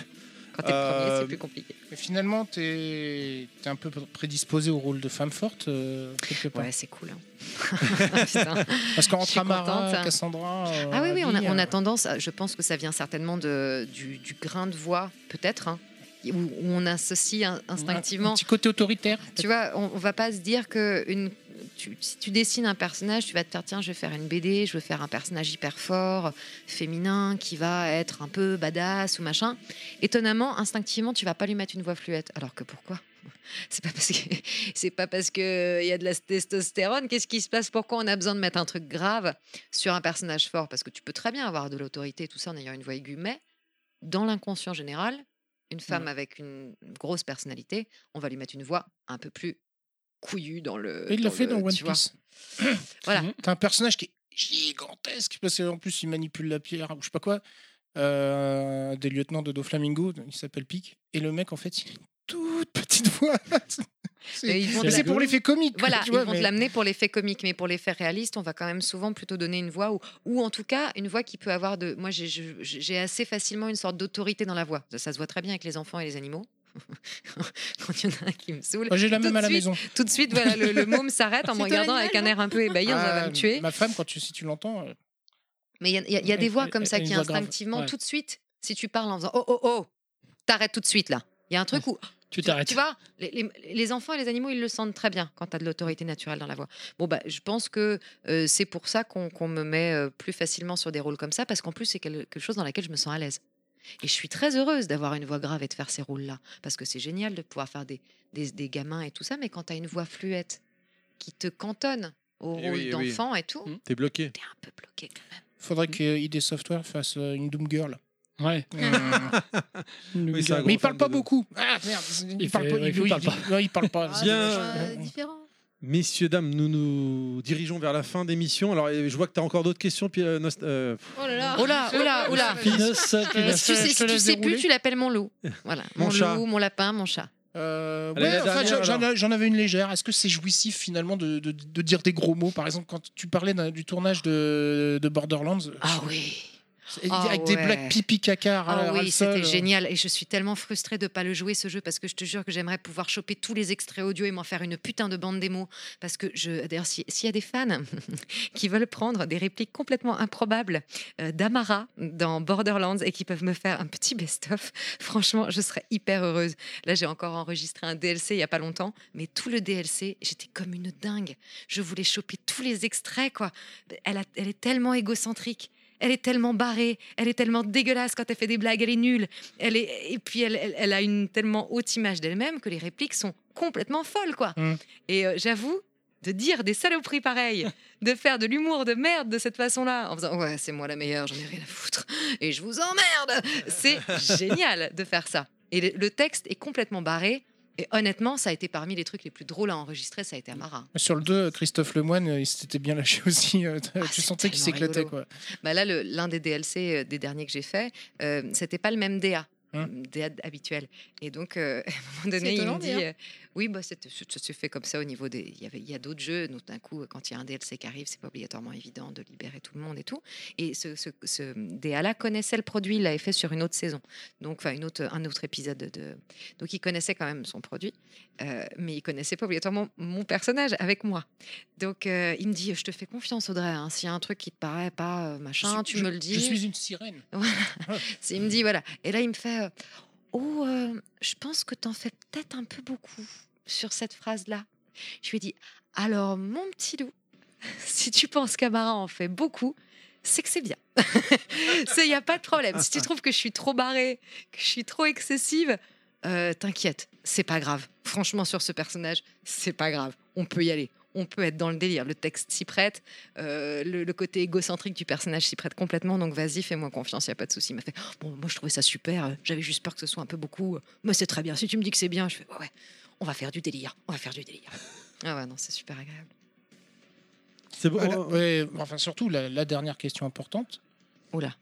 Quand t'es le premier, Euh, c'est plus compliqué. Finalement, t'es es un peu prédisposé au rôle de femme forte, euh, quelque part. Ouais, c'est cool. hein. Parce qu'entre Amara, contente. Cassandra. euh, Ah oui, oui, on a, Abby, on a euh, tendance, à- je pense que ça vient certainement de, du, du grain de voix, peut-être, hein, où, on associe in- Un instinctivement. petit côté autoritaire. Tu vois, on, on va pas se dire que une, tu- si tu dessines un personnage, tu vas te dire tiens, je vais faire une BD, je veux faire un personnage hyper fort, féminin, qui va être un peu badass ou machin. Étonnamment, instinctivement, tu vas pas lui mettre une voix fluette. Alors que pourquoi c'est pas parce que c'est pas parce que il y a de la testostérone. Qu'est-ce qui se passe? Pourquoi on a besoin de mettre un truc grave sur un personnage fort? Parce que tu peux très bien avoir de l'autorité, tout ça en ayant une voix aiguë, mais dans l'inconscient général, une femme avec une grosse personnalité, on va lui mettre une voix un peu plus couillue dans le. Et il l'a fait le- dans One. Piece. Voilà. T'as un personnage qui est gigantesque parce qu'en plus il manipule la pierre ou je sais pas quoi. Euh, des lieutenants de Doflamingo, il s'appelle Pic. Et le mec en fait, il a une toute petite voix. C'est ils pour l'effet comique. Voilà, tu vois, ils vont mais- te l'amener pour l'effet comique, mais pour l'effet réaliste, on va quand même souvent plutôt donner une voix ou, ou en tout cas une voix qui peut avoir de. Moi, j'ai- assez facilement une sorte d'autorité dans la voix. Ça, ça se voit très bien avec les enfants et les animaux. Quand il y en a un qui me saoule. Moi, j'ai la tout même de à la suite- maison. Tout de suite, voilà, le, le môme s'arrête en me regardant avec un air un peu ébahi, on va Ah, me tuer. Ma femme, quand tu, si tu l'entends, euh, Mais il y a, il y a- il y a des voix comme ça qui instinctivement, Ouais. tout de suite, si tu parles en faisant Oh, oh, oh, t'arrêtes tout de suite là. Il y a un truc où Tu tu t'arrêtes. vois, les, les- les enfants et les animaux, ils le sentent très bien quand tu as de l'autorité naturelle dans la voix. Bon, bah, je pense que euh, c'est pour ça qu'on qu'on me met euh, plus facilement sur des rôles comme ça, parce qu'en plus, c'est quelque chose dans laquelle je me sens à l'aise. Et je suis très heureuse d'avoir une voix grave et de faire ces rôles-là, parce que c'est génial de pouvoir faire des, des, des gamins et tout ça, mais quand tu as une voix fluette qui te cantonne au rôle oui, oui. d'enfant et tout, T'es bloqué. t'es un peu bloqué quand même. faudrait que ID Software fasse euh, une Doom Girl. Ouais. Oui, un mais il parle pas de beaucoup. Ah merde, il, Il parle fait- pas. il, il parle il- pas. il parle pas. Bien. Euh, différent. Messieurs, dames, nous nous dirigeons vers la fin d'émission. Alors, je vois que tu as encore d'autres questions. Puis, euh, Nost- euh, Oh là là. Oh là, oh là, oh là. Pinos, Si tu sais, je si te tu laisse sais dérouler. plus, tu l'appelles mon loup. Voilà, Mon mon, chat. loup, mon lapin, mon chat. Euh, Allez, ouais, la enfin, dernière, j'en- j'en alors. a- j'en avais une légère. Est-ce que c'est jouissif finalement de, de- de dire des gros mots? Par exemple, quand tu parlais d'un- du tournage de, de Borderlands, Ah oui. Ah avec des ouais. blagues pipi caca. Ah oui, c'était euh. génial. Et je suis tellement frustrée de ne pas le jouer ce jeu parce que je te jure que j'aimerais pouvoir choper tous les extraits audio et m'en faire une putain de bande démo. Parce que je, d'ailleurs, si- s'il y a des fans qui veulent prendre des répliques complètement improbables euh, d'Amara dans Borderlands et qui peuvent me faire un petit best-of, franchement, je serais hyper heureuse. Là, j'ai encore enregistré un DLC il y a pas longtemps, mais tout le DLC, j'étais comme une dingue. Je voulais choper tous les extraits, quoi. Elle, a- elle est tellement égocentrique. Elle est tellement barrée, elle est tellement dégueulasse quand elle fait des blagues, elle est nulle. Elle est, et puis elle, elle- elle a une tellement haute image d'elle-même que les répliques sont complètement folles, quoi. Mm. Et euh, j'avoue, de dire des saloperies pareilles, de faire de l'humour de merde de cette façon-là, en faisant ouais, c'est moi la meilleure, j'en ai rien à foutre, et je vous emmerde, c'est génial de faire ça. Et le texte est complètement barré. Et honnêtement, ça a été parmi les trucs les plus drôles à enregistrer, ça a été Amara. Sur le 2, Christophe Lemoine, euh, il s'était bien lâché aussi. euh, tu Ah, c'est sentais qu'il s'éclatait. quoi. Bah là, l'un des DLC euh, des derniers que j'ai fait, euh, c'était pas le même DA. Hein DA habituel. Et donc, euh, à un moment donné, il me dit euh, Oui, bah, c'est- ça s'est fait comme ça au niveau des. Il y, avait, il y a d'autres jeux. Donc, d'un coup, quand il y a un DLC qui arrive, c'est pas obligatoirement évident de libérer tout le monde et tout. Et ce, ce, ce connaissait le produit, il l'avait fait sur une autre saison. Donc, enfin, une autre, un autre épisode de. Donc, il connaissait quand même son produit. euh, mais il connaissait pas obligatoirement mon personnage avec moi. Donc, euh, il me dit Je te fais confiance, Audrey. hein. S'il y a un truc qui te paraît pas euh, machin, tu je- me le dis. Je suis une sirène. Voilà. C'est- Il me dit voilà. Et là, il me fait Oh, euh, je pense que t'en fais peut-être un peu beaucoup sur cette phrase-là. Je lui ai dit Alors, mon petit loup, si tu penses qu'Amara en fait beaucoup, c'est que c'est bien. Il n'y a pas de problème. Si tu trouves que je suis trop barrée, que je suis trop excessive, euh, t'inquiète, c'est pas grave. Franchement, sur ce personnage, c'est pas grave. On peut y aller. On peut être dans le délire. Le texte s'y prête. euh, le, le côté égocentrique du personnage s'y prête complètement. Donc vas-y, fais-moi confiance, il n'y a pas de souci. Il m'a fait Bon, moi je trouvais ça super. euh, J'avais juste peur que ce soit un peu beaucoup. Mais c'est très bien. Si tu me dis que c'est bien, je fais Ouais, ouais, on va faire du délire. On va faire du délire. Ah ouais, non, c'est super agréable. C'est bon. Voilà, ouais, enfin, surtout, la, la dernière question importante. Oula.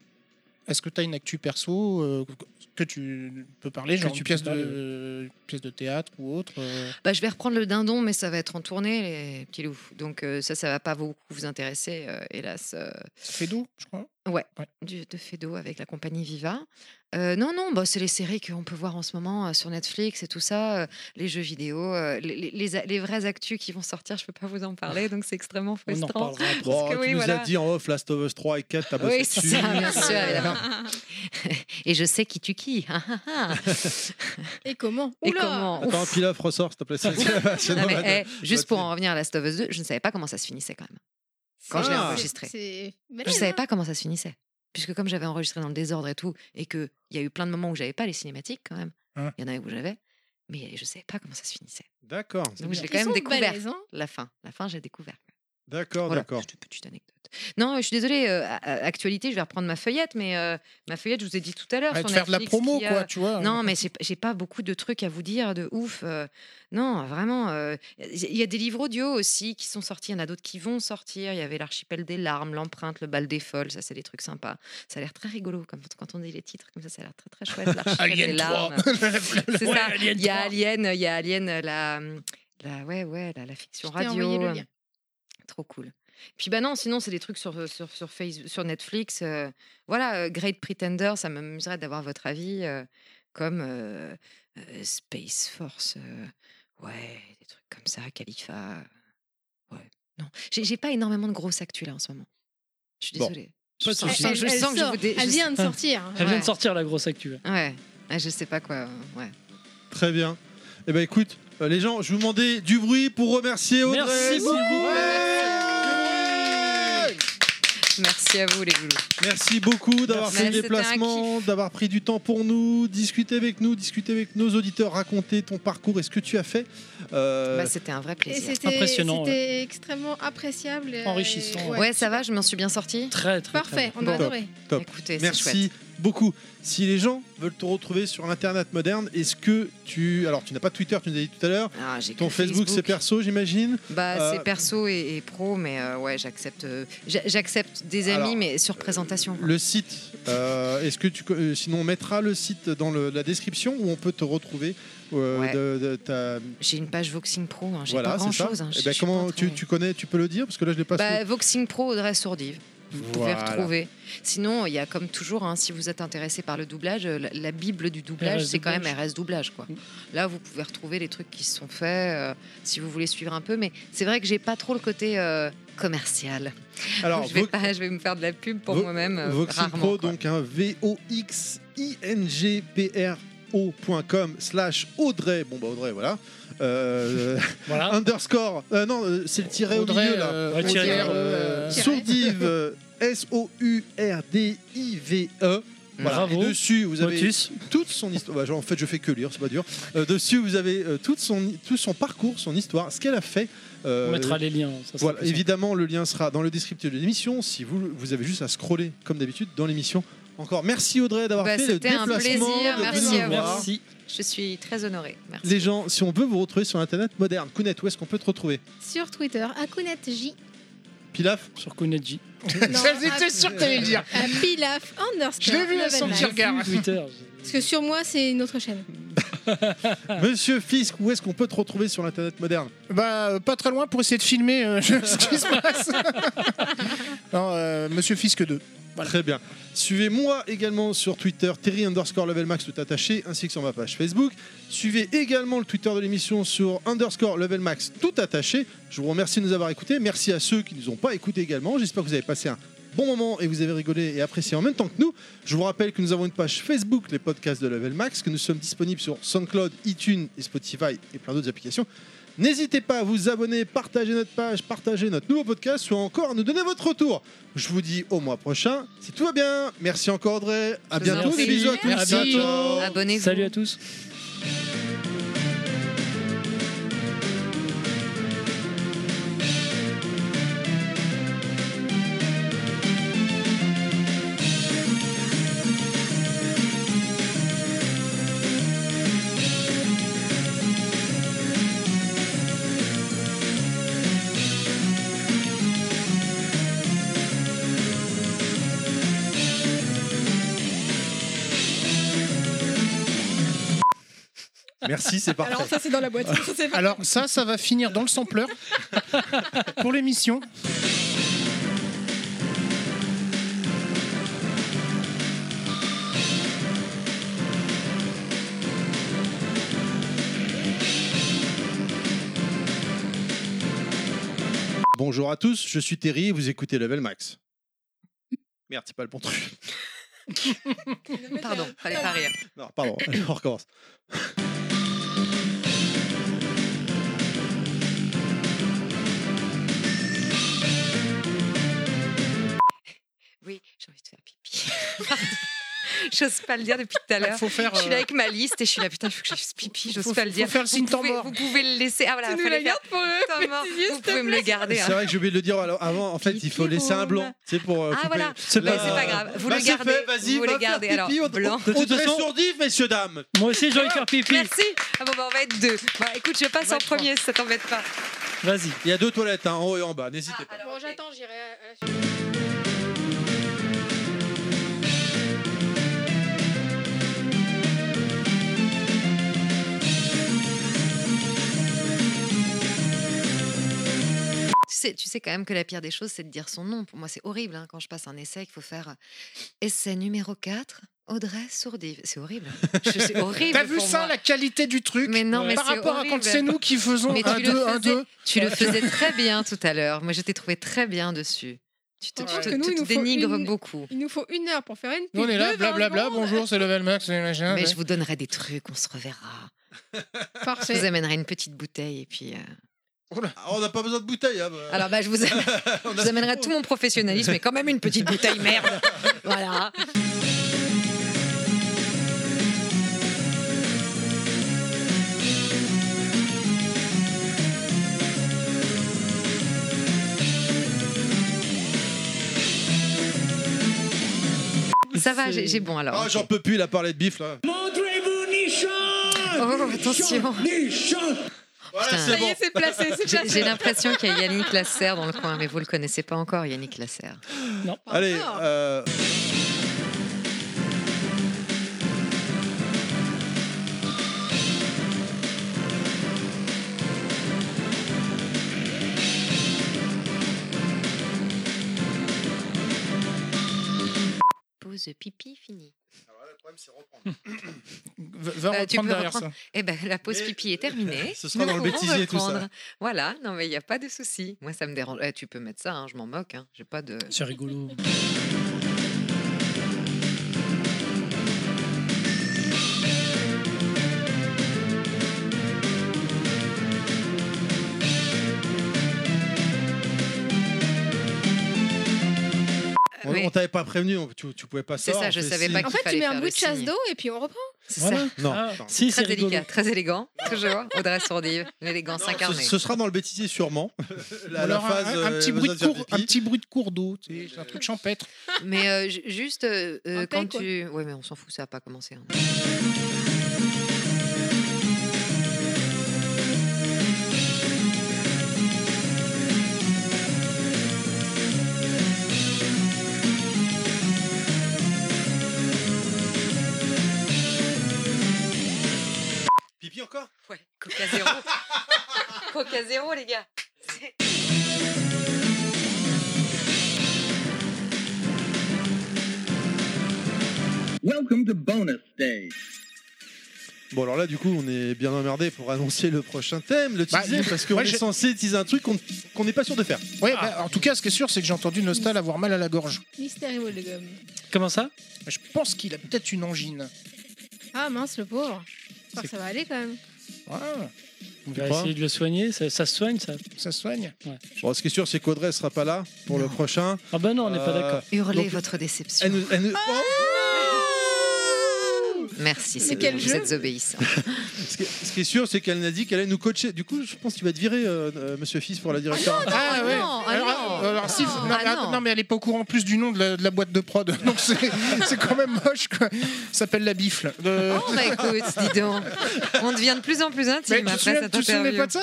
Est-ce que tu as une actu perso euh, que tu peux parler, genre tu une pièce de, pièce de théâtre ou autre euh, Bah, je vais reprendre le dindon, mais ça va être en tournée, les petits loups. Donc euh, ça, ça va pas beaucoup vous intéresser, euh, hélas. euh. Fedo, je crois. Ouais, Du, de Fedo avec la compagnie Viva. Euh, non, non, bah, c'est les séries qu'on peut voir en ce moment euh, sur Netflix et tout ça, euh, les jeux vidéo, euh, les, les, les vrais actus qui vont sortir, je peux pas vous en parler, donc c'est extrêmement On en frustrant. reparlera après. Parce Bon, que tu oui, nous voilà. as dit en off Last of Us 3 et 4, t'as bossé Oui, c'est dessus. ça, bien sûr, évidemment. Et je sais qui tu qui. ah, ah, ah. Et comment? Et Oula comment? Attends, Pilaf, ressort, s'il te plaît. c'est- c'est- c'est Non, mais, normal. eh, juste pour en revenir à Last of Us 2, je ne savais pas comment ça se finissait quand même. Quand je l'ai Ah. enregistré. C'est Je ne savais hein. pas comment ça se finissait. Puisque comme j'avais enregistré dans le désordre et tout, et qu'il y a eu plein de moments où j'avais pas les cinématiques quand même, il Hein. y en avait où j'avais, mais je ne savais pas comment ça se finissait. D'accord. Donc je l'ai Ils quand même découvert. hein. La fin. La fin, j'ai découvert. D'accord, Voilà, d'accord. juste une petite anecdote. Non, je suis désolée, euh, actualité, je vais reprendre ma feuillette, mais euh, ma feuillette, je vous ai dit tout à l'heure. Ouais, sur faire de la promo, a- quoi, tu vois. Non, mais j'ai pas beaucoup de trucs à vous dire de ouf. euh, non, vraiment. euh, Il y a des livres audio aussi qui sont sortis, il y en a d'autres qui vont sortir. Il y avait L'archipel des larmes, L'empreinte, Le bal des folles, ça, c'est des trucs sympas. Ça a l'air très rigolo comme, quand on dit les titres, comme ça, ça a l'air très très chouette. L'archipel des Alien 3. larmes. C'est Ouais, ça. Il y a 3. Alien, il y a Alien, la, la, ouais, ouais, la, la fiction radio. envoyé le euh, lien. Trop cool. Puis bah non, sinon c'est des trucs sur sur sur, Facebook, sur Netflix. euh, voilà, Great Pretender, ça m'amuserait d'avoir votre avis, euh, comme euh, euh, Space Force, euh, ouais, des trucs comme ça, Khalifa. Ouais, non, j'ai pas énormément de grosses actus là en ce moment. Je suis désolée. Je de sens, souci. je sens- Elle- elle que je sort. vous dé- Elle vient de sortir. Elle vient de sortir la grosse actu. Ouais, ouais, je sais pas quoi. Ouais. Très bien. Eh ben écoute, euh, les gens, je vous demandais du bruit pour remercier Audrey. Merci s'il vous beaucoup. plaît. Merci à vous les loulous. Merci beaucoup d'avoir fait le déplacement, d'avoir pris du temps pour nous, discuter avec nous, discuter avec nos auditeurs, raconter ton parcours et ce que tu as fait. Euh, Bah, C'était un vrai plaisir. c'était Impressionnant, c'était extrêmement appréciable. euh, Enrichissant, et- Ouais, ça va, je m'en suis bien sortie. Très, très, Parfait, on Bon. a adoré. Top. Écoutez, c'est Merci chouette. Beaucoup. Si les gens veulent te retrouver sur l'internet moderne, est-ce que tu. Alors, tu n'as pas Twitter, tu nous as dit tout à l'heure. Ah, Ton Facebook, c'est perso, j'imagine. Bah, Euh, c'est perso et, et pro, mais euh, ouais, j'accepte. euh, j'a- j'accepte des amis, Alors, mais sur présentation. quoi. Le site, est-ce que tu. sinon, on mettra le site dans le- la description où on peut te retrouver. Ouais. ta... J'ai une page Voxing Pro, hein, j'ai Voilà, pas grand chose. Eh ben, comment tu, tu connais, tu peux le dire parce que là je l'ai pas. Bah, Voxing Pro, Audrey Sourdive. Vous pouvez retrouver. Sinon, il y a comme toujours, hein, si vous êtes intéressé par le doublage, euh, la, la bible du doublage, c'est quand même. RS doublage. Quoi. Là, vous pouvez retrouver les trucs qui se sont faits, euh, si vous voulez suivre un peu. Mais c'est vrai que j'ai pas trop le côt euh, commercial. Alors, je vais, Vo- pas, je vais me faire de la pub pour Vo- moi-même. euh, Voxing rarement, Pro, quoi. donc un V-O-X-I-N-G-P-R-O.com slash Audrey. Bon, bah Audrey, voilà. Euh, Voilà. underscore. euh, non, euh, c'est le tiret Audrey, au milieu là. Ouais, tiret, Audrey, Sourdive, S-O-U-R-D-I-V-E. Voilà. Bravo. Et dessus, vous avez Motus. toute son histoire. Bah, genre, en fait, je fais que lire, c'est pas dur. Euh, dessus, vous avez euh, toute son, tout son parcours, son histoire, ce qu'elle a fait. Euh, On mettra les liens. ça voilà, évidemment, le lien sera dans le descriptif de l'émission. Si vous, vous avez juste à scroller comme d'habitude dans l'émission. Encore merci Audrey d'avoir Bah, fait le C'était un déplacement. plaisir. de Merci à vous. Merci. Je suis très honorée. Merci. Les gens, si on veut vous retrouver sur Internet moderne, Kounet, où est-ce qu'on peut te retrouver Sur Twitter, AkunetJ. Pilaf Sur Kuneji. Non, J'étais sûr que t'allais le dire. à Pilaf underscore. Je l'ai vu à son petit regard. Twitter. Parce que sur moi, c'est une autre chaîne. Monsieur Fisk, où est-ce qu'on peut te retrouver sur l'Internet moderne? Bah, euh, pas très loin pour essayer de filmer euh, ce qui se passe. non, euh, Monsieur Fisk 2. Très bien. Suivez-moi également sur Twitter, Terry underscore level max tout attaché, ainsi que sur ma page Facebook. Suivez également le Twitter de l'émission sur underscore level max tout attaché. Je vous remercie de nous avoir écoutés. Merci à ceux qui ne nous ont pas écoutés également. J'espère que vous avez passé un bon moment et vous avez rigolé et apprécié en même temps que nous, je vous rappelle que nous avons une page Facebook, les podcasts de Level Max, que nous sommes disponibles sur SoundCloud, iTunes et Spotify et plein d'autres applications. N'hésitez pas à vous abonner, partager notre page, partager notre nouveau podcast ou encore à nous donner votre retour. Je vous dis au mois prochain, si tout va bien. Merci encore Audrey, à bientôt, des bisous à tous. Merci. Abonnez-vous. Salut à tous. Merci, c'est parfait. Alors ça c'est dans la boîte. Ça, c'est Alors ça, ça va finir dans le sampler pour l'émission. Bonjour à tous, je suis Terry et vous écoutez Level Max. Merde, c'est pas le bon truc. Pardon, fallait pas rire. Non, pardon, on recommence. Oui, j'ai envie de faire pipi. J'ose pas le dire depuis tout à l'heure. Faut faire, Je suis là euh, avec ma liste et je suis là, putain, il faut que je fasse pipi, j'ose pas le faut dire. faire le signe vous, temps pouvez, mort. vous pouvez le laisser. Ah voilà, Tu nous la gardes pour mort. bêtisier, Vous te pouvez me le garder. C'est hein. vrai que j'ai oublié de le dire alors, avant. En fait, il faut laisser un blanc. C'est pour. euh, Ah couper. voilà, C'est Mais pas- c'est pas grave. Vous Bah, le c'est gardez. fait, vas-y, vous va le gardez. pipi, Alors, Audrey- blanc. De toute Audrey façon- Sourdif, messieurs, dames. Moi aussi, j'ai envie de faire pipi. Merci. Ah bon, bah, on va être deux. Bah, écoute, je passe en premier si ça t'embête pas. Vas-y. Il y a deux toilettes, hein, en haut et en bas, n'hésitez pas. Bon j'attends, j'irai. Sais, tu sais quand même que la pire des choses, c'est de dire son nom. Pour moi, c'est horrible hein, quand je passe un essai qu'il faut faire euh, essai numéro 4, Audrey Sourdive. C'est horrible. C'est horrible. T'as vu pour ça, moi. la qualité du truc? Mais non, mais Par rapport à quand horrible. c'est nous qui faisons Mais un, tu le deux, un, faisais- deux. Tu le faisais très bien tout à l'heure. Moi, je t'ai trouvé très bien dessus. Tu te, tu nous, te dénigres une- beaucoup. Il nous faut une heure pour faire une. Nous, on est là, de 20 blablabla, bonjour, c'est Level Max. Mais ouais. je vous donnerai des trucs, on se reverra. Je vous Parfait. amènerai une petite bouteille et puis. euh, Ah, on n'a pas besoin de bouteille. hein, bah. Alors, bah, je vous, je amènerai tout mon professionnalisme, mais quand même une petite bouteille, merde. Voilà. Ça va, j'ai bon alors. Ah, j'en peux plus, il a parlé de bif là. Montrez-vous Nichon Oh, attention. Nichon Voilà, Putain. c'est Ça y bon. est, c'est placé, c'est J'ai placé. j'ai l'impression qu'il y a Yannick Lasserre dans le coin, mais vous le connaissez pas encore, Yannick Lasserre. Allez, encore. euh, Pause pipi finie. Va, va Euh, tu reprendre peux derrière reprendre. ça. Eh ben, la pause Mais- pipi est terminée. Ce sera dans le Nous bêtisier, tout ça. reprendre. Voilà, non mais il n'y a pas de souci. Moi, ça me dérange. Eh, tu peux mettre ça, hein, je m'en moque. Hein. J'ai pas de. C'est rigolo. Oui. on t'avait pas prévenu, on- tu, tu pouvais pas C'est savoir. ça, on je fait savais signe. pas En qu'il fait, tu fallait mets un faire le de chasse signe. d'eau et puis on reprend. C'est Voilà. ça. Non, Ah, non. Si, c'est Très rigolo. délicat, très élégant, toujours. Audrey Sourdive, l'élégance Ce, incarnée. ce sera dans le bêtisier sûrement. la, la Alors, un- phase, un, un euh, petit bruit de besoin cours, faire un pipi. petit bruit de cours d'eau, tu sais, c'est un truc champêtre. Mais euh, ju- juste euh, euh, Un quand paix, quoi. tu. Ouais, mais on s'en fout, ça n'a pas commencé. hein. Pipi encore? Ouais, Coca zéro. Coca zéro, les gars. Welcome to bonus day. Bon, alors là, du coup, on est bien emmerdé pour annoncer le prochain thème, le Bah, teaser, parce qu'on moi, est j'ai- censé teaser un truc qu'on qu'on n'est pas sûr de faire. Ouais, bah, en tout cas, ce qui est sûr, c'est que j'ai entendu Nostal avoir mal à la gorge. Et de gomme. Comment ça? Je pense qu'il a peut-être une angine. Ah mince, le pauvre. J'espère que ça va aller quand même. On Tu va essayer de le soigner. Ça, ça se soigne, ça Ça se soigne Bon, ce qui est sûr, c'est qu'Audrey sera pas là pour le prochain. Ah bah non, on n'est pas Euh, d'accord. Hurlez donc, votre déception. elle nous- elle nous- Ah Merci, Mais c'est quel vous jeu êtes obéissant. ce, qui est, ce qui est sûr, c'est qu'elle a dit qu'elle allait nous coacher. Du coup, je pense qu'il va être viré, euh, euh, Monsieur Fils, pour la directeur. Ah, ouais. non, ah alors, non. euh, alors, si, Ah, non, ah mais, non. non, mais elle est pas au courant plus du nom de la, de la boîte de prod. Donc c'est c'est quand même moche. Quoi. Ça s'appelle la bifle. De- Oh bah écoute, dis donc. On devient de plus en plus Mais intime tu te après cette tu te pas de ça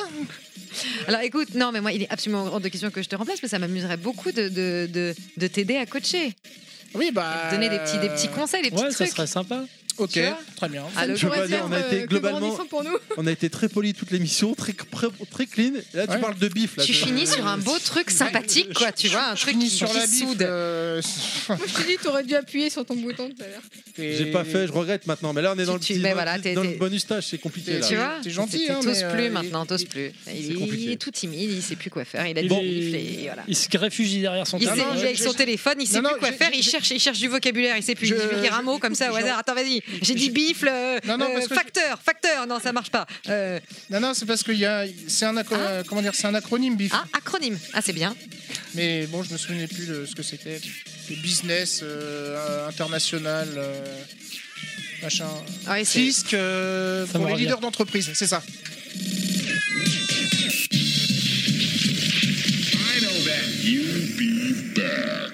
Alors écoute, non mais moi il est absolument hors de question que je te remplace, mais ça m'amuserait beaucoup de, de, de, de t'aider à coacher. Oui, bah. Donner des petits, des petits conseils, des petits Ouais, ça trucs. serait sympa. Ok, très bien. Ah, Je pas dire, on a euh, été globalement, grandissant pour nous. on a été très poli toute l'émission, très, très, très clean. Et là, tu Ouais. parles de bif. Là, Tu finis sur un beau truc sympathique, quoi, tu vois, un Je truc finis qui, sur qui la soude. euh, Moi je te dis, t'aurais dû appuyer sur ton bouton tout à l'heure. J'ai pas fait, je regrette maintenant. Mais là, on est dans, Tu- le, petit, voilà, dans le bonus stage, c'est compliqué là. Tu vois t'es gentil, hein, T'oses plus euh, maintenant, t'oses plus. Il, est tout timide, il sait plus quoi faire. Il a voilà. Il se réfugie derrière son non, il avec son téléphone, il sait plus quoi faire, il cherche, il cherche du vocabulaire, il sait plus. Il un mot comme ça au hasard. Attends, vas-y. J'ai dit bifle, euh, Non, non, euh, parce que- facteur, facteur. Non, ça marche pas. Euh, Non, non, c'est parce qu'il y a. C'est un, acro- euh, comment dire, c'est un acronyme, bif. ah, acronyme. Ah, c'est bien. Mais bon, je me souvenais plus de ce que c'était. Business, euh, international, euh, machin. Ah Fisc euh, pour les revient. leaders d'entreprise, c'est ça. I know that. You be back.